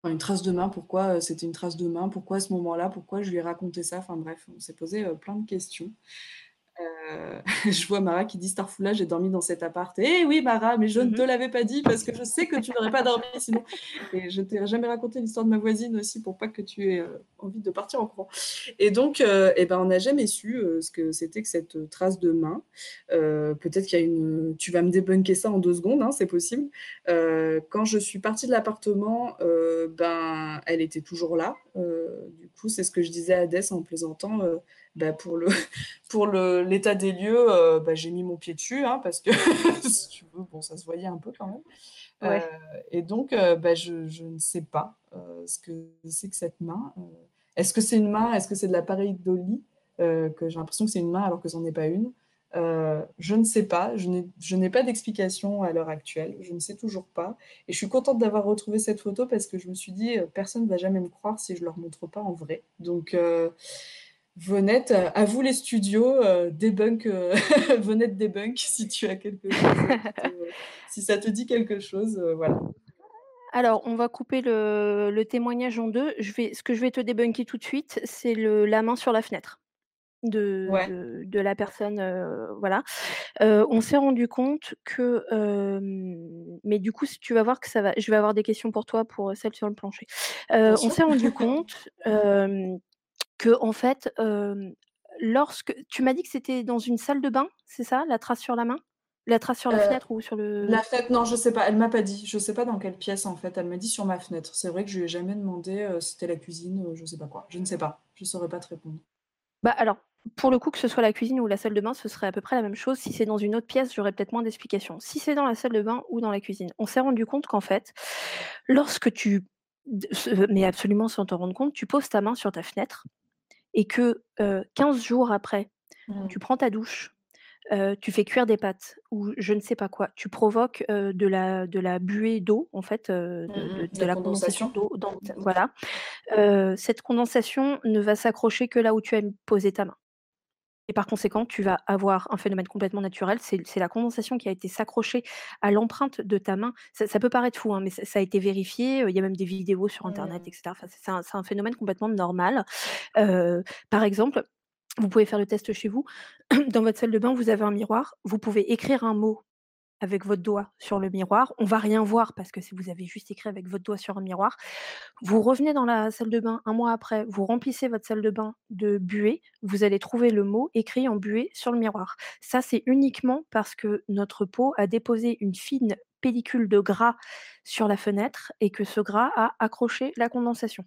Speaker 1: une trace de main, pourquoi c'était une trace de main, pourquoi à ce moment-là, pourquoi je lui ai raconté ça? Enfin bref, on s'est posé plein de questions. Euh, je vois Mara qui dit Starfoula, j'ai dormi dans cet appart. Eh oui, Mara, mais je ne te
Speaker 2: Mhm.
Speaker 1: l'avais pas dit parce que je sais que tu n'aurais pas dormi sinon. Et je t'ai jamais raconté l'histoire de ma voisine aussi pour pas que tu aies euh, envie de partir en courant. Et donc, euh, eh ben, on n'a jamais su euh, ce que c'était que cette trace de main. Peut-être qu'il y a une. Tu vas me débunker ça en deux secondes, hein, c'est possible. Quand je suis partie de l'appartement, ben, elle était toujours là. Du coup, c'est ce que je disais à Adès en plaisantant. Bah, pour le pour le l'état des lieux, euh, bah, j'ai mis mon pied dessus hein, parce que si tu veux, bon, ça se voyait un peu quand même.
Speaker 2: Ouais.
Speaker 1: Euh, et donc, euh, bah, je, je ne sais pas ce que c'est que cette main. Est-ce que c'est une main Est-ce que c'est de l'appareil d'Oli euh, que j'ai l'impression que c'est une main alors que c'en est pas une Je ne sais pas. Je n'ai pas d'explication à l'heure actuelle. Je ne sais toujours pas. Et je suis contente d'avoir retrouvé cette photo parce que je me suis dit, personne ne va jamais me croire si je leur montre pas en vrai. Donc euh, Vonette, euh, à vous les studios, euh, debunk, euh, Vonette debunk si tu as quelque chose, te- si ça te dit quelque chose, euh, voilà.
Speaker 2: Alors, on va couper le, le témoignage en deux. Je vais, ce que je vais te débunker tout de suite, c'est la main sur la fenêtre de,
Speaker 1: Ouais.
Speaker 2: de, de la personne. euh, voilà. Euh, on s'est rendu compte que, euh, mais du coup, si tu vas voir que ça va, je vais avoir des questions pour toi pour celle sur le plancher. Euh, on s'est rendu compte euh, que, en fait, euh, lorsque tu m'as dit que c'était dans une salle de bain, c'est ça, la trace sur la main, la trace sur la
Speaker 1: Euh,
Speaker 2: fenêtre ou sur le.
Speaker 1: La fenêtre, non, je sais pas. Elle m'a pas dit. Je sais pas dans quelle pièce en fait. Elle m'a dit sur ma fenêtre. C'est vrai que je lui ai jamais demandé euh, si c'était la cuisine, euh, je sais pas quoi. Je ne sais pas. Je saurais pas te répondre.
Speaker 2: Bah alors, pour le coup, que ce soit la cuisine ou la salle de bain, ce serait à peu près la même chose. Si c'est dans une autre pièce, j'aurais peut-être moins d'explications. Si c'est dans la salle de bain ou dans la cuisine, on s'est rendu compte qu'en fait, lorsque tu, mais absolument sans te rendre compte, tu poses ta main sur ta fenêtre et que euh, 15 jours après,
Speaker 1: Mm.
Speaker 2: tu prends ta douche, euh, tu fais cuire des pâtes ou je ne sais pas quoi, tu provoques euh, de, la, de la buée d'eau, en fait, euh, de,
Speaker 1: Mm,
Speaker 2: de- de
Speaker 1: La
Speaker 2: condensation d'eau. dans ta- Voilà. Cette condensation ne va s'accrocher que là où tu as posé ta main. Et par conséquent, tu vas avoir un phénomène complètement naturel. C'est la condensation qui a été s'accrocher à l'empreinte de ta main. Ça, ça peut paraître fou, hein, mais ça, ça a été vérifié. Il y a même des vidéos sur Internet, etc. Enfin, c'est un, phénomène complètement normal. Euh, par exemple, vous pouvez faire le test chez vous. Dans votre salle de bain, vous avez un miroir. Vous pouvez écrire un mot avec votre doigt sur le miroir. On va rien voir parce que si vous avez juste écrit avec votre doigt sur un miroir, vous revenez dans la salle de bain un mois après, vous remplissez votre salle de bain de buée, vous allez trouver le mot écrit en buée sur le miroir. Ça, c'est uniquement parce que notre peau a déposé une fine pellicule de gras sur la fenêtre et que ce gras a accroché la condensation.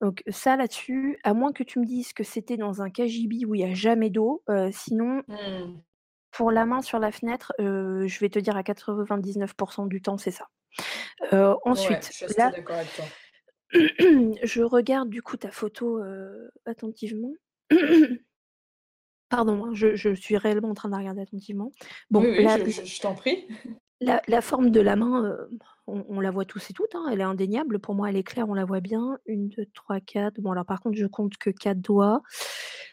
Speaker 2: Donc ça là-dessus, à moins que tu me dises que c'était dans un cagibi où il n'y a jamais d'eau, euh, sinon
Speaker 1: Mm.
Speaker 2: Pour la main sur la fenêtre, euh, je vais te dire à 99% du temps, c'est ça. Euh,
Speaker 1: Ouais,
Speaker 2: ensuite,
Speaker 1: je suis
Speaker 2: là,
Speaker 1: d'accord avec toi.
Speaker 2: je regarde du coup ta photo euh, attentivement. Pardon, hein, je, je suis réellement en train de la regarder attentivement. Bon,
Speaker 1: Oui, oui,
Speaker 2: la,
Speaker 1: je, t'en prie.
Speaker 2: la- la forme de la main, on, on la voit tous et toutes, hein, elle est indéniable. Pour moi, elle est claire, on la voit bien. Une, deux, trois, quatre. Bon, alors par contre, je compte que quatre doigts.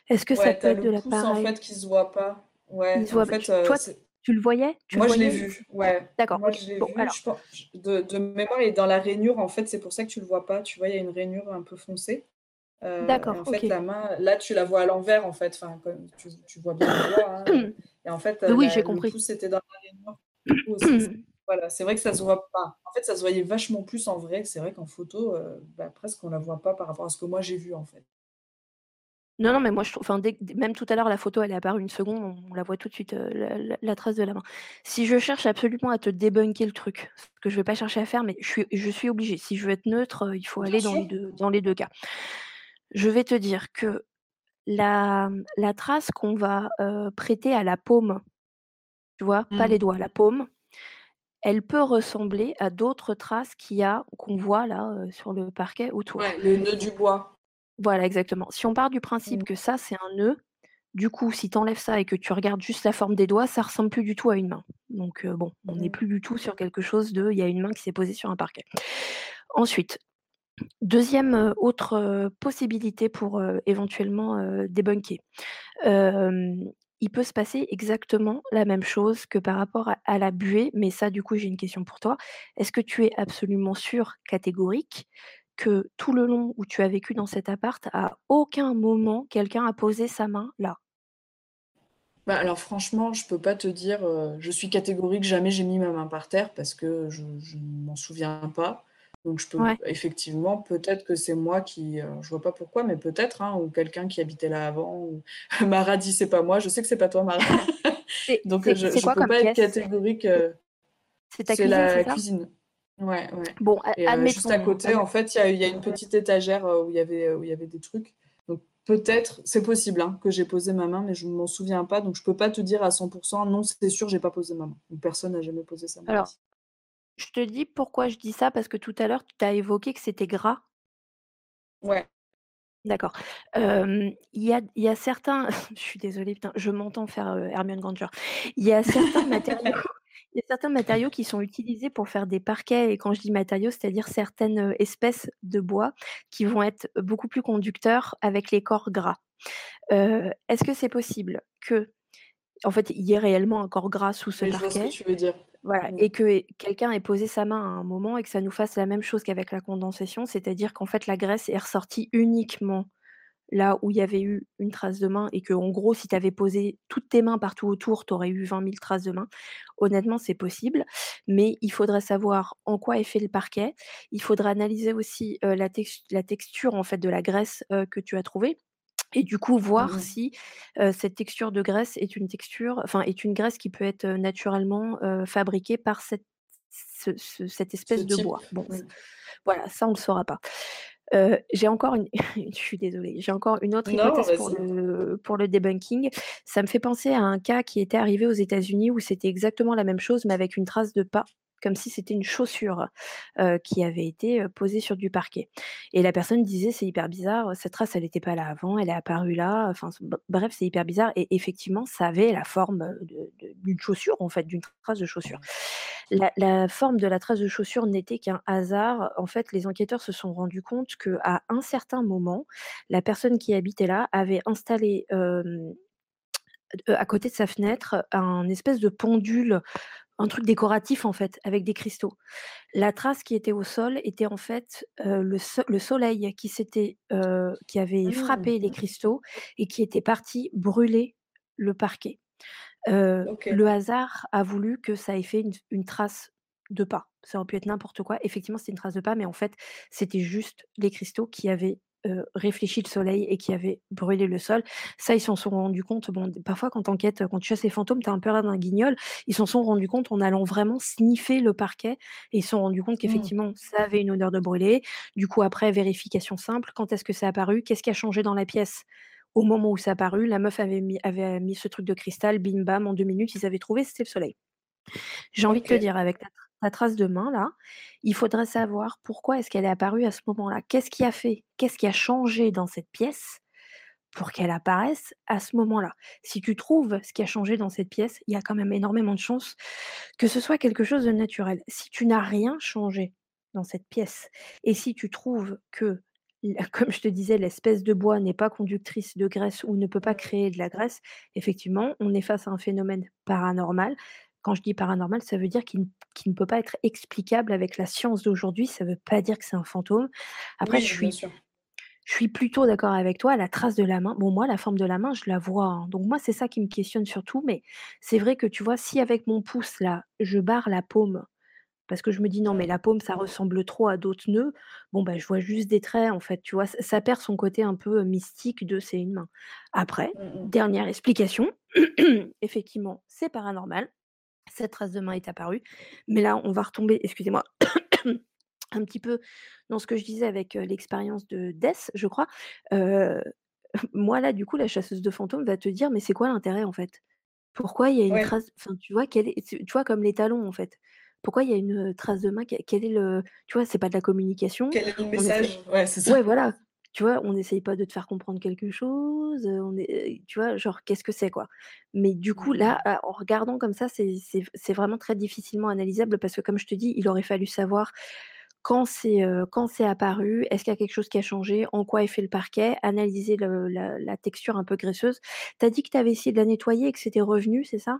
Speaker 2: Est-ce que ça peut être de
Speaker 1: le en
Speaker 2: l'appareil?
Speaker 1: fait qui se voit pas. Ouais,
Speaker 2: se
Speaker 1: en
Speaker 2: voit-
Speaker 1: fait,
Speaker 2: tu-
Speaker 1: euh,
Speaker 2: toi, tu le voyais? Tu le
Speaker 1: moi je l'ai vu. Ouais,
Speaker 2: D'accord,
Speaker 1: moi je l'ai
Speaker 2: Bon,
Speaker 1: vu.
Speaker 2: alors.
Speaker 1: Je pense, de, de mémoire, il est dans la rainure en fait. C'est pour ça que tu le vois pas. Tu vois, il y a une rainure un peu foncée. Euh,
Speaker 2: D'accord,
Speaker 1: en fait, la main, là, tu la vois à l'envers, en fait. Enfin, comme tu, tu vois bien le doigt. hein. Et en fait,
Speaker 2: Oui, j'ai compris.
Speaker 1: pouce était dans la rainure. Aussi, Voilà, c'est vrai que ça se voit pas. En fait, ça se voyait vachement plus en vrai. C'est vrai qu'en photo, euh, bah, presque on la voit pas par rapport à ce que moi j'ai vu, en fait.
Speaker 2: Non, non, mais moi je trouve enfin dès dès même tout à l'heure la photo elle est apparue une seconde, on on la voit tout de suite, heu, la la la trace de la main. Si je cherche absolument à te débunker le truc, ce que je vais pas chercher à faire, mais je suis je suis obligée. Si je veux être neutre, heu, il faut
Speaker 1: Bien
Speaker 2: aller dans
Speaker 1: sûr.
Speaker 2: les 2 dans les 2 cas. Je vais te dire que la, mmh, la trace qu'on va, heu, prêter à la paume, tu vois? Pas les
Speaker 1: Mm.
Speaker 2: doigts, la paume, elle peut ressembler à d'autres traces qu'il y a qu'on voit là, sur le parquet autour.
Speaker 1: Ouais, le nœud du bois.
Speaker 2: Voilà, exactement. Si on part du principe
Speaker 1: Mm.
Speaker 2: que ça, c'est un nœud, du coup, si tu enlèves ça et que tu regardes juste la forme des doigts, ça ressemble plus du tout à une main. Donc, heu, bon, on n'est
Speaker 1: Mm.
Speaker 2: plus du tout sur quelque chose de il y a une main qui s'est posée sur un parquet. Ensuite, 2e, heu, autre, heu, possibilité pour, heu, éventuellement, heu, débunker. Hem, il peut se passer exactement la même chose que par rapport à à la buée, mais ça, du coup, j'ai une question pour toi. Est-ce que tu es absolument sûr, catégorique, que tout le long où tu as vécu dans cet appart, à aucun moment quelqu'un a posé sa main là?
Speaker 1: Bah, alors franchement, je peux pas te dire, je suis catégorique, jamais j'ai mis ma main par terre parce que je ne m'en souviens pas. Donc je peux
Speaker 2: Ouais.
Speaker 1: effectivement, peut-être que c'est moi qui, heu, je vois pas pourquoi, mais peut-être, hein, ou quelqu'un qui habitait là avant ou Mara dit: «C'est pas moi», je sais que c'est pas toi Mara. Donc je
Speaker 2: quoi
Speaker 1: peux pas être catégorique,
Speaker 2: C'est ta cuisine,
Speaker 1: la cuisine. Ouais, ouais
Speaker 2: Bon,
Speaker 1: et heu, juste à
Speaker 2: admettons,
Speaker 1: côté, en fait, il y a il y a une petite étagère, heu, où il y avait, heu, où il y avait des trucs. Donc peut-être, c'est possible, hein, que j'ai posé ma main, mais je ne m'en souviens pas, donc je peux pas te dire à 100% non, c'est sûr, j'ai pas posé ma main personne n'a jamais posé sa main
Speaker 2: Alors, je te dis pourquoi je dis ça, parce que tout à l'heure, tu as évoqué que c'était gras.
Speaker 1: Ouais.
Speaker 2: D'accord. Il y a y a certains je suis désolée, putain, je m'entends faire, Hermione Granger. Il y a certains matériaux il y a certains matériaux qui sont utilisés pour faire des parquets et quand je dis matériaux, c'est-à-dire certaines, heu, espèces de bois qui vont être beaucoup plus conducteurs avec les corps gras. Heu, est-ce que c'est possible qu'en fait, il y ait réellement un corps gras sous ce
Speaker 1: Oui, je vois ce que
Speaker 2: parquet?
Speaker 1: tu veux dire.
Speaker 2: Voilà
Speaker 1: Mmh.
Speaker 2: et que quelqu'un ait posé sa main à un moment et que ça nous fasse la même chose qu'avec la condensation, c'est-à-dire qu'en fait la graisse est ressortie uniquement là où il y avait eu une trace de main et qu'en gros, si tu avais posé toutes tes mains partout autour, tu aurais eu 20 000 traces de main. Honnêtement, c'est possible, mais il faudrait savoir en quoi est fait le parquet. Il faudra analyser aussi, la tex la texture en fait de la graisse, que tu as trouvée et du coup
Speaker 1: Mmh
Speaker 2: voir
Speaker 1: mh.
Speaker 2: si, cette texture de graisse est une texture enfin est une graisse qui peut être, naturellement, fabriquée par cette ce ce cette
Speaker 1: Ce
Speaker 2: espèce de bois. Bon,
Speaker 1: Mmh.
Speaker 2: voilà, ça on le saura pas. J'ai encore une je suis désolée, j'ai encore une autre
Speaker 1: Non,
Speaker 2: hypothèse pour le pour le debunking. Ça me fait penser à un cas qui était arrivé aux États-Unis où c'était exactement la même chose, mais avec une trace de pas, comme si c'était une chaussure, qui avait été, posée sur du parquet et la personne disait: «C'est hyper bizarre, cette trace elle était pas là avant, elle est apparue là», enfin bref, c'est hyper bizarre et effectivement, ça avait la forme, d'une chaussure en fait, d'une trace de chaussure. La la forme de la trace de chaussure n'était qu'un hasard. En fait, les enquêteurs se sont rendus compte qu'à un certain moment, la personne qui habitait là avait installé, à côté de sa fenêtre, un espèce de pendule, un truc décoratif en fait, avec des cristaux. La trace qui était au sol était en fait, le so le soleil qui s'était, qui avait
Speaker 1: Mmh.
Speaker 2: frappé les cristaux et qui était parti brûler le parquet. Le hasard a voulu que ça ait fait une une trace de pas. Ça aurait pu être n'importe quoi. Effectivement, c'était une trace de pas, mais en fait, c'était juste les cristaux qui avaient, heu, réfléchi le soleil et qui avaient brûlé le sol. Ça, ils s'en sont rendus compte, bon, parfois quand tu enquêtes, quand tu chasses les fantômes, tu as un peu l'air d'un guignol. Ils s'en sont rendus compte en allant vraiment sniffer le parquet et ils se sont rendus compte
Speaker 1: Mmh.
Speaker 2: qu'effectivement, ça avait une odeur de brûlé. Du coup, après, vérification simple, quand est-ce que c'est apparu? Qu'est-ce qui a changé dans la pièce? Au moment où c'est apparu, la meuf avait mis avait mis ce truc de cristal, bim bam, en 2 minutes, ils avaient trouvé, c'était le soleil. J'ai envie de te dire avec ta ta trace de main là, il faudrait savoir pourquoi est-ce qu'elle est apparue à ce moment-là? Qu'est-ce qui a fait? Qu'est-ce qui a changé dans cette pièce pour qu'elle apparaisse à ce moment-là? Si tu trouves ce qui a changé dans cette pièce, il y a quand même énormément de chances que ce soit quelque chose de naturel. Si tu n'as rien changé dans cette pièce et si tu trouves que comme je te disais, l'espèce de bois n'est pas conductrice de graisse ou ne peut pas créer de la graisse, effectivement, on est face à un phénomène paranormal. Quand je dis paranormal, ça veut dire qu'il ne ne peut pas être explicable avec la science d'aujourd'hui, ça veut pas dire que c'est un fantôme. Après je
Speaker 1: Oui,
Speaker 2: suis je suis plutôt d'accord avec toi, la trace de la main bon moi la forme de la main je la vois, hein, donc moi c'est ça qui me questionne surtout, mais c'est vrai que tu vois, si avec mon pouce là, je barre la paume, parce que je me dis: «Non mais la paume ça ressemble trop à d'autres nœuds», bon bah, je vois juste des traits en fait, tu vois? Ça perd son côté un peu, mystique de «c'est une main». Après,
Speaker 1: Mmh mh.
Speaker 2: dernière explication, effectivement, c'est paranormal, cette trace de main est apparue, mais là on va retomber, excusez-moi, un petit peu dans ce que je disais avec, l'expérience de Dess, je crois, moi là du coup la chasseuse de fantômes va te dire: «Mais c'est quoi l'intérêt en fait? Pourquoi il y a une
Speaker 1: Ouais.
Speaker 2: trace?» enfin tu vois? Quel est tu vois comme les talons en fait. Pourquoi il y a une, trace de main? Quel est le tu vois? C'est pas de la communication,
Speaker 1: Quel est le
Speaker 2: on essaie
Speaker 1: message? Ouais, c'est ça.
Speaker 2: ouais voilà, tu vois? On essaye pas de te faire comprendre quelque chose, heu, on est tu vois? Genre qu'est-ce que c'est quoi? Mais du coup là, à en regardant comme ça, c'est c'est c'est vraiment très difficilement analysable parce que comme je te dis, il aurait fallu savoir quand c'est, quand c'est apparu, est-ce qu'il y a quelque chose qui a changé, en quoi est fait le parquet, analyser le la la texture un peu graisseuse. Tu as dit que tu avais essayé de la nettoyer et que c'était revenu, c'est ça?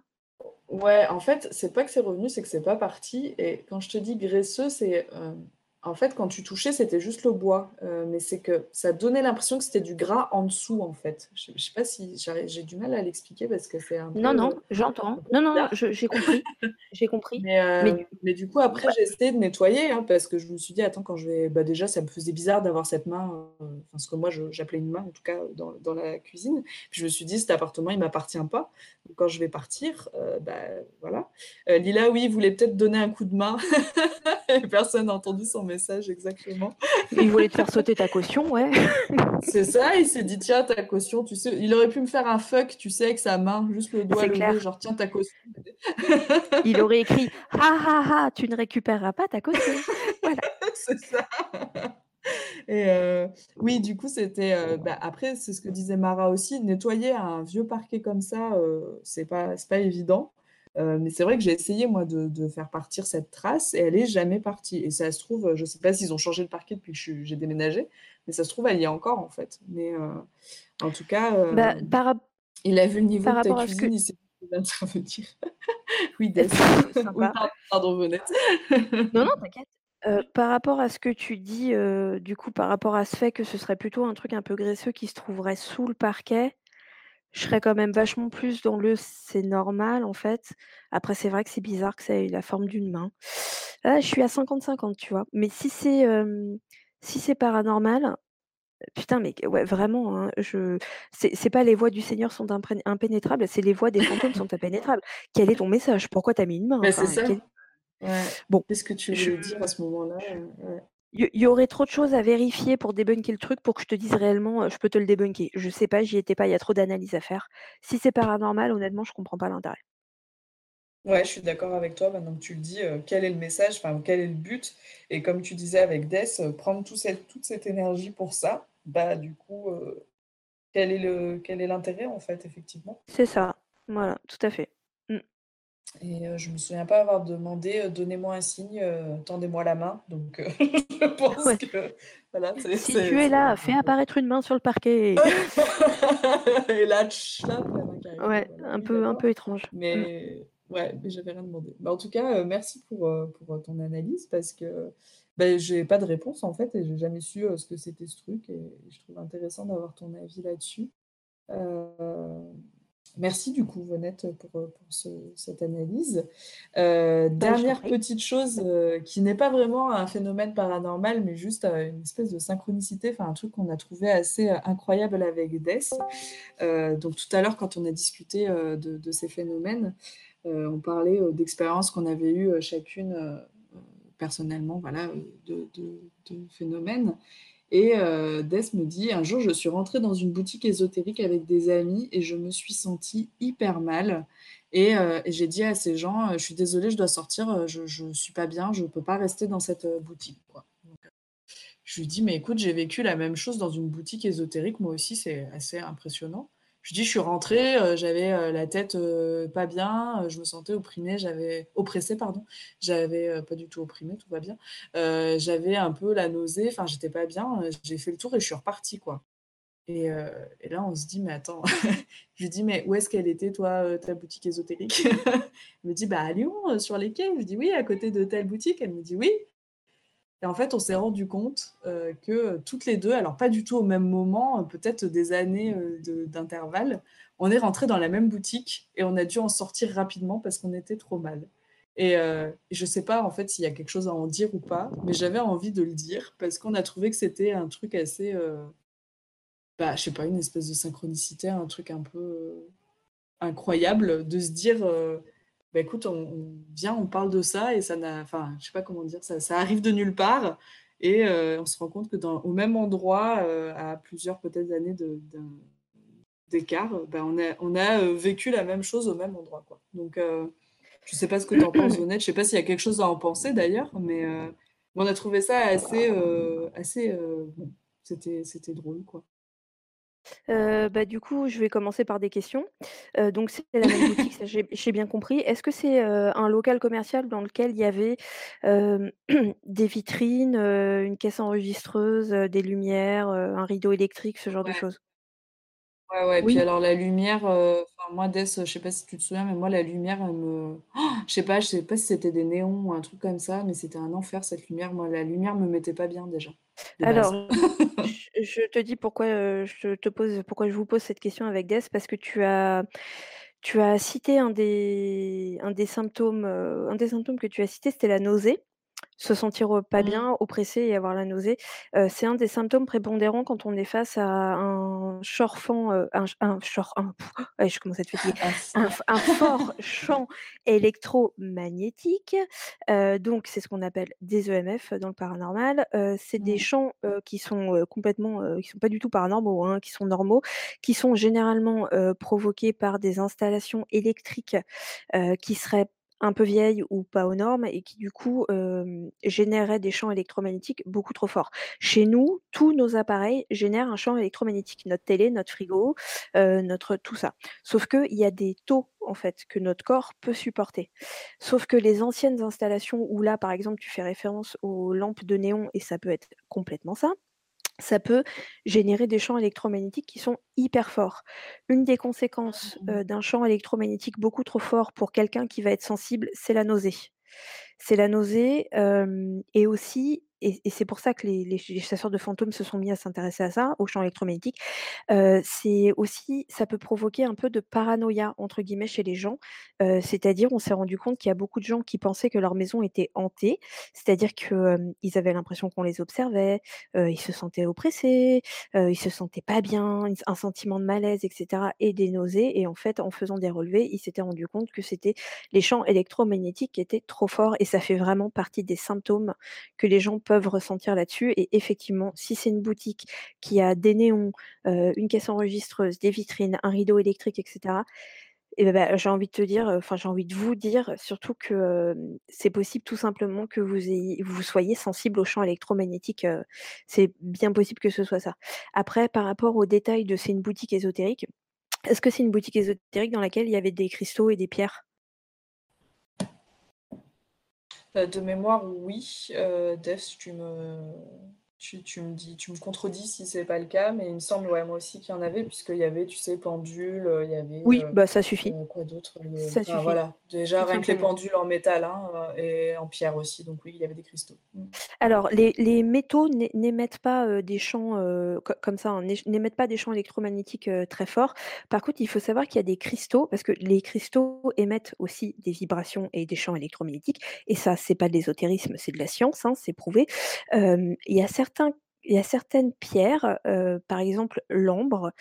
Speaker 1: Ouais, en fait, c'est pas que c'est revenu, c'est que c'est pas parti et quand je te dis graisseux, c'est, en fait, quand tu touchais, c'était juste le bois, heu, mais c'est que ça donnait l'impression que c'était du gras en dessous, en fait. Je je sais pas si j'ai du mal à l'expliquer parce que c'est un peu,
Speaker 2: Non, non, j'entends. Non, non, j'ai compris, j'ai compris,
Speaker 1: Mais
Speaker 2: mais du
Speaker 1: mais du coup, après, j'ai essayé de nettoyer, hein, parce que je me suis dit: «Attends, quand je vais» bah, déjà, ça me faisait bizarre d'avoir cette main, enfin, ce que moi j'appelais une main, en tout cas, dans dans la cuisine. Puis je me suis dit: «Cet appartement, il m'appartient pas, donc quand je vais partir, bah, voilà». Lila, oui, voulait peut-être donner un coup de main personne n'a entendu son message exactement.
Speaker 2: Il voulait te faire sauter ta caution, ouais.
Speaker 1: C'est ça, il s'est dit: «Tiens, ta caution», tu sais, il aurait pu me faire un fuck, tu sais, avec sa main, juste le doigt levé, genre: «Tiens, ta caution».
Speaker 2: Il aurait écrit: «Ha ha ha, tu ne récupéreras pas ta caution». Voilà.
Speaker 1: C'est ça et heu, oui, du coup, c'était, heu, bah, après, c'est ce que disait Mara aussi, nettoyer un vieux parquet comme ça, heu, c'est pas c'est pas évident, heu, mais c'est vrai que j'ai essayé, moi, de de faire partir cette trace et elle est jamais partie et ça se trouve, je sais pas s'ils ont changé le parquet depuis que j'ai déménagé, mais ça se trouve, elle y est encore, en fait, mais heu, en tout cas,
Speaker 2: Bah, par rap
Speaker 1: il a vu le niveau
Speaker 2: par
Speaker 1: de ta
Speaker 2: ce que
Speaker 1: cuisine, il s'est d'intervenir. Oui. Oui, pardon, Venette.
Speaker 2: Non, non, t'inquiète. Par rapport à ce que tu dis, du coup, par rapport à ce fait que ce serait plutôt un truc un peu graisseux qui se trouverait sous le parquet, je serais quand même vachement plus dans le «c'est normal», en fait. Après, c'est vrai que c'est bizarre que ça ait la forme d'une main. Ah, je suis à 50-50, tu vois? Mais si c'est, si c'est paranormal, putain, mais ouais, vraiment, hein, je c'est c'est pas les voies du Seigneur sont impénétrables, c'est les voies des fantômes sont impénétrables. Quel est ton message? Pourquoi tu as mis une main?
Speaker 1: Bah, c'est
Speaker 2: quel
Speaker 1: ça. Ouais.
Speaker 2: bon,
Speaker 1: Qu'est-ce que tu
Speaker 2: je
Speaker 1: voulais dire à ce moment-là? Ouais.
Speaker 2: Il y aurait trop de choses à vérifier pour débunker le truc pour que je te dise réellement, heu, je peux te le débunker. Je sais pas, j'y étais pas, il y a trop d'analyses à faire. Si c'est paranormal, honnêtement, je comprends pas l'intérêt.
Speaker 1: Ouais, je suis d'accord avec toi maintenant que tu le dis, heu, quel est le message? Enfin, quel est le but? Et comme tu disais avec Dess, heu, prendre tout cette toute cette énergie pour ça, bah, du coup, heu, quel est le quel est l'intérêt, en fait, effectivement?
Speaker 2: C'est ça, voilà, tout à fait. Mmh.
Speaker 1: Et heu, je me souviens pas avoir demandé, heu: «Donnez-moi un signe, heu, tendez-moi la main», donc heu, je pense
Speaker 2: Ouais.
Speaker 1: que voilà, c'est
Speaker 2: Si
Speaker 1: c'est
Speaker 2: tu es là, fais apparaître une main sur le parquet.
Speaker 1: et là, la qui arrive,
Speaker 2: Ouais, un peu un peu étrange. Mmh.
Speaker 1: mais ouais, mais j'avais rien demandé. Bah, en tout cas, merci pour, pour, ton analyse parce que, beh, j'ai pas de réponse, en fait et j'ai jamais su, ce que c'était ce truc et je trouve intéressant d'avoir ton avis là-dessus. Merci du coup, Venette, pour, heu, pour ce cette analyse.
Speaker 2: T'en
Speaker 1: dernière petite chose, heu, qui n'est pas vraiment un phénomène paranormal, mais juste, une espèce de synchronicité, enfin un truc qu'on a trouvé assez, incroyable avec Dess. Heu, donc tout à l'heure, quand on a discuté, de de ces phénomènes, on parlait, d'expériences qu'on avait eues, chacune, personnellement, voilà, heu, de de de phénomènes et heu, Dess me dit: «Un jour, je suis rentrée dans une boutique ésotérique avec des amis et je me suis sentie hyper mal et et j'ai dit à ces gens: "Heu, je suis désolée, je dois sortir, heu, je je suis pas bien, je peux pas rester dans cette, boutique, quoi". Je lui dis: «Mais écoute, j'ai vécu la même chose dans une boutique ésotérique, moi aussi, c'est assez impressionnant». Je dis: «Je suis rentrée, heu, j'avais, heu, la tête, heu, pas bien, je me sentais opprimée, j'avais oppressée, pardon, j'avais, pas du tout opprimée, tout va bien, j'avais un peu la nausée, enfin, j'étais pas bien, j'ai fait le tour et je suis repartie, quoi» et là, on se dit: «Mais attends», je lui dis: «Mais où est-ce qu'elle était, toi, ta boutique ésotérique?» Elle me dit: «Bah, à Lyon, sur les quais». Je lui dis: «Oui, à côté de telle boutique». Elle me dit: «Oui». Et en fait, on s'est rendu compte euh, que toutes les deux, alors pas du tout au même moment, euh, peut-être des années euh, d'intervalle, on est rentré dans la même boutique et on a dû en sortir rapidement parce qu'on était trop mal. Et euh, je sais pas en fait s'il y a quelque chose à en dire ou pas, mais j'avais envie de le dire parce qu'on a trouvé que c'était un truc assez, bah, je sais pas, une espèce de synchronicité, un truc un peu incroyable de se dire, bah, écoute, on, vient, on parle de ça et ça n'a, enfin, je sais pas comment dire, ça, arrive de nulle part et euh, on se rend compte que dans, au même endroit, euh, à plusieurs peut-être années d'écart, bah, on a, on a euh, vécu la même chose au même endroit, quoi. Donc, je sais pas ce que tu en penses, Honnête. Je sais pas s'il y a quelque chose à en penser d'ailleurs, mais on a trouvé ça assez, assez, bon, c'était, c'était drôle, quoi.
Speaker 2: Bah, du coup, je vais commencer par des questions. Donc, c'est la même boutique, ça, j'ai j'ai bien compris. Est-ce que c'est un local commercial dans lequel il y avait des vitrines, une caisse enregistreuse, des lumières, un rideau électrique, ce genre de
Speaker 1: Ouais.
Speaker 2: choses?
Speaker 1: Ouais, ouais, puis
Speaker 2: Oui.
Speaker 1: alors la lumière, euh, enfin, moi, Dess, je sais pas si tu te souviens, mais moi, la lumière, elle me. Oh, je sais pas, je sais pas si c'était des néons ou un truc comme ça, mais c'était un enfer cette lumière. Moi, la lumière me mettait pas bien déjà, de base.
Speaker 2: Alors, je, je te dis pourquoi euh, je te pose, pourquoi je vous pose cette question avec Des, parce que tu as, tu as cité un des, un des symptômes, euh, un des symptômes que tu as cité, c'était la nausée. Se sentir pas
Speaker 1: Mm.
Speaker 2: bien, oppressé et avoir la nausée, euh, c'est un des symptômes prépondérants quand on est face à un chorfant, euh, un, un, chor- un- pff, ouais, je commence à être fatiguée,
Speaker 1: Un
Speaker 2: un, fort champ électromagnétique. Euh, donc, c'est ce qu'on appelle des EMF dans le paranormal. Euh, c'est des
Speaker 1: Mm.
Speaker 2: champs euh, qui sont complètement, euh, qui sont pas du tout paranormaux, hein, qui sont normaux, qui sont généralement euh, provoqués par des installations électriques euh, qui seraient un peu vieilles ou pas aux normes et qui du coup euh, des champs électromagnétiques beaucoup trop forts. Chez nous, tous nos appareils génèrent un champ électromagnétique, notre télé, notre frigo, notre tout ça. Sauf qu'il y a des taux en fait que notre corps peut supporter. Sauf que les anciennes installations où là, par exemple, tu fais référence aux lampes de néon et ça peut être complètement ça, ça peut générer des champs électromagnétiques qui sont hyper forts. Une des conséquences euh, d'un champ électromagnétique beaucoup trop fort pour quelqu'un qui va être sensible, c'est la nausée. C'est la nausée euh, et aussi, et, c'est pour ça que les, chasseurs de fantômes se sont mis à s'intéresser à ça, aux champs électromagnétiques, euh, c'est aussi, ça peut provoquer un peu de paranoïa, entre guillemets, chez les gens. C'est-à-dire, on s'est rendu compte qu'il y a beaucoup de gens qui pensaient que leur maison était hantée, c'est-à-dire qu'ils avaient l'impression qu'on les observait, ils se sentaient oppressés, ils se sentaient pas bien, un sentiment de malaise, etc., et des nausées. Et en fait, en faisant des relevés, ils s'étaient rendu compte que c'était les champs électromagnétiques qui étaient trop forts, et ça fait vraiment partie des symptômes que les gens peuvent ressentir là-dessus. Et effectivement, si c'est une boutique qui a des néons, une caisse enregistreuse, des vitrines, un rideau électrique, etc., et ben, bah, j'ai envie de te dire, enfin j'ai envie de vous dire surtout que c'est possible tout simplement que vous ayez, vous soyez sensible aux champs électromagnétiques. euh, c'est bien possible que ce soit ça. Après, par rapport aux détails de c'est une boutique ésotérique, est-ce que c'est une boutique ésotérique dans laquelle il y avait des cristaux et des pierres
Speaker 1: Euh, De mémoire, oui. Euh, Def, tu me, tu, tu me dis, tu me contredis si c'est pas le cas, mais il me semble, ouais, moi aussi qu'il y en avait, puisqu'il y avait, tu sais, pendule, euh, il y avait
Speaker 2: Oui,
Speaker 1: euh,
Speaker 2: bah ça suffit.
Speaker 1: euh, quoi d'autre? Le-
Speaker 2: Ça
Speaker 1: enfin,
Speaker 2: suffit.
Speaker 1: voilà, déjà rien que les pendules en métal hein, et en pierre aussi, donc oui, il y avait des cristaux. Mm.
Speaker 2: Alors, les, les métaux n'é- n'émettent pas euh, des champs co- comme ça, hein, n'é- n'émettent pas des champs électromagnétiques très forts. Par contre, il faut savoir qu'il y a des cristaux, parce que les cristaux émettent aussi des vibrations et des champs électromagnétiques. Et ça, c'est pas de l'ésotérisme, c'est de la science, hein, c'est prouvé. Il y a certains il y a certaines pierres, par exemple l'ambre,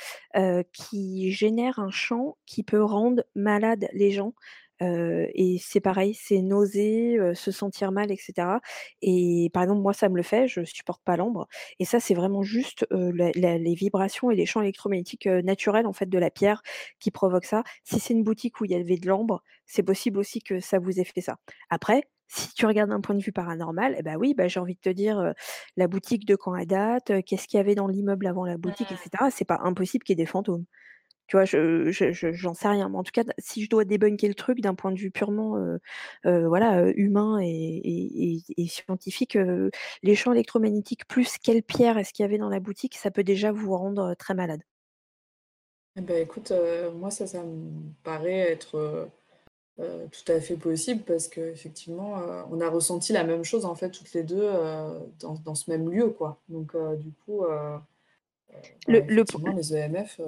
Speaker 2: qui génèrent un champ qui peut rendre malade les gens. Et c'est pareil, c'est nauser, euh, se sentir mal, etc. Et par exemple, moi, ça me le fait, je supporte pas l'ambre. Et ça, c'est vraiment juste les vibrations et les champs électromagnétiques naturels en fait de la pierre qui provoquent ça. Si c'est une boutique où il y avait de l'ambre, c'est possible aussi que ça vous ait fait ça. Après, si tu regardes d'un point de vue paranormal, eh ben oui, bah, j'ai envie de te dire euh, la boutique de quand elle date, euh, qu'est-ce qu'il y avait dans l'immeuble avant la boutique, etc. C'est pas impossible qu'il y ait des fantômes. Tu vois, je je je j'en sais rien, mais en tout cas, si je dois débunker le truc d'un point de vue purement, voilà, humain et et et et scientifique, les champs électromagnétiques plus quelle pierre est-ce qu'il y avait dans la boutique, ça peut déjà vous rendre, très malade.
Speaker 1: Eh ben, écoute, euh, moi ça, ça me paraît être euh, euh, tout à fait possible parce qu'effectivement, euh, on a ressenti la même chose en fait toutes les deux euh, dans, dans ce même lieu quoi. Donc euh, du coup,
Speaker 2: Le, le,
Speaker 1: effectivement, les EMF,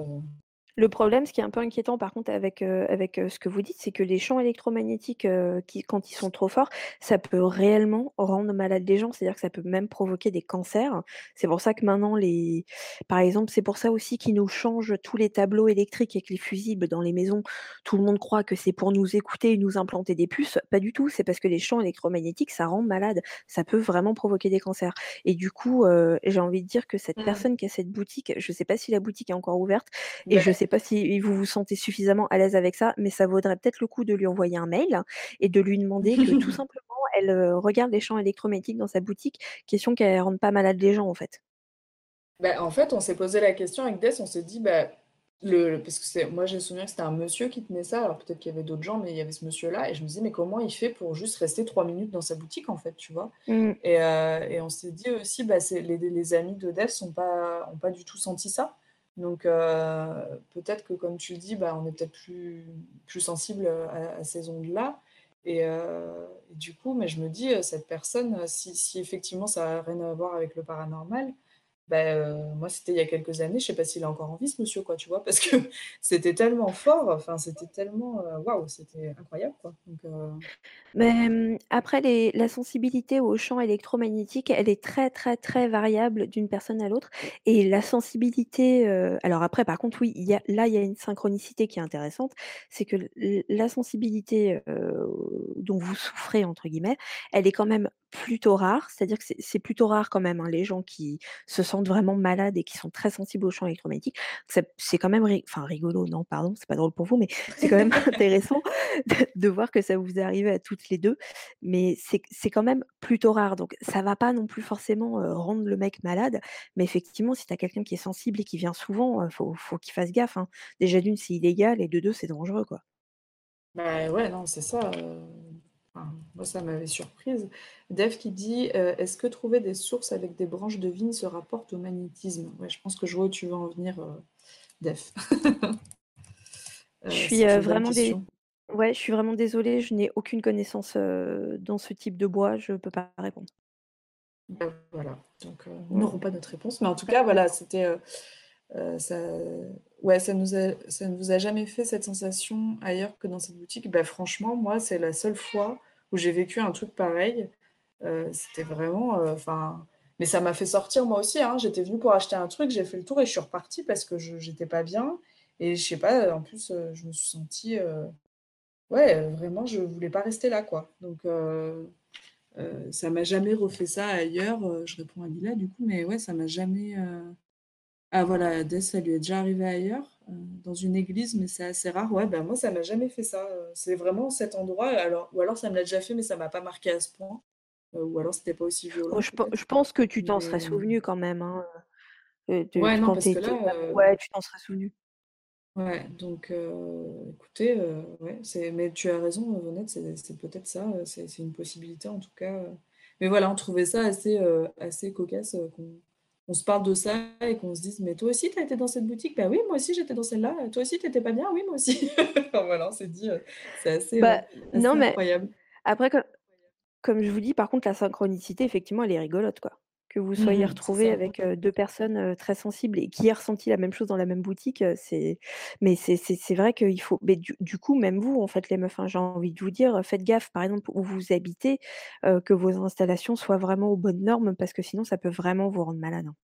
Speaker 2: Le problème, ce qui est un peu inquiétant par contre avec, heu, avec, heu, ce que vous dites, c'est que les champs électromagnétiques, heu, qui quand ils sont trop forts, ça peut réellement rendre malade les gens. C'est-à-dire que ça peut même provoquer des cancers. C'est pour ça que maintenant les par exemple, c'est pour ça aussi qu'ils nous changent tous les tableaux électriques avec les fusibles dans les maisons. Tout le monde croit que c'est pour nous écouter et nous implanter des puces. Pas du tout, c'est parce que les champs électromagnétiques, ça rend malade. Ça peut vraiment provoquer des cancers et du coup, heu, j'ai envie de dire que cette
Speaker 1: Mm.
Speaker 2: personne qui a cette boutique, je sais pas si la boutique est encore ouverte et je
Speaker 1: ben,
Speaker 2: sais pas si vous vous sentez suffisamment à l'aise avec ça, mais ça vaudrait peut-être le coup de lui envoyer un mail et de lui demander que tout simplement elle, heu, regarde les champs électromagnétiques dans sa boutique, question qu'elle rende pas malade les gens, en fait.
Speaker 1: ben, en fait, on s'est posé la question avec Des, on s'est dit, bah, le, le- parce que c'est, moi j'ai souvenir que c'était un monsieur qui tenait ça, alors peut-être qu'il y avait d'autres gens, mais il y avait ce monsieur-là, et je me disais, mais comment il fait pour juste rester trois minutes dans sa boutique en fait, tu vois?
Speaker 2: Mmh.
Speaker 1: Et, euh, et on s'est dit aussi, bah, c'est, les, les amis de Dev sont pas, ont pas du tout senti ça. Donc euh, peut-être que comme tu le dis, bah, on est peut-être plus, plus sensible à, ces ondes-là. Et, euh, et du coup, mais je me dis, euh, cette personne, si, si effectivement ça n'a rien à voir avec le paranormal, euh, moi c'était il y a quelques années, je sais pas s'il est encore en vie ce monsieur, quoi, tu vois, parce que c'était tellement fort, enfin c'était tellement, euh, waouh, c'était incroyable, quoi. Euh,
Speaker 2: Mais, après les la sensibilité aux champs électromagnétiques, elle est très, très, très variable d'une personne à l'autre et la sensibilité, alors après par contre oui, y a là, il y a une synchronicité qui est intéressante, c'est que la sensibilité, dont vous «souffrez» entre guillemets, elle est quand même plutôt rare. C'est-à-dire que c'est plutôt rare quand même, hein, les gens qui se sentent vraiment malades et qui sont très sensibles aux champs électromagnétiques. C'est quand même ri enfin rigolo, non pardon, c'est pas drôle pour vous, mais c'est quand même intéressant de de voir que ça vous est arrivé à toutes les 2, mais c'est quand même plutôt rare, donc ça va pas non plus forcément, heu, rendre le mec malade, mais effectivement, si tu as quelqu'un qui est sensible et qui vient souvent, heu, faut faut qu'il fasse gaffe, hein. Déjà d'1, c'est illégal et de 2, c'est dangereux, quoi.
Speaker 1: bah ouais, non, c'est ça. euh, enfin, moi, ça m'avait surprise. Dev qui dit, euh, est-ce que trouver des sources avec des branches de vigne se rapporte au magnétisme? Ouais, je pense que je vois où tu veux en venir, euh, Dev.
Speaker 2: Je
Speaker 1: Euh,
Speaker 2: suis,
Speaker 1: bonne
Speaker 2: vraiment
Speaker 1: question.
Speaker 2: ouais, je suis vraiment désolée, je n'ai aucune connaissance, dans ce type de bois, je peux pas répondre.
Speaker 1: Ben, voilà, donc euh, nous n'aurons pas notre réponse, mais en tout cas, voilà, c'était euh, euh, ça, ouais, ça nous a, ça ne vous a jamais fait cette sensation ailleurs que dans cette boutique? Ben, franchement, moi, c'est la seule fois où j'ai vécu un truc pareil. Euh, c'était vraiment, euh, mais ça m'a fait sortir moi aussi, hein. J'étais venue pour acheter un truc, j'ai fait le tour et je suis repartie parce que je j'étais pas bien et je sais pas, en plus, euh, je me suis sentie, euh, ouais, euh, vraiment, je voulais pas rester là, quoi. Donc, euh, euh, ça m'a jamais refait ça ailleurs. euh, je réponds à Lila du coup, mais ouais, ça m'a jamais. euh, Ah voilà, Des, ça lui est déjà arrivé ailleurs, euh, dans une église, mais c'est assez rare. Ouais, ben moi, ça m'a jamais fait ça. euh, C'est vraiment cet endroit, alors, ou alors ça me l'a déjà fait, mais ça m'a pas marqué à ce point. euh, ou alors c'était pas aussi
Speaker 2: Oh,
Speaker 1: violent,
Speaker 2: je
Speaker 1: peut-être.
Speaker 2: je pense que tu t'en serais souvenu quand même, hein, de
Speaker 1: ouais, non, parce que là, euh,
Speaker 2: ouais, tu t'en serais souvenu.
Speaker 1: ouais, donc euh, écoutez, euh, ouais, c'est, mais tu as raison, euh, Vonette, c'est peut-être ça, euh, c'est une possibilité en tout cas. euh. Mais voilà, on trouvait ça assez, euh, assez cocasse euh, qu'on on se parle de ça et qu'on se dise, mais toi aussi, tu as été dans cette boutique? Bah oui, moi aussi, j'étais dans celle-là. Toi aussi, t'étais pas bien? Oui, moi aussi. Enfin, voilà, on s'est dit, euh, c'est assez, euh,
Speaker 2: Bah, non, mais
Speaker 1: incroyable.
Speaker 2: après co comme je vous dis, par contre, la synchronicité, effectivement, elle est rigolote, quoi. Que vous soyez
Speaker 1: c'est
Speaker 2: retrouvés
Speaker 1: ça.
Speaker 2: avec, heu, 2 personnes, très sensibles et qui aient ressenti la même chose dans la même boutique, c'est mais c'est vrai qu'il faut mais du du coup, même vous, en fait, les meufs, hein, j'ai envie de vous dire, faites gaffe, par exemple, où vous habitez, que vos installations soient vraiment aux bonnes normes parce que sinon ça peut vraiment vous rendre malade, hein.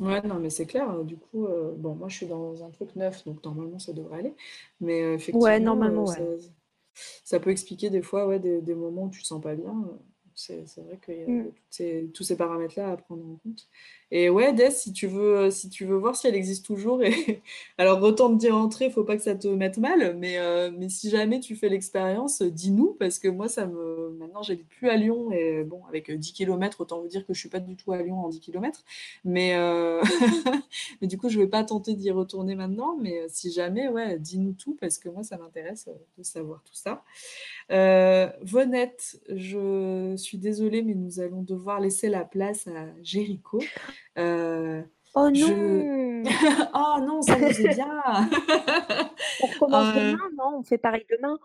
Speaker 1: Ouais, non, mais c'est clair. euh, Du coup, bon, moi, je suis dans un truc neuf, donc normalement, ça devrait aller. Mais euh,
Speaker 2: Ouais,
Speaker 1: effectivement,
Speaker 2: normalement,
Speaker 1: ça,
Speaker 2: ouais.
Speaker 1: ça peut expliquer des fois ouais, des, des moments où tu te sens pas bien. C'est vrai qu'il y a, ces- tous ces paramètres-là à prendre en compte. Et ouais, Des, si tu veux, si tu veux voir si elle existe toujours, et alors retente d'y rentrer, faut pas que ça te mette mal, mais, euh, mais si jamais tu fais l'expérience, dis-nous, parce que moi, ça me. Maintenant, j'habite plus à Lyon, et bon, avec euh, 10 km, autant vous dire que je suis pas du tout à Lyon en 10 km. Mais, euh, mais du coup, je vais pas tenter d'y retourner maintenant, mais euh, si jamais, ouais, dis-nous tout, parce que moi, ça m'intéresse de savoir tout ça. Euh, Vonette, je suis désolée, mais nous allons devoir laisser la place à Jéricho. Euh,
Speaker 2: Oh
Speaker 1: Je-
Speaker 2: non
Speaker 1: oh non, ça nous est bien.
Speaker 2: On recommence
Speaker 1: Euh,
Speaker 2: demain, non? On fait pareil demain?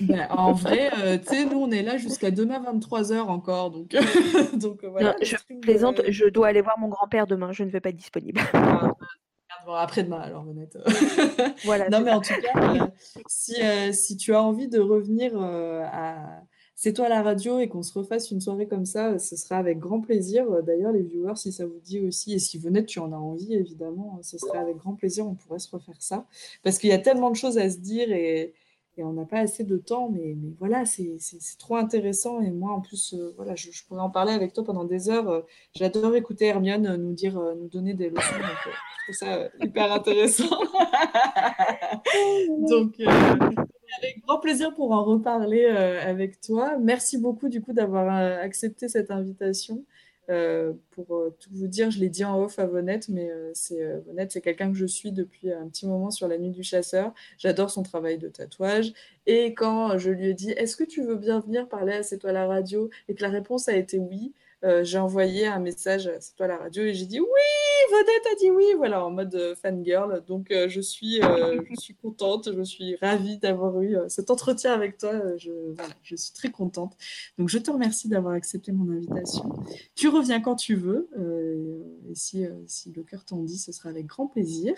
Speaker 1: Ben, en vrai, euh, tu sais, nous, on est là jusqu'à demain 23h encore. Donc, donc euh, voilà.
Speaker 2: Non,
Speaker 1: le
Speaker 2: je plaisante, je dois aller voir mon grand-père demain, je ne vais pas être disponible.
Speaker 1: ah, bon, après-demain, alors, honnête.
Speaker 2: voilà.
Speaker 1: Non, mais en tout cas, euh, si, euh, si tu as envie de revenir euh, à C'est toi la radio et qu'on se refasse une soirée comme ça, euh, ce sera avec grand plaisir. Euh, D'ailleurs, les viewers, si ça vous dit aussi, et si venez, tu en as envie, évidemment, euh, ce serait avec grand plaisir, on pourrait se refaire ça. Parce qu'il y a tellement de choses à se dire et, on n'a pas assez de temps, mais, voilà, c'est trop intéressant. Et moi, en plus, euh, voilà, je, pourrais en parler avec toi pendant des heures. J'adore écouter Hermione nous dire, nous donner des leçons. Je trouve ça hyper intéressant. Donc, euh, avec grand plaisir pour en reparler euh, avec toi. Merci beaucoup du coup d'avoir euh, accepté cette invitation. Euh, pour tout vous dire, je l'ai dit en off à Vonette, mais euh, c'est c'est quelqu'un que je suis depuis un petit moment sur la nuit du chasseur. J'adore son travail de tatouage. Et quand je lui ai dit, est-ce que tu veux bien venir parler à C'est toi la radio? Et que la réponse a été oui, euh, j'ai envoyé un message à C'est toi la radio et j'ai dit oui, Vonette a dit oui, voilà, en mode euh, fangirl. Donc euh, je suis, euh, je suis contente, je suis ravie d'avoir eu euh, cet entretien avec toi. Euh, Je, suis très contente. Donc je te remercie d'avoir accepté mon invitation. Tu reviens quand tu veux. euh, et euh, si le cœur t'en dit, ce sera avec grand plaisir.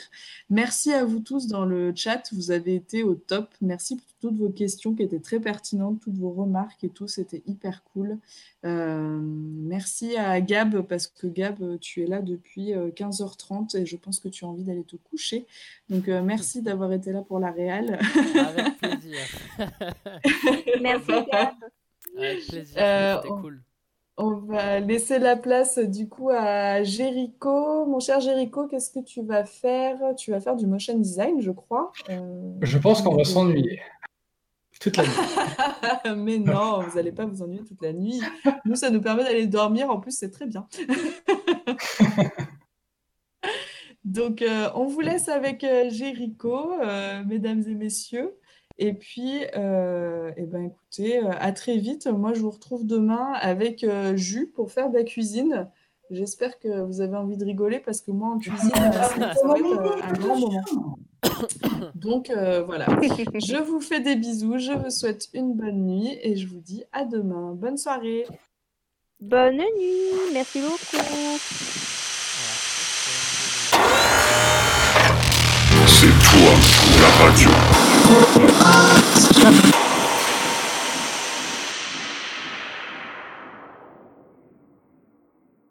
Speaker 1: Merci à vous tous dans le chat. Vous avez été au top. Merci pour toutes vos questions qui étaient très pertinentes, toutes vos remarques et tout. C'était hyper cool. Euh, merci à Gab parce que Gab, euh, tu es là depuis euh, 15h30 et je pense que tu as envie d'aller te coucher. Donc euh, merci d'avoir été là pour la réal.
Speaker 3: Avec plaisir.
Speaker 2: Merci, Gab.
Speaker 3: Avec plaisir,
Speaker 1: Euh,
Speaker 3: c'était
Speaker 1: on-
Speaker 3: cool.
Speaker 1: On va laisser la place du coup à Jéricho. Mon cher Jéricho, qu'est-ce que tu vas faire? Tu vas faire du motion design, je crois. Euh,
Speaker 6: Je pense qu'on va s'ennuyer toute la nuit.
Speaker 1: Mais non, vous n'allez pas vous ennuyer toute la nuit. Nous, ça nous permet d'aller dormir. En plus, c'est très bien. Donc, euh, on vous laisse avec euh, Jéricho, euh, mesdames et messieurs. Et puis, euh, eh ben, écoutez, euh, à très vite. Moi, je vous retrouve demain avec euh, Jus pour faire de la cuisine. J'espère que vous avez envie de rigoler parce que moi, en cuisine, euh, un grand moment. Donc, euh, voilà. Je vous fais des bisous. Je vous souhaite une bonne nuit et je vous dis à demain. Bonne soirée.
Speaker 2: Bonne nuit, merci beaucoup.
Speaker 7: C'est toi la radio.